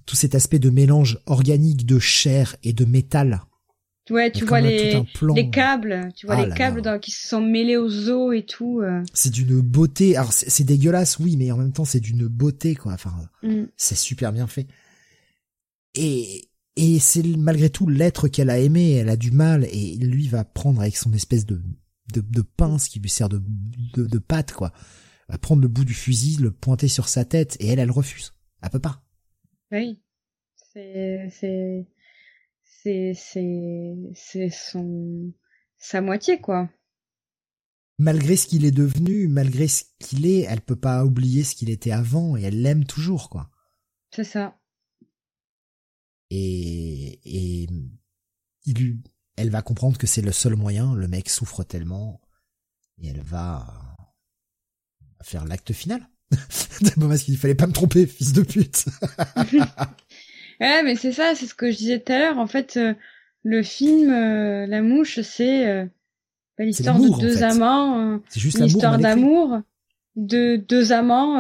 tout cet aspect de mélange organique de chair et de métal. Ouais, tu vois les, les câbles, tu vois ah les câbles qui se sont mêlés aux os et tout. Euh. C'est d'une beauté. Alors c'est dégueulasse, oui, mais en même temps c'est d'une beauté quoi. Enfin, mm. c'est super bien fait. Et et c'est malgré tout l'être qu'elle a aimé. Elle a du mal et lui va prendre avec son espèce de de, de pince qui lui sert de, de de patte quoi. Va prendre le bout du fusil, le pointer sur sa tête et elle, elle refuse. Elle peut pas. Oui. C'est, c'est, c'est, c'est, c'est son, sa moitié, quoi. Malgré ce qu'il est devenu, malgré ce qu'il est, elle peut pas oublier ce qu'il était avant et elle l'aime toujours, quoi. C'est ça. Et, et, il, elle va comprendre que c'est le seul moyen, le mec souffre tellement, et elle va faire l'acte final. (laughs) parce qu'il fallait pas me tromper, fils de pute. (laughs) ouais, mais c'est ça, c'est ce que je disais tout à l'heure. En fait, euh, le film euh, La Mouche, c'est euh, bah, l'histoire de deux amants, c'est juste une histoire d'amour de deux amants.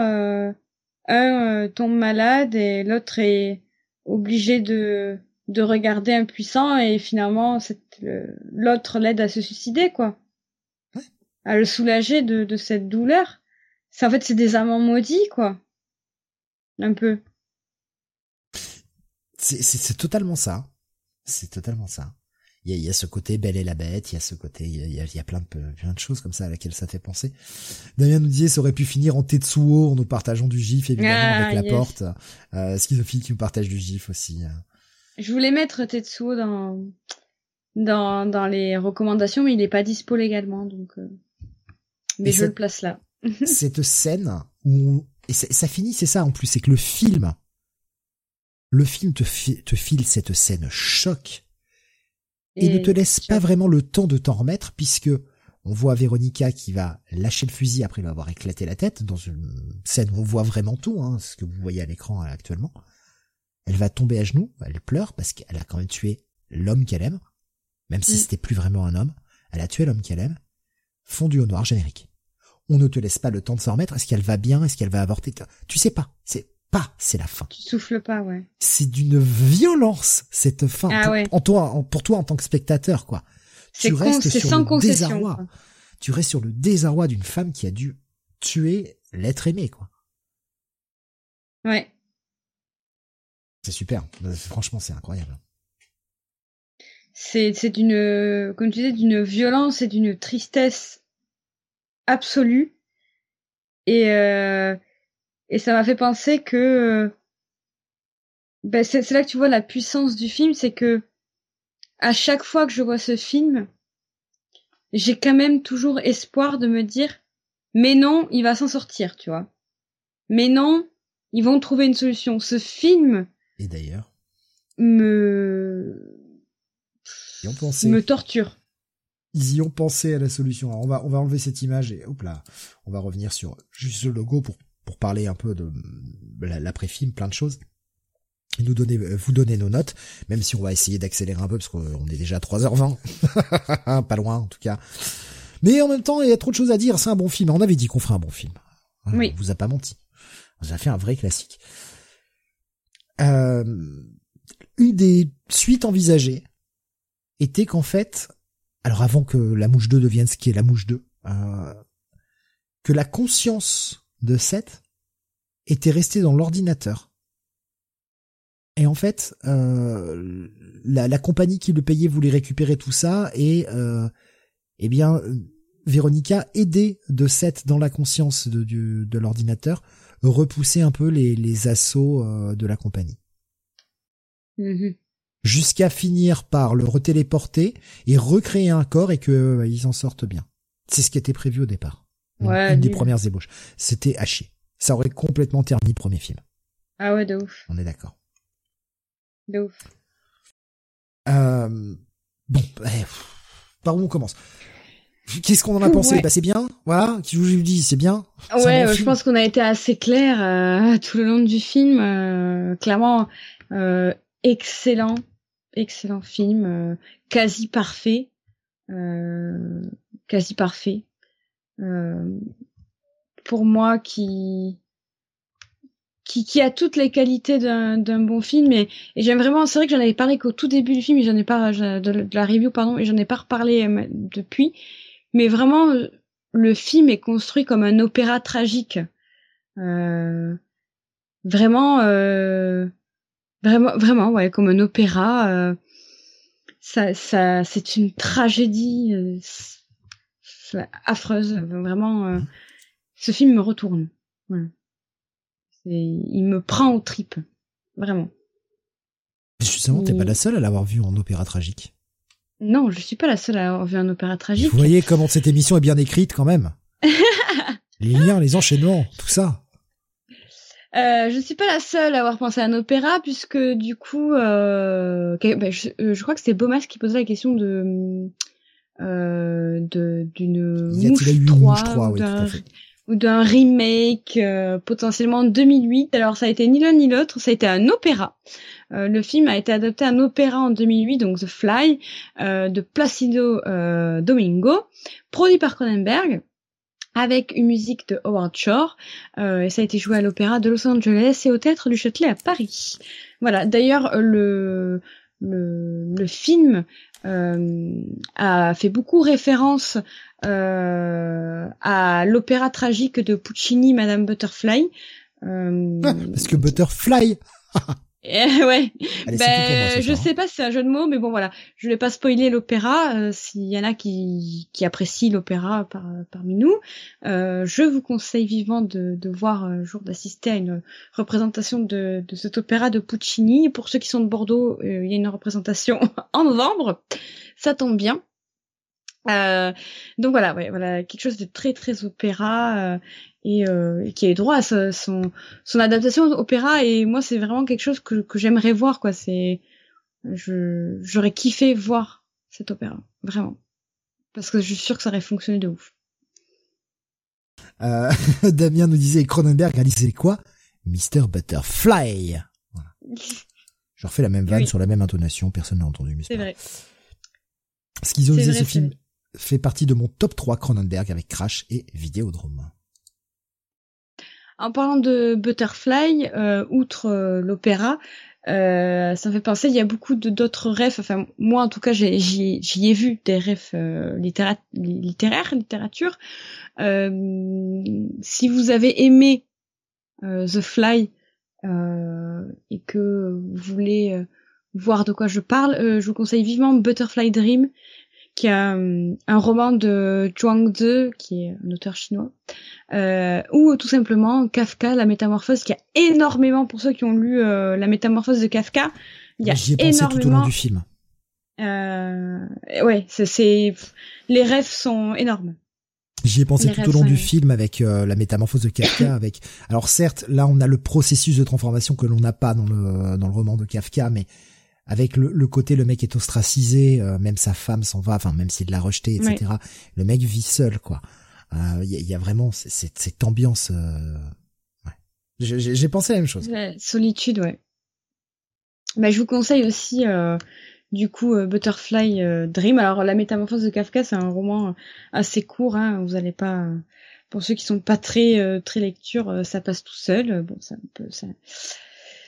un tombe malade et l'autre est obligé de de regarder impuissant et finalement l'autre l'aide à se suicider quoi. à le soulager de, de cette douleur. C'est en fait c'est des amants maudits quoi, un peu. C'est totalement ça. C'est totalement ça. Il y, a, il y a, ce côté Belle et la Bête, il y a ce côté, il y a, il y a plein, de, plein de choses comme ça à laquelle ça fait penser. Damien nous disait ça aurait pu finir en Tetsuo, en nous partageant du gif évidemment ah, avec la porte. Euh, Schizophile qui nous partage du gif aussi. Euh. Je voulais mettre Tetsuo dans dans dans les recommandations, mais il est pas dispo légalement, donc. Euh... Mais je le place là. Cette scène où et ça finit, c'est ça en plus, c'est que le film, le film te, te file cette scène choc et, ne te laisse pas vraiment le temps de t'en remettre puisque on voit Véronica qui va lâcher le fusil après lui avoir éclaté la tête dans une scène où on voit vraiment tout, hein, ce que vous voyez à l'écran actuellement. Elle va tomber à genoux, elle pleure parce qu'elle a quand même tué l'homme qu'elle aime, même si mm. c'était plus vraiment un homme. Elle a tué l'homme qu'elle aime. Fondu au noir générique. On ne te laisse pas le temps de s'en remettre. Est-ce qu'elle va bien? Est-ce qu'elle va avorter? Tu sais pas. C'est pas, c'est la fin. Tu souffles pas, ouais. C'est d'une violence cette fin. Ah ouais. En toi, pour toi en tant que spectateur, quoi. Tu restes sur sans le désarroi. Tu restes sur le désarroi d'une femme qui a dû tuer l'être aimé, quoi. Ouais. C'est super. Franchement, c'est incroyable. C'est, c'est d'une, comme tu disais, d'une violence et d'une tristesse absolue. Et, euh, et ça m'a fait penser que ben c'est là que tu vois la puissance du film, c'est que à chaque fois que je vois ce film, j'ai quand même toujours espoir de me dire mais non, il va s'en sortir, tu vois. Mais non, ils vont trouver une solution. Ce film Et d'ailleurs? me me torture. Ils y ont pensé à la solution. Alors on va on va enlever cette image et hop là, on va revenir sur juste le logo pour pour parler un peu de l'après-film, plein de choses. Et nous donner, euh, vous donner nos notes, même si on va essayer d'accélérer un peu parce qu'on est déjà à 3h20. (laughs) Pas loin, en tout cas. Mais en même temps, il y a trop de choses à dire. C'est un bon film. On avait dit qu'on ferait un bon film. Oui. On vous a pas menti. On a fait un vrai classique. Euh, une des suites envisagées était qu'en fait, alors avant que la mouche 2 devienne ce qui est la mouche 2, euh, que la conscience de 7 était resté dans l'ordinateur. Et en fait, euh, la, compagnie qui le payait voulait récupérer tout ça et euh, eh bien, Véronica aidait de 7 dans la conscience de, de, l'ordinateur, repousser un peu les, les assauts euh, de la compagnie. Mm-hmm. Jusqu'à finir par le retéléporter et recréer un corps et qu'ils en sortent bien. C'est ce qui était prévu au départ. Ouais, une des premières ébauches. C'était à chier. Ça aurait complètement terni le premier film. Ah ouais, de ouf. On est d'accord. De ouf. Euh, bon, eh, par où on commence? Qu'est-ce qu'on en a pensé? Bah c'est bien, voilà. Qui vous dis, c'est bien. Ouais, je pense qu'on a été assez clair euh, tout le long du film. Euh, clairement, euh, excellent, excellent film, euh, quasi parfait, quasi parfait. Euh, pour moi qui qui, a toutes les qualités d'un bon film et, j'aime vraiment c'est vrai que j'en avais parlé qu'au tout début du film et j'en ai pas de, la review pardon et j'en ai pas reparlé euh, depuis mais vraiment le film est construit comme un opéra tragique euh, vraiment euh, vraiment vraiment ouais comme un opéra euh, ça ça c'est une tragédie euh, affreuse. Vraiment, euh, ce film me retourne. Il me prend aux tripes. Vraiment. Justement, t'es pas la seule à l'avoir vu en opéra tragique. Non, je suis pas la seule à avoir vu un opéra tragique. Vous voyez comment cette émission est bien écrite quand même. (laughs) les liens, les enchaînements, tout ça. Euh, je suis pas la seule à avoir pensé à un opéra puisque du coup, euh, ben, je, je, crois que c'est Bomas qui posait la question de euh, d'une mouche 3, ou d'un remake euh, potentiellement en 2008. Alors ça a été ni l'un ni l'autre, ça a été un opéra. Euh, le film a été adapté un opéra en 2008, donc The Fly, euh, de Placido euh, Domingo, produit par Cronenberg avec une musique de Howard Shore. Euh, et ça a été joué à l'Opéra de Los Angeles et au Théâtre du Châtelet à Paris. Voilà. D'ailleurs, le, le, le film euh, a fait beaucoup référence à l'opéra tragique de Puccini, Madame Butterfly. Ah, parce que Butterfly (laughs) ouais. ben, je sais pas si c'est un jeu de mots, mais bon voilà. Je vais pas spoiler l'opéra. Euh, S'il y en a qui, qui apprécient l'opéra par, parmi nous, euh, je vous conseille vivement de, de voir un jour d'assister à une représentation de, de cet opéra de Puccini. Pour ceux qui sont de Bordeaux, euh, il y a une représentation (laughs) en novembre. Ça tombe bien. Euh, donc voilà, ouais, voilà quelque chose de très très opéra euh, et, euh, qui a eu droit à son, son adaptation opéra et moi c'est vraiment quelque chose que, que j'aimerais voir quoi. C'est je j'aurais kiffé voir cet opéra vraiment parce que je suis sûre que ça aurait fonctionné de ouf. Euh, (laughs) Damien nous disait Cronenberg réalisait quoi? Mister Butterfly. Voilà. (laughs) Je refais la même vanne sur la même intonation, personne n'a entendu. C'est vrai. Schizo ce film fait partie de mon top 3 Cronenberg avec Crash et Vidéodrome. En parlant de Butterfly, euh, outre euh, l'opéra, euh, ça me fait penser, il y a beaucoup d'autres rêves. Enfin, moi en tout cas, j'y ai, vu des rêves littéraires, littérature. si vous avez aimé The Fly et que vous voulez voir de quoi je parle, je vous conseille vivement Butterfly Dream, qui a euh, un roman de Zhuangzi, qui est un auteur chinois, euh, ou tout simplement Kafka, La Métamorphose, qui a énormément, pour ceux qui ont lu euh, La Métamorphose de Kafka, il y a J'y ai pensé tout au long du film. Euh, ouais, c'est, les rêves sont énormes. J'y ai pensé tout au long du film avec euh, la métamorphose de Kafka. (coughs) avec, alors certes, là on a le processus de transformation que l'on n'a pas dans le dans le roman de Kafka, mais avec le, côté le mec est ostracisé, euh, même sa femme s'en va, enfin même s'il l'a rejeté, etc. Le mec vit seul, quoi. Il euh, y, a, vraiment cette, cette ambiance. Euh... Ouais. J'ai pensé à la même chose. solitude, ouais. Bah, je vous conseille aussi, euh, du coup, Butterfly Dream. Alors, La Métamorphose de Kafka, c'est un roman assez court. Hein, vous allez pas, pour ceux qui sont pas très très lecture, ça passe tout seul. Bon, ça peut, ça,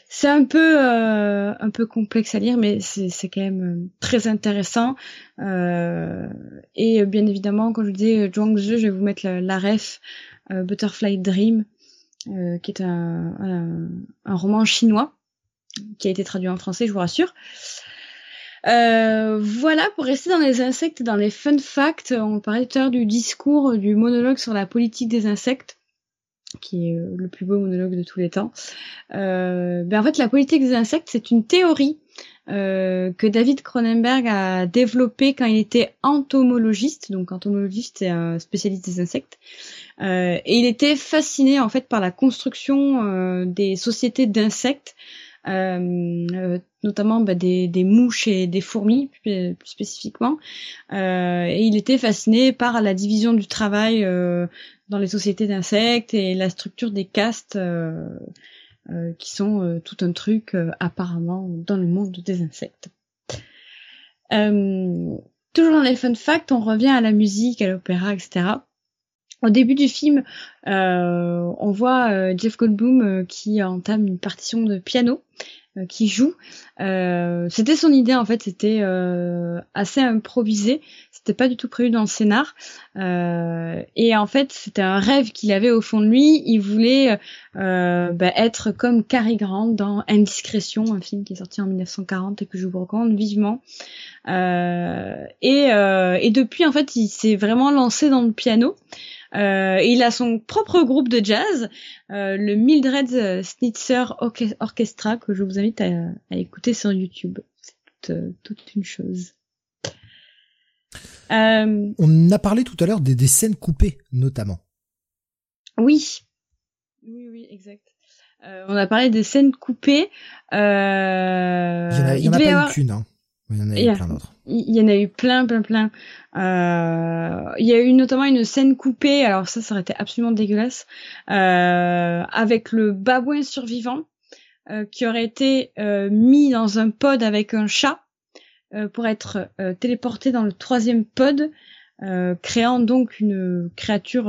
c'est un peu euh, un peu complexe à lire, mais c'est quand même euh, très intéressant. Euh, et bien évidemment, quand je dis Zhuangzi, je vais vous mettre la, Butterfly Dream, qui est un, un, roman chinois qui a été traduit en français, je vous rassure. voilà, pour rester dans les insectes, dans les fun facts, on parlait tout à l'heure du discours, du monologue sur la politique des insectes qui est euh, le plus beau monologue de tous les temps. Euh, ben en fait, la politique des insectes, c'est une théorie euh, que David Cronenberg a développée quand il était entomologiste. Donc, entomologiste, c'est un spécialiste des insectes. Euh, et il était fasciné en fait par la construction euh, des sociétés d'insectes, notamment bah, des, mouches et des fourmis plus, spécifiquement. et il était fasciné par la division du travail dans les sociétés d'insectes et la structure des castes euh, euh, qui sont euh, tout un truc apparemment dans le monde des insectes. toujours dans les fun facts, on revient à la musique, à l'opéra, etc. Au début du film, on voit Jeff Goldblum qui entame une partition de piano qui joue. c'était son idée en fait, c'était assez improvisé c'était pas du tout prévu dans le scénar. Euh, et en fait, c'était un rêve qu'il avait au fond de lui. Il voulait euh, bah, être comme Cary Grant dans Indiscrétion, un film qui est sorti en 1940 et que je vous recommande vivement. Euh, et, et depuis, en fait, il s'est vraiment lancé dans le piano. Euh, il a son propre groupe de jazz, euh, le Mildred Snitzer Orchestra, que je vous invite à, à écouter sur YouTube. C'est toute, toute, une chose. Euh, On a parlé tout à l'heure des, des, scènes coupées, notamment. Oui. Oui, oui, exact. Euh, on a parlé des scènes coupées. Euh, il y en a, il y en a pas avoir... eu qu'une, hein. Il y en a eu plein d'autres. Il y en a eu plein, plein, plein. Euh, il y a eu notamment une scène coupée, alors ça, ça aurait été absolument dégueulasse, euh, avec le babouin survivant euh, qui aurait été euh, mis dans un pod avec un chat euh, pour être euh, téléporté dans le troisième pod, euh, créant donc une créature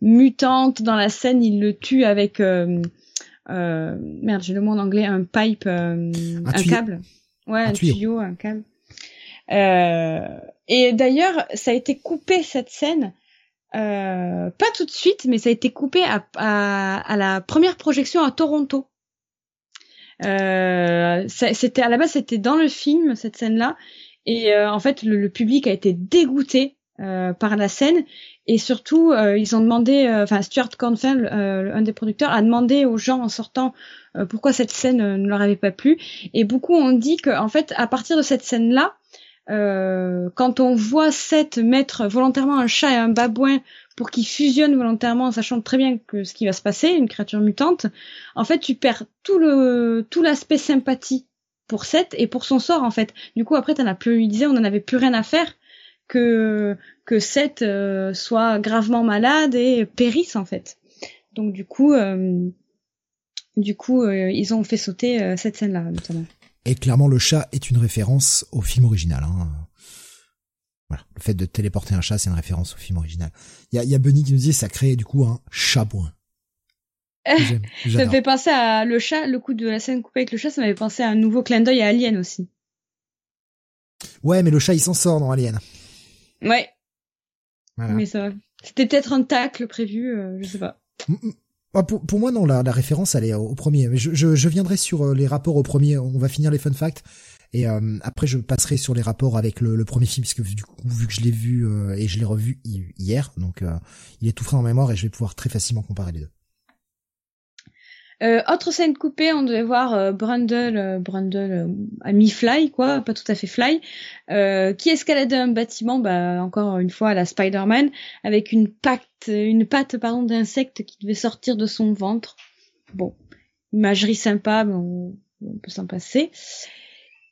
mutante dans la scène. Il le tue avec merde, j'ai le mot en anglais, un pipe, un, câble. Ouais, un, tuyau. un câble. et d'ailleurs, ça a été coupé cette scène euh, pas tout de suite, mais ça a été coupé à, à, à la première projection à Toronto. Euh, c'était à la base c'était dans le film cette scène-là et euh, en fait le, public a été dégoûté euh, par la scène et surtout euh, ils ont demandé enfin Stuart Cornfell un des producteurs a demandé aux gens en sortant pourquoi cette scène ne leur avait pas plu et beaucoup ont dit que en fait à partir de cette scène là euh, quand on voit Seth mettre volontairement un chat et un babouin pour qu'ils fusionnent volontairement en sachant très bien que ce qui va se passer, une créature mutante, en fait tu perds tout le tout l'aspect sympathie pour Seth et pour son sort en fait. Du coup après t'en as plus, il disait on en avait plus rien à faire que que Seth euh, soit gravement malade et périsse en fait. Donc du coup euh, du coup ils ont fait sauter cette scène là notamment. Et clairement, le chat est une référence au film original. Hein. Voilà, le fait de téléporter un chat, c'est une référence au film original. Il y a, y a Bunny qui nous dit ça crée du coup un chabouin. (laughs) ça me fait penser à le chat, le coup de la scène coupée avec le chat, ça m'avait pensé à un nouveau clin d'œil à Alien aussi. Ouais, mais le chat il s'en sort dans Alien. Ouais. Mais ça, c'était peut-être un tacle prévu, euh, je sais pas. Ah, pour, moi, non, la, référence, elle est au premier. Mais je, je, viendrai sur euh, les rapports au premier. On va finir les fun facts. Et euh, après, je passerai sur les rapports avec le, premier film, parce que du coup, vu que je l'ai vu euh, et je l'ai revu hier, donc il est tout frais en mémoire et je vais pouvoir très facilement comparer les deux. Euh, autre scène coupée, on devait voir euh, Brundle, euh, Brundle à mi-fly, quoi, pas tout à fait fly, qui escaladait un bâtiment, bah encore une fois à la Spider-Man, avec une patte, une patte pardon d'insecte qui devait sortir de son ventre. Bon, imagerie sympa, mais on, on peut s'en passer.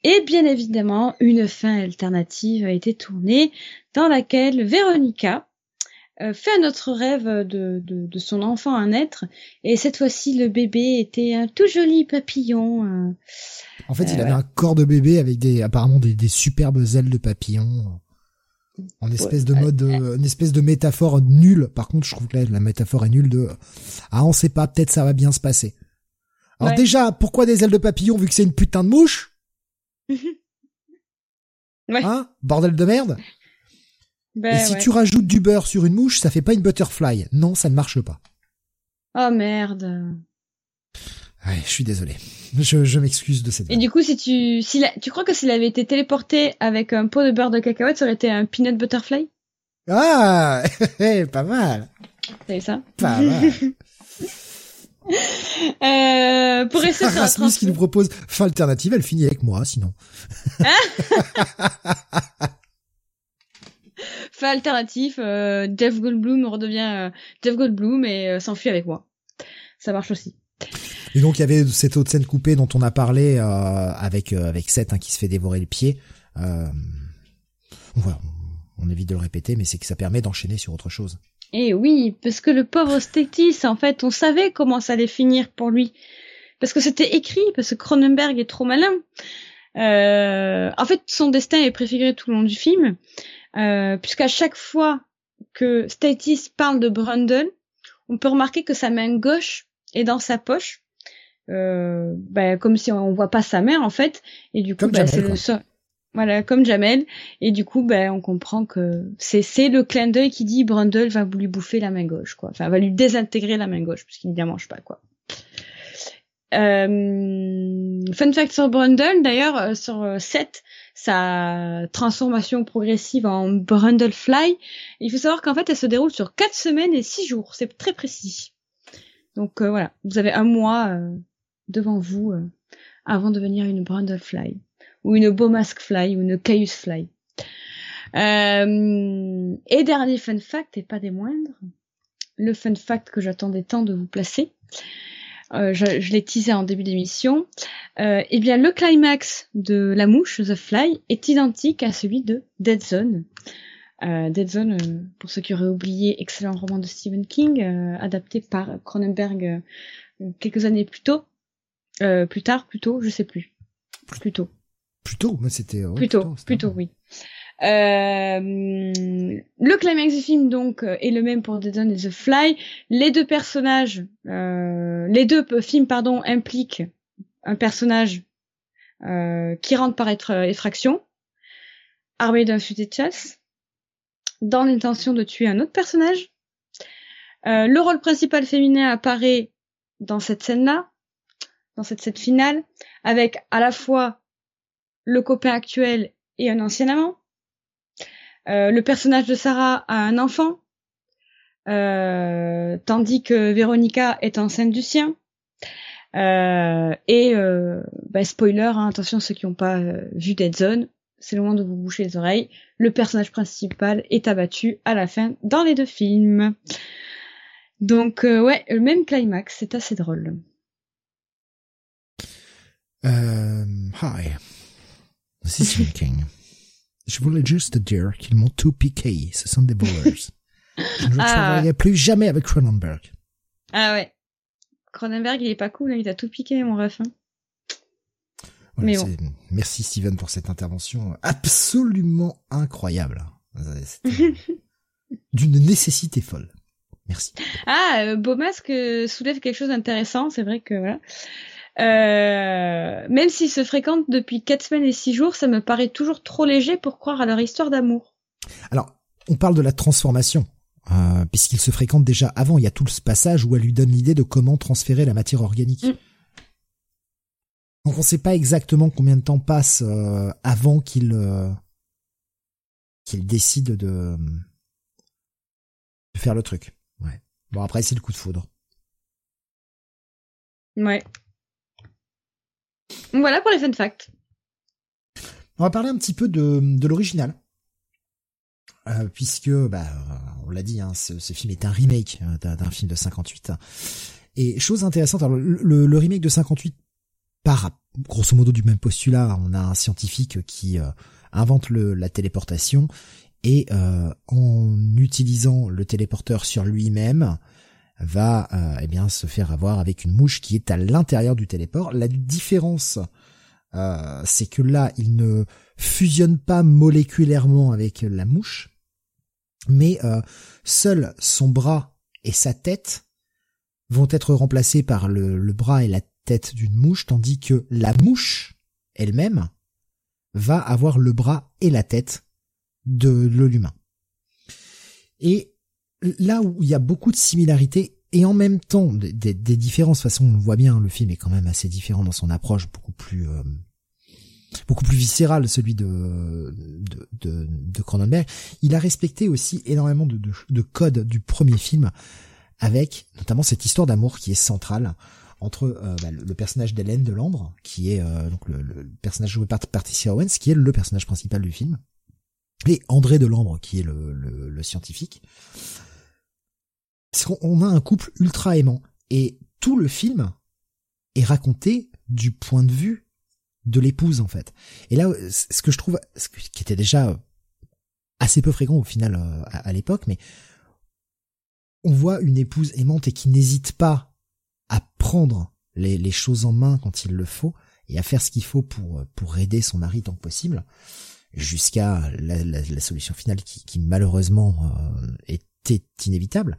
Et bien évidemment, une fin alternative a été tournée dans laquelle Véronica, euh, fait un autre rêve de, de, de, son enfant à naître, et cette fois-ci le bébé était un tout joli papillon. Euh, en fait, il avait un corps de bébé avec des apparemment des, des superbes ailes de papillon. En espèce de mode, une espèce de métaphore nulle. Par contre, je trouve que la métaphore est nulle de ah on sait pas, peut-être ça va bien se passer. Alors déjà, pourquoi des ailes de papillon vu que c'est une putain de mouche? (laughs) Ouais. Hein? Bordel de merde? Ben, Et si tu rajoutes du beurre sur une mouche, ça fait pas une butterfly. Non, ça ne marche pas. Oh merde. Ouais, je suis désolé. Je, je m'excuse de cette. Et du coup, si tu, si tu crois que s'il avait été téléporté avec un pot de beurre de cacahuète, ça aurait été un peanut butterfly? Ah, (laughs) pas mal. C'est ça? Pas (laughs) mal. euh, pour rester sur Rasmus qui nous propose fin alternative, elle finit avec moi, sinon. (laughs) (laughs) fait alternatif, euh, Jeff Goldblum redevient euh, Jeff Goldblum et euh, s'enfuit avec moi. Ça marche aussi. Et donc il y avait cette autre scène coupée dont on a parlé euh, avec avec Seth hein, qui se fait dévorer le pied. voilà, on évite de le répéter, mais c'est que ça permet d'enchaîner sur autre chose. Et oui, parce que le pauvre Stétis, en fait, on savait comment ça allait finir pour lui. Parce que c'était écrit, parce que Cronenberg est trop malin. Euh, en fait, son destin est préfiguré tout le long du film euh, puisqu'à chaque fois que Statis parle de Brundle, on peut remarquer que sa main gauche est dans sa poche, euh, ben, comme si on voit pas sa main en fait, et du coup ben, c'est le voilà comme Jamel, et du coup ben on comprend que c'est c'est le clin d'œil qui dit Brundle va lui bouffer la main gauche quoi, enfin va lui désintégrer la main gauche puisqu'il ne mange pas quoi. Euh, fun fact sur Brundle, d'ailleurs, euh, sur 7, euh, sa transformation progressive en Brundlefly, il faut savoir qu'en fait, elle se déroule sur 4 semaines et 6 jours. C'est très précis. Donc voilà, vous avez un mois devant vous avant de devenir une Brundlefly, ou une Fly, ou une Caiusfly. Euh, et dernier fun fact, et pas des moindres, le fun fact que j'attendais tant de vous placer, euh, je, je l'ai teasé en début d'émission, euh, eh bien le climax de La Mouche, The Fly, est identique à celui de Dead Zone. Euh, Dead Zone, euh, pour ceux qui auraient oublié, excellent roman de Stephen King, euh, adapté par Cronenberg quelques années plus tôt, plus tard, plus tôt, je sais plus, plus tôt. Plus tôt, mais c'était. Plus tôt, plus tôt, oui. Euh, le climax du film donc euh, est le même pour Dead Zone et The Fly. Les deux personnages, euh, les deux films pardon impliquent un personnage qui rentre par être effraction. armé d'un fusil de chasse, dans l'intention de tuer un autre personnage. Le rôle principal féminin apparaît dans cette scène-là, dans cette scène finale, avec à la fois le copain actuel et un ancien amant. Euh, le personnage de Sarah a un enfant, euh, tandis que Véronica est enceinte du sien. Euh, et bah, spoiler, hein, attention ceux qui n'ont pas vu Dead Zone, c'est le moment de vous boucher les oreilles. Le personnage principal est abattu à la fin dans les deux films. Donc ouais, le même climax, c'est assez drôle. hi, this is King. (laughs) Je voulais juste te dire qu'ils m'ont tout piqué. Ce sont des voleurs. Je ne ah. travaillerai plus jamais avec Cronenberg. Ah ouais. Cronenberg, il est pas cool, hein, il a tout piqué, mon ref. Hein. Mais bon. Merci Steven pour cette intervention absolument incroyable. (laughs) D'une nécessité folle. Merci. Ah, euh, Beaumasque euh, soulève quelque chose d'intéressant, c'est vrai que voilà. Euh, même s'ils se fréquentent depuis quatre semaines et six jours, ça me paraît toujours trop léger pour croire à leur histoire d'amour. Alors, on parle de la transformation euh, puisqu'ils se fréquentent déjà avant. Il y a tout ce passage où elle lui donne l'idée de comment transférer la matière organique. Mm. Donc on ne sait pas exactement combien de temps passe euh, avant qu'il qu'il décide de, de, faire le truc. Ouais. Bon après c'est le coup de foudre. Ouais. Voilà pour les fun facts. On va parler un petit peu de, de l'original. Euh, puisque bah, on l'a dit, hein, ce, film est un remake euh, d'un film de 58. Et chose intéressante, alors, le, remake de 58 part grosso modo du même postulat. On a un scientifique qui euh, invente le, la téléportation et en utilisant le téléporteur sur lui-même va eh bien se faire avoir avec une mouche qui est à l'intérieur du téléport. La différence, c'est que là, il ne fusionne pas moléculairement avec la mouche, mais euh, seul son bras et sa tête vont être remplacés par le, bras et la tête d'une mouche, tandis que la mouche elle-même va avoir le bras et la tête de l'humain. Et là où il y a beaucoup de similarités et en même temps des, différences, de toute façon on voit bien, le film est quand même assez différent dans son approche, beaucoup plus euh, beaucoup plus viscéral, celui de, de, de, Cronenberg. Il a respecté aussi énormément de, de, de codes du premier film, avec notamment cette histoire d'amour qui est centrale entre euh, bah, le, personnage d'Hélène de Lambre, qui est euh, donc le, personnage joué par Patricia Owens, qui est le personnage principal du film, et André de Lambre, qui est le, le scientifique. Parce qu'on a un couple ultra aimant, et tout le film est raconté du point de vue de l'épouse en fait. Et là, ce que je trouve, ce qui était déjà assez peu fréquent au final euh, à, l'époque, mais on voit une épouse aimante et qui n'hésite pas à prendre les, choses en main quand il le faut et à faire ce qu'il faut pour pour aider son mari tant que possible, jusqu'à la, solution finale qui, malheureusement euh, était inévitable.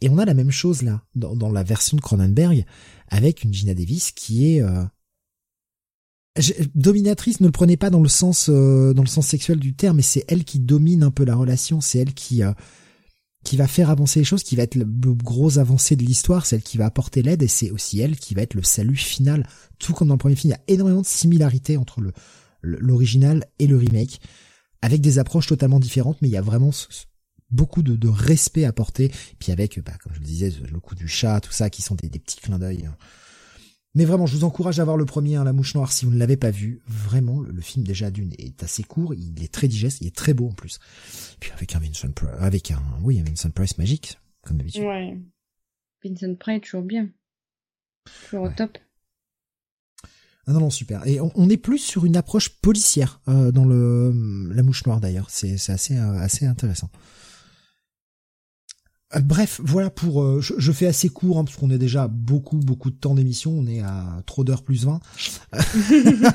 Et on a la même chose là dans, la version de Cronenberg avec une Gina Davis qui est euh, dominatrice ne le prenez pas dans le sens euh, dans le sens sexuel du terme mais c'est elle qui domine un peu la relation c'est elle qui euh, qui va faire avancer les choses qui va être le, gros avancé de l'histoire c'est elle qui va apporter l'aide et c'est aussi elle qui va être le salut final tout comme dans le premier film il y a énormément de similarités entre le l'original et le remake avec des approches totalement différentes mais il y a vraiment beaucoup de, de respect apporté puis avec bah, comme je le disais le coup du chat tout ça qui sont des, des petits clins d'œil hein. Mais vraiment, je vous encourage à voir le premier, hein, La Mouche Noire, si vous ne l'avez pas vu. Vraiment, le, film déjà d'une est assez court, il est très digeste, il est très beau en plus. puis avec un Vincent Price, avec un, oui, un Vincent Price magique, comme d'habitude. Ouais. Vincent Price, toujours bien. Toujours au top. Ah non, non, super. Et on, est plus sur une approche policière euh, dans le La Mouche Noire d'ailleurs. C'est assez, euh, assez intéressant. Euh, bref, voilà pour. Euh, je, fais assez court hein, parce qu'on est déjà beaucoup beaucoup de temps d'émission. On est à trop d'heures plus 20. (laughs)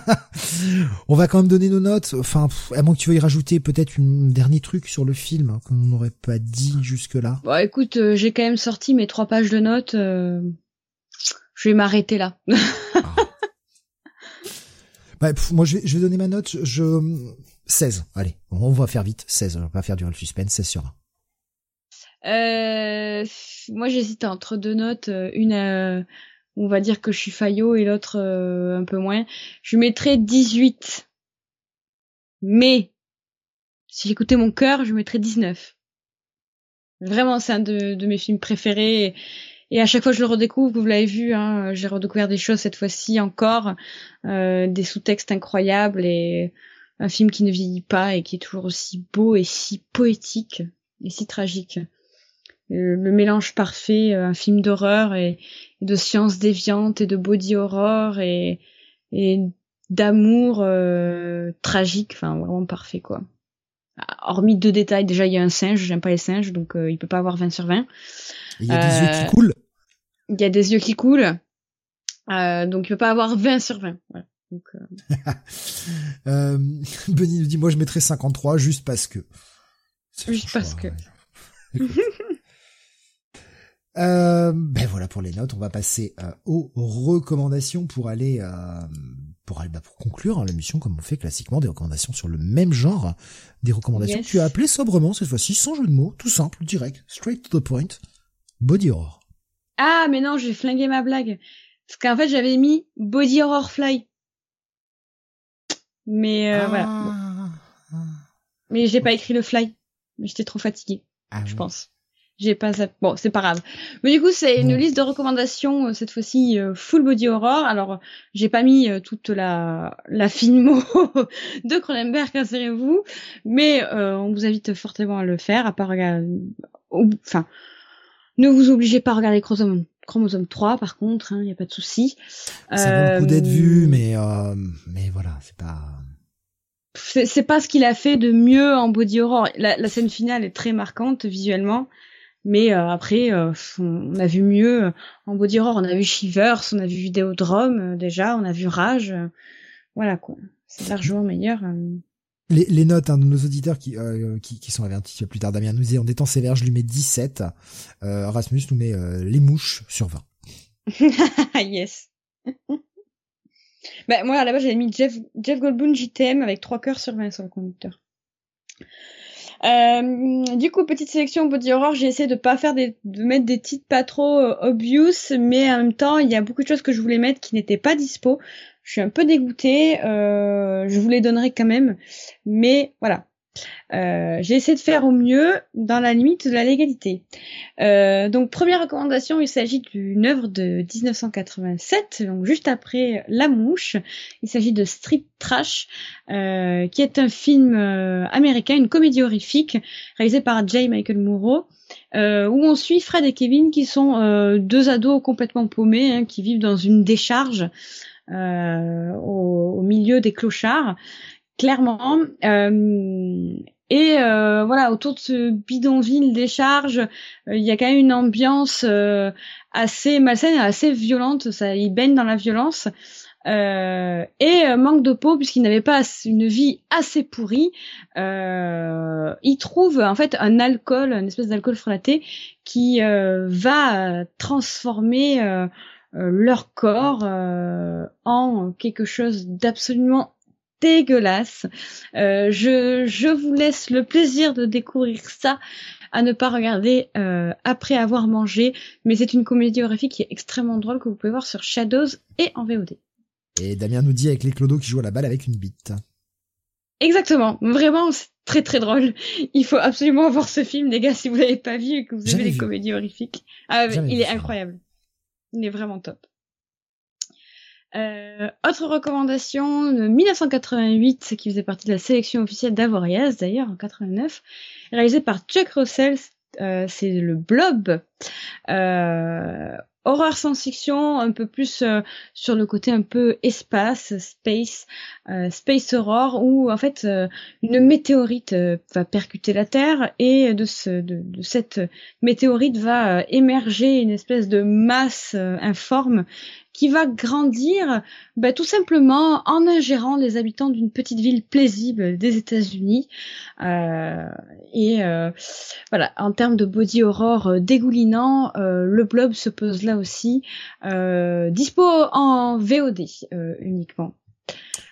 on va quand même donner nos notes. Enfin, à moins que tu veuilles rajouter peut-être un dernier truc sur le film hein, qu'on n'aurait pas dit jusque là. Bon, écoute, euh, j'ai quand même sorti mes trois pages de notes. je vais m'arrêter là. (laughs) Ah. moi, je vais, je vais donner ma note. Je 16, allez, on va faire vite, 16, on va pas faire durer le suspense, 16 sur 1. Euh, moi j'hésite entre deux notes, une à, on va dire que je suis faillot et l'autre un peu moins. Je mettrais 18. Mais si j'écoutais mon cœur, je mettrais 19. Vraiment, c'est un de, de, mes films préférés. Et, à chaque fois, je le redécouvre. Vous l'avez vu, hein, j'ai redécouvert des choses cette fois-ci encore, euh, des sous-textes incroyables et un film qui ne vieillit pas et qui est toujours aussi beau et si poétique et si tragique. Le, mélange parfait, euh, un film d'horreur et, de science déviante et de body horror et, et d'amour euh, tragique, enfin vraiment parfait quoi hormis deux détails, déjà il y a un singe, j'aime pas les singes, donc euh, il peut pas avoir 20 sur 20. Il y a des yeux qui euh, coulent. Il y a des yeux qui coulent, euh, donc il peut pas avoir 20 sur 20. Voilà. Donc, (laughs) euh... Benny nous dit moi je mettrais 53 juste parce que. Juste parce que. Euh, ben voilà pour les notes. On va passer euh, aux recommandations pour aller euh, pour aller bah, pour conclure hein, l'émission comme on fait classiquement des recommandations sur le même genre, des recommandations que tu as appelées sobrement cette fois-ci sans jeu de mots, tout simple, direct, straight to the point, body horror. Ah mais non, j'ai flingué ma blague parce qu'en fait j'avais mis body horror fly. Mais ah. voilà. Mais j'ai pas écrit le fly. J'étais trop fatiguée, ah je pense. J'ai pas bon, c'est pas grave. Mais du coup, c'est une liste de recommandations euh, cette fois-ci euh, full body horror. Alors, j'ai pas mis euh, toute la la filmo (laughs) de Cronenberg, rassurez-vous, mais on vous invite fortement à le faire. À part regarder, enfin, ne vous obligez pas à regarder Chromosome Chromosome 3 par contre, il hein, y a pas de souci. Ça vaut le coup d'être vu, mais mais voilà, c'est pas c'est pas ce qu'il a fait de mieux en body horror. La, la, scène finale est très marquante visuellement, mais euh, après, euh, on a vu mieux euh, en body horror. On a vu Shivers, on a vu Vidéodrome déjà, on a vu Rage. voilà quoi. C'est largement meilleur. Les, les, notes hein, de nos auditeurs qui, qui, qui, sont avertis plus tard, Damien nous dit en étant sévère, je lui mets 17. Rasmus nous met les mouches sur 20. (laughs) yes. bah, moi, à la base, j'avais mis Jeff, Jeff Goldblum JTM avec 3 cœurs sur 20 sur le conducteur. Euh, du coup, petite sélection body horror, j'ai essayé de pas faire des, de mettre des titres pas trop euh, obvious, mais en même temps, il y a beaucoup de choses que je voulais mettre qui n'étaient pas dispo. Je suis un peu dégoûtée, euh, je vous les donnerai quand même, mais voilà, euh, j'ai essayé de faire au mieux dans la limite de la légalité. Euh, donc première recommandation, il s'agit d'une œuvre de 1987, donc juste après La Mouche. Il s'agit de Street Trash, euh, qui est un film américain, une comédie horrifique réalisée par J. Michael Moreau. où on suit Fred et Kevin qui sont deux ados complètement paumés hein, qui vivent dans une décharge au, au, milieu des clochards clairement. Euh, et euh, voilà, autour de ce bidonville des charges, euh, il y a quand même une ambiance assez malsaine, assez violente. Ça, il baigne dans la violence. et manque de peau puisqu'il n'avait pas une vie assez pourrie. il trouve en fait un alcool, une espèce d'alcool frelaté qui va transformer leur corps en quelque chose d'absolument dégueulasse. Euh, je, je vous laisse le plaisir de découvrir ça à ne pas regarder euh, après avoir mangé, mais c'est une comédie horrifique qui est extrêmement drôle que vous pouvez voir sur Shadows et en VOD. Et Damien nous dit avec les clodos qui jouent à la balle avec une bite. Exactement, vraiment c'est très très drôle. Il faut absolument voir ce film les gars si vous l'avez pas vu et que vous aimez les comédies horrifiques. Ah, il est incroyable. Il est vraiment top. Euh, autre recommandation de 1988, qui faisait partie de la sélection officielle d'Avoriaz d'ailleurs en 89, réalisé par Chuck Russell, euh, c'est le Blob. Euh, horreur science-fiction, un peu plus euh, sur le côté un peu espace, space, euh, space horror, où en fait une météorite va percuter la Terre et de, ce, de, de cette météorite va émerger une espèce de masse informe qui va grandir bah, tout simplement en ingérant les habitants d'une petite ville paisible des États-Unis. Euh, et euh, voilà, en termes de body horror euh, dégoulinant, le blob se pose là aussi. dispo en VOD uniquement.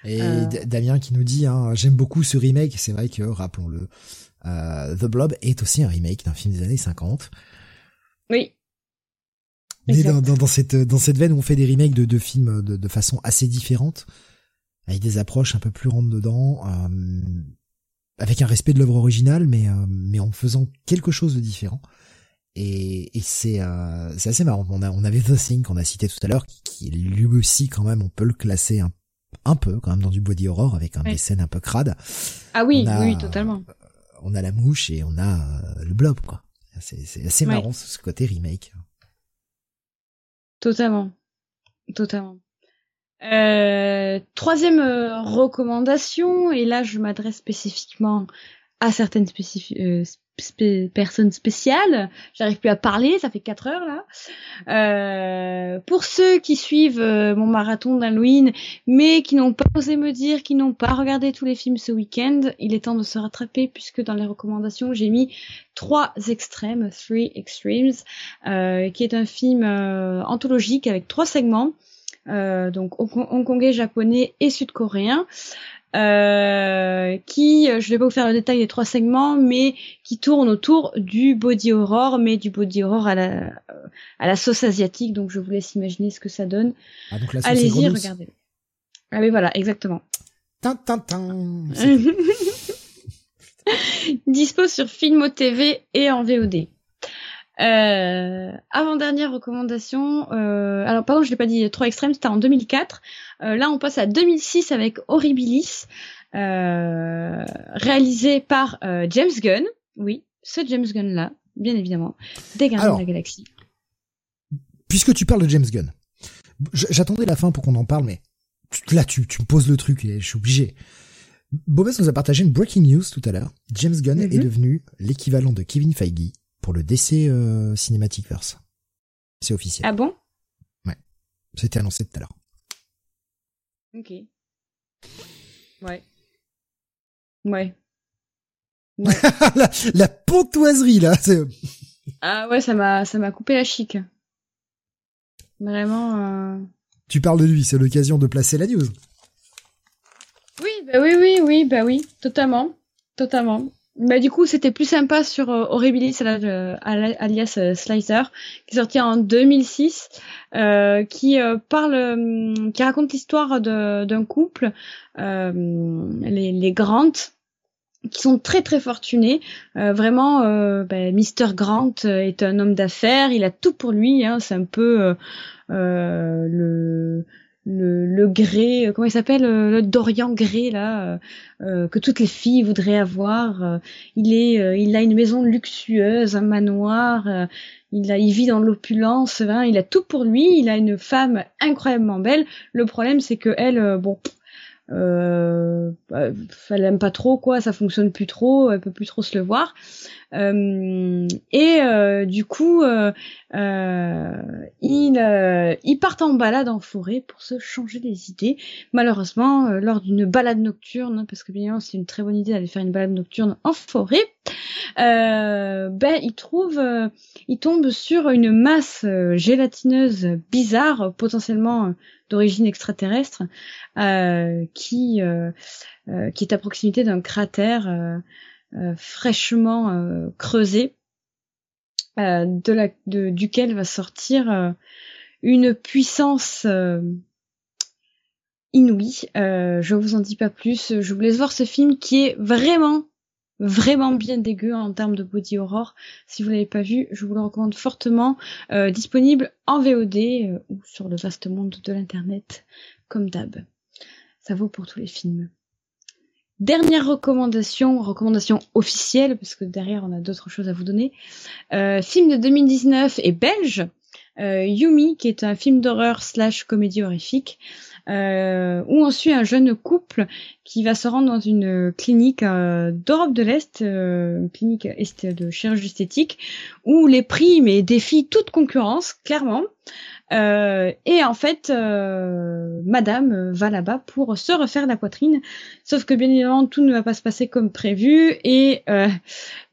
Et Damien qui nous dit, hein, j'aime beaucoup ce remake. C'est vrai que, rappelons-le, The Blob est aussi un remake d'un film des années 50. Oui. Mais dans, dans, cette dans cette veine où on fait des remakes de, de films de, de façon assez différente, avec des approches un peu plus rondes dedans, euh, avec un respect de l'œuvre originale, mais euh, mais en faisant quelque chose de différent. Et, et c'est euh, c'est assez marrant. On a on avait The Thing qu'on a cité tout à l'heure, qui, qui, lui aussi quand même on peut le classer un, un peu quand même dans du body horror avec un, des scènes un peu crades. Ah oui, oui, totalement. On a la mouche et on a le blob quoi. C'est assez marrant ce côté remake. Totalement. Totalement. Euh, troisième euh, recommandation, et là je m'adresse spécifiquement à certaines euh, personnes spéciales. J'arrive plus à parler, ça fait quatre heures là. Euh, pour ceux qui suivent euh, mon marathon d'Halloween, mais qui n'ont pas osé me dire, qui n'ont pas regardé tous les films ce week-end, il est temps de se rattraper puisque dans les recommandations j'ai mis trois extrêmes, three extremes, euh, qui est un film anthologique avec trois segments. donc hongkongais, japonais et sud-coréen, euh, qui, je ne vais pas vous faire le détail des trois segments, mais qui tourne autour du body horror, mais du body horror à la, à la sauce asiatique. Donc je vous laisse imaginer ce que ça donne. Ah, Allez-y, regardez. Ah mais voilà, exactement. (laughs) (laughs) Dispo sur Filmo TV et en VOD. Euh, avant-dernière recommandation, euh, alors pardon, je l'ai pas dit trop extrême, c'était en 2004. Euh, là, on passe à 2006 avec Horribilis, euh, réalisé par euh, James Gunn. Oui, ce James Gunn là, bien évidemment, des Gardiens de la Galaxie. Puisque tu parles de James Gunn, j'attendais la fin pour qu'on en parle, mais là, tu, tu me poses le truc et je suis obligé. Bobès nous a partagé une breaking news tout à l'heure. James Gunn est mhm. devenu l'équivalent de Kevin Feige pour le DC euh, Cinematic Verse. C'est officiel. Ah bon? Ouais. C'était annoncé tout à l'heure. Ok. Ouais. Ouais. (laughs) la, la, pontoiserie là. Ah ouais, ça m'a ça m'a coupé la chic. Vraiment. Euh... Tu parles de lui, c'est l'occasion de placer la news. Oui, bah oui, oui, oui, bah oui, totalement, totalement. Bah du coup c'était plus sympa sur euh, Horribilis euh, alias euh, Slicer qui est sorti en 2006 euh, qui euh, parle qui raconte l'histoire d'un couple les, les Grant qui sont très très fortunés. Vraiment bah, Mr Grant est un homme d'affaires. Il a tout pour lui hein, c'est un peu le le, le gré, euh, comment il s'appelle, euh, le Dorian Gré là, euh, que toutes les filles voudraient avoir. il est, il a une maison luxueuse, un manoir. il a, il vit dans l'opulence. Hein, il a tout pour lui. Il a une femme incroyablement belle. Le problème, c'est que elle, bon, euh, bah, elle aime pas trop quoi, ça fonctionne plus trop, elle peut plus trop se le voir. Euh, et euh, du coup, euh, euh ils, euh, ils partent en balade en forêt pour se changer les idées. Malheureusement, lors d'une balade nocturne, parce que bien évidemment c'est une très bonne idée d'aller faire une balade nocturne en forêt, ben ils trouvent, ils tombent sur une masse gélatineuse bizarre, potentiellement d'origine extraterrestre, qui qui est à proximité d'un cratère euh, fraîchement euh, creusé, euh, duquel va sortir une puissance inouïe. je vous en dis pas plus. Je vous laisse voir ce film qui est vraiment vraiment bien dégueu en termes de body horror. Si vous l'avez pas vu, je vous le recommande fortement. disponible en VOD ou sur le vaste monde de l'internet, comme d'hab. Ça vaut pour tous les films. Dernière recommandation, recommandation officielle, parce que derrière on a d'autres choses à vous donner. Euh, film de 2019 et belge, euh, Yumi, qui est un film d'horreur slash comédie horrifique, euh, où on suit un jeune couple qui va se rendre dans une clinique euh, d'Europe de l'Est, euh, une clinique est de chirurgie esthétique, où les prix mais défient toute concurrence, clairement. Euh, et en fait, euh, Madame va là-bas pour se refaire la poitrine. Sauf que bien évidemment, tout ne va pas se passer comme prévu et euh,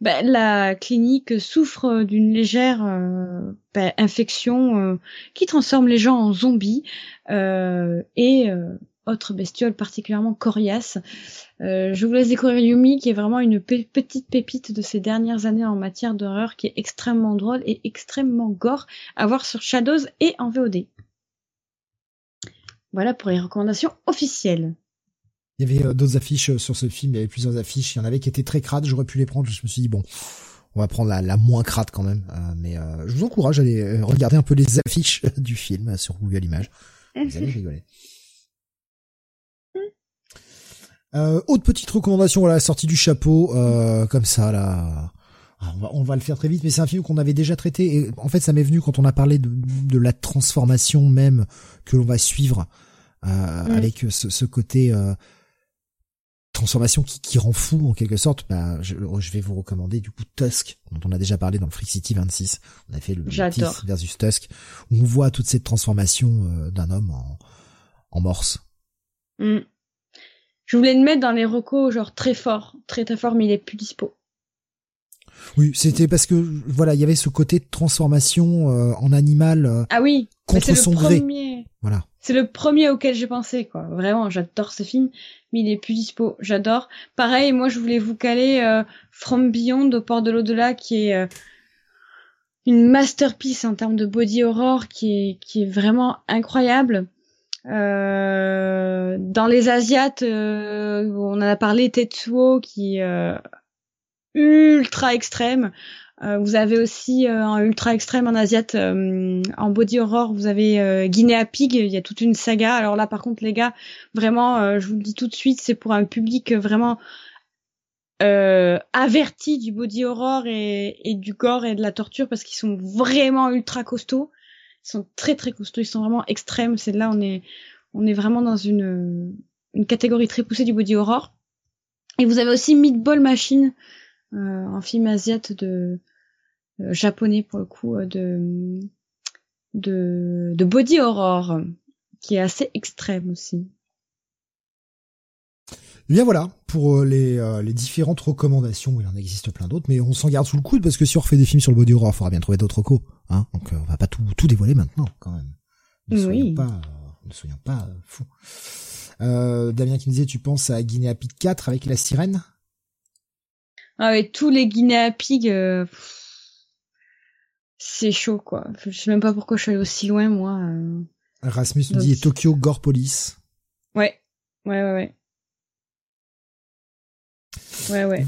ben, la clinique souffre d'une légère ben, infection qui transforme les gens en zombies. et autres bestioles particulièrement coriaces. Euh, je vous laisse découvrir Yumi, qui est vraiment une petite pépite de ces dernières années en matière d'horreur, qui est extrêmement drôle et extrêmement gore, à voir sur Shadows et en VOD. Voilà pour les recommandations officielles. Il y avait euh, d'autres affiches euh, sur ce film, il y avait plusieurs affiches, il y en avait qui étaient très crades, j'aurais pu les prendre, je me suis dit bon, on va prendre la, moins crade quand même. Euh, mais je vous encourage à aller regarder un peu les affiches (laughs) du film sur Google Images. Vous allez (laughs) rigoler. Euh, autre petite recommandation, voilà, sortie du chapeau, comme ça là. Ah, on va, on va le faire très vite, mais c'est un film qu'on avait déjà traité. Et en fait, ça m'est venu quand on a parlé de, de la transformation même que l'on va suivre euh, mm. avec ce, ce côté euh, transformation qui, qui rend fou en quelque sorte, bah, je, je, vais vous recommander du coup Tusk, dont on a déjà parlé dans le Freak City 26. On a fait le Tiff versus Tusk, où on voit toute cette transformation euh, d'un homme en, en morse. Mm. Je voulais le mettre dans les recos, genre très fort, très très fort, mais il est plus dispo. Oui, c'était parce que voilà, il y avait ce côté de transformation euh, en animal. Euh, ah oui. Contre son gré. Voilà. C'est le premier auquel j'ai pensé, quoi. Vraiment, j'adore ce film, mais il est plus dispo. J'adore. Pareil, moi, je voulais vous caler euh, From Beyond au port de l'au-delà, qui est euh, une masterpiece en termes de body horror, qui est qui est vraiment incroyable. Euh, dans les Asiates, euh, on en a parlé, Tetsuo, qui est ultra extrême. Euh, vous avez aussi euh, un ultra extrême en Asiate, euh, en body horror, vous avez Guinea Pig, il y a toute une saga. Alors là, par contre, les gars, vraiment, je vous le dis tout de suite, c'est pour un public vraiment averti du body horror et, et, du gore et de la torture parce qu'ils sont vraiment ultra costauds. Sont très très costauds, ils sont vraiment extrêmes. C'est là on est on est vraiment dans une une catégorie très poussée du body horror. Et vous avez aussi Meatball Machine, euh, un film asiate de euh, japonais pour le coup euh, de de, de body horror qui est assez extrême aussi. Eh bien voilà pour les, les différentes recommandations. Il en existe plein d'autres, mais on s'en garde sous le coude parce que si on refait des films sur le body horror, il faudra bien trouver d'autres recos. Hein Donc on va pas tout, tout dévoiler maintenant quand même. Ne soyons pas, ne soyons pas fous. Euh, Damien qui me disait, tu penses à Guinea Pig 4 avec la sirène? Ah ouais, tous les Guinea Pig, euh, c'est chaud quoi. Je sais même pas pourquoi je suis allée aussi loin moi. Euh. Rasmus nous dit Tokyo Gore Police. Ouais, ouais, ouais, ouais. Ouais, ouais.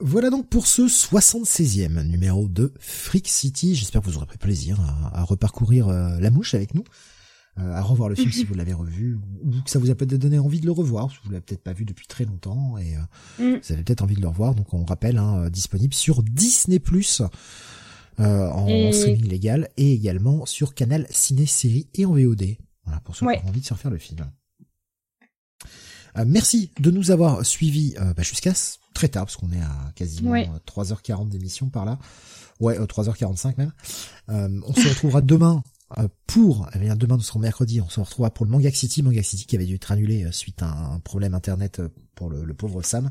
Voilà donc pour ce 76e numéro de Freak City. J'espère que vous aurez pris plaisir à, reparcourir euh, la mouche avec nous. Euh, à revoir le film (laughs) si vous l'avez revu, ou que ça vous a peut-être donné envie de le revoir, que vous l'avez peut-être pas vu depuis très longtemps, et euh, mm. vous avez peut-être envie de le revoir. Donc on rappelle, hein, euh, disponible sur Disney Plus en streaming légal, et également sur Canal Ciné Série et en VOD. Voilà pour ceux qui ont envie de se refaire le film. Merci de nous avoir suivis bah, jusqu'à très tard, parce qu'on est à quasiment 3h40 d'émission par là. Ouais, 3h45 même. on se retrouvera demain euh, pour, eh bien demain nous serons mercredi, on se retrouvera pour le Manga City, Manga City qui avait dû être annulé euh, suite à un problème internet euh, pour le, pauvre Sam,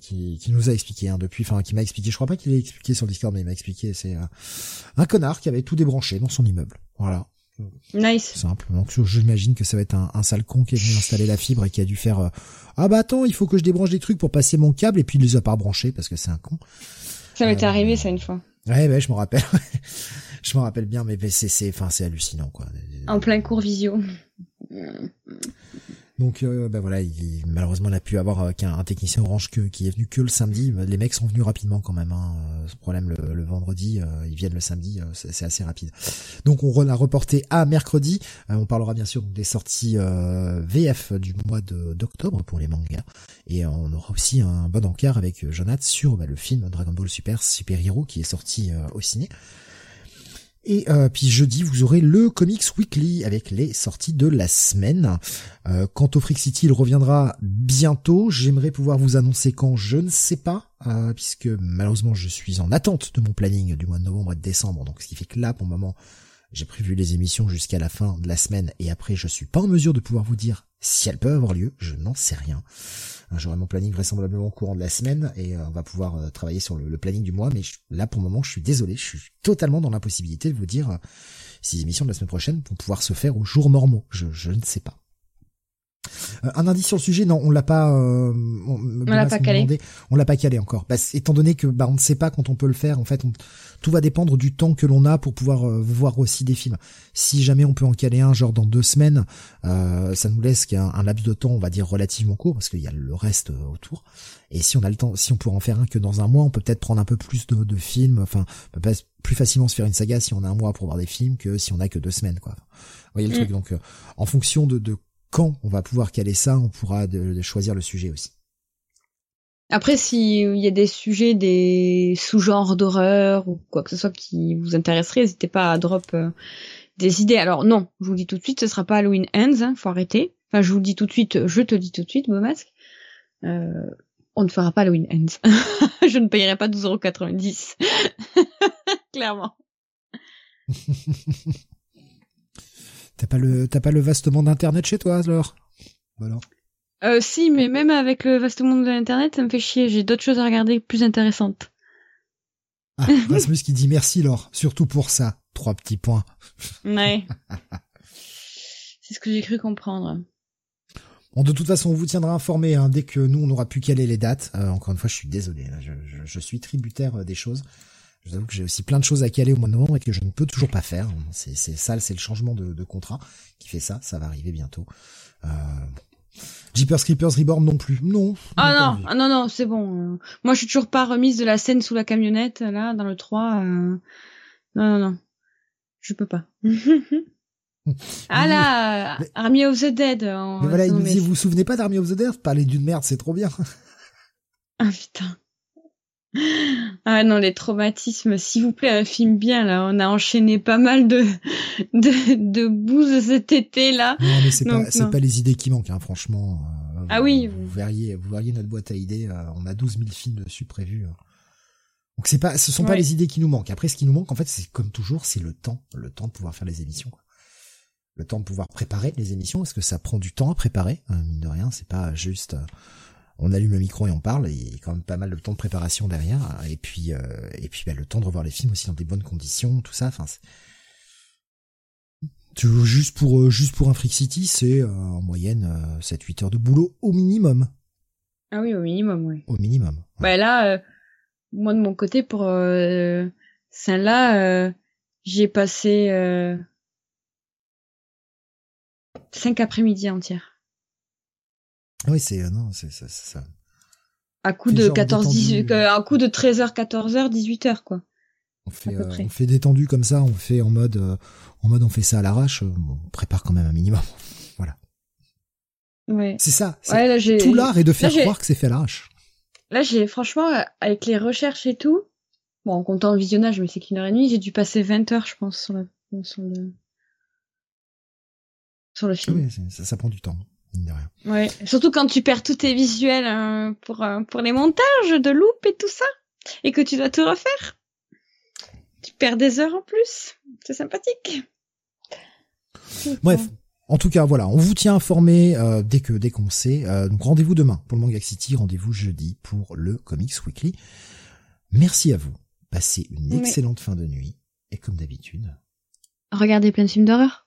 qui, qui nous a expliqué hein, depuis, enfin qui m'a expliqué, je crois pas qu'il ait expliqué sur le Discord, mais il m'a expliqué, c'est un connard qui avait tout débranché dans son immeuble. Voilà. Nice. Simple. Donc j'imagine que ça va être un, un, sale con qui est venu installer la fibre et qui a dû faire ah bah attends il faut que je débranche des trucs pour passer mon câble et puis il les a pas branchés parce que c'est un con. Ça m'est arrivé ça une fois. Ouais, ouais, je me rappelle. (laughs) je me rappelle bien, mais c'est, c'est, enfin, c'est hallucinant, quoi. En plein cours visio. Donc, euh, ben voilà, il, malheureusement, il a pu avoir euh, qu'un technicien orange qui est venu que le samedi. Les mecs sont venus rapidement quand même. Hein. Ce problème le, vendredi, euh, ils viennent le samedi, c'est assez rapide. Donc, on a reporté à mercredi. on parlera bien sûr des sorties VF du mois d'octobre pour les mangas, et on aura aussi un bon encart avec Jonathan sur bah, le film Dragon Ball Super Super Hero qui est sorti au ciné. Et euh, puis jeudi, vous aurez le Comics Weekly avec les sorties de la semaine. Euh, quant au Freak City, il reviendra bientôt. J'aimerais pouvoir vous annoncer quand, je ne sais pas, euh, puisque malheureusement je suis en attente de mon planning du mois de novembre et de décembre. Donc ce qui fait que là, pour le moment, j'ai prévu les émissions jusqu'à la fin de la semaine et après je suis pas en mesure de pouvoir vous dire si elles peuvent avoir lieu. Je n'en sais rien. Euh, j'aurai mon planning vraisemblablement au courant de la semaine et euh, on va pouvoir euh, travailler sur le, planning du mois. Mais là, pour le moment, je suis désolé, je suis totalement dans l'impossibilité de vous dire si les émissions de la semaine prochaine vont pouvoir se faire aux jours normaux. Je ne sais pas. Euh, un indice sur le sujet, non, on l'a pas. Euh, on, l'a pas calé. on l'a pas calé encore. Bah, étant donné que bah on ne sait pas quand on peut le faire. En fait, tout va dépendre du temps que l'on a pour pouvoir euh, voir aussi des films. Si jamais on peut en caler un, genre dans deux semaines, ça nous laisse qu'un un laps de temps, on va dire relativement court, parce qu'il y a le reste autour. Et si on a le temps, si on pourrait en faire un que dans un mois, on peut peut-être prendre un peu plus de, de films. Enfin, peut plus facilement se faire une saga si on a un mois pour voir des films que si on a que deux semaines, quoi. Vous voyez le mm. truc. Donc, en fonction de, de quand on va pouvoir caler ça, on pourra de, choisir le sujet aussi. Après, s'il y a des sujets, des sous-genres d'horreur ou quoi que ce soit qui vous intéresserait, n'hésitez pas à drop euh, des idées. Alors non, je vous dis tout de suite, ce sera pas Halloween Ends, hein, faut arrêter. Enfin, je vous dis tout de suite, je te dis tout de suite, beau masque. Euh, on ne fera pas Halloween Ends. (laughs) je ne payerai pas 12,90€. (laughs) Clairement. (laughs) T'as pas le t'as pas le vaste monde d'internet chez toi, alors? Alors? Euh, si, mais même avec le vaste monde de l'internet, ça me fait chier. J'ai d'autres choses à regarder plus intéressantes. Ah, Rasmus qui dit merci, Laure. Surtout pour ça. Trois petits points. Ouais. (laughs) C'est ce que j'ai cru comprendre. Bon, de toute façon, on vous tiendra informé hein, dès que nous on aura pu caler les dates. Euh, encore une fois, je suis désolé. je, je, suis tributaire euh, des choses. Je vous avoue que j'ai aussi plein de choses à caler au mois de novembre et que je ne peux toujours pas faire. C'est, c'est ça, c'est le changement de, contrat qui fait ça. Ça va arriver bientôt. Euh, Jeepers Creepers Reborn non plus. Non. Ah non, ah non, non, c'est bon. Moi, je suis toujours pas remise de la scène sous la camionnette, là, dans le 3. Euh... Non, non, non. Je peux pas. (laughs) ah là, Army of the Dead. Mais voilà, il nous dit, vous vous souvenez pas d'Army of the Dead? Parler d'une merde, c'est trop bien. ah putain. Ah non, les traumatismes, s'il vous plaît, un film bien là. On a enchaîné pas mal de de, de bouses cet été là. Non, mais c'est pas c'est pas les idées qui manquent, hein, franchement. Euh, ah oui. Vous verriez, vous verriez notre boîte à idées. Euh, on a 12 000 films dessus prévus. Hein. Donc c'est pas, ce sont pas les idées qui nous manquent. Après, ce qui nous manque, en fait, c'est comme toujours, c'est le temps, le temps de pouvoir faire les émissions. Quoi. Le temps de pouvoir préparer les émissions, parce que ça prend du temps à préparer. Hein, mine de rien, c'est pas juste. Euh, on allume le micro et on parle, il y a quand même pas mal de temps de préparation derrière, et puis euh, et puis bah, le temps de revoir les films aussi dans des bonnes conditions, tout ça. Enfin, juste pour euh, juste pour un Freak City, c'est euh, en moyenne 7-8 heures de boulot au minimum. Ah oui, au minimum, oui. Au minimum. Bah là, moi de mon côté pour celle-là, j'ai passé cinq après-midi entières. Oui, c'est euh, non, c'est ça, ça. À coup de 14 18 à coup de 13h 14h 18h quoi. On fait euh, on fait détendu comme ça, on fait en mode euh, en mode on fait ça à l'arrache, on prépare quand même un minimum. (laughs) voilà. Ouais. C'est ça, ouais, tout l'art est de faire croire que c'est fait à l'arrache. Là, j'ai franchement avec les recherches et tout, bon, en comptant le visionnage, mais c'est qu'une heure et demie, j'ai dû passer 20 heures je pense sur, le sur le sur le film. Oui, ça, ça prend du temps. Ouais, surtout quand tu perds tous tes visuels euh, pour euh, pour les montages de loop et tout ça, et que tu dois tout refaire. Tu perds des heures en plus. C'est sympathique. Bref, en tout cas, voilà, on vous tient informé euh, dès que dès qu'on sait. donc rendez-vous demain pour le Manga City, rendez-vous jeudi pour le Comics Weekly. Merci à vous. Passez une excellente fin de nuit et comme d'habitude, regardez plein de films d'horreur.